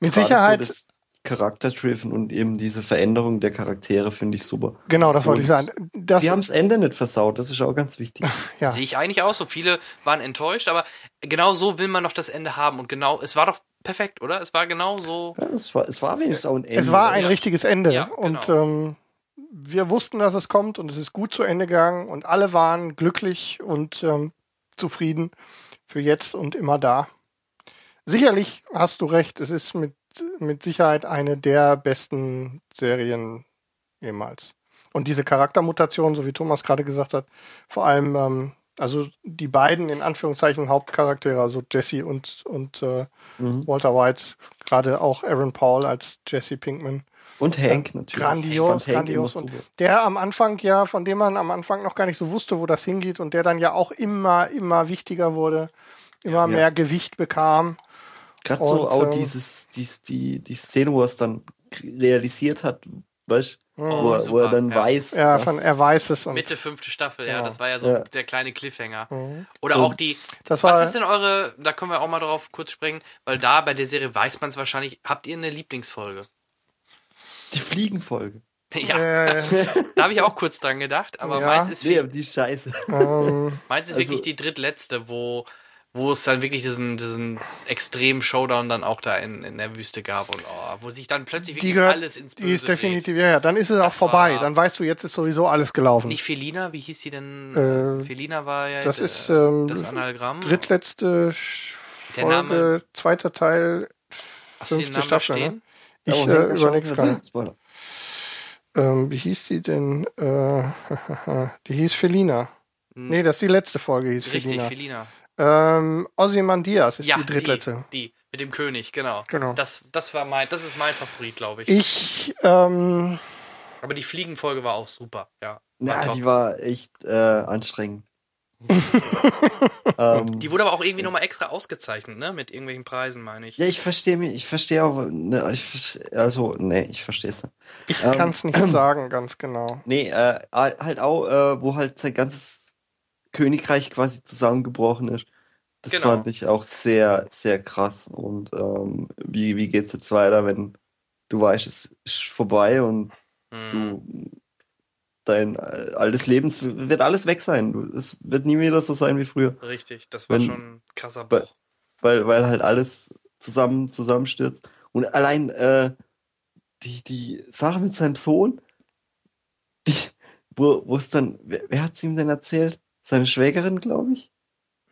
Mit Sicherheit, So Charakter-Driven und eben diese Veränderung der Charaktere finde ich super. genau, das wollte ich Und sagen. Das, sie haben das Ende nicht versaut, das ist auch ganz wichtig. ja. Sehe ich eigentlich auch so. Viele waren enttäuscht, aber genau so will man doch das Ende haben. Und genau, es war doch perfekt, oder? Es war genau so. Ja, es, war, es war wenigstens auch ein Ende. es war ein Ja. richtiges Ende. Ja, Und genau. ähm, wir wussten, dass es kommt und es ist gut zu Ende gegangen und alle waren glücklich und ähm, zufrieden für jetzt und immer da. Sicherlich hast du recht, es ist mit, mit Sicherheit eine der besten Serien jemals. Und diese Charaktermutation, so wie Thomas gerade gesagt hat, vor allem, ähm, also die beiden in Anführungszeichen Hauptcharaktere, also Jesse und, und äh, Mhm. Walter White, gerade auch Aaron Paul als Jesse Pinkman. Und Hank natürlich. Grandios, Hank grandios. immer Und der am Anfang ja, von dem man am Anfang noch gar nicht so wusste, wo das hingeht und der dann ja auch immer, immer wichtiger wurde, immer Ja. mehr Gewicht bekam. Gerade so auch ähm, dieses, dies, die, die Szene, wo er es dann realisiert hat, weißt Mhm. wo, Oh, er- wo super, er dann ja. weiß, Ja, dass- von er weiß es und Mitte fünfte Staffel, ja, Ja. das war ja so Ja. der kleine Cliffhanger. Mhm. Oder Und auch die, das war was ist denn eure, da können wir auch mal drauf kurz springen, weil da bei der Serie weiß man es wahrscheinlich, habt ihr eine Lieblingsfolge? die Fliegenfolge. Ja, äh, da habe ich auch kurz dran gedacht, aber Ja. meins ist, Nee, die ist scheiße. ähm, meins ist also- wirklich die drittletzte, wo, wo es dann wirklich diesen, diesen extremen Showdown dann auch da in, in der Wüste gab und oh, wo sich dann plötzlich die wirklich gehört, alles ins Böse die ist dreht. definitiv, ja, ja, dann ist es auch Das vorbei. war- Dann weißt du, jetzt ist sowieso alles gelaufen. Nicht Felina, wie hieß die denn? Äh, Felina war ja das äh, ist, ähm, das Anagramm. Drittletzte Der Folge, Name- zweiter Teil, Hast du den fünfte da Staffel. stehen? Ne? Ich Oh, äh, gerade. Spoiler. Ähm, wie hieß die denn? Äh, die hieß Felina. Hm. Nee, das ist die letzte Folge, hieß Richtig, Felina. Felina. Ähm, Ozymandias ist ja, die drittletzte. Die, die, mit dem König, genau. Genau. Das, das war mein, das ist mein Favorit, glaube ich. Ich, ähm, Aber die Fliegenfolge war auch super, ja. War Ja, die war echt äh, anstrengend. ähm, Die wurde aber auch irgendwie nochmal extra ausgezeichnet, ne? Mit irgendwelchen Preisen, meine ich. ja, ich verstehe mich, ich verstehe auch, ne, ich versteh, also, nee, ich verstehe es. Ich Ähm, kann es nicht sagen, ganz genau. Nee, äh, halt auch, äh, wo halt sein ganzes Königreich quasi zusammengebrochen ist. Das Genau. fand ich auch sehr, sehr krass. Und ähm, wie, wie geht's jetzt weiter, wenn du weißt, es ist vorbei und Hm. du dein äh, altes Leben, es wird alles weg sein. Es wird nie wieder so sein wie früher. Richtig, das war Wenn- schon ein krasser Bruch. Weil, weil halt alles zusammen zusammenstürzt. Und allein äh, die, die Sache mit seinem Sohn, die, wo, wo es dann, wer, wer hat's ihm denn erzählt? Seine Schwägerin, glaube ich?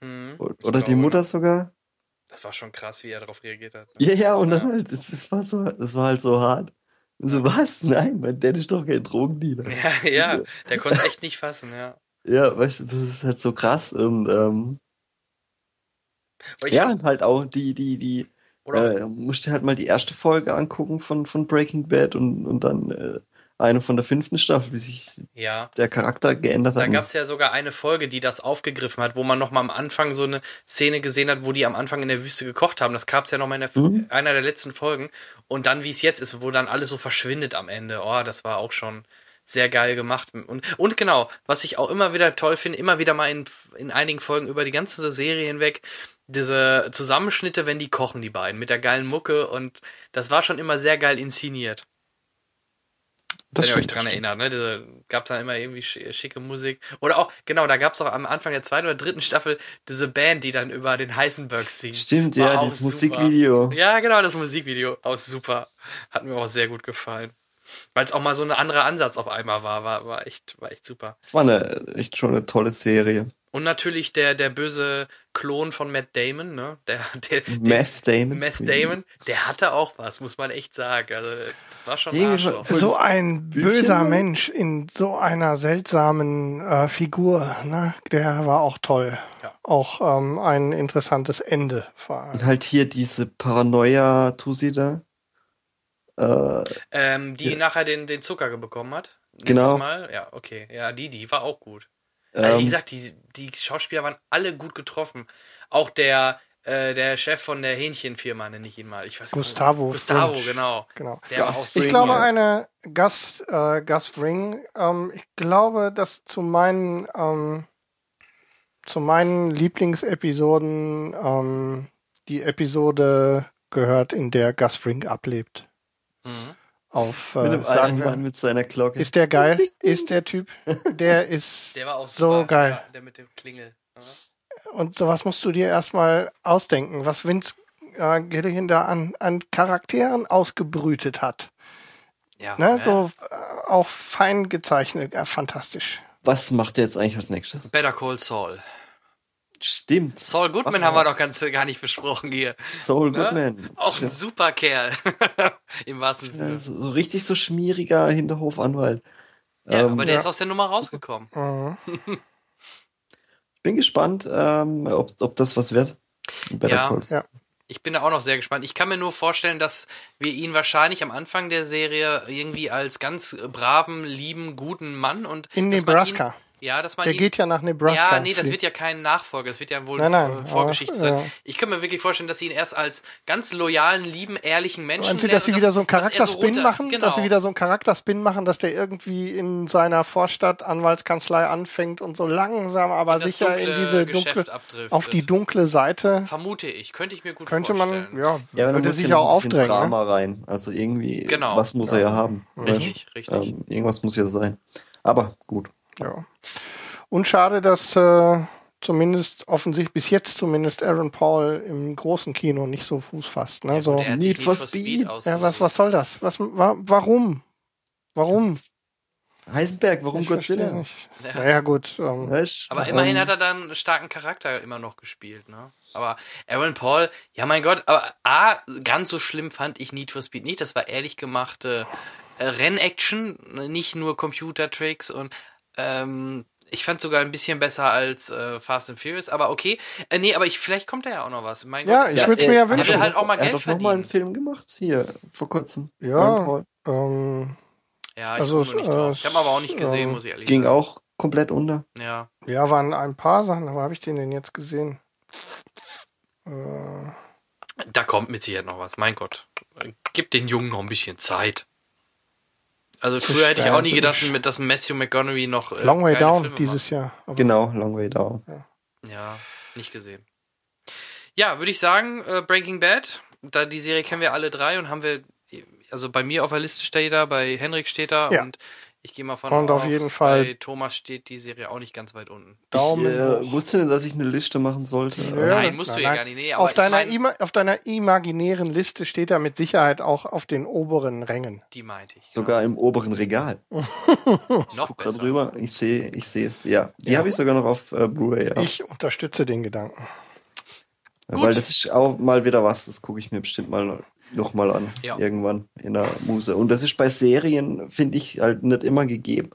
Hm. O- Ich Oder die glaube, Mutter sogar? Das war schon krass, wie er darauf reagiert hat. ne? Ja, ja, und dann Ja. halt, das, das war so, das war halt so hart. Und so, was? Nein, mein Dad ist doch kein Drogendealer. Ja, ja, der konnte es echt nicht fassen, ja. Ja, weißt du, das ist halt so krass. Und ähm, ja, und halt auch die, die, die, oder äh, musst dir halt mal die erste Folge angucken von, von Breaking Bad und, und dann äh, eine von der fünften Staffel, wie sich ja. der Charakter geändert Da hat. gab es ja sogar eine Folge, die das aufgegriffen hat, wo man noch mal am Anfang so eine Szene gesehen hat, wo die am Anfang in der Wüste gekocht haben. Das gab es ja noch mal in der, Mhm. einer der letzten Folgen. Und dann, wie es jetzt ist, wo dann alles so verschwindet am Ende. Oh, das war auch schon sehr geil gemacht. Und, und genau, was ich auch immer wieder toll finde, immer wieder mal in, in einigen Folgen über die ganze Serie hinweg, diese Zusammenschnitte, wenn die kochen, die beiden, mit der geilen Mucke. Und das war schon immer sehr geil inszeniert. Das wenn ihr euch dran das erinnert, ne? Diese, gab's dann immer irgendwie schi- schicke Musik. Oder auch, genau, da gab's auch am Anfang der zweiten oder dritten Staffel diese Band, die dann über den Heisenberg singt. Stimmt, War ja, super. Musikvideo. Ja, genau, das Musikvideo. Auch super. Hat mir auch sehr gut gefallen. Weil es auch mal so ein anderer Ansatz auf einmal war, war, war echt, war echt super. Das war eine, echt schon eine tolle Serie. Und natürlich der, der böse Klon von Matt Damon, ne? Der, der, der Meth Damon. Meth Damon, der hatte auch was, muss man echt sagen. Also, das war schon Arschloch. So ein böser? Mensch in so einer seltsamen äh, Figur, ne? der war auch toll. Ja. Auch ähm, ein interessantes Ende. vor allem. Und halt hier diese Paranoia-Tusi da. Äh, Ähm, die Ja. nachher den, den Zucker bekommen hat. Genau. Mal. Ja, okay. Ja, die, die war auch gut. Also, wie ähm, gesagt, die, die Schauspieler waren alle gut getroffen. Auch der, äh, der Chef von der Hähnchenfirma, nenne ich ihn mal. Ich weiß gar nicht. Gustavo Gustavo, Fringe. genau. Genau. Der war Gus Ich glaube, eine Gus, äh, Gus Fring, ähm, ich glaube, dass zu meinen, ähm, zu meinen Lieblingsepisoden ähm, die Episode gehört, in der Gus Fring ablebt. Mhm. Auf, mit äh, dem sagen alten wir, Mann mit seiner Glocke. ist der geil? Ist der Typ? Der ist Der war auch so geil. Ja, der mit dem Klingel. Ja. Und sowas musst du dir erstmal ausdenken, was Vince äh, Gilligan da an, an Charakteren ausgebrütet hat. Ja, Ne? ja. So äh, auch fein gezeichnet, äh, fantastisch. Was macht er jetzt eigentlich als nächstes? Better Call Saul. Stimmt. Saul Goodman Was haben wir doch ganz, gar nicht besprochen hier. Soul Ne? Goodman. Auch ein super Kerl. Im wahrsten Ja, Sinne. so, so richtig so schmieriger Hinterhofanwalt. Ja, Ähm, aber der ja. ist aus der Nummer rausgekommen. Mhm. bin gespannt, ähm, ob, ob das was wird. Ja. Ja. Ich bin da auch noch sehr gespannt. Ich kann mir nur vorstellen, dass wir ihn wahrscheinlich am Anfang der Serie irgendwie als ganz braven, lieben, guten Mann und In Nebraska. Ihn, ja, dass man Der ihn, geht ja nach Nebraska. Ja, nee, das wird ja kein Nachfolger, das wird ja wohl Nein, nein, äh, Vorgeschichte aber, sein. ja. Ich kann mir wirklich vorstellen, dass sie ihn erst als ganz loyalen, lieben, ehrlichen Menschen Meinen Sie, lernen dass sie wieder so einen er Charakterspin runter- machen? Genau. Dass sie wieder so einen Charakterspin machen, dass der irgendwie in seiner Vorstadt Anwaltskanzlei anfängt und so langsam, aber in sicher in dunkle diese Geschäft dunkle, abdriftet. auf die dunkle Seite Vermute ich, könnte ich mir gut könnte vorstellen. man, ja, Ja, würde sich ja auch aufdrängen. Ne? Drama rein. Also irgendwie, Genau. was muss er ja haben. Richtig, richtig. Ähm, irgendwas muss ja sein. Aber gut. Ja. Und schade, dass äh, zumindest offensichtlich bis jetzt zumindest Aaron Paul im großen Kino nicht so Fuß fasst. Ne? Ja, so, Need Need for Speed. Speed ja, was, was soll das? Was, wa warum? Warum? Heisenberg, warum Ich Godzilla? nicht. Ja. Naja, gut. Ähm, Weißt, Aber immerhin ähm, hat er dann einen starken Charakter immer noch gespielt, ne? Aber Aaron Paul, ja mein Gott, aber A, ganz so schlimm fand ich Need for Speed nicht. Das war ehrlich gemachte äh, Rennaction, nicht nur Computertricks und ähm, ich fand sogar ein bisschen besser als äh, Fast and Furious, aber okay. Äh, nee, aber ich, vielleicht kommt da ja auch noch was. Mein Ja, Gott, ich er- mir ja er wünschen. doch halt auch mal noch- er Geld hat doch noch mal einen. Film gemacht, hier, vor kurzem. Ja. Ähm, Ja, ich Also, nicht äh, drauf. Ich habe aber auch nicht gesehen, ähm, muss ich ehrlich Ging sagen. auch komplett unter. Ja. Ja, waren ein paar Sachen, aber habe ich den denn jetzt gesehen? Äh, Da kommt mit Sicherheit noch was. Mein Gott. Gib den Jungen noch ein bisschen Zeit. Also früher hätte ich auch nie gedacht, dass Matthew McConaughey noch äh, Long Way Down Filme dieses Jahr. Aber Genau, Long Way Down. macht. Ja, nicht gesehen. Ja, würde ich sagen, äh, Breaking Bad. Da die Serie kennen wir alle drei und haben wir, also bei mir auf der Liste steht da, bei Henrik steht da Ja. und ich gehe mal von Und auf jeden Fall- bei Thomas steht die Serie auch nicht ganz weit unten. Daumen ich äh, hoch. wusste nicht, dass ich eine Liste machen sollte. Nö. Nein, musst du nein, ja nein. gar nicht. Nee, auf, ich deiner mein, ima auf deiner imaginären Liste steht er mit Sicherheit auch auf den oberen Rängen. die meinte ich. Sogar im oberen Regal. noch Guck besser. rüber. Ich sehe, ich sehe es. Ja, die Ja. habe ich sogar noch auf äh, Blu-ray. Ja. Ich unterstütze den Gedanken. Gut. Weil das ist auch mal wieder was, das gucke ich mir bestimmt mal noch mal an. Ja. Irgendwann in der Muse. Und das ist bei Serien, finde ich, halt nicht immer gegeben.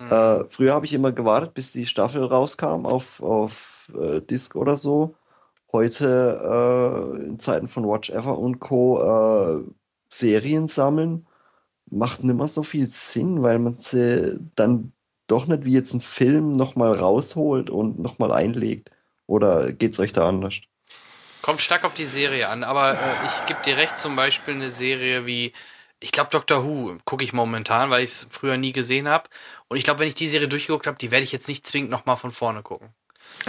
Mhm. Äh, früher habe ich immer gewartet, bis die Staffel rauskam auf, auf äh, Disc oder so. Heute äh, in Zeiten von Watch Ever und Co. Äh, Serien sammeln macht nicht mehr so viel Sinn, weil man sie dann doch nicht wie jetzt ein Film nochmal rausholt und nochmal einlegt. Oder geht's euch da anders? Kommt stark auf die Serie an, aber äh, ich gebe dir recht, zum Beispiel eine Serie wie, ich glaube Doctor Who gucke ich momentan, weil ich es früher nie gesehen habe. Und ich glaube, wenn ich die Serie durchgeguckt habe, die werde ich jetzt nicht zwingend nochmal von vorne gucken.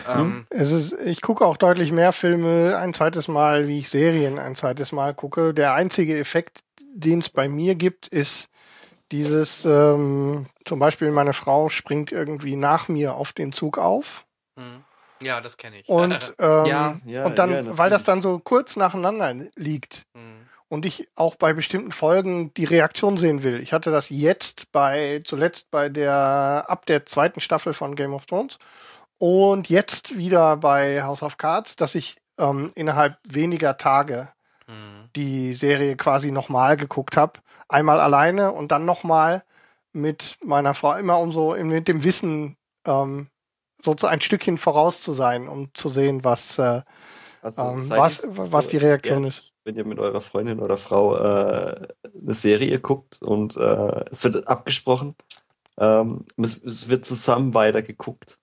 Ähm, Es ist, ich gucke auch deutlich mehr Filme ein zweites Mal, wie ich Serien ein zweites Mal gucke. Der einzige Effekt, den es bei mir gibt, ist dieses, ähm, zum Beispiel meine Frau springt irgendwie nach mir auf den Zug auf. hm. Ja, das kenne ich. Und, ähm, Ja, ja, und dann, ja, weil das dann so kurz nacheinander liegt Hm. und ich auch bei bestimmten Folgen die Reaktion sehen will. Ich hatte das jetzt bei, zuletzt bei der, ab der zweiten Staffel von Game of Thrones und jetzt wieder bei House of Cards, dass ich ähm, innerhalb weniger Tage Hm. die Serie quasi nochmal geguckt habe. Einmal alleine und dann nochmal mit meiner Frau, immer um so mit dem Wissen, ähm, so ein Stückchen voraus zu sein, um zu sehen, was, äh, Also, Ähm, was- was die Reaktion ehrlich, Wenn ihr mit eurer Freundin oder Frau äh, eine Serie guckt und äh, es wird abgesprochen, ähm, es, es wird zusammen weiter geguckt.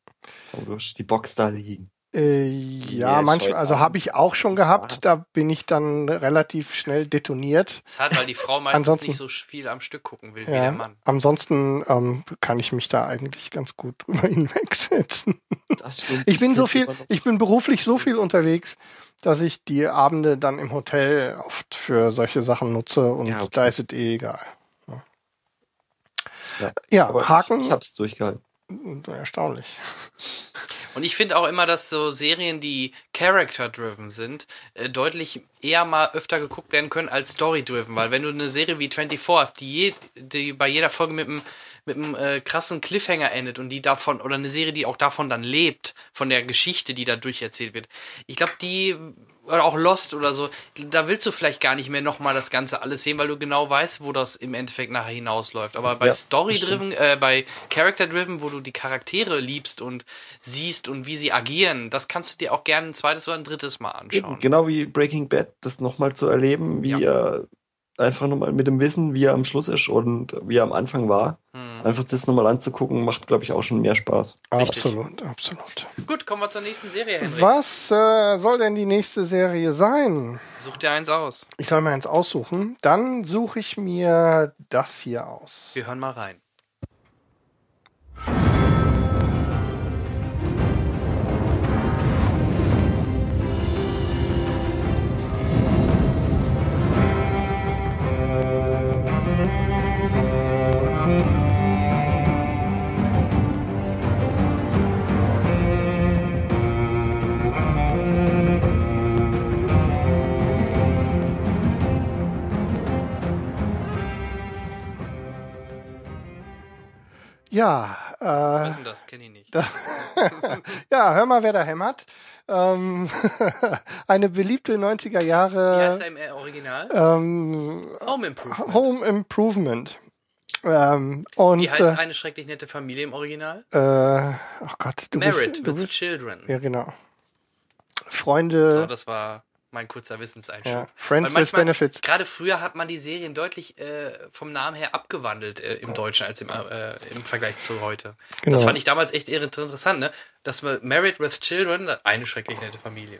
Aber du hast die Box da liegen. Äh, ja, Ja, manchmal, also habe ich auch schon Das gehabt. Da bin ich dann relativ schnell detoniert. Es hat, weil die Frau meistens Ansonsten- nicht so viel am Stück gucken will wie der Ja, Mann. ansonsten ähm, kann ich mich da eigentlich ganz gut drüber hinwegsetzen. Das stimmt. Ich bin so viel, ich bin beruflich so viel unterwegs, dass ich die Abende dann im Hotel oft für solche Sachen nutze und Ja, okay. da ist es eh egal. Ja, Ja, ja Haken, Ich, ich hab's durchgehalten. erstaunlich. Und ich finde auch immer, dass so Serien, die character-driven sind, äh, deutlich eher mal öfter geguckt werden können als story-driven. Weil wenn du eine Serie wie 24 hast, die, je, die bei jeder Folge mit einem mit einem äh, krassen Cliffhanger endet und die davon, oder eine Serie, die auch davon dann lebt, von der Geschichte, die da durcherzählt wird. Ich glaube, die, oder auch Lost oder so, da willst du vielleicht gar nicht mehr nochmal das Ganze alles sehen, weil du genau weißt, wo das im Endeffekt nachher hinausläuft. Aber bei Ja, Story-driven, äh, bei Character-driven, wo du die Charaktere liebst und siehst und wie sie agieren, das kannst du dir auch gerne ein zweites oder ein drittes Mal anschauen. Genau wie Breaking Bad, das nochmal zu erleben, wie er einfach nochmal mit dem Wissen, wie er am Schluss ist und wie er am Anfang war. Hm. Einfach das nochmal anzugucken, macht, glaube ich, auch schon mehr Spaß. Richtig. Absolut, absolut. Gut, kommen wir zur nächsten Serie, Henrik. Was äh, soll denn die nächste Serie sein? Such dir eins aus. Ich soll mir eins aussuchen. Dann suche ich mir das hier aus. Wir hören mal rein. Ja, äh, Was ist denn das? Kenn ich nicht. ja, hör mal, wer da hämmert. Ähm, eine beliebte 90er Wie Jahre heißt er im äh, Original? ähm, Home Improvement. Home Improvement. Ähm, und Wie heißt eine schrecklich nette Familie im Original? äh, äh, oh Gott, du Married bist, du with bist Children. ja genau. So, Freunde, das war mein kurzer Wissenseinschub. Ja, Friends Weil with manchmal- Benefits. Gerade früher hat man die Serien deutlich äh, vom Namen her abgewandelt äh, im Deutschen als im, äh, im Vergleich zu heute. Genau. Das fand ich damals echt interessant, ne? Dass man Married with Children, eine schrecklich nette Familie.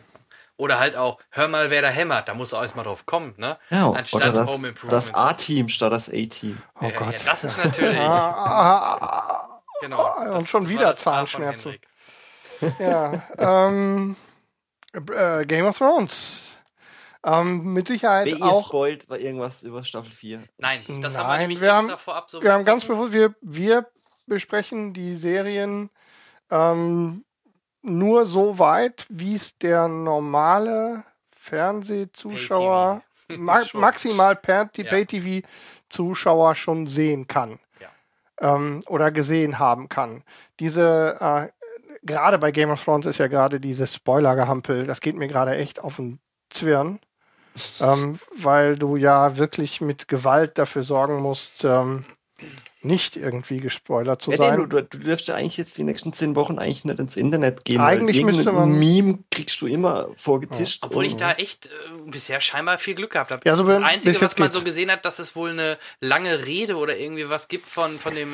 Oder halt auch, hör mal, wer da hämmert, da muss er erst mal drauf kommen, ne? Ja, Anstatt oder das, Home Improvement. das A-Team statt das A-Team. Oh Gott. Ja, das ist natürlich. Ah, genau. und Das- schon das wieder das A von Zahnschmerzen. Ja. ähm, äh, Game of Thrones. Ähm, mit Sicherheit ihr auch. spoilt, war irgendwas über Staffel 4. Nein, das haben wir Nein, nämlich wir extra haben- vorab so Wir haben ganz bewusst, wir, wir besprechen die Serien ähm, nur so weit, wie es der normale Fernsehzuschauer ma maximal per Ja. Pay-TV-Zuschauer schon sehen kann. Ja. Ähm, oder gesehen haben kann. Diese, äh, gerade bei Game of Thrones ist ja gerade dieses Spoiler-Gehampel, das geht mir gerade echt auf den Zwirn. ähm, weil du ja wirklich mit Gewalt dafür sorgen musst, ähm, nicht irgendwie gespoilert zu Ja, sein. nee, du, du dürfst ja eigentlich jetzt die nächsten zehn Wochen eigentlich nicht ins Internet gehen. Eigentlich weil müsste man- Meme kriegst du immer vorgetischt. Obwohl ich und- da echt äh, bisher scheinbar viel Glück gehabt habe. Ja, so das Einzige, jetzt was man geht's. so gesehen hat, dass es wohl eine lange Rede oder irgendwie was gibt von, von dem.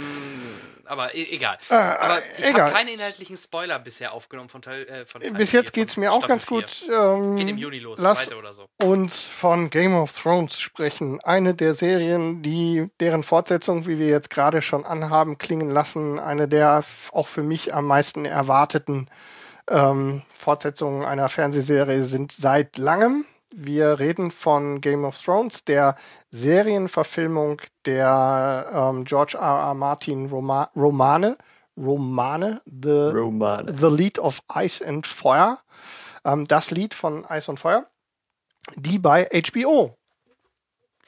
Aber e egal. aber ich Äh, egal. habe keine inhaltlichen Spoiler bisher aufgenommen von Teil. Äh, von Teil Bis jetzt geht's von mir auch Staffel ganz gut. Ähm, Geht im Juni los, lass zweite oder so. uns von Game of Thrones sprechen. Eine der Serien, die deren Fortsetzung, wie wir jetzt gerade schon anhaben, klingen lassen, eine der auch für mich am meisten erwarteten ähm, Fortsetzungen einer Fernsehserie sind seit langem. Wir reden von Game of Thrones, der Serienverfilmung der ähm, George R. R. Martin Roma Romane, Romane, The Roman. The Lied of Ice and Fire. Ähm, das Lied von Ice und Feuer, die bei HBO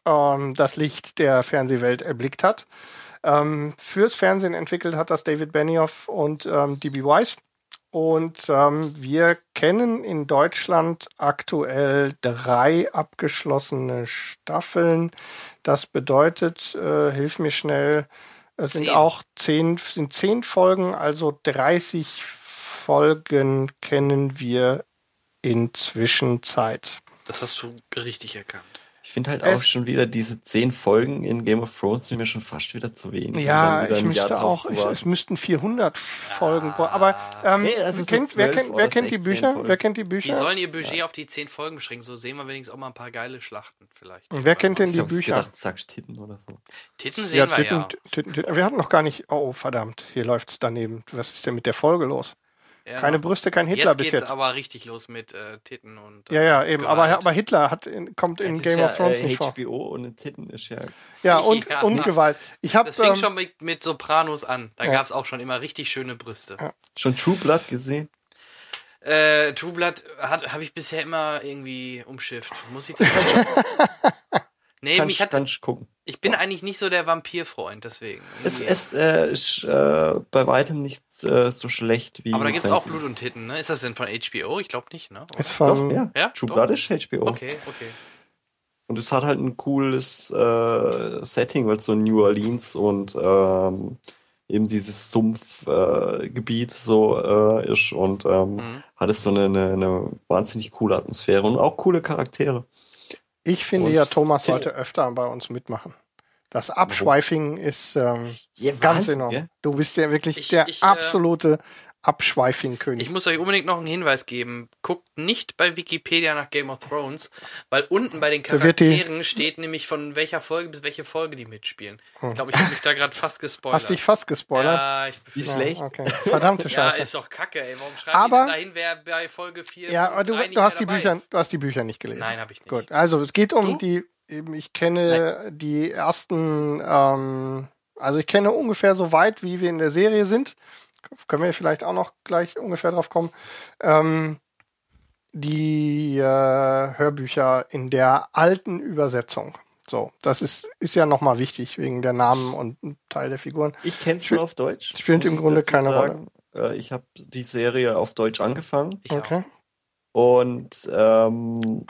ähm, das Licht der Fernsehwelt erblickt hat. Ähm, fürs Fernsehen entwickelt hat das David Benioff und ähm, D.B. Weiss. Und ähm, wir kennen in Deutschland aktuell drei abgeschlossene Staffeln. Das bedeutet, äh, hilf mir schnell, es sind Zehn. auch zehn, sind zehn Folgen, also 30 Folgen kennen wir inzwischen Zeit. Das hast du richtig erkannt. Ich finde halt Es- auch schon wieder diese zehn Folgen in Game of Thrones sind mir schon fast wieder zu wenig. Ja, ich müsste auch, ich, es müssten 400 Folgen, bra- aber ähm, Nee, also so kennt, wer, 12 kennt, wer kennt die 16 Bücher? Folgen. Wer kennt die Die Bücher? sollen ihr Budget auf die zehn Folgen beschränken, so sehen wir wenigstens auch mal ein paar geile Schlachten vielleicht. Und wer kennt denn ich die hab Bücher? gedacht, sagst Titten oder so. Titten sehen Ja, wir Titten, ja. Titten, Titten, wir hatten noch gar nicht. Oh, verdammt, hier läuft's daneben. Was ist denn mit der Folge los? Ja, Keine Brüste, kein Hitler jetzt bis geht's jetzt. aber richtig los mit äh, Titten und. Ja, ja, äh, eben. Aber, Gewalt. aber Hitler hat in, kommt in Game ist of Thrones ja, äh, nicht vor. HBO und Titten ist ja. Ja, und, Ja. und Gewalt. Ich habe Das fing ähm, schon mit, mit Sopranos an. Da Ja. gab's auch schon immer richtig schöne Brüste. Schon True Blood gesehen? Äh, True Blood habe ich bisher immer irgendwie umschifft. Muss ich das Nee, Kannst, mich hat, kannst gucken. ich bin eigentlich nicht so der Vampirfreund, deswegen. Es, es äh, ist äh, bei weitem nicht äh, so schlecht wie. aber da gibt's sein- auch Blut und Titten, ne? Ist das denn von HBO? Ich glaube nicht, ne? ist Doch, von, ja. Ja, True doch. Blood ist HBO. Okay, okay. Und es hat halt ein cooles äh, Setting, weil es so New Orleans und ähm, eben dieses Sumpfgebiet äh, so äh, ist und ähm, Mhm. hat es so eine, eine, eine wahnsinnig coole Atmosphäre und auch coole Charaktere. Ich finde Und- ja, Thomas sollte öfter bei uns mitmachen. Das Abschweifing ist ähm, Ja, ganz Wahnsinn, enorm. gell? Du bist ja wirklich Ich- der ich, äh, absolute Abschweifing-König. Ich muss euch unbedingt noch einen Hinweis geben. Guckt nicht bei Wikipedia nach Game of Thrones, weil unten bei den Charakteren steht nämlich von welcher Folge bis welche Folge die mitspielen. Ich glaube, ich habe mich da gerade fast gespoilert. Hast dich fast gespoilert. Ja, ich Wie befürchte- schlecht. Okay. Verdammte Ja, Scheiße. ist doch kacke, ey. Warum schreiben Aber- dahin, wer bei Folge 4 Ja, aber du, du hast die Bücher, ist? du hast die Bücher nicht gelesen. Nein, habe ich nicht. Gut, also es geht um Du? die, eben, ich kenne die ersten, ähm, also ich kenne ungefähr so weit, wie wir in der Serie sind. Können wir vielleicht auch noch gleich ungefähr drauf kommen. Ähm, die äh, Hörbücher in der alten Übersetzung. So, das ist, ist ja nochmal wichtig wegen der Namen und Teil der Figuren. Ich kenn's Spiel- nur auf Deutsch. spielt im Grunde keine sagen. Äh, Ich habe die Serie auf Deutsch angefangen Ich auch. Okay. und ähm,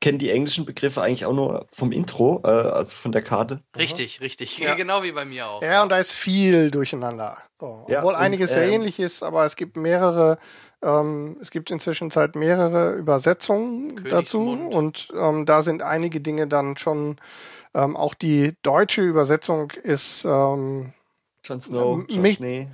kenne die englischen Begriffe eigentlich auch nur vom Intro, äh, also von der Karte. Richtig, richtig. Ja. Genau wie bei mir auch. Ja, und da ist viel durcheinander. So. Ja, Obwohl und, einiges sehr ähm, ähnlich ist, aber es gibt mehrere, ähm, es gibt inzwischen Zeit mehrere Übersetzungen dazu und ähm, da sind einige Dinge dann schon, ähm, auch die deutsche Übersetzung ist, ähm, Jon Snow, Jon mich- Schnee.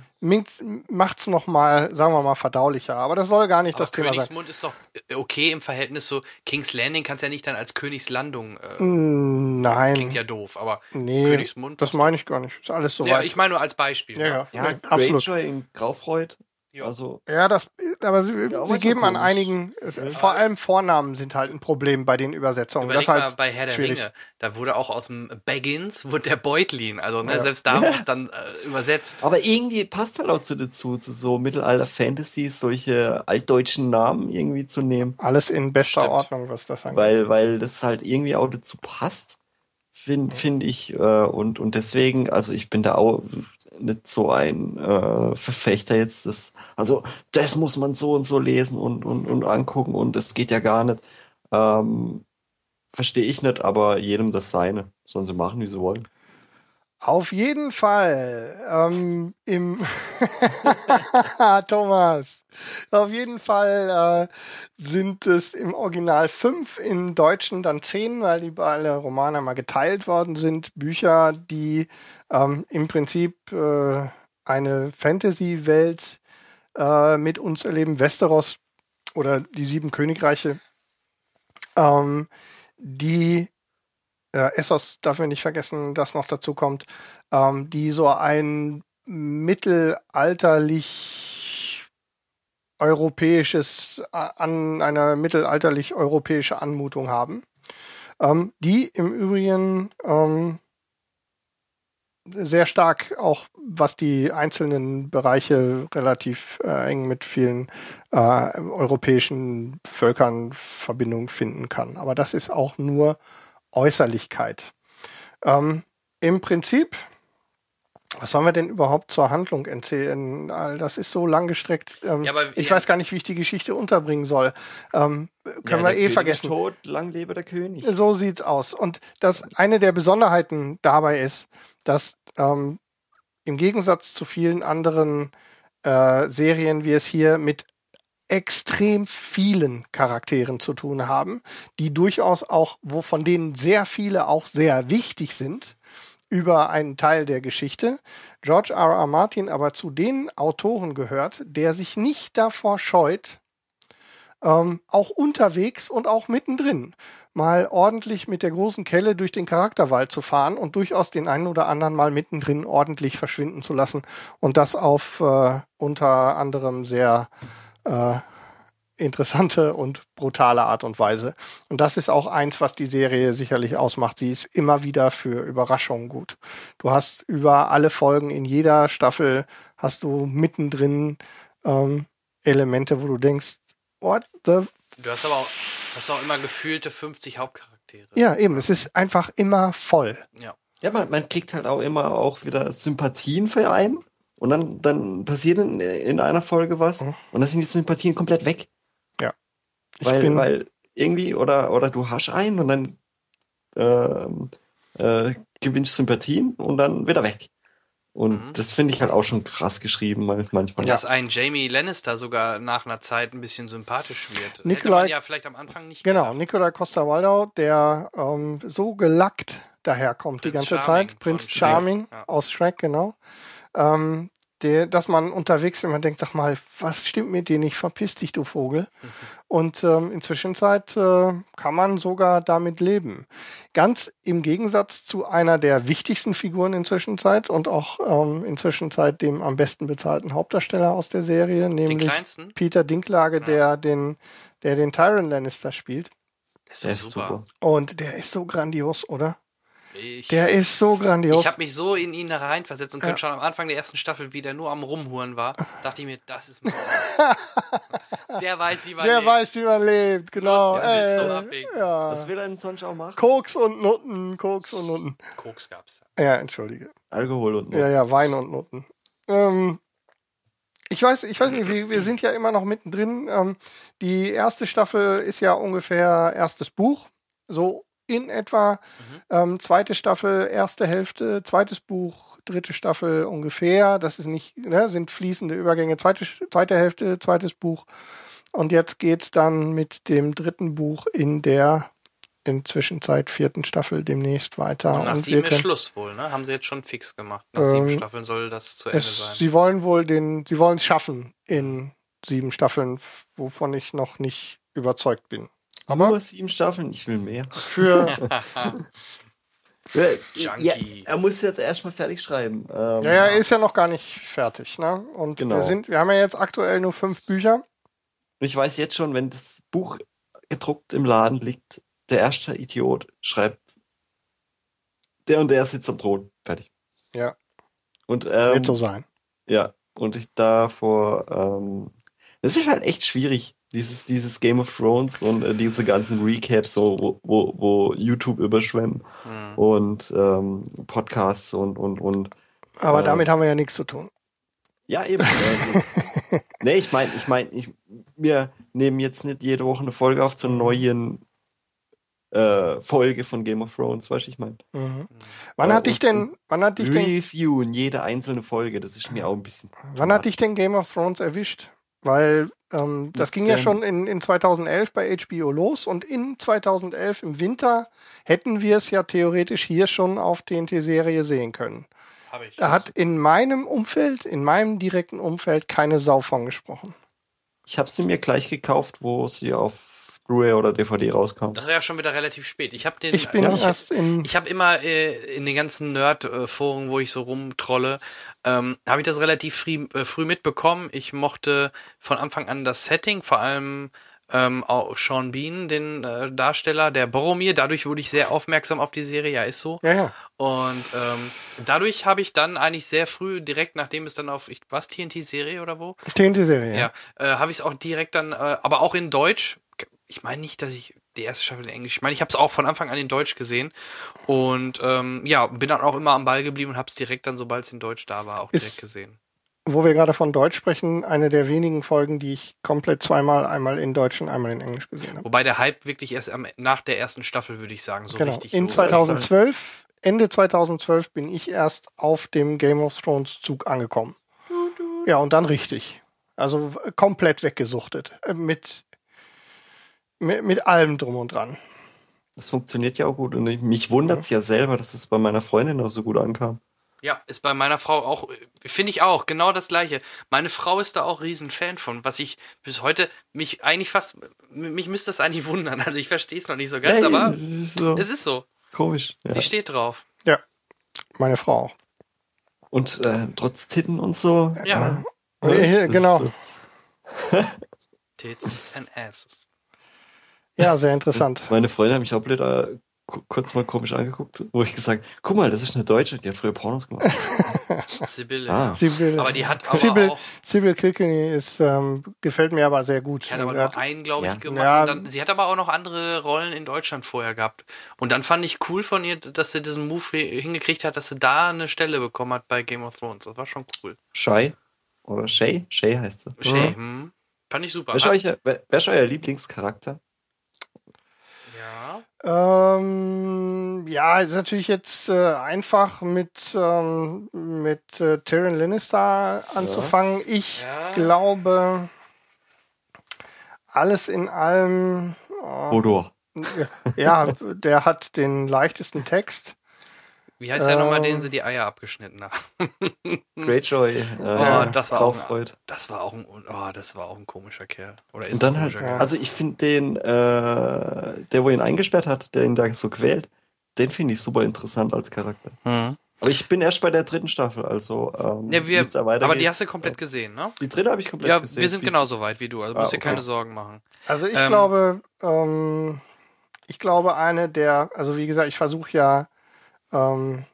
macht es nochmal, sagen wir mal, verdaulicher. Aber das soll gar nicht Aber das Thema sein. Königsmund ist doch äh, okay im Verhältnis so. King's Landing kannst ja nicht dann als Königslandung. Äh, Nein, Klingt ja doof, aber nee, Königsmund. das meine ich gar nicht. Ist alles soweit. ja, ich meine nur als Beispiel. ja, ja, Ja, nee, absolut. Greyjoy in Graufreud. Ja. Also, Ja, das, aber sie, Ja, sie geben an einigen, äh, vor allem Vornamen sind halt ein Problem bei den Übersetzungen. Überleg das mal halt bei Herr der schwierig. Ringe, da wurde auch aus dem Baggins wurde der Beutlin, also ne, Ja. selbst da wurde es dann äh, übersetzt. aber irgendwie passt halt auch zu dazu, zu so Mittelalter-Fantasy, solche altdeutschen Namen irgendwie zu nehmen. Alles in bester Stimmt. Ordnung, was das angeht. weil, weil das halt irgendwie auch dazu passt, finde find ich. Äh, und, und deswegen, also ich bin da auch nicht so ein äh, Verfechter jetzt. Das, also das muss man so und so lesen und, und, und angucken und das geht ja gar nicht. Ähm, Verstehe ich nicht, aber jedem das seine. Sollen sie machen, wie sie wollen. Auf jeden Fall ähm, im Thomas. Auf jeden Fall äh, sind es im Original fünf, im Deutschen dann zehn, weil die alle Romane mal geteilt worden sind. Bücher, die ähm, im Prinzip äh, eine Fantasy-Welt äh, mit uns erleben. Westeros oder die sieben Königreiche, ähm, die äh, Essos darf man nicht vergessen, das noch dazu kommt, ähm, die so ein mittelalterlich europäisches, an einer mittelalterlich europäische Anmutung haben, ähm, die im Übrigen ähm, sehr stark auch, was die einzelnen Bereiche relativ äh, eng mit vielen äh, europäischen Völkern Verbindung finden kann. Aber das ist auch nur Äußerlichkeit. Ähm, Im Prinzip, was sollen wir denn überhaupt zur Handlung erzählen? All Das ist so langgestreckt. Ähm, Ja, ich ja- weiß gar nicht, wie ich die Geschichte unterbringen soll. Ähm, können Ja, wir der eh König vergessen. Ist tot, lang lebe der König. So sieht's aus. Und das eine der Besonderheiten dabei ist, dass ähm, im Gegensatz zu vielen anderen äh, Serien wir es hier mit extrem vielen Charakteren zu tun haben, die durchaus auch, wo von denen sehr viele auch sehr wichtig sind über einen Teil der Geschichte. George R. R. Martin aber zu den Autoren gehört, der sich nicht davor scheut, ähm, auch unterwegs und auch mittendrin mal ordentlich mit der großen Kelle durch den Charakterwald zu fahren und durchaus den einen oder anderen mal mittendrin ordentlich verschwinden zu lassen und das auf äh, unter anderem sehr äh, interessante und brutale Art und Weise. Und das ist auch eins, was die Serie sicherlich ausmacht. Sie ist immer wieder für Überraschungen gut. Du hast über alle Folgen in jeder Staffel hast du mittendrin ähm, Elemente, wo du denkst, what the Du hast aber auch, hast auch immer gefühlte 50 Hauptcharaktere. Ja, eben. Es ist einfach immer voll. Ja. Ja, man, man kriegt halt auch immer auch wieder Sympathien für einen. Und dann, dann passiert in, in einer Folge was Mhm. und dann sind die Sympathien komplett weg. Ich weil, bin, weil irgendwie, oder, oder du hast einen und dann ähm, äh, gewinnst Sympathien und dann wieder weg. Und Mhm. das finde ich halt auch schon krass geschrieben man- manchmal. Und dass ein Jamie Lannister sogar nach einer Zeit ein bisschen sympathisch wird. Hätte Nikolai- man ja vielleicht am Anfang nicht genau, gedacht. Nicola Costa-Waldau, der ähm, so gelackt daherkommt die Prinz ganze Charming Zeit. Prinz Charming ja. aus Shrek, genau. Ähm, der, dass man unterwegs, wenn man denkt, sag mal, was stimmt mit dir nicht? Verpiss dich, du Vogel. Und ähm, in Zwischenzeit äh, kann man sogar damit leben. Ganz im Gegensatz zu einer der wichtigsten Figuren in Zwischenzeit und auch ähm, in Zwischenzeit dem am besten bezahlten Hauptdarsteller aus der Serie, nämlich? Peter Dinklage, Ja. der den, der den Tyron Lannister spielt. Das Der ist ist super. super. Und der ist so grandios, oder? Ich, Der ist so grandios. ich habe mich so in ihn reinversetzen können, Ja. schon am Anfang der ersten Staffel, wie der nur am Rumhuren war. Dachte ich mir, das ist mein Der weiß, wie man der lebt. weiß, wie man lebt, genau. Ja, der ist so Äh, ja. Was will er denn sonst auch machen? Koks und Nutten, Koks und Nutten. Koks gab's. Ja, entschuldige. Alkohol und Ja, ja, Wein und Nutten. Ähm, ich weiß, ich weiß nicht, wir, wir sind ja immer noch mittendrin. Ähm, die erste Staffel ist ja ungefähr erstes Buch. so in etwa Mhm. ähm, zweite Staffel, erste Hälfte, zweites Buch, dritte Staffel ungefähr. Das ist nicht, ne, sind fließende Übergänge. Zweite, zweite Hälfte, zweites Buch. Und jetzt geht's dann mit dem dritten Buch in der inzwischen seit vierten Staffel demnächst weiter. Und nach Und sieben ist Schluss wohl, ne? Haben sie jetzt schon fix gemacht. Nach Ähm, sieben Staffeln soll das zu Ende es, sein. sie wollen wohl den, sie wollen es schaffen in sieben Staffeln, wovon ich noch nicht überzeugt bin. Aber Nur sieben Staffeln, ich will mehr. für. Ja, er muss jetzt erstmal fertig schreiben. Ähm, ja, ja, er ist ja noch gar nicht fertig, ne? Und Genau. wir sind, wir haben ja jetzt aktuell nur fünf Bücher. Ich weiß jetzt schon, wenn das Buch gedruckt im Laden liegt, der erste Idiot schreibt, der und der sitzt am Thron. Fertig. Ja. Und ähm, Wird so sein. ja, und ich davor, ähm, das ist halt echt schwierig, dieses, dieses Game of Thrones und äh, diese ganzen Recaps, so, wo, wo, wo YouTube überschwemmen Hm. und ähm, Podcasts und, und, und Aber äh, damit haben wir ja nichts zu tun. Ja, eben. ähm, nee, ich meine, ich meine, ich, wir nehmen jetzt nicht jede Woche eine Folge auf zur neuen äh, Folge von Game of Thrones, weißt du, ich meine. Mhm. Wann Äh, hat dich und- denn, wann hat dich denn, Reviewen jede einzelne Folge, das ist mir auch ein bisschen. wann hat dich denn Game of Thrones erwischt? Weil ähm, das ging ja schon in, in 2011 bei HBO los und in 2011 im Winter hätten wir es ja theoretisch hier schon auf TNT-Serie sehen können. Da hat in meinem Umfeld, in meinem direkten Umfeld keine Sau von gesprochen. Ich habe sie mir gleich gekauft, wo sie auf Blu-ray oder DVD rauskam. das war ja schon wieder relativ spät. Ich habe den. Ich bin ich, erst in, Ich habe immer äh, in den ganzen Nerd-Foren, wo ich so rumtrolle, ähm, habe ich das relativ früh, äh, früh mitbekommen. Ich mochte von Anfang an das Setting, vor allem ähm, auch Sean Bean, den äh, Darsteller, der Boromir. Dadurch wurde ich sehr aufmerksam auf die Serie, ja, ist so. ja, ja. Und ähm, dadurch habe ich dann eigentlich sehr früh, direkt nachdem es dann auf, ich, was, TNT-Serie oder wo? TNT-Serie. Ja, äh, habe ich es auch direkt dann, äh, aber auch in Deutsch. Ich meine nicht, dass ich die erste Staffel in Englisch, ich meine, ich habe es auch von Anfang an in Deutsch gesehen und ähm, ja, bin dann auch immer am Ball geblieben und habe es direkt dann, sobald es in Deutsch da war, auch Ist- direkt gesehen. Wo wir gerade von Deutsch sprechen, eine der wenigen Folgen, die ich komplett zweimal, einmal in Deutsch und einmal in Englisch gesehen habe. Wobei der Hype wirklich erst am, nach der ersten Staffel, würde ich sagen, so genau. richtig In los. 2012, Ende 2012 bin ich erst auf dem Game of Thrones Zug angekommen. Ja, und dann richtig. Also komplett weggesuchtet. Äh, Mit, mit, mit allem drum und dran. Das funktioniert ja auch gut und ich, mich wundert es ja selber, dass es bei meiner Freundin auch so gut ankam. Ja, ist bei meiner Frau auch, äh, finde ich auch, genau das gleiche. Meine Frau ist da auch riesen Fan von, was ich bis heute mich eigentlich fast, mich müsste das eigentlich wundern. Also ich verstehe es noch nicht so ganz, Hey, aber das ist so es ist so. komisch. Ja. Sie steht drauf. Ja, meine Frau auch. Und äh, trotz Titten und so. Ja. Ja, ist genau. so. Tits and asses. Ja, sehr interessant. Meine Freundin hat mich auch blöd äh, kurz mal komisch angeguckt, wo ich gesagt, guck mal, das ist eine Deutsche, die hat früher Pornos gemacht. Sibylle. Ah. Sibyl, Aber die hat aber Sibyl, auch, Sibyl Kilkenny ist, ähm, gefällt mir aber sehr gut. die hat aber nur einen, glaube ich, Ja. gemacht. Ja. Und dann, sie hat aber auch noch andere Rollen in Deutschland vorher gehabt. Und dann fand ich cool von ihr, dass sie diesen Move hi- hingekriegt hat, dass sie da eine Stelle bekommen hat bei Game of Thrones. Das war schon cool. Shay? Oder Shay? Shay heißt sie. Shay, hm. Fand ich super. Wer ist, euer, wer, wer ist euer Lieblingscharakter? Ja. Ähm, ja, ist natürlich jetzt äh, einfach mit, ähm, mit äh, Tyrion Lannister anzufangen. Ich Ja. glaube, alles in allem, äh, Hodor. ja, der hat den leichtesten Text. Wie heißt der nochmal, Ähm. den sie die Eier abgeschnitten haben? Greyjoy. Äh, Oh, das war auch, Draufreut. das war auch ein, oh, das war auch ein komischer Kerl. Oder ist Und dann ein halt, komischer ja. Kerl. also ich finde den, äh, der wo ihn eingesperrt hat, der ihn da so quält, den finde ich super interessant als Charakter. Hm. Aber ich bin erst bei der dritten Staffel, also ähm, Ja, wir, da aber die hast du komplett gesehen, ne? Die dritte habe ich komplett Ja, gesehen. wir sind genauso weit wie du, also Ah, musst dir okay. keine Sorgen machen. Also ich Ähm. glaube, ähm, ich glaube eine der, also wie gesagt, ich versuche ja, ähm,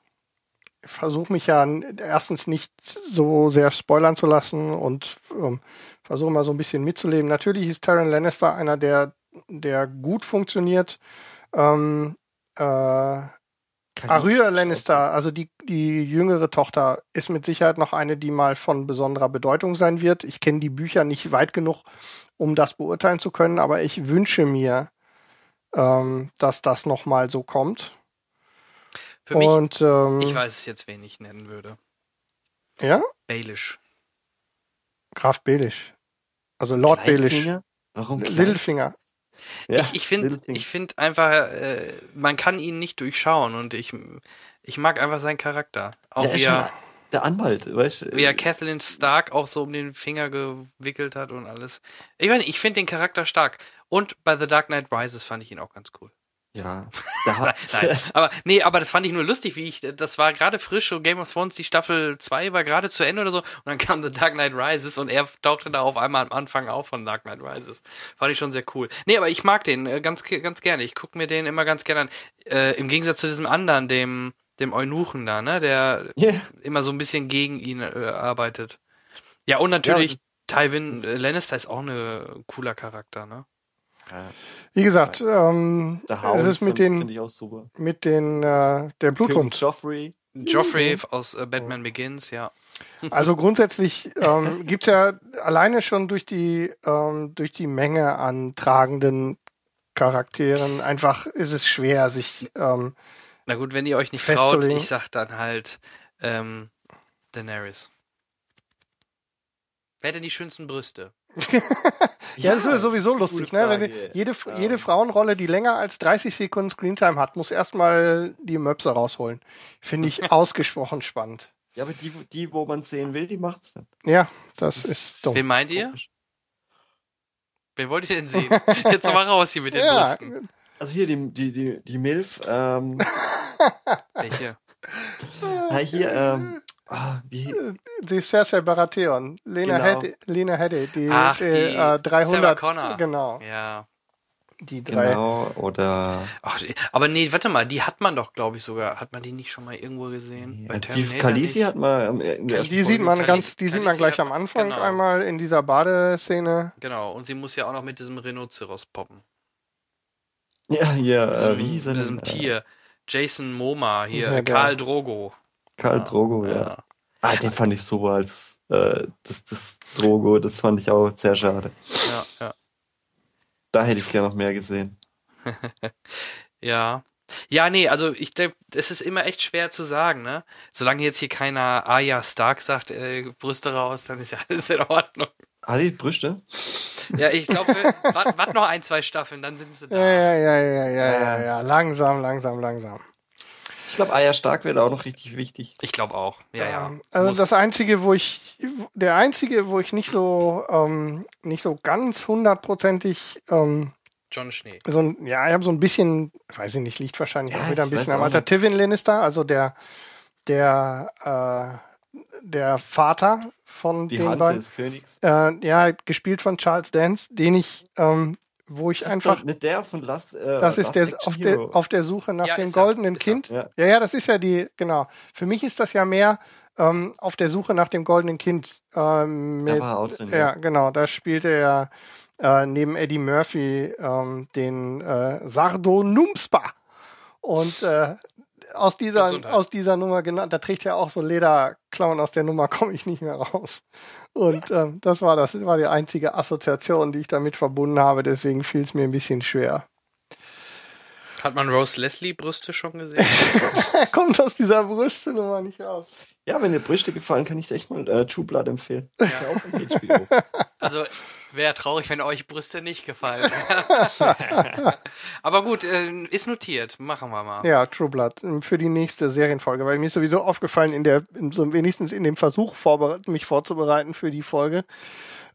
versuche mich ja erstens nicht so sehr spoilern zu lassen und ähm, versuche mal so ein bisschen mitzuleben. Natürlich ist Tyrion Lannister einer, der, der gut funktioniert. Ähm, äh, Arya Lannister, also die, die jüngere Tochter, ist mit Sicherheit noch eine, die mal von besonderer Bedeutung sein wird. Ich kenne die Bücher nicht weit genug, um das beurteilen zu können, aber ich wünsche mir, ähm, dass das nochmal so kommt. Für mich, Und ähm, ich weiß es jetzt, wen ich nennen würde. ja, Baelish. Graf Belisch. Also Lord. Kleinfinger? Warum? Littlefinger. Ja, ich ich finde ich find einfach, äh, man kann ihn nicht durchschauen und ich, ich mag einfach seinen Charakter. Auch Der wie er, der Anwalt, weißt du? wie er Kathleen Stark auch so um den Finger gewickelt hat und alles. Ich meine, ich finde den Charakter stark. Und bei The Dark Knight Rises fand ich ihn auch ganz cool. Ja, hat, Nein, aber nee, aber das fand ich nur lustig, wie ich das war gerade frisch und Game of Thrones die Staffel 2 war gerade zu Ende oder so und dann kam The Dark Knight Rises und er tauchte da auf einmal am Anfang auf von Dark Knight Rises. Fand ich schon sehr cool. Nee, aber ich mag den äh, ganz ganz gerne. Ich guck mir den immer ganz gerne an. Äh, im Gegensatz zu diesem anderen, dem dem Eunuchen da, ne, der Ja. immer so ein bisschen gegen ihn äh, arbeitet. Ja, und natürlich Tywin äh, Lannister ist auch ein cooler Charakter, ne? Wie gesagt, ähm, es ist mit finde den, ich auch super. mit den, äh, der Bluthund. Joffrey. Joffrey aus äh, Batman Begins, ja. Also grundsätzlich ähm, gibt's ja alleine schon durch die, ähm, durch die Menge an tragenden Charakteren einfach ist es schwer, sich ähm, Na gut, wenn ihr euch nicht traut, ich sag dann halt ähm, Daenerys. Wer hat denn die schönsten Brüste? Ja, das ist sowieso lustig, ne? Wenn jede, jede Frauenrolle, die länger als 30 Sekunden Screentime hat, muss erstmal die Möpse rausholen. Finde ich ausgesprochen spannend. Ja, aber die, die, wo man sehen will, die macht's nicht. Ja, das ist dumm. Wen meint ihr? Komisch. Wen wollt ihr denn sehen? Jetzt mal raus hier mit den Ja, Brüsten. Also hier die, die, die, die Milf, ähm, Welche? ja, hier, ähm, ah, wie, die Cersei Baratheon, Lena, Genau. Headey, Lena Headey, die, Ach, die, die äh, Sarah 300, Connor. genau, Ja. die drei. genau, oder Ach, aber nee, warte mal, die hat man doch, glaube ich, sogar. Hat man die nicht schon mal irgendwo gesehen? Bei die Kalisi hat man ähm, in der Die sieht man Khaleesi- ganz, die sieht man gleich hat am man- Anfang genau. einmal in dieser Badeszene. Genau, und sie muss ja auch noch mit diesem Rhinoceros poppen. Ja, hier, äh, Diesem- wie hieß er Diesem denn? Tier. Jason Momoa hier, Ja, äh, Karl Drogo. Karl Ja, Drogo, ja. Ah, den fand ich super als äh, das, das Drogo, das fand ich auch sehr schade. Ja, ja. Da hätte ich gerne noch mehr gesehen. Ja. Ja, nee, also ich denke, es ist immer echt schwer zu sagen, ne? Solange jetzt hier keiner Arya Stark sagt, äh, Brüste raus, dann ist ja alles in Ordnung. Ah, die Brüste? Ja, ich glaube, wart, wart noch ein, zwei Staffeln, dann sind sie da. Ja, ja, ja, ja, ja, ja, ja, langsam, langsam, langsam. Ich glaube, Eier Stark wäre auch noch richtig wichtig. Ich glaube auch. Ja, ja. Ähm, Also Muss- das einzige, wo ich, der einzige, wo ich nicht so, ähm, nicht so ganz hundertprozentig, ähm, John Schnee. so ein, ja, ich habe so ein bisschen, weiß ich nicht, liegt wahrscheinlich Ja, auch wieder ein bisschen am Alter. Tywin Lannister, also der, der, äh, der Vater von Die den Hand beiden, des Königs. äh, ja, gespielt von Charles Dance, den ich, ähm, wo ich Das ist einfach, doch nicht der von Last, äh, das ist Last der auf, der auf der Suche nach Ja, dem ist er, goldenen ist er. Kind. Ja. Ja, ja, das ist ja die, genau. Für mich ist das ja mehr ähm, auf der Suche nach dem goldenen Kind. Ähm, mit, war auch drin, ja, ja. genau. Da spielte er äh, neben Eddie Murphy ähm, den äh, Sardo Numspa. Und äh, aus dieser, Gesundheit. aus dieser Nummer genannt, da trägt er auch so Lederklauen, aus der Nummer komme ich nicht mehr raus. Und ähm, das war das war die einzige Assoziation, die ich damit verbunden habe, deswegen fiel es mir ein bisschen schwer. Hat man Rose Leslie Brüste schon gesehen? Er kommt aus dieser Brüste-Nummer nicht raus. Ja, wenn dir Brüste gefallen, kann ich dir echt mal äh, True Blood empfehlen. Ja. auch von HBO. Also wäre traurig, wenn euch Brüste nicht gefallen. Aber gut, äh, ist notiert. Machen wir mal. Ja, True Blood ähm, für die nächste Serienfolge, weil mir ist sowieso aufgefallen in der, in so wenigstens in dem Versuch, mich vorzubereiten für die Folge,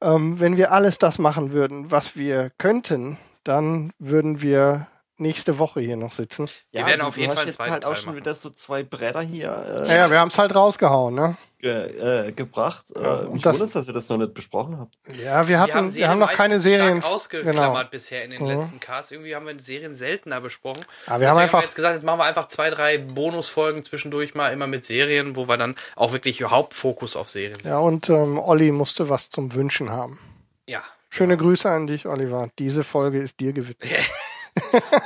ähm, wenn wir alles das machen würden, was wir könnten, dann würden wir nächste Woche hier noch sitzen. Wir werden auf jeden Fall jetzt halt auch schon wieder so zwei Bretter hier äh, Naja, wir haben es halt rausgehauen, ne? Ge, äh, gebracht. Ja, äh, und mich das- wundert, dass ihr das noch nicht besprochen habt. Ja, wir hatten, wir haben, Serien noch keine Serien. stark ausgeklammert Genau. bisher in den Mhm. letzten Casts. Irgendwie haben wir Serien seltener besprochen. Ja, wir haben Deswegen einfach- wir jetzt gesagt, jetzt machen wir einfach zwei, drei Bonusfolgen zwischendurch mal immer mit Serien, wo wir dann auch wirklich Hauptfokus auf Serien setzen. Ja, und ähm, Olli musste was zum Wünschen haben. ja. Schöne Grüße an dich, Oliver. Diese Folge ist dir gewidmet.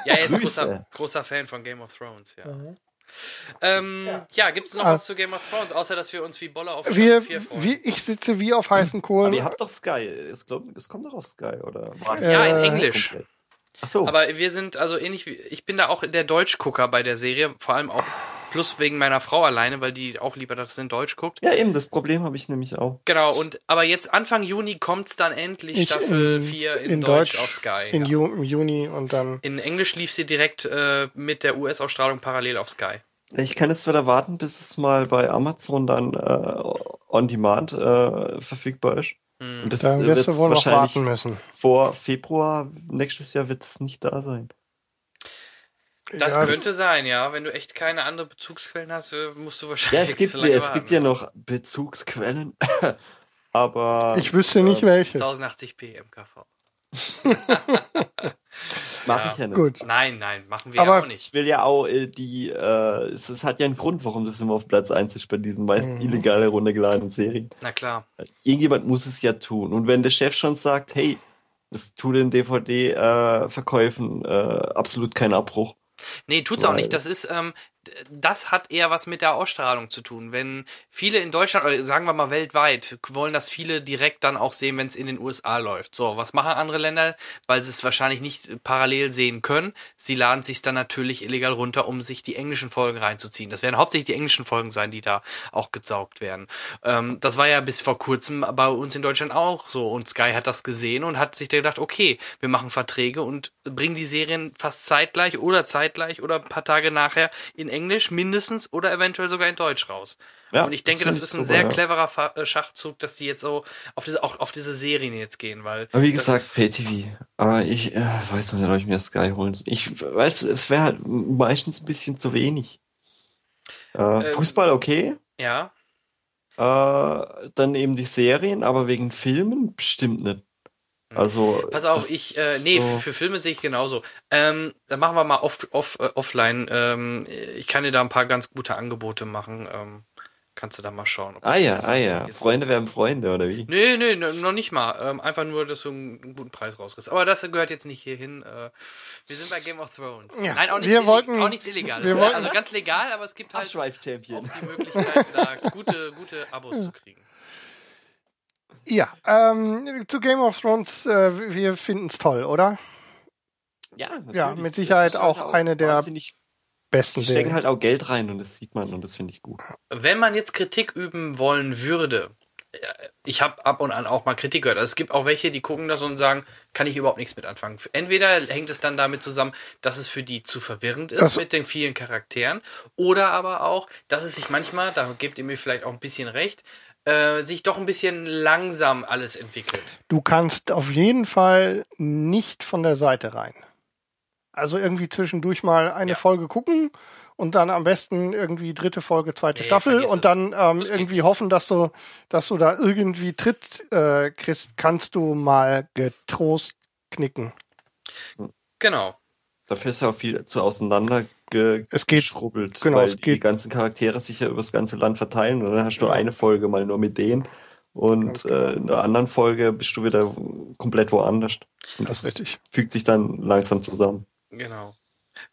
Ja, er ist Grüße. großer, großer Fan von Game of Thrones, ja. Ähm, ja, gibt es noch Ah. was zu Game of Thrones, außer dass wir uns wie Bolle auf Wir, Staffel 4 freuen? wie, ich sitze wie auf heißen Kohlen. Aber ihr habt doch Sky. Es, glaub, es kommt doch auf Sky, oder? ja, in Äh, Englisch. Komplett. Ach so. Aber wir sind also ähnlich wie, ich bin da auch der Deutschgucker bei der Serie, vor allem auch plus wegen meiner Frau alleine, weil die auch lieber das in Deutsch guckt. ja, eben, das Problem habe ich nämlich auch. Genau, und aber jetzt Anfang Juni kommt's dann endlich Ich Staffel in- 4 in, in Deutsch, Deutsch, auf Sky. In ja. Im Juni und dann. In Englisch lief sie direkt äh, mit der US-Ausstrahlung parallel auf Sky. Ich kann jetzt wieder warten, bis es mal bei Amazon dann äh, on demand äh, verfügbar ist. Hm. Und das Da äh, wirst du wohl noch warten müssen. vor Februar nächstes Jahr wird es nicht da sein. Das Ja, könnte sein, ja. Wenn du echt keine andere Bezugsquellen hast, äh, musst du Ja, wahrscheinlich es gibt, lange es gibt ja noch Bezugsquellen, aber Ich wüsste nicht welche. 1080p MKV. mache Ja. ich ja nicht. Gut. Nein, nein, machen wir Aber- ja auch Ich nicht. will ja auch äh, die, äh, es, es hat ja einen Grund, warum das immer auf Platz 1 ist bei diesen meist Mhm. illegal heruntergeladenen Serien. Na klar. Irgendjemand muss es ja tun. Und wenn der Chef schon sagt, hey, das tut den DVD-Verkäufen äh, absolut keinen Abbruch. Nee, tut's auch Weil- nicht. Das ist, ähm, das hat eher was mit der Ausstrahlung zu tun. Wenn viele in Deutschland oder sagen wir mal weltweit wollen das viele direkt dann auch sehen, wenn es in den USA läuft. So, was machen andere Länder? Weil sie es wahrscheinlich nicht parallel sehen können. Sie laden sich dann natürlich illegal runter, um sich die englischen Folgen reinzuziehen. Das werden hauptsächlich die englischen Folgen sein, die da auch gesaugt werden. Ähm, das war ja bis vor kurzem bei uns in Deutschland auch so. Und Sky hat das gesehen und hat sich da gedacht, okay, wir machen Verträge und bringen die Serien fast zeitgleich oder zeitgleich oder ein paar Tage nachher in Englisch mindestens oder eventuell sogar in Deutsch raus. Ja, und ich denke, das das, ist ein super, sehr ja. cleverer Fa äh, Schachzug, dass die jetzt so auf diese, auch auf diese Serien jetzt gehen, weil. Aber wie gesagt, Pay-TV. Aber ich äh, weiß noch nicht, ob ich mir Sky holen soll. Ich weiß, es wäre halt meistens ein bisschen zu wenig. Äh, Ähm, Fußball okay. Ja, Äh, dann eben die Serien, aber wegen Filmen bestimmt nicht. Also. Pass auf, ich, äh, nee, so- für, für Filme sehe ich genauso. Ähm, dann machen wir mal off, off, äh, offline. Ähm, ich kann dir da ein paar ganz gute Angebote machen. Ähm, kannst du da mal schauen. ob Ah ich ja, ah ja. jetzt- Freunde werden Freunde, oder wie? Nee, nee, ne- noch nicht mal. Ähm, einfach nur, dass du einen guten Preis rauskriegst. Aber das gehört jetzt nicht hierhin. Äh, wir sind bei Game of Thrones. Ja, Nein, auch nicht, wir illeg- wollten- auch nicht illegal. wir wollten- also ganz legal, aber es gibt halt auch die Möglichkeit, da gute, gute Abos zu kriegen. Ja, ähm, zu Game of Thrones, äh, wir finden es toll, oder? Ja, natürlich. Ja, mit Sicherheit ist auch eine der Besten Die stecken halt auch Geld rein und das sieht man und das finde ich gut. Wenn man jetzt Kritik üben wollen würde, äh, ich habe ab und an auch mal Kritik gehört. Also es gibt auch welche, die gucken das und sagen, kann ich überhaupt nichts mit anfangen. Entweder hängt es dann damit zusammen, dass es für die zu verwirrend ist Das- mit den vielen Charakteren, oder aber auch, dass es sich manchmal, da gebt ihr mir vielleicht auch ein bisschen recht, äh, sich doch ein bisschen langsam alles entwickelt. Du kannst auf jeden Fall nicht von der Seite rein. Also irgendwie zwischendurch mal eine Ja. Folge gucken und dann am besten irgendwie dritte Folge, zweite Nee, Staffel und dann ähm, irgendwie hoffen, dass du, dass du da irgendwie Tritt äh, kriegst, kannst du mal getrost knicken. Genau. Dafür ist ja auch viel zu auseinander ge Es geht- geschrubbelt, genau, weil es die ganzen Charaktere sich ja übers ganze Land verteilen und dann hast du Ja. eine Folge mal nur mit denen und Ganz genau. äh, in der anderen Folge bist du wieder komplett woanders. Und Das ist richtig. fügt sich dann langsam zusammen. Genau.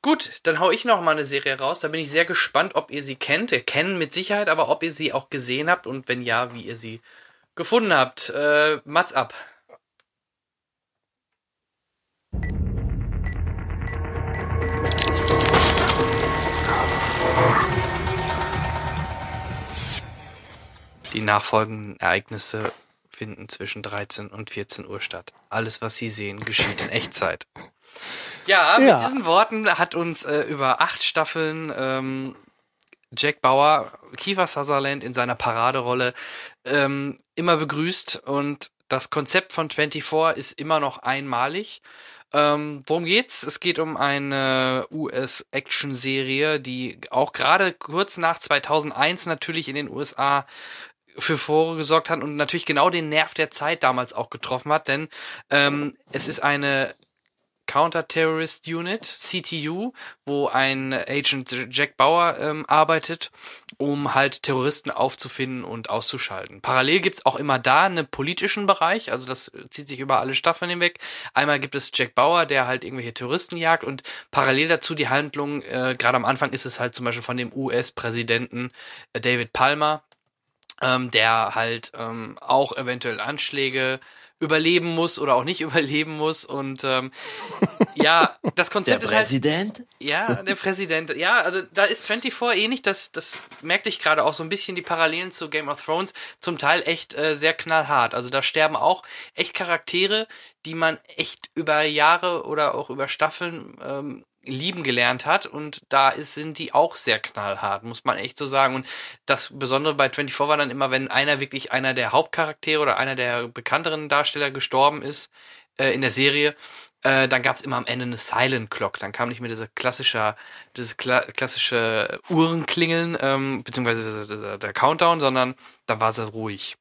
Gut, dann hau ich noch mal eine Serie raus. Da bin ich sehr gespannt, ob ihr sie kennt. Ihr kennen mit Sicherheit, aber ob ihr sie auch gesehen habt und wenn ja, wie ihr sie gefunden habt. Äh, Mats ab. Die nachfolgenden Ereignisse finden zwischen 13 und 14 Uhr statt. Alles, was Sie sehen, geschieht in Echtzeit. Ja, mit Ja. diesen Worten hat uns äh, über acht Staffeln ähm, Jack Bauer, Kiefer Sutherland in seiner Paraderolle ähm, immer begrüßt und das Konzept von 24 ist immer noch einmalig. Ähm, worum geht's? Es geht um eine US-Action-Serie, die auch gerade kurz nach 2001 natürlich in den USA für Furore gesorgt hat und natürlich genau den Nerv der Zeit damals auch getroffen hat, denn ähm, es ist eine Counter-Terrorist Unit, CTU, wo ein Agent Jack Bauer ähm, arbeitet, um halt Terroristen aufzufinden und auszuschalten. Parallel gibt's auch immer da einen politischen Bereich, also das zieht sich über alle Staffeln hinweg. Einmal gibt es Jack Bauer, der halt irgendwelche Terroristen jagt und parallel dazu die Handlung, äh, gerade am Anfang ist es halt zum Beispiel von dem US-Präsidenten äh, David Palmer, ähm, der halt ähm, auch eventuell Anschläge überleben muss oder auch nicht überleben muss. Und ähm, ja, das Konzept Der ist halt. Präsident? Ja, der Präsident. Ja, also da ist 24 ähnlich. Das, das merkte ich gerade auch so ein bisschen die Parallelen zu Game of Thrones. Zum Teil echt äh, sehr knallhart. Also da sterben auch echt Charaktere, die man echt über Jahre oder auch über Staffeln ähm, lieben gelernt hat und da ist, sind die auch sehr knallhart, muss man echt so sagen. Und das Besondere bei 24 war dann immer, wenn einer wirklich einer der Hauptcharaktere oder einer der bekannteren Darsteller gestorben ist äh, in der Serie, äh, dann gab's immer am Ende eine Silent Clock. Dann kam nicht mehr diese klassische, dieses kla klassische Uhrenklingeln, ähm, beziehungsweise der, der, der Countdown, sondern da war sie ruhig.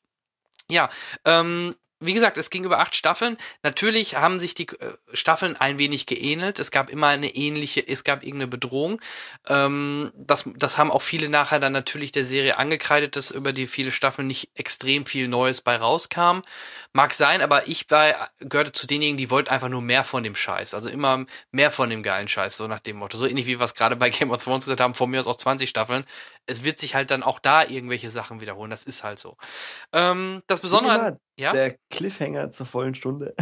Ja, ähm, wie gesagt, es ging über acht Staffeln. Natürlich haben sich die äh, Staffeln ein wenig geähnelt. Es gab immer eine ähnliche, es gab irgendeine Bedrohung. Ähm, das, das haben auch viele nachher dann natürlich der Serie angekreidet, dass über die viele Staffeln nicht extrem viel Neues bei rauskam. Mag sein, aber ich war, gehörte zu denjenigen, die wollten einfach nur mehr von dem Scheiß. Also immer mehr von dem geilen Scheiß, so nach dem Motto. So ähnlich wie wir es gerade bei Game of Thrones gesagt haben, von mir aus auch 20 Staffeln. Es wird sich halt dann auch da irgendwelche Sachen wiederholen. Das ist halt so. Ähm, das Besondere an, ja? Der Cliffhanger zur vollen Stunde.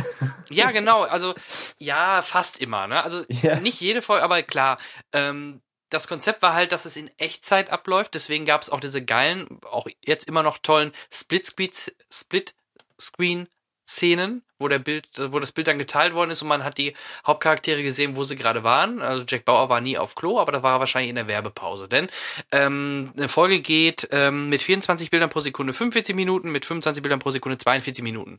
Ja, genau. Also, ja, fast immer. Ne? Also, Ja. nicht jede Folge, aber klar. Ähm, das Konzept war halt, dass es in Echtzeit abläuft. Deswegen gab es auch diese geilen, auch jetzt immer noch tollen Split-Screen-Szenen, wo der Bild, wo das Bild dann geteilt worden ist und man hat die Hauptcharaktere gesehen, wo sie gerade waren. Also Jack Bauer war nie auf Klo, aber das war er wahrscheinlich in der Werbepause. Denn ähm, eine Folge geht ähm, mit 24 Bildern pro Sekunde 45 Minuten, mit 25 Bildern pro Sekunde 42 Minuten.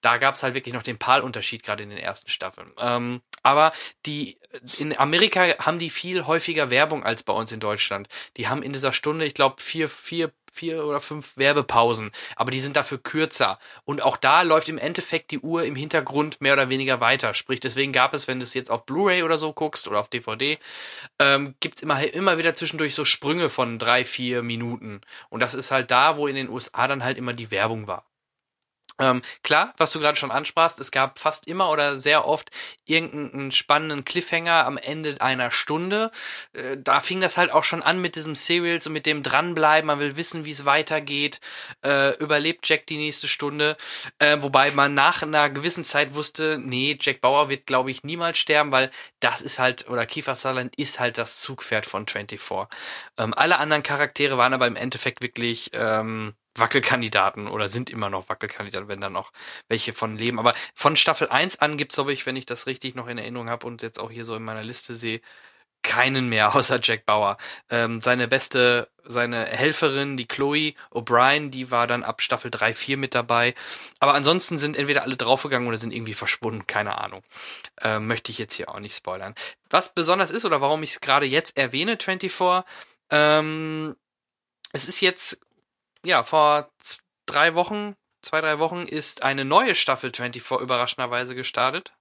Da gab es halt wirklich noch den PAL-Unterschied gerade in den ersten Staffeln. Ähm, aber die in Amerika haben die viel häufiger Werbung als bei uns in Deutschland. Die haben in dieser Stunde, ich glaube, vier, vier, vier oder fünf Werbepausen, aber die sind dafür kürzer. Und auch da läuft im Endeffekt die Uhr im Hintergrund mehr oder weniger weiter. Sprich, deswegen gab es, wenn du es jetzt auf Blu-ray oder so guckst oder auf DVD, ähm, gibt's immer, immer wieder zwischendurch so Sprünge von drei, vier Minuten. Und das ist halt da, wo in den USA dann halt immer die Werbung war. Ähm, klar, was du gerade schon ansprachst, es gab fast immer oder sehr oft irgendeinen spannenden Cliffhanger am Ende einer Stunde. Äh, da fing das halt auch schon an mit diesem Serials und mit dem dranbleiben. Man will wissen, wie es weitergeht. Äh, überlebt Jack die nächste Stunde? Äh, wobei man nach einer gewissen Zeit wusste, nee, Jack Bauer wird, glaube ich, niemals sterben, weil das ist halt, oder Kiefer Sutherland ist halt das Zugpferd von 24. Ähm, alle anderen Charaktere waren aber im Endeffekt wirklich ähm, Wackelkandidaten oder sind immer noch Wackelkandidaten, wenn da noch welche von leben. Aber von Staffel 1 an gibt's, glaube ich, wenn ich das richtig noch in Erinnerung habe und jetzt auch hier so in meiner Liste sehe, keinen mehr außer Jack Bauer. Ähm, seine beste, seine Helferin, die Chloe O'Brien, die war dann ab Staffel 3, 4 mit dabei. Aber ansonsten sind entweder alle draufgegangen oder sind irgendwie verschwunden, keine Ahnung. Ähm, möchte ich jetzt hier auch nicht spoilern. Was besonders ist oder warum ich es gerade jetzt erwähne, 24, ähm, es ist jetzt ja, vor drei Wochen, zwei, drei Wochen ist eine neue Staffel 24 überraschenderweise gestartet.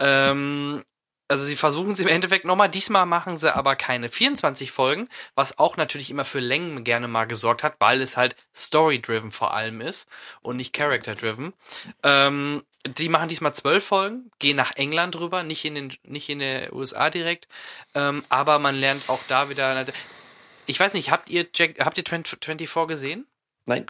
Ähm, also sie versuchen es im Endeffekt nochmal. Diesmal machen sie aber keine 24 Folgen, was auch natürlich immer für Längen gerne mal gesorgt hat, weil es halt story-driven vor allem ist und nicht character-driven. Ähm, die machen diesmal zwölf Folgen, gehen nach England rüber, nicht in den, nicht in der USA direkt. Ähm, aber man lernt auch da wieder. Ich weiß nicht, habt ihr Jack, habt ihr 24 gesehen? Nein.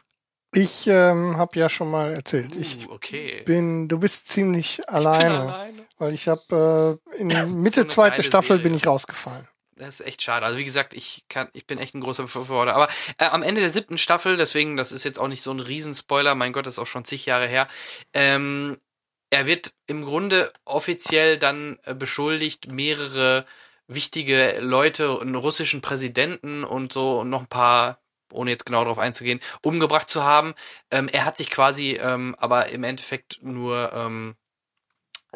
Ich ähm, habe ja schon mal erzählt. Ich Uh, okay. bin, du bist ziemlich Ich bin alleine, alleine. weil ich habe äh, in Mitte eine zweite Staffel Serie. bin ich rausgefallen. Das ist echt schade. Also wie gesagt, ich kann, ich bin echt ein großer Befürworter. Aber äh, am Ende der siebten Staffel, deswegen, das ist jetzt auch nicht so ein Riesenspoiler, mein Gott, das ist auch schon zig Jahre her. Ähm, er wird im Grunde offiziell dann äh, beschuldigt, mehrere wichtige Leute, einen russischen Präsidenten und so und noch ein paar, ohne jetzt genau darauf einzugehen, umgebracht zu haben. Ähm, er hat sich quasi ähm, aber im Endeffekt nur ähm,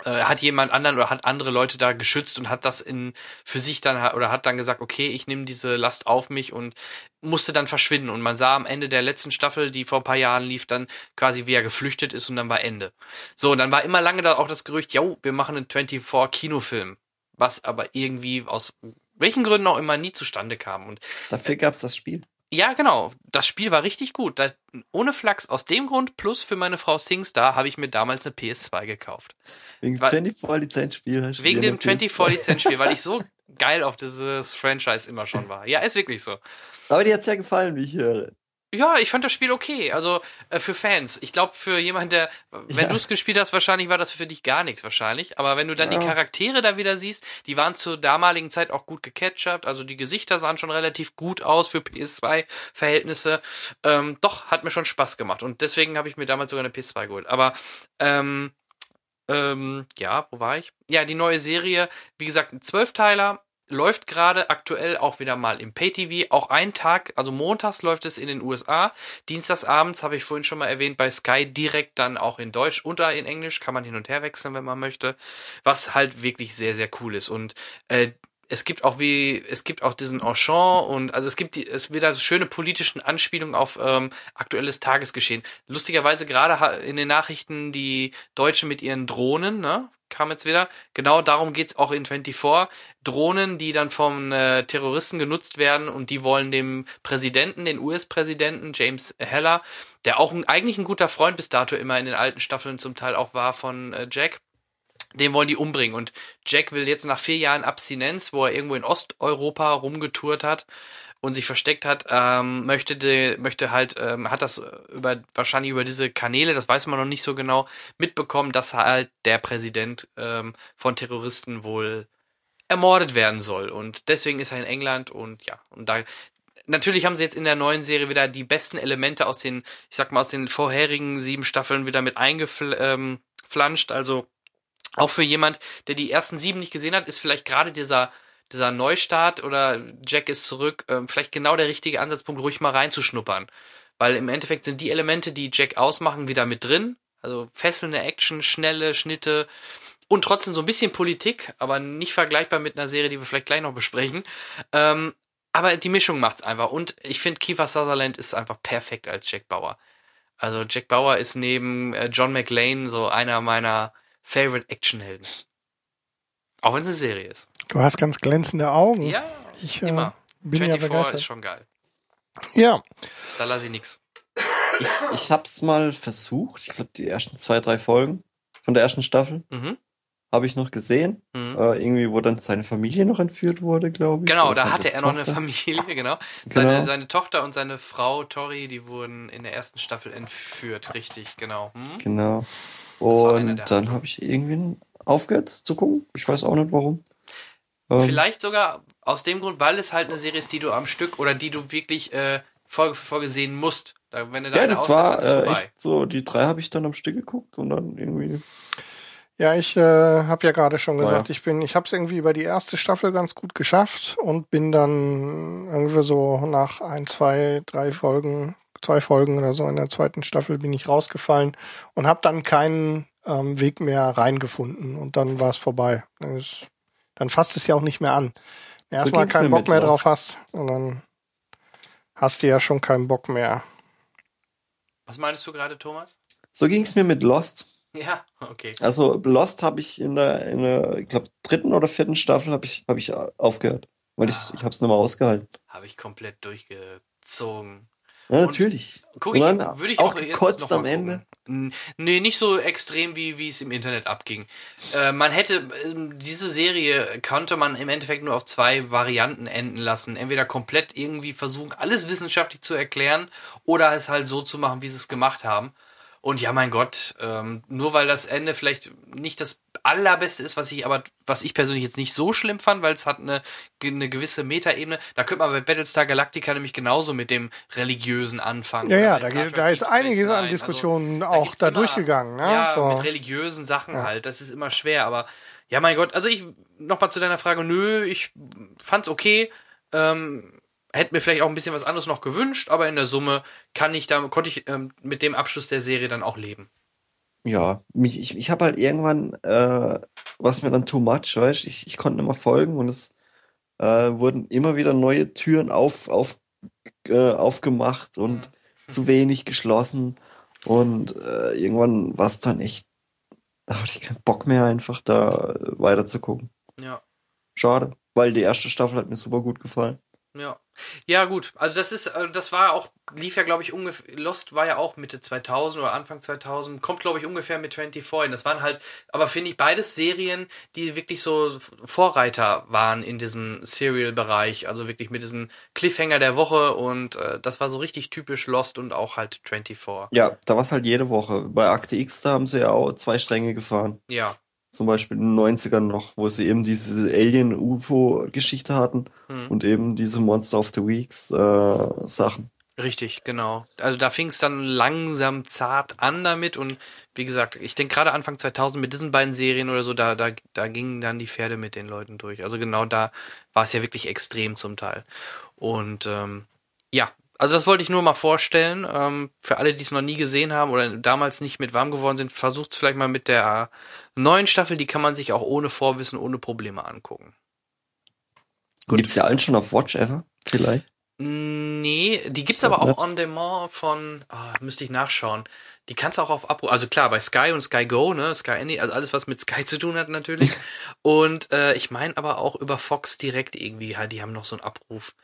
äh, hat jemand anderen oder hat andere Leute da geschützt und hat das in für sich dann oder hat dann gesagt, okay, ich nehme diese Last auf mich und musste dann verschwinden und man sah am Ende der letzten Staffel, die vor ein paar Jahren lief, dann quasi wie er geflüchtet ist und dann war Ende. So, und dann war immer lange da auch das Gerücht, jo, wir machen einen 24 Kinofilm, was aber irgendwie aus welchen Gründen auch immer nie zustande kam und Dafür gab's das Spiel. Ja, genau. Das Spiel war richtig gut. Da, ohne Flachs aus dem Grund plus für meine Frau Singstar habe ich mir damals eine PS2 gekauft. Wegen Weil- 24 Lizenzspiel hast du Wegen dem eine 24 Lizenzspiel, weil ich so geil auf dieses Franchise immer schon war. Ja, ist wirklich so. Aber dir hat's ja gefallen, wie ich höre. Ja, ich fand das Spiel okay. Also äh, für Fans. Ich glaube, für jemand, der, wenn Ja. du es gespielt hast, wahrscheinlich war das für dich gar nichts wahrscheinlich. Aber wenn du dann Ja. die Charaktere da wieder siehst, die waren zur damaligen Zeit auch gut gecatchupt. Also die Gesichter sahen schon relativ gut aus für PS2-Verhältnisse. Ähm, doch, hat mir schon Spaß gemacht. Und deswegen habe ich mir damals sogar eine PS2 geholt. Aber ähm, ähm, ja, wo war ich? Ja, die neue Serie, wie gesagt, ein Zwölfteiler, läuft gerade aktuell auch wieder mal im Pay-TV. Auch ein Tag, also montags läuft es in den USA. Dienstags abends, habe ich vorhin schon mal erwähnt, bei Sky direkt dann auch in Deutsch und in Englisch. Kann man hin und her wechseln, wenn man möchte. Was halt wirklich sehr, sehr cool ist. Und äh, es gibt auch wie, es gibt auch diesen Enchant und also es gibt die, es wieder so schöne politischen Anspielungen auf ähm, aktuelles Tagesgeschehen. Lustigerweise gerade in den Nachrichten die Deutschen mit ihren Drohnen, ne? Kam jetzt wieder. Genau darum geht's auch in 24. Drohnen, die dann vom äh, Terroristen genutzt werden und die wollen dem Präsidenten, den US-Präsidenten James Heller, der auch ein, eigentlich ein guter Freund bis dato immer in den alten Staffeln zum Teil auch war von äh, Jack, den wollen die umbringen. Und Jack will jetzt nach vier Jahren Abstinenz, wo er irgendwo in Osteuropa rumgetourt hat und sich versteckt hat, ähm, möchte de, möchte halt, ähm, hat das über wahrscheinlich über diese Kanäle, das weiß man noch nicht so genau, mitbekommen, dass halt der Präsident ähm, von Terroristen wohl ermordet werden soll. Und deswegen ist er in England und ja, und da Natürlich haben sie jetzt in der neuen Serie wieder die besten Elemente aus den, ich sag mal, aus den vorherigen sieben Staffeln wieder mit eingeflanscht. Ähm, also auch für jemand, der die ersten sieben nicht gesehen hat, ist vielleicht gerade dieser, dieser Neustart oder Jack ist zurück, ähm, vielleicht genau der richtige Ansatzpunkt, ruhig mal reinzuschnuppern. Weil im Endeffekt sind die Elemente, die Jack ausmachen, wieder mit drin. Also fesselnde Action, schnelle Schnitte und trotzdem so ein bisschen Politik, aber nicht vergleichbar mit einer Serie, die wir vielleicht gleich noch besprechen. Ähm, aber die Mischung macht's einfach. Und ich finde, Kiefer Sutherland ist einfach perfekt als Jack Bauer. Also Jack Bauer ist neben äh, John McLean so einer meiner Favorite Actionhelden. Auch wenn es eine Serie ist. Du hast ganz glänzende Augen. Ja, ich äh, immer. bin ja 24 begeistert. ist schon geil. Ja, Da lasse ich nix. Ich, ich hab's mal versucht. Ich glaube, die ersten zwei, drei Folgen von der ersten Staffel Mhm. habe ich noch gesehen. Mhm. Äh, irgendwie, wo dann seine Familie noch entführt wurde, glaube ich. Genau, da hatte er noch eine Tochter. Familie, genau. Seine, Genau. seine Tochter und seine Frau Tori, die wurden in der ersten Staffel entführt, richtig, genau. Hm? Genau. Und dann habe ich irgendwie aufgehört zu gucken. Ich weiß auch nicht warum. Ähm, Vielleicht sogar aus dem Grund, weil es halt eine Serie ist, die du am Stück oder die du wirklich äh, Folge für Folge sehen musst. Da, wenn du da ja, eine das war äh, vorbei. echt so, die drei habe ich dann am Stück geguckt und dann irgendwie. ja, ich äh, habe ja gerade schon Naja. gesagt, ich bin, ich habe es irgendwie über die erste Staffel ganz gut geschafft und bin dann irgendwie so nach ein, zwei, drei Folgen, zwei Folgen oder so in der zweiten Staffel bin ich rausgefallen und habe dann keinen ähm, Weg mehr reingefunden und dann war es vorbei. Dann, ist, dann fasst es ja auch nicht mehr an. Erstmal ging's keinen Bock mehr drauf hast und dann hast du ja schon keinen Bock mehr. Was meinst du gerade, Thomas? So ging es mir mit Lost. Ja, okay. Also Lost habe ich in der, in der, ich glaube, dritten oder vierten Staffel habe ich, hab ich aufgehört. Weil ich, Ah. ich habe es nicht mehr ausgehalten. Habe ich komplett durchgezogen. Ja, Und natürlich. Guck Und ich, dann würde ich auch auch, jetzt am Ende. Nee, nicht so extrem, wie, wie es im Internet abging. Äh, man hätte, ähm, diese Serie konnte man im Endeffekt nur auf zwei Varianten enden lassen. Entweder komplett irgendwie versuchen, alles wissenschaftlich zu erklären oder es halt so zu machen, wie sie es gemacht haben. Und ja, mein Gott, ähm, nur weil das Ende vielleicht nicht das allerbeste ist, was ich aber, was ich persönlich jetzt nicht so schlimm fand, weil es hat eine, eine gewisse Metaebene. Da könnte man bei Battlestar Galactica nämlich genauso mit dem religiösen anfangen. Ja, ja, da, geht- da ist einiges Nine. an Also, Diskussionen da auch da immer- durchgegangen. Ne? Ja, so. mit religiösen Sachen halt. Das ist immer schwer, aber ja, mein Gott. Also ich, nochmal zu deiner Frage, nö, ich fand's okay. Ähm, hätte mir vielleicht auch ein bisschen was anderes noch gewünscht, aber in der Summe kann ich da, konnte ich ähm, mit dem Abschluss der Serie dann auch leben. Ja, mich, ich, ich habe halt irgendwann, äh, was mir dann too much, weißt ich, ich konnte nicht mehr folgen und es äh, wurden immer wieder neue Türen auf, auf, äh, aufgemacht und zu wenig geschlossen und äh, irgendwann war es dann echt, da hatte ich keinen Bock mehr einfach da weiter zu gucken. Ja. Schade, weil die erste Staffel hat mir super gut gefallen. Ja. Ja, gut. Also das ist, äh, das war auch, lief ja, glaube ich, ungefähr, Lost war ja auch Mitte 2000 oder Anfang 2000, kommt, glaube ich, ungefähr mit 24 hin. Das waren halt, aber finde ich beides Serien, die wirklich so Vorreiter waren in diesem Serial-Bereich. Also wirklich mit diesem Cliffhanger der Woche und äh, das war so richtig typisch Lost und auch halt 24. Ja, da war es halt jede Woche. Bei Akte X, da haben sie ja auch zwei Stränge gefahren. Ja. Zum Beispiel in den 90ern noch, wo sie eben diese Alien-UFO-Geschichte hatten Hm. und eben diese Monster of the Weeks äh, Sachen. Richtig, genau. Also da fing es dann langsam zart an damit und wie gesagt, ich denke gerade Anfang 2000 mit diesen beiden Serien oder so, da, da, da gingen dann die Pferde mit den Leuten durch. Also genau da war es ja wirklich extrem zum Teil. Und ähm, ja, also das wollte ich nur mal vorstellen. Ähm, für alle, die es noch nie gesehen haben oder damals nicht mit warm geworden sind, versucht es vielleicht mal mit der neuen Staffel. Die kann man sich auch ohne Vorwissen, ohne Probleme angucken. Gut. Gibt's ja allen schon auf Watch Ever? Vielleicht? Nee, die gibt's aber auch on demand von, ah, müsste ich nachschauen. Die kannst du auch auf Abruf, also klar, bei Sky und Sky Go, ne, Sky Any, also alles, was mit Sky zu tun hat natürlich. und äh, ich meine aber auch über Fox direkt irgendwie, halt, die haben noch so einen Abruf.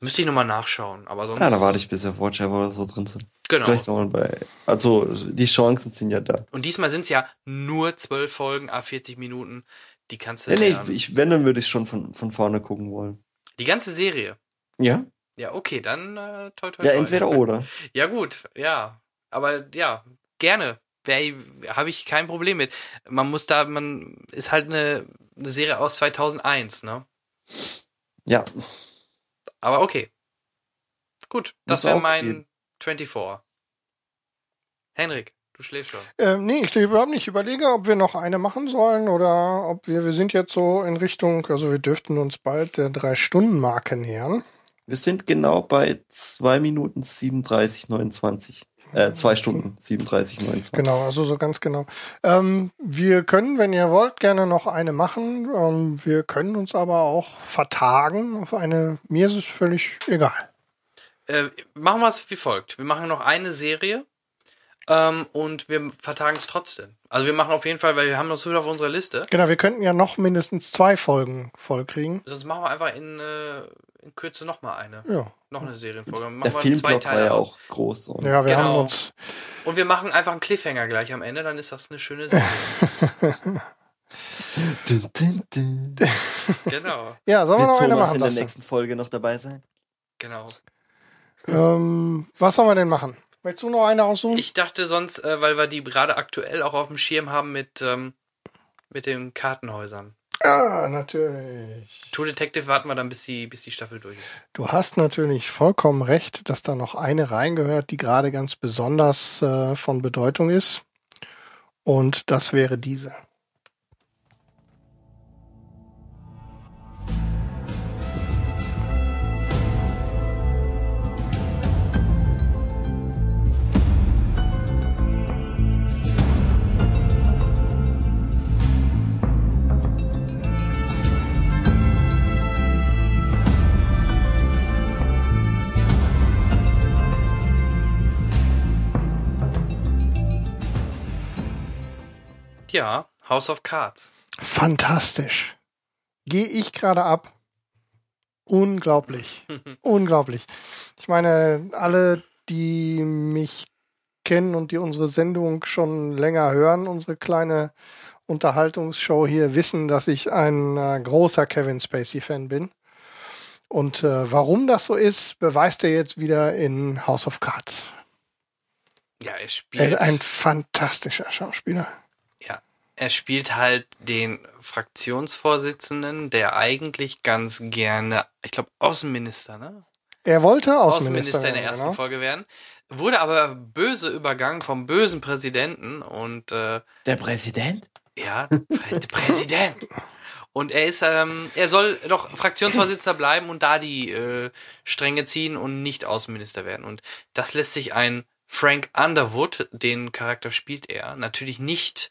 Müsste ich nochmal nachschauen, aber sonst. Ja, da warte ich, bis auf Watch Ever so drin sind. Genau. Vielleicht auch mal bei. Also, die Chancen sind ja da. Und diesmal sind's ja nur zwölf Folgen, a 40 Minuten. Die kannst du. Nee, nee, ich, ich, wenn, dann würde ich schon von, von vorne gucken wollen. die ganze Serie. Ja? Ja, okay, dann äh, toi, toi, Ja, toi. entweder oder. Ja, gut, ja. Aber ja, gerne. Habe ich kein Problem mit. Man muss da, man ist halt eine, eine Serie aus 2001, ne? Ja. Aber okay. Gut, das wäre mein gehen. 24. Henrik, du schläfst schon. Ähm, nee, ich stehe überhaupt nicht. Ich überlege, ob wir noch eine machen sollen oder ob wir, wir sind jetzt so in Richtung, also wir dürften uns bald der Drei-Stunden-Marke nähern. Wir sind genau bei 2 Minuten 37, 29. Äh, 2 Stunden 37, 29. Genau, also so ganz genau. Ähm, wir können, wenn ihr wollt, gerne noch eine machen. Ähm, wir können uns aber auch vertagen auf eine, mir ist es völlig egal. Äh, machen wir es wie folgt. Wir machen noch eine Serie ähm, und wir vertagen es trotzdem. Also wir machen auf jeden Fall, weil wir haben noch so viel auf unserer Liste. Genau, wir könnten ja noch mindestens zwei Folgen vollkriegen. Sonst machen wir einfach in, äh, in Kürze noch mal eine. Ja. Noch eine Serienfolge. Machen Der Filmblock war ja auch groß. Und Ja, wir Genau. haben uns. Und wir machen einfach einen Cliffhanger gleich am Ende, dann ist das eine schöne Serie. Dun, dun, dun. genau, Ja, sollen wir Wird noch eine machen? in der nächsten Folge noch dabei sein? genau. Ähm, was sollen wir denn machen? Möchtest du noch eine aussuchen? Ich dachte sonst, äh, weil wir die gerade aktuell auch auf dem Schirm haben mit, ähm, mit den Kartenhäusern. Ja, natürlich. True Detective warten wir dann, bis die, bis die Staffel durch ist. Du hast natürlich vollkommen recht, dass da noch eine reingehört, die gerade ganz besonders äh, von Bedeutung ist. Und das wäre diese. Ja, House of Cards. Fantastisch. Gehe ich gerade ab. Unglaublich. Unglaublich. Ich meine, alle, die mich kennen und die unsere Sendung schon länger hören, unsere kleine Unterhaltungsshow hier, wissen, dass ich ein äh, großer Kevin Spacey-Fan bin. Und äh, warum das so ist, beweist er jetzt wieder in House of Cards. Ja, er Er spielt. ist ein fantastischer Schauspieler. Er spielt halt den Fraktionsvorsitzenden, der eigentlich ganz gerne, ich glaube, Außenminister, ne? Er wollte Außenminister, Außenminister, in der ersten genau. Folge werden, wurde aber böse übergangen vom bösen Präsidenten und äh, Der Präsident? ja, Prä Präsident. Und er ist, ähm, er soll doch Fraktionsvorsitzender bleiben und da die äh, Stränge ziehen und nicht Außenminister werden. Und das lässt sich ein Frank Underwood, den Charakter spielt er, natürlich nicht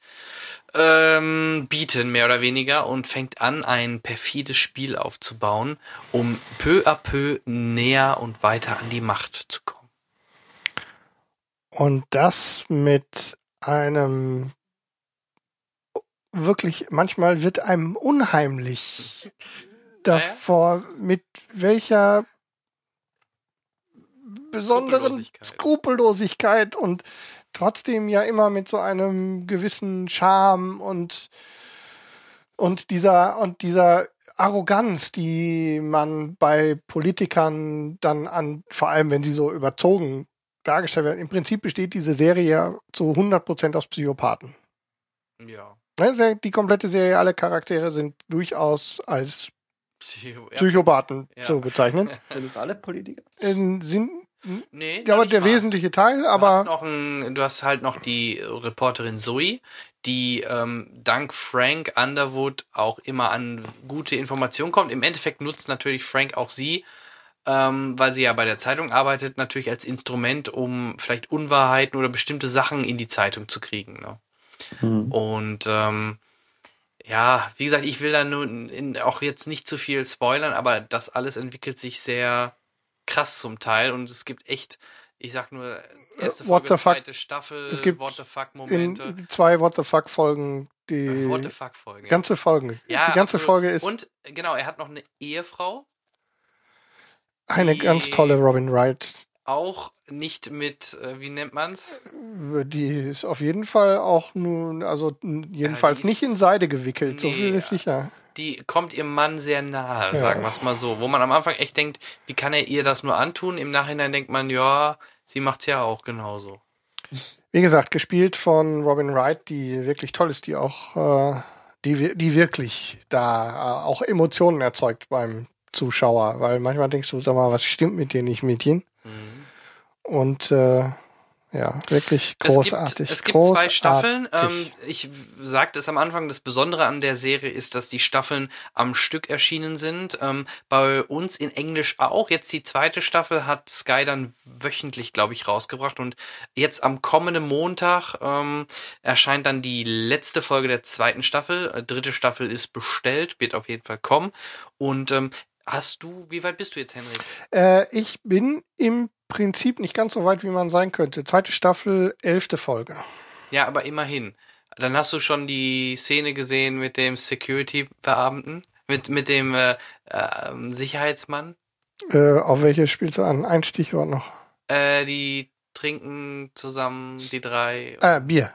ähm, bieten, mehr oder weniger, und fängt an, ein perfides Spiel aufzubauen, um peu à peu näher und weiter an die Macht zu kommen. Und das mit einem wirklich, manchmal wird einem unheimlich davor, mit welcher besonderen Skrupellosigkeit. Und trotzdem ja immer mit so einem gewissen Charme und und dieser und dieser Arroganz, die man bei Politikern dann an, vor allem wenn sie so überzogen dargestellt werden. Im Prinzip besteht diese Serie ja zu 100% aus Psychopathen. Ja. Ne, Die komplette Serie, alle Charaktere sind durchaus als Psycho. Psychopathen Ja. zu bezeichnen. Sind das alle Politiker? Ähm, sind Nee, ja, aber der mal. wesentliche Teil, Du hast, aber noch ein, du hast halt noch die Reporterin Zoe, die ähm, dank Frank Underwood auch immer an gute Informationen kommt. Im Endeffekt nutzt natürlich Frank auch sie, ähm, weil sie ja bei der Zeitung arbeitet, natürlich als Instrument, um vielleicht Unwahrheiten oder bestimmte Sachen in die Zeitung zu kriegen. Ne? Hm. Und ähm, ja, wie gesagt, ich will da nun auch jetzt nicht zu viel spoilern, aber das alles entwickelt sich sehr krass zum Teil und es gibt echt, ich sag nur, erste Äh, What Folge, fuck? zweite Staffel, Es gibt What the fuck Momente, zwei What the fuck Folgen, die What the fuck Folge. ganze Folgen. ja, die ganze absolut. Folge ist und genau, er hat noch eine Ehefrau, eine ganz tolle Robin Wright. auch nicht mit, äh, wie nennt man's? Die ist auf jeden Fall auch nun, also jedenfalls die nicht in Seide gewickelt, so Nee, viel ist ja. sicher. Die kommt ihrem Mann sehr nahe, Ja. sagen wir's mal so. Wo man am Anfang echt denkt, wie kann er ihr das nur antun? Im Nachhinein denkt man, ja, sie macht's ja auch genauso. Wie gesagt, gespielt von Robin Wright, die wirklich toll ist, die auch, äh, die, wir- die wirklich da äh, auch Emotionen erzeugt beim Zuschauer, weil manchmal denkst du, sag mal, was stimmt mit dir nicht, Mädchen? Mhm. Und äh, ja, wirklich großartig. Es gibt, es gibt zwei Staffeln. Ähm, ich sagte es am Anfang, das Besondere an der Serie ist, dass die Staffeln am Stück erschienen sind. Ähm, bei uns in Englisch auch. Jetzt die zweite Staffel hat Sky dann wöchentlich, glaube ich, rausgebracht. Und jetzt am kommenden Montag ähm, erscheint dann die letzte Folge der zweiten Staffel. Äh, dritte Staffel ist bestellt, wird auf jeden Fall kommen. Und ähm, hast du, wie weit bist du jetzt, Henrik? Äh, ich bin im Prinzip nicht ganz so weit, wie man sein könnte. Zweite Staffel, elfte Folge. Ja, aber immerhin. Dann hast du schon die Szene gesehen mit dem Security-Beamten, mit, mit dem äh, äh, Sicherheitsmann. Äh, auf welche spielst du an? Ein Stichwort noch. Äh, die trinken zusammen, die drei. Ah, Bier.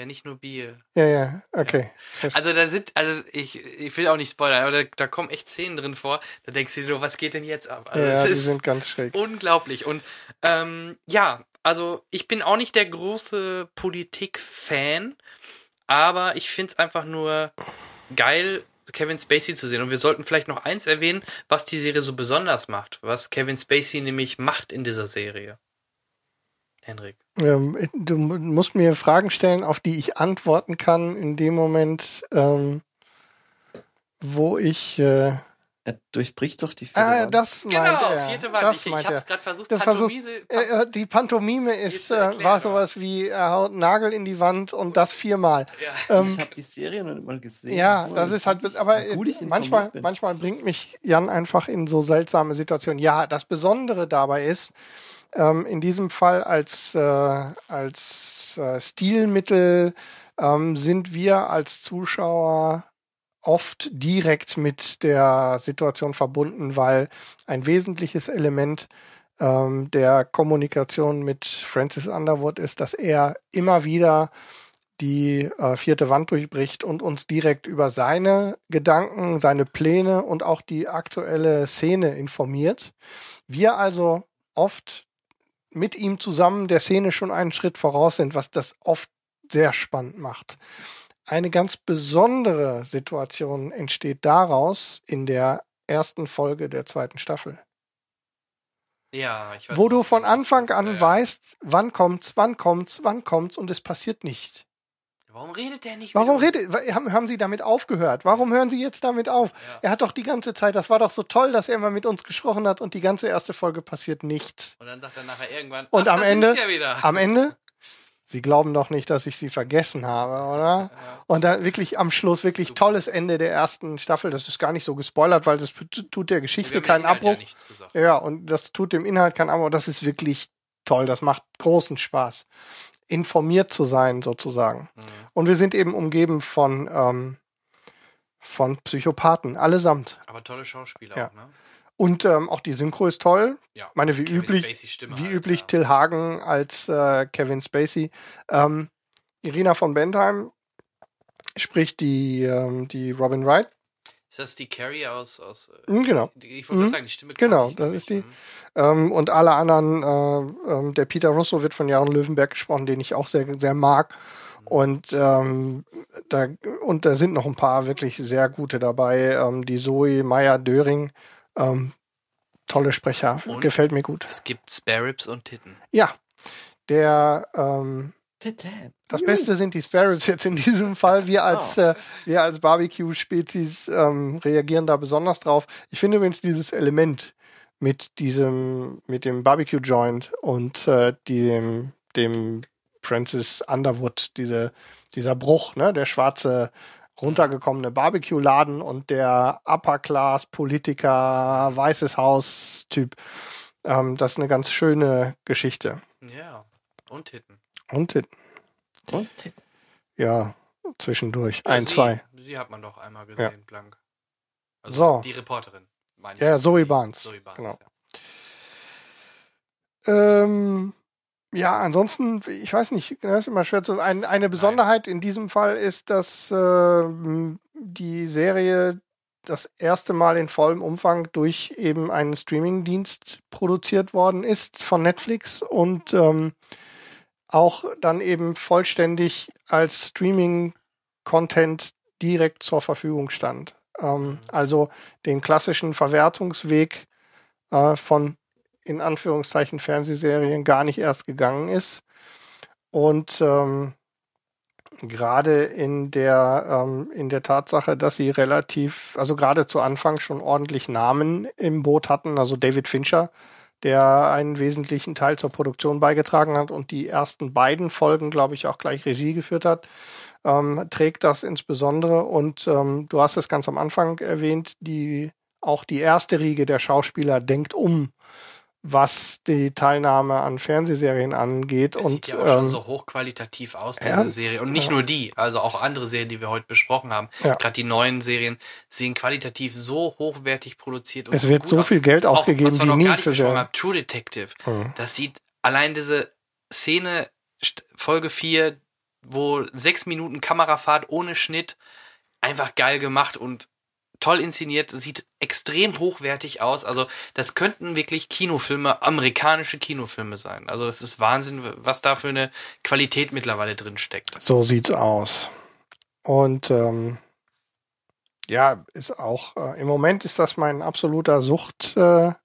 Ja, nicht nur Bier. Ja, ja, okay. Also da sind, also ich, ich will auch nicht spoilern, aber da, da kommen echt Szenen drin vor. Da denkst du dir, nur, was geht denn jetzt ab? Also ja, es die sind ganz schräg. unglaublich. Und ähm, ja, also ich bin auch nicht der große Politik-Fan, aber ich find's einfach nur geil, Kevin Spacey zu sehen. Und wir sollten vielleicht noch eins erwähnen, was die Serie so besonders macht, was Kevin Spacey nämlich macht in dieser Serie. Henrik. Ähm, du mu- musst mir Fragen stellen, auf die ich antworten kann in dem Moment, ähm, wo ich. Äh, Er durchbricht doch die vierte ah, Wand. das meint Genau, er. vierte Wand. Das Ich, ich hab's er. gerade versucht, Das Pantomime, Äh, äh, die Pantomime ist, äh, erklären, war sowas wie, er haut einen Nagel in die Wand und das viermal. ja. Ähm, ich habe die Serie noch nicht mal gesehen. Ja, Oh, das ist halt, aber gut ich manchmal, manchmal bringt mich Jan einfach in so seltsame Situationen. Ja, das Besondere dabei ist, ähm, in diesem Fall als, äh, als äh, Stilmittel ähm, sind wir als Zuschauer oft direkt mit der Situation verbunden, weil ein wesentliches Element ähm, der Kommunikation mit Francis Underwood ist, dass er immer wieder die äh, vierte Wand durchbricht und uns direkt über seine Gedanken, seine Pläne und auch die aktuelle Szene informiert. Wir also oft mit ihm zusammen der Szene schon einen Schritt voraus sind, was das oft sehr spannend macht. Eine ganz besondere Situation entsteht daraus in der ersten Folge der zweiten Staffel ja, ich weiß wo du von Anfang an weißt, wann kommt's, wann kommt's, wann kommt's und es passiert nicht. Warum redet der nicht Warum redet, haben, haben Sie damit aufgehört? Warum hören Sie jetzt damit auf? Ja. Er hat doch die ganze Zeit, das war doch so toll, dass er immer mit uns gesprochen hat und die ganze erste Folge passiert nichts. Und dann sagt er nachher irgendwann, Und ach, am Ende, ja wieder. am Ende, Sie glauben doch nicht, dass ich Sie vergessen habe, oder? Und dann wirklich am Schluss wirklich Super. tolles Ende der ersten Staffel. Das ist gar nicht so gespoilert, weil das tut der Geschichte keinen Abbruch. Ja. Ja, und das tut dem Inhalt keinen Abbruch. Das ist wirklich toll. Das macht großen Spaß, informiert zu sein, sozusagen. Mhm. Und wir sind eben umgeben von, ähm, von Psychopathen, allesamt. Aber tolle Schauspieler Ja. auch, ne? Und ähm, auch die Synchro ist toll. Ja, meine, wie Kevin üblich, wie halt, üblich ja. Till Hagen als äh, Kevin Spacey. Ähm, Irina von Bentheim spricht die, ähm, die Robin Wright. Ist das die Carrie aus, aus äh, Mhm, genau. die- Ich wollte Mhm. gerade sagen, die Stimme Genau, ich das ist die. Mhm. Ähm, und alle anderen, äh, ähm, der Peter Russo wird von Jaron Löwenberg gesprochen, den ich auch sehr, sehr mag. Und, ähm, da, und da sind noch ein paar wirklich sehr gute dabei. Ähm, die Zoe Meyer-Döring, ähm, tolle Sprecher, Und? gefällt mir gut. Es gibt Spare Ribs und Titten. Ja, der, ähm, Titan. das Beste sind die Spare Ribs jetzt in diesem Fall. Wir als, äh, wir als Barbecue-Spezies ähm, reagieren da besonders drauf. Ich finde übrigens dieses Element mit diesem, mit dem Barbecue-Joint und äh, dem, dem Francis Underwood, diese, dieser Bruch, ne, der schwarze runtergekommene Barbecue-Laden und der Upper-Class-Politiker, Weißes Haus-Typ. Ähm, das ist eine ganz schöne Geschichte. Ja. Und Titten. Und Titten. Und Titan. Ja, zwischendurch. Ja, Ein, sie, zwei. Sie hat man doch einmal gesehen, blank. Also So. die Reporterin. meine ich Ja. Zoe Barnes, Zoe Barnes, genau. ja. Ähm, ja, ansonsten, ich weiß nicht, das ist immer schwer zu. Ein, eine Besonderheit in diesem Fall ist, dass ähm, die Serie das erste Mal in vollem Umfang durch eben einen Streamingdienst produziert worden ist von Netflix und ähm, auch dann eben vollständig als Streaming-Content direkt zur Verfügung stand. Ähm, also den klassischen Verwertungsweg äh, von in Anführungszeichen Fernsehserien gar nicht erst gegangen ist. Und ähm, gerade in der, ähm, in der Tatsache, dass sie relativ, also gerade zu Anfang schon ordentlich Namen im Boot hatten, also David Fincher, der einen wesentlichen Teil zur Produktion beigetragen hat und die ersten beiden Folgen, glaube ich, auch gleich Regie geführt hat, ähm, trägt das insbesondere. Und ähm, du hast es ganz am Anfang erwähnt, die auch die erste Riege der Schauspieler denkt um, was die Teilnahme an Fernsehserien angeht. Es und sieht ja auch schon ähm, so hochqualitativ aus, diese ja, Serie. Und nicht ja. nur die, also auch andere Serien, die wir heute besprochen haben. Ja. Gerade die neuen Serien sehen qualitativ so hochwertig produziert und Es wird so viel Geld Auch, ausgegeben was wir wie noch nie gar nicht für besprochen haben, True Detective. Mhm. Das sieht allein diese Szene, Folge 4, wo sechs Minuten Kamerafahrt ohne Schnitt, einfach geil gemacht und toll inszeniert, sieht extrem hochwertig aus. Also das könnten wirklich Kinofilme, amerikanische Kinofilme sein. Also das ist Wahnsinn, was da für eine Qualität mittlerweile drin steckt. So sieht's aus. Und ähm, ja, ist auch, äh, im Moment ist das mein absoluter Suchtfaktor.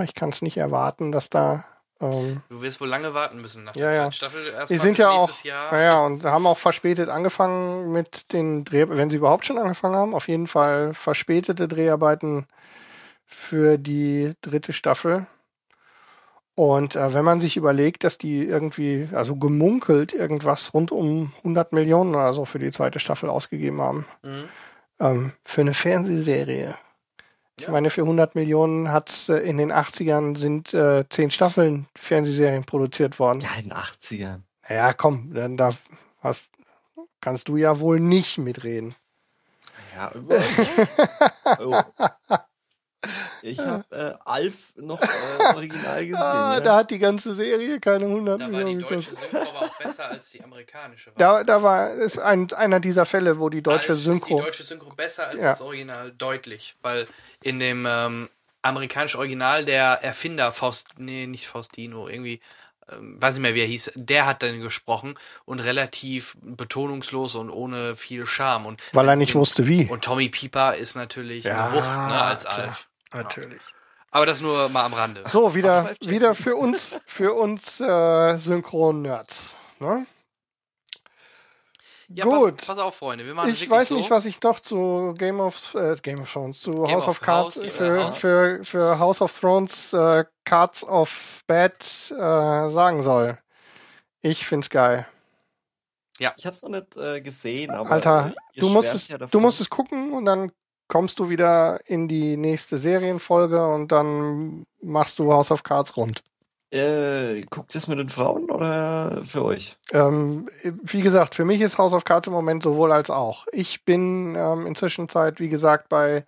Äh, ich kann es nicht erwarten, dass da ähm, Du wirst wohl lange warten müssen nach der ja. zweiten Staffel. Erst Die sind ja auch, Jahr. naja, und haben auch verspätet angefangen mit den Dreh, wenn sie überhaupt schon angefangen haben, auf jeden Fall verspätete Dreharbeiten für die dritte Staffel. Und äh, wenn man sich überlegt, dass die irgendwie, also gemunkelt irgendwas rund um 100 Millionen oder so für die zweite Staffel ausgegeben haben, Mhm. ähm, für eine Fernsehserie. Ich Ja. meine, für 100 Millionen hat äh, in den 80ern sind äh, zehn Staffeln Fernsehserien produziert worden. Ja, in den 80ern. Ja, komm, dann da hast, kannst du ja wohl nicht mitreden. Ja, nicht. oh. Ich habe äh, Alf noch äh, original gesehen. Ah, ja. da hat die ganze Serie keine 100 Da war die Millionen deutsche. Synchro aber auch besser als die amerikanische. Da, da war ist ein, einer dieser Fälle, wo die deutsche Alf Ist Synchro. die deutsche Synchro besser als Ja. das Original, deutlich. Weil in dem ähm, amerikanischen Original der Erfinder Faust, nee, nicht Faustino, irgendwie, ähm, weiß nicht mehr, wie er hieß, der hat dann gesprochen und relativ betonungslos und ohne viel Charme. Und, weil er nicht wusste wie. und Tommy Pieper ist natürlich Ja, eine Wucht ne, als klar. Alf. Natürlich. Aber das nur mal am Rande. So, wieder, wieder für uns, für uns äh, Synchron-Nerds. Ne? Ja, Gut. Pass, pass auf, Freunde. Wir machen Ich weiß so. nicht, was ich noch zu Game of äh, Game of Thrones, zu Game House of of Cards, House, für, ja. für, für House of Thrones äh, Cards of Bad äh, sagen soll. Ich find's geil. Ich habe es noch nicht äh, gesehen, aber Alter, äh, du musst, es, ja du musst es gucken und dann kommst du wieder in die nächste Serienfolge und dann machst du House of Cards rund. Äh, guckt es mit den Frauen oder für euch? Ähm, wie gesagt, für mich ist House of Cards im Moment sowohl als auch. Ich bin ähm, inzwischen Zeit, wie gesagt, bei,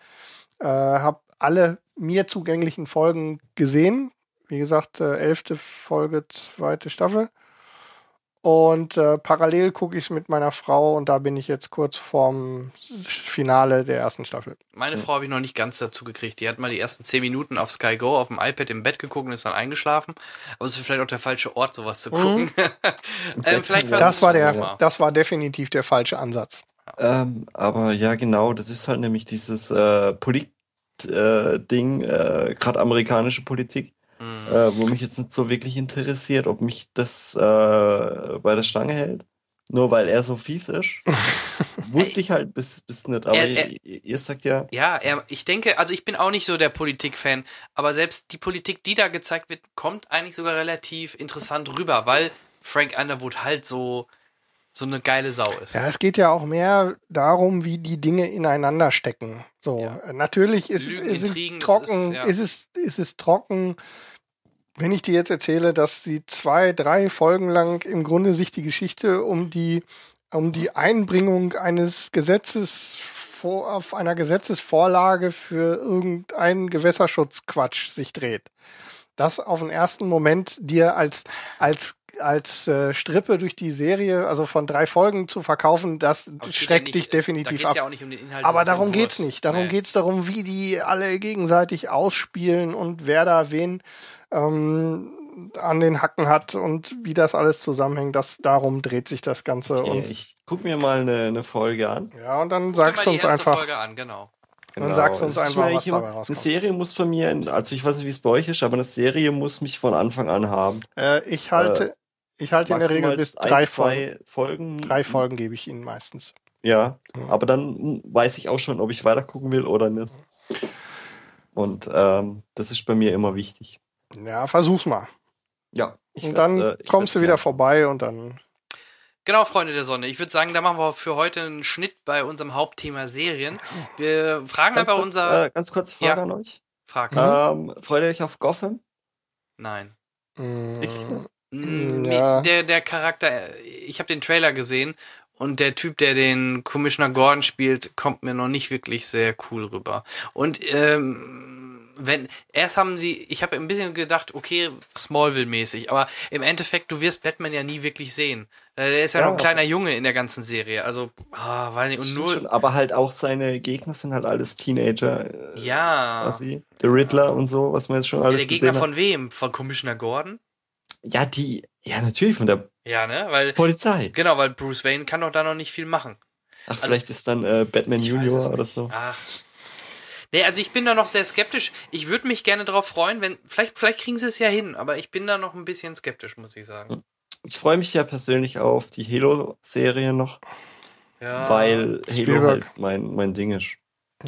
äh, hab alle mir zugänglichen Folgen gesehen. Wie gesagt, äh, elfte Folge, zweite Staffel. Und äh, parallel gucke ich es mit meiner Frau und da bin ich jetzt kurz vorm Finale der ersten Staffel. Meine Frau habe ich noch nicht ganz dazu gekriegt. Die hat mal die ersten zehn Minuten auf Sky Go auf dem iPad im Bett geguckt und ist dann eingeschlafen. Aber es ist vielleicht auch der falsche Ort, sowas zu gucken. ähm, vielleicht Das war der, mal. das war definitiv der falsche Ansatz. Ähm, aber ja, genau, das ist halt nämlich dieses äh, Polit-Ding, äh, Ding, äh, gerade amerikanische Politik, Mhm. äh, wo mich jetzt nicht so wirklich interessiert, ob mich das äh, bei der Stange hält. Nur weil er so fies ist. Wusste ich halt bis, bis nicht. Aber Er- ihr, ihr sagt ja, Ja, er, ich denke, also ich bin auch nicht so der Politik-Fan, aber selbst die Politik, die da gezeigt wird, kommt eigentlich sogar relativ interessant rüber, weil Frank Underwood halt so, so eine geile Sau ist. Ja, es geht ja auch mehr darum, wie die Dinge ineinander stecken. So, Ja. äh, natürlich ist, Lügen, ist es Intrigen, trocken, ist, ja. ist, es, ist es trocken. Wenn ich dir jetzt erzähle, dass sie zwei, drei Folgen lang im Grunde sich die Geschichte um die, um die Einbringung eines Gesetzes vor, auf einer Gesetzesvorlage für irgendeinen Gewässerschutzquatsch sich dreht. Das auf den ersten Moment dir als, als als äh, Strippe durch die Serie, also von drei Folgen zu verkaufen, das schreckt ja dich nicht, Da definitiv geht's ab. ja auch nicht um den Inhalt. Aber darum geht's nicht. Darum Nee. geht's darum, wie die alle gegenseitig ausspielen und wer da wen ähm, an den Hacken hat und wie das alles zusammenhängt. Das darum dreht sich das Ganze. okay, Und ich guck mir mal eine, eine Folge an. ja, und dann Guck sagst du uns einfach. Folge an, genau. Dann sagst du uns Es ist einfach, was dabei Eine. Serie muss von mir, also ich weiß nicht, wie es bei euch ist, aber eine Serie muss mich von Anfang an haben. Äh, ich halte, ich halte in der Regel bis ein, drei zwei Folgen. Folgen. Drei Folgen gebe ich ihnen meistens. Ja, Mhm. aber dann weiß ich auch schon, ob ich weiter gucken will oder nicht. Und ähm, das ist bei mir immer wichtig. Ja, versuch's mal. Ja. ich und werd, dann äh, ich kommst du werd wieder mehr. vorbei und dann. Genau, Freunde der Sonne. Ich würde sagen, da machen wir für heute einen Schnitt bei unserem Hauptthema Serien. Wir fragen Ganz einfach kurz, unser. äh, ganz kurze Frage Ja. an euch. Frag. Mhm. Ähm, freut ihr euch auf Gotham? Nein. Mm, nicht? Mm, Ja. Der, der Charakter, ich habe den Trailer gesehen und der Typ, der den Commissioner Gordon spielt, kommt mir noch nicht wirklich sehr cool rüber. Und ähm, wenn erst haben sie, ich habe ein bisschen gedacht, okay, Smallville-mäßig, aber im Endeffekt, du wirst Batman ja nie wirklich sehen. Äh, Der ist ja, Ja. noch ein kleiner Junge in der ganzen Serie, also ah, weiß nicht, und nur schon, aber halt auch seine Gegner sind halt alles Teenager. äh, ja. Quasi. Der Riddler und so, was man jetzt schon Ja, alles der Gegner gesehen von wem? Von Commissioner Gordon? Ja, die, ja, natürlich von der Ja, ne? Weil Polizei. genau, weil Bruce Wayne kann doch da noch nicht viel machen. Ach, vielleicht ist dann äh, Batman Junior oder so. Ach. Nee, also ich bin da noch sehr skeptisch. Ich würde mich gerne drauf freuen, wenn, vielleicht, vielleicht kriegen sie es ja hin, aber ich bin da noch ein bisschen skeptisch, muss ich sagen. Ich freue mich ja persönlich auf die Halo-Serie noch, Ja, weil Halo Spielberg. halt mein, mein Ding ist.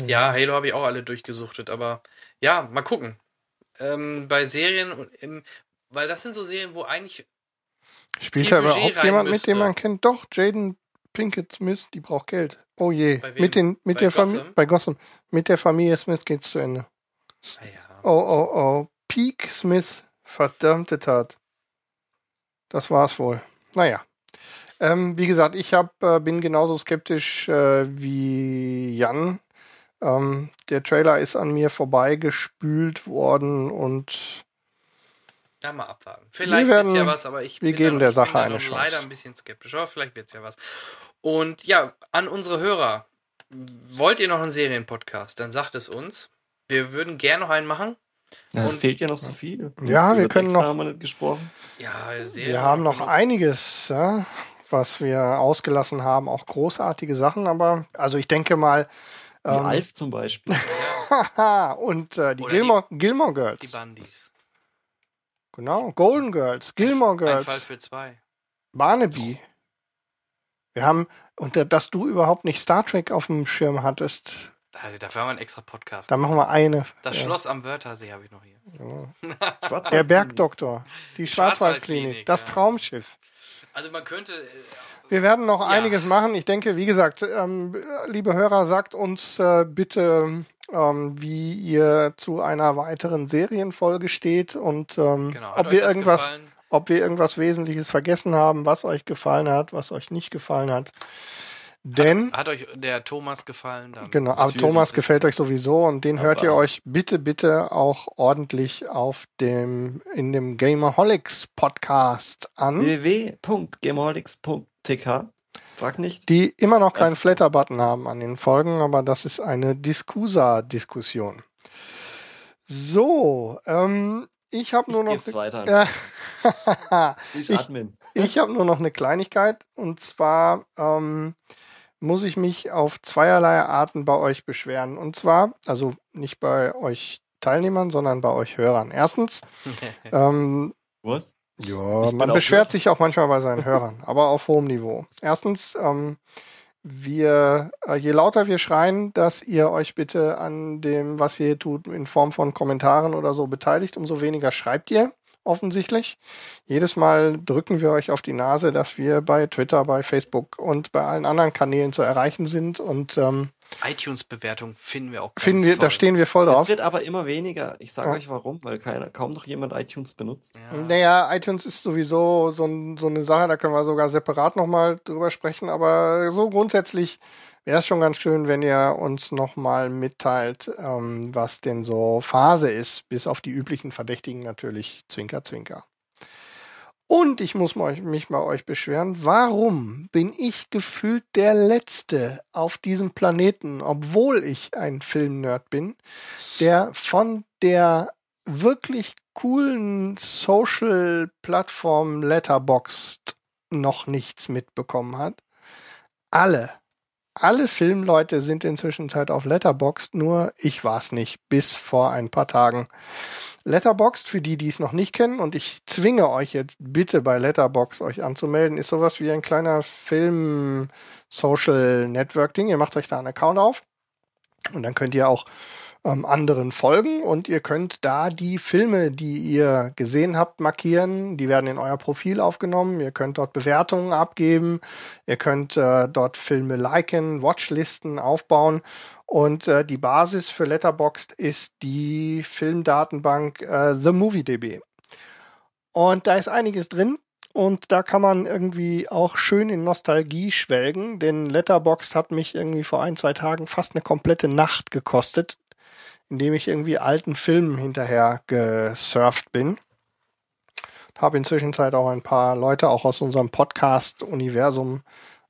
ja Halo habe ich auch alle durchgesuchtet, aber ja, mal gucken. Ähm, bei Serien, und im, weil das sind so Serien, wo eigentlich, Spielt da Budget überhaupt rein jemand mit, den man kennt? Doch, Jaden Pinkett Smith, die braucht Geld. Oh je. Mit, den, mit Bei der Familie, bei Gotham. Mit der Familie Smith geht's zu Ende. naja, Oh, oh, oh. Peak Smith. Verdammte Tat. Das war's wohl. Naja. Ähm, wie gesagt, ich hab, äh, bin genauso skeptisch äh, wie Jan. Ähm, der Trailer ist an mir vorbeigespült worden und da mal abwarten. Vielleicht werden- wird's ja was, aber ich wir bin geben da, der Sache eine Chance. leider ein bisschen skeptisch, aber vielleicht wird's ja was. Und ja, an unsere Hörer, wollt ihr noch einen Serienpodcast, dann sagt es uns. Wir würden gerne noch einen machen. Ja, Und- fehlt ja noch so viel. Ja, wir können Texte noch- haben wir nicht gesprochen. Ja, wir haben noch genug. einiges, ja, was wir ausgelassen haben, auch großartige Sachen, aber also ich denke mal, Wie ähm, Alf zum Beispiel. haha, und äh, die Gilmore, Gilmore Girls. Die Bundys. Genau, Golden Girls, Gilmore Ein Girls, Fall für zwei. Barnaby. Wir haben, und dass du überhaupt nicht Star Trek auf dem Schirm hattest, Da- Dafür haben wir einen extra Podcast. da machen wir eine. Das Ja. Schloss am Wörthersee habe ich noch hier. Schwarzwald- Der Bergdoktor, die Schwarzwaldklinik, das ja. Traumschiff. Also man könnte. äh, Wir werden noch Ja. einiges machen. Ich denke, wie gesagt, ähm, liebe Hörer, sagt uns äh, bitte, ähm, wie ihr zu einer weiteren Serienfolge steht und ähm, Genau. Hat ob wir irgendwas, gefallen? ob wir irgendwas Wesentliches vergessen haben, was euch gefallen hat, was euch nicht gefallen hat. Denn Hat euch der Thomas gefallen? Dann Genau, aber Thomas gefällt euch sowieso und den hört ihr euch bitte, bitte auch ordentlich auf dem, in dem Gamerholics Podcast an, www.gameholics.tk. Frag nicht. die immer noch keinen Flatter-Button haben an den Folgen, aber das ist eine Discusa-Diskussion. So, ähm, ich habe nur noch. geb's weiter. Ich, ich- Admin. Ich habe nur noch eine Kleinigkeit und zwar ähm, muss ich mich auf zweierlei Arten bei euch beschweren. Und zwar, also nicht bei euch Teilnehmern, sondern bei euch Hörern. Erstens, ähm, Was? Ja, Ich man beschwert sich auch manchmal bei seinen Hörern, aber auf hohem Niveau. Erstens, ähm, wir, äh, je lauter wir schreien, dass ihr euch bitte an dem, was ihr hier tut, in Form von Kommentaren oder so beteiligt, umso weniger schreibt ihr, offensichtlich. Jedes Mal drücken wir euch auf die Nase, dass wir bei Twitter, bei Facebook und bei allen anderen Kanälen zu erreichen sind und ähm, iTunes-Bewertung finden wir auch ganz finden wir, toll. da stehen wir voll Es drauf. wird aber immer weniger. Ich sage Ja. euch warum, weil keiner, kaum noch jemand iTunes benutzt. Ja. Naja, iTunes ist sowieso so, ein, so eine Sache, da können wir sogar separat nochmal drüber sprechen, aber so grundsätzlich wäre es schon ganz schön, wenn ihr uns nochmal mitteilt, ähm, was denn so Phase ist, bis auf die üblichen Verdächtigen natürlich, Zwinker, Zwinker. Und ich muss mich mal euch beschweren, warum bin ich gefühlt der Letzte auf diesem Planeten, obwohl ich ein Filmnerd bin, der von der wirklich coolen Social-Plattform Letterboxd noch nichts mitbekommen hat. Alle, alle Filmleute sind inzwischen Zeit auf Letterboxd, nur ich war es nicht, bis vor ein paar Tagen. Letterboxd, für die, die es noch nicht kennen, und ich zwinge euch jetzt bitte bei Letterboxd euch anzumelden, ist sowas wie ein kleiner Film-Social-Network-Ding. Ihr macht euch da einen Account auf und dann könnt ihr auch ähm, anderen folgen und ihr könnt da die Filme, die ihr gesehen habt, markieren. Die werden in euer Profil aufgenommen. Ihr könnt dort Bewertungen abgeben. Ihr könnt äh, dort Filme liken, Watchlisten aufbauen. Und äh, die Basis für Letterboxd ist die Filmdatenbank äh, The MovieDB. Und da ist einiges drin. Und da kann man irgendwie auch schön in Nostalgie schwelgen, denn Letterboxd hat mich irgendwie vor ein, zwei Tagen fast eine komplette Nacht gekostet, indem ich irgendwie alten Filmen hinterher gesurft bin. Habe inzwischen auch ein paar Leute auch aus unserem Podcast-Universum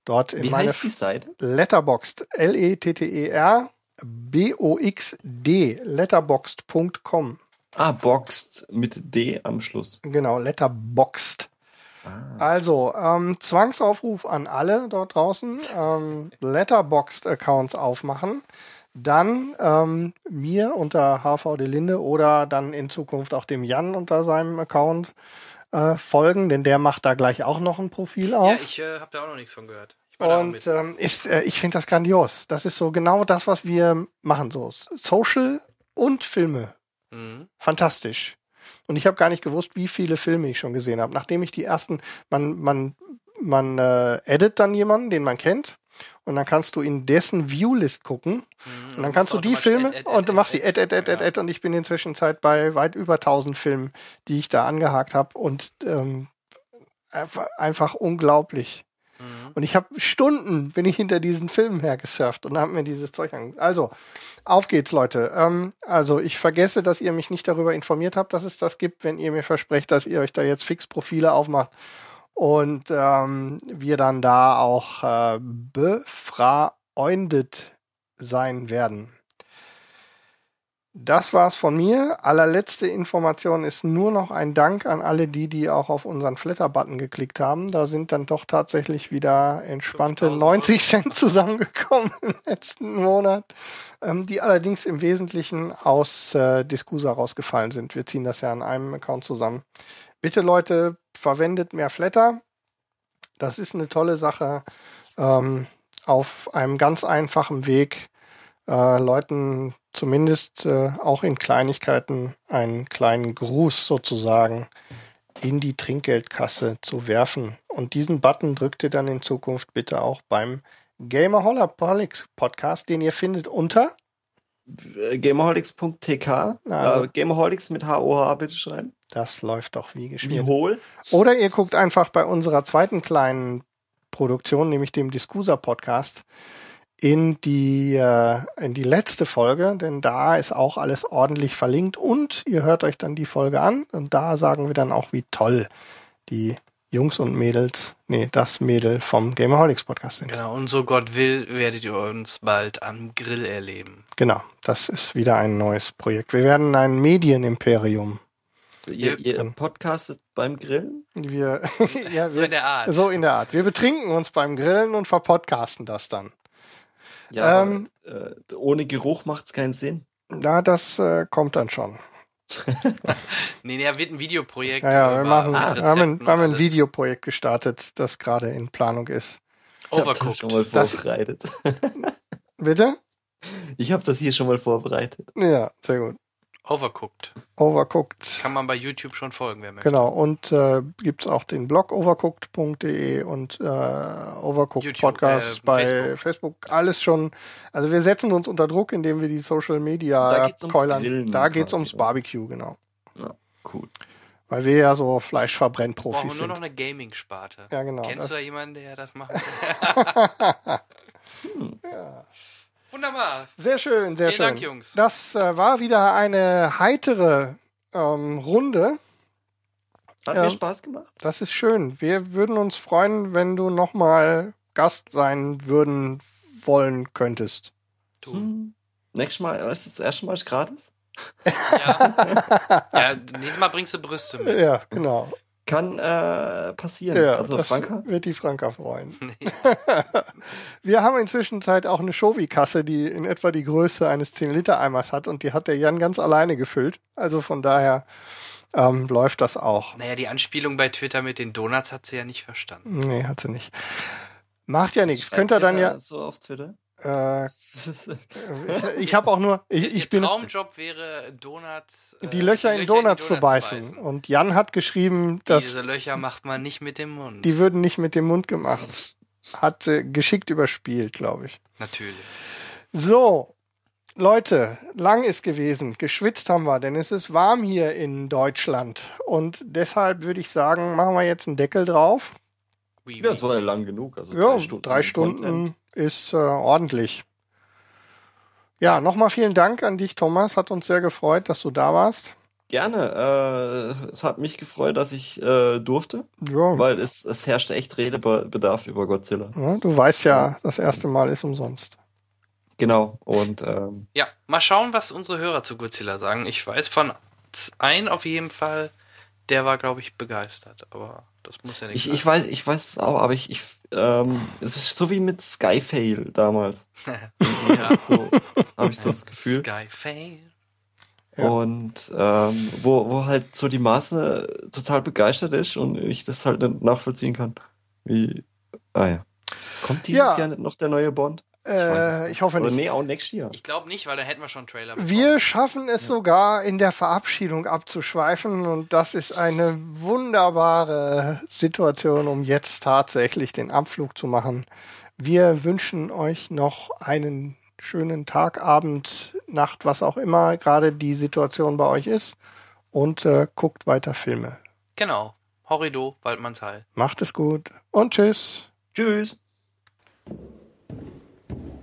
dort in Wie heißt die Seite? Letterboxd, L-E-T-T-E-R, B-O-X-D, letterboxd.com. Ah, Boxed mit D am Schluss. Genau, Letterboxd. Ah. Also, ähm, Zwangsaufruf an alle dort draußen, ähm, Letterboxd-Accounts aufmachen, dann ähm, mir unter HV de Linde oder dann in Zukunft auch dem Jan unter seinem Account äh, folgen, denn der macht da gleich auch noch ein Profil auf. Ja, ich äh, habe da auch noch nichts von gehört. Ich Und ähm, ist, äh, ich finde das grandios. Das ist so genau das, was wir machen. So Social und Filme. Mhm. Fantastisch. Und ich habe gar nicht gewusst, wie viele Filme ich schon gesehen habe. Nachdem ich die ersten, man, man, man äh, edit dann jemanden, den man kennt. Und dann kannst du in dessen Viewlist gucken. Mhm. Und dann kannst du die Filme add, add, und du add, machst sie add, add, add, add, add. Und ich bin inzwischen Zeit bei weit über 1000 Filmen, die ich da angehakt habe. Und ähm, einfach, einfach unglaublich. Mhm. Und ich habe Stunden, bin ich hinter diesen Filmen hergesurft und habe mir dieses Zeug angeguckt. Also, auf geht's, Leute. Ähm, also, ich vergesse, dass ihr mich nicht darüber informiert habt, dass es das gibt, wenn ihr mir versprecht, dass ihr euch da jetzt fix Profile aufmacht und ähm, wir dann da auch äh, befreundet sein werden. Das war's von mir. Allerletzte Information ist nur noch ein Dank an alle die, die auch auf unseren Flatter-Button geklickt haben. Da sind dann doch tatsächlich wieder entspannte 5000 90 Cent zusammengekommen im letzten Monat, ähm, die allerdings im Wesentlichen aus äh, Discusa rausgefallen sind. Wir ziehen das ja an einem Account zusammen. Bitte Leute, verwendet mehr Flatter. Das ist eine tolle Sache. Ähm, auf einem ganz einfachen Weg äh, Leuten zumindest äh, auch in Kleinigkeiten einen kleinen Gruß sozusagen in die Trinkgeldkasse zu werfen. Und diesen Button drückt ihr dann in Zukunft bitte auch beim Gamerholics Podcast, den ihr findet unter Gamerholics.tk. Also- Äh, Gamerholics mit H-O-H bitte schreiben. Das läuft doch wie Wie geschmiert. hohl? Oder ihr guckt einfach bei unserer zweiten kleinen Produktion, nämlich dem Discusa Podcast, in die, äh, in die letzte Folge, denn da ist auch alles ordentlich verlinkt und ihr hört euch dann die Folge an und da sagen wir dann auch, wie toll die Jungs und Mädels, nee, das Mädel vom Gamerholics Podcast sind. Genau, und so Gott will, werdet ihr uns bald am Grill erleben. Genau, das ist wieder ein neues Projekt. Wir werden ein Medienimperium. Ihr, ihr podcastet beim Grillen? Wir, ja, so wir, in der Art. So in der Art. Wir betrinken uns beim Grillen und verpodcasten das dann. Ja, Ähm, aber, äh, ohne Geruch macht's keinen Sinn. Ja, das äh, kommt dann schon. Nee, nee, wird ein Videoprojekt. Ja, ja, wir machen, wir haben, ein, haben ein. Videoprojekt gestartet, das gerade in Planung ist. Ich hab das schon mal Overcooked. Das- vorbereitet. Bitte? Ich habe das hier schon mal vorbereitet. Ja, sehr gut. Overcooked. Overcooked. Kann man bei YouTube schon folgen, wer möchte. Genau, und äh, gibt es auch den Blog overcooked.de und äh, Overcooked YouTube, Podcast äh, bei Facebook. Facebook. Alles schon. Also wir setzen uns unter Druck, indem wir die Social Media Da geht's ums keulern. Grillen Da geht's quasi, ums oder? Barbecue, genau. Cool. Weil wir ja so Wir Fleischverbrennprofis brauchen nur sind. noch eine Gaming-Sparte. Ja, genau. Kennst Das- du da jemanden, der das macht? Hm. Wunderbar. Sehr schön, sehr Vielen schön. Dank, Jungs. Das äh, war wieder eine heitere ähm, Runde. Hat Ja. mir Spaß gemacht. Das ist schön. Wir würden uns freuen, wenn du nochmal Gast sein würden wollen könntest. Du. Hm. Nächstes Mal, ist das erste Mal ist gratis? Ja. ja, nächstes Mal bringst du Brüste mit. Ja, genau. Kann äh, passieren. Ja, also das Franka? wird die Franka freuen. Nee. Wir haben inzwischen Zeit auch eine Shovi-Kasse, die in etwa die Größe eines 10-Liter-Eimers hat und die hat der Jan ganz alleine gefüllt. Also von daher ähm, läuft das auch. Naja, die Anspielung bei Twitter mit den Donuts hat sie ja nicht verstanden. Nee, hat sie nicht. Macht ja nichts. Könnt ihr ihr dann da ja. So auf Twitter? Äh, ich ich habe auch nur. Ich, ich bin. Traumjob wäre, Donuts. äh, Die Löcher in Donuts zu beißen. Und Jan hat geschrieben, dass Diese Löcher macht man nicht mit dem Mund. die würden nicht mit dem Mund gemacht. Hat äh, geschickt überspielt, glaube ich. Natürlich. So, Leute, lang ist gewesen. Geschwitzt haben wir, denn es ist warm hier in Deutschland. Und deshalb würde ich sagen, machen wir jetzt einen Deckel drauf. Das war ja lang genug. Also Ja, drei Stunden. drei Stunden Content. Ist äh, ordentlich. Ja, nochmal vielen Dank an dich, Thomas. Hat uns sehr gefreut, dass du da warst. Gerne. Äh, es hat mich gefreut, dass ich äh, durfte, Ja, weil es, es herrschte echt Redebedarf über Godzilla. ja, du weißt ja, das erste Mal ist umsonst. Genau. Und ähm, Ja, mal schauen, was unsere Hörer zu Godzilla sagen. Ich weiß von ein auf jeden Fall, der war, glaube ich, begeistert. Aber das muss ja nicht ich, ich weiß, ich weiß es auch, aber ich, ich ähm, es ist so wie mit Skyfail damals. ja. So habe ich so das Gefühl. Skyfail. Ja. Und ähm, wo, wo halt so die Maße total begeistert ist und ich das halt nicht nachvollziehen kann. Wie. Ah ja. Kommt dieses Ja. Jahr nicht noch der neue Bond? Äh, nicht. ich hoffe Oder nicht. nee, auch nächstes Jahr. Ich glaube nicht, weil dann hätten wir schon einen Trailer bekommen. Wir schaffen es sogar in der Verabschiedung abzuschweifen und das ist eine wunderbare Situation, um jetzt tatsächlich den Abflug zu machen. Wir wünschen euch noch einen schönen Tag, Abend, Nacht, was auch immer gerade die Situation bei euch ist und äh, guckt weiter Filme. Genau. Horrido, Waldmannsheil. Macht es gut und tschüss. Tschüss. Thank you.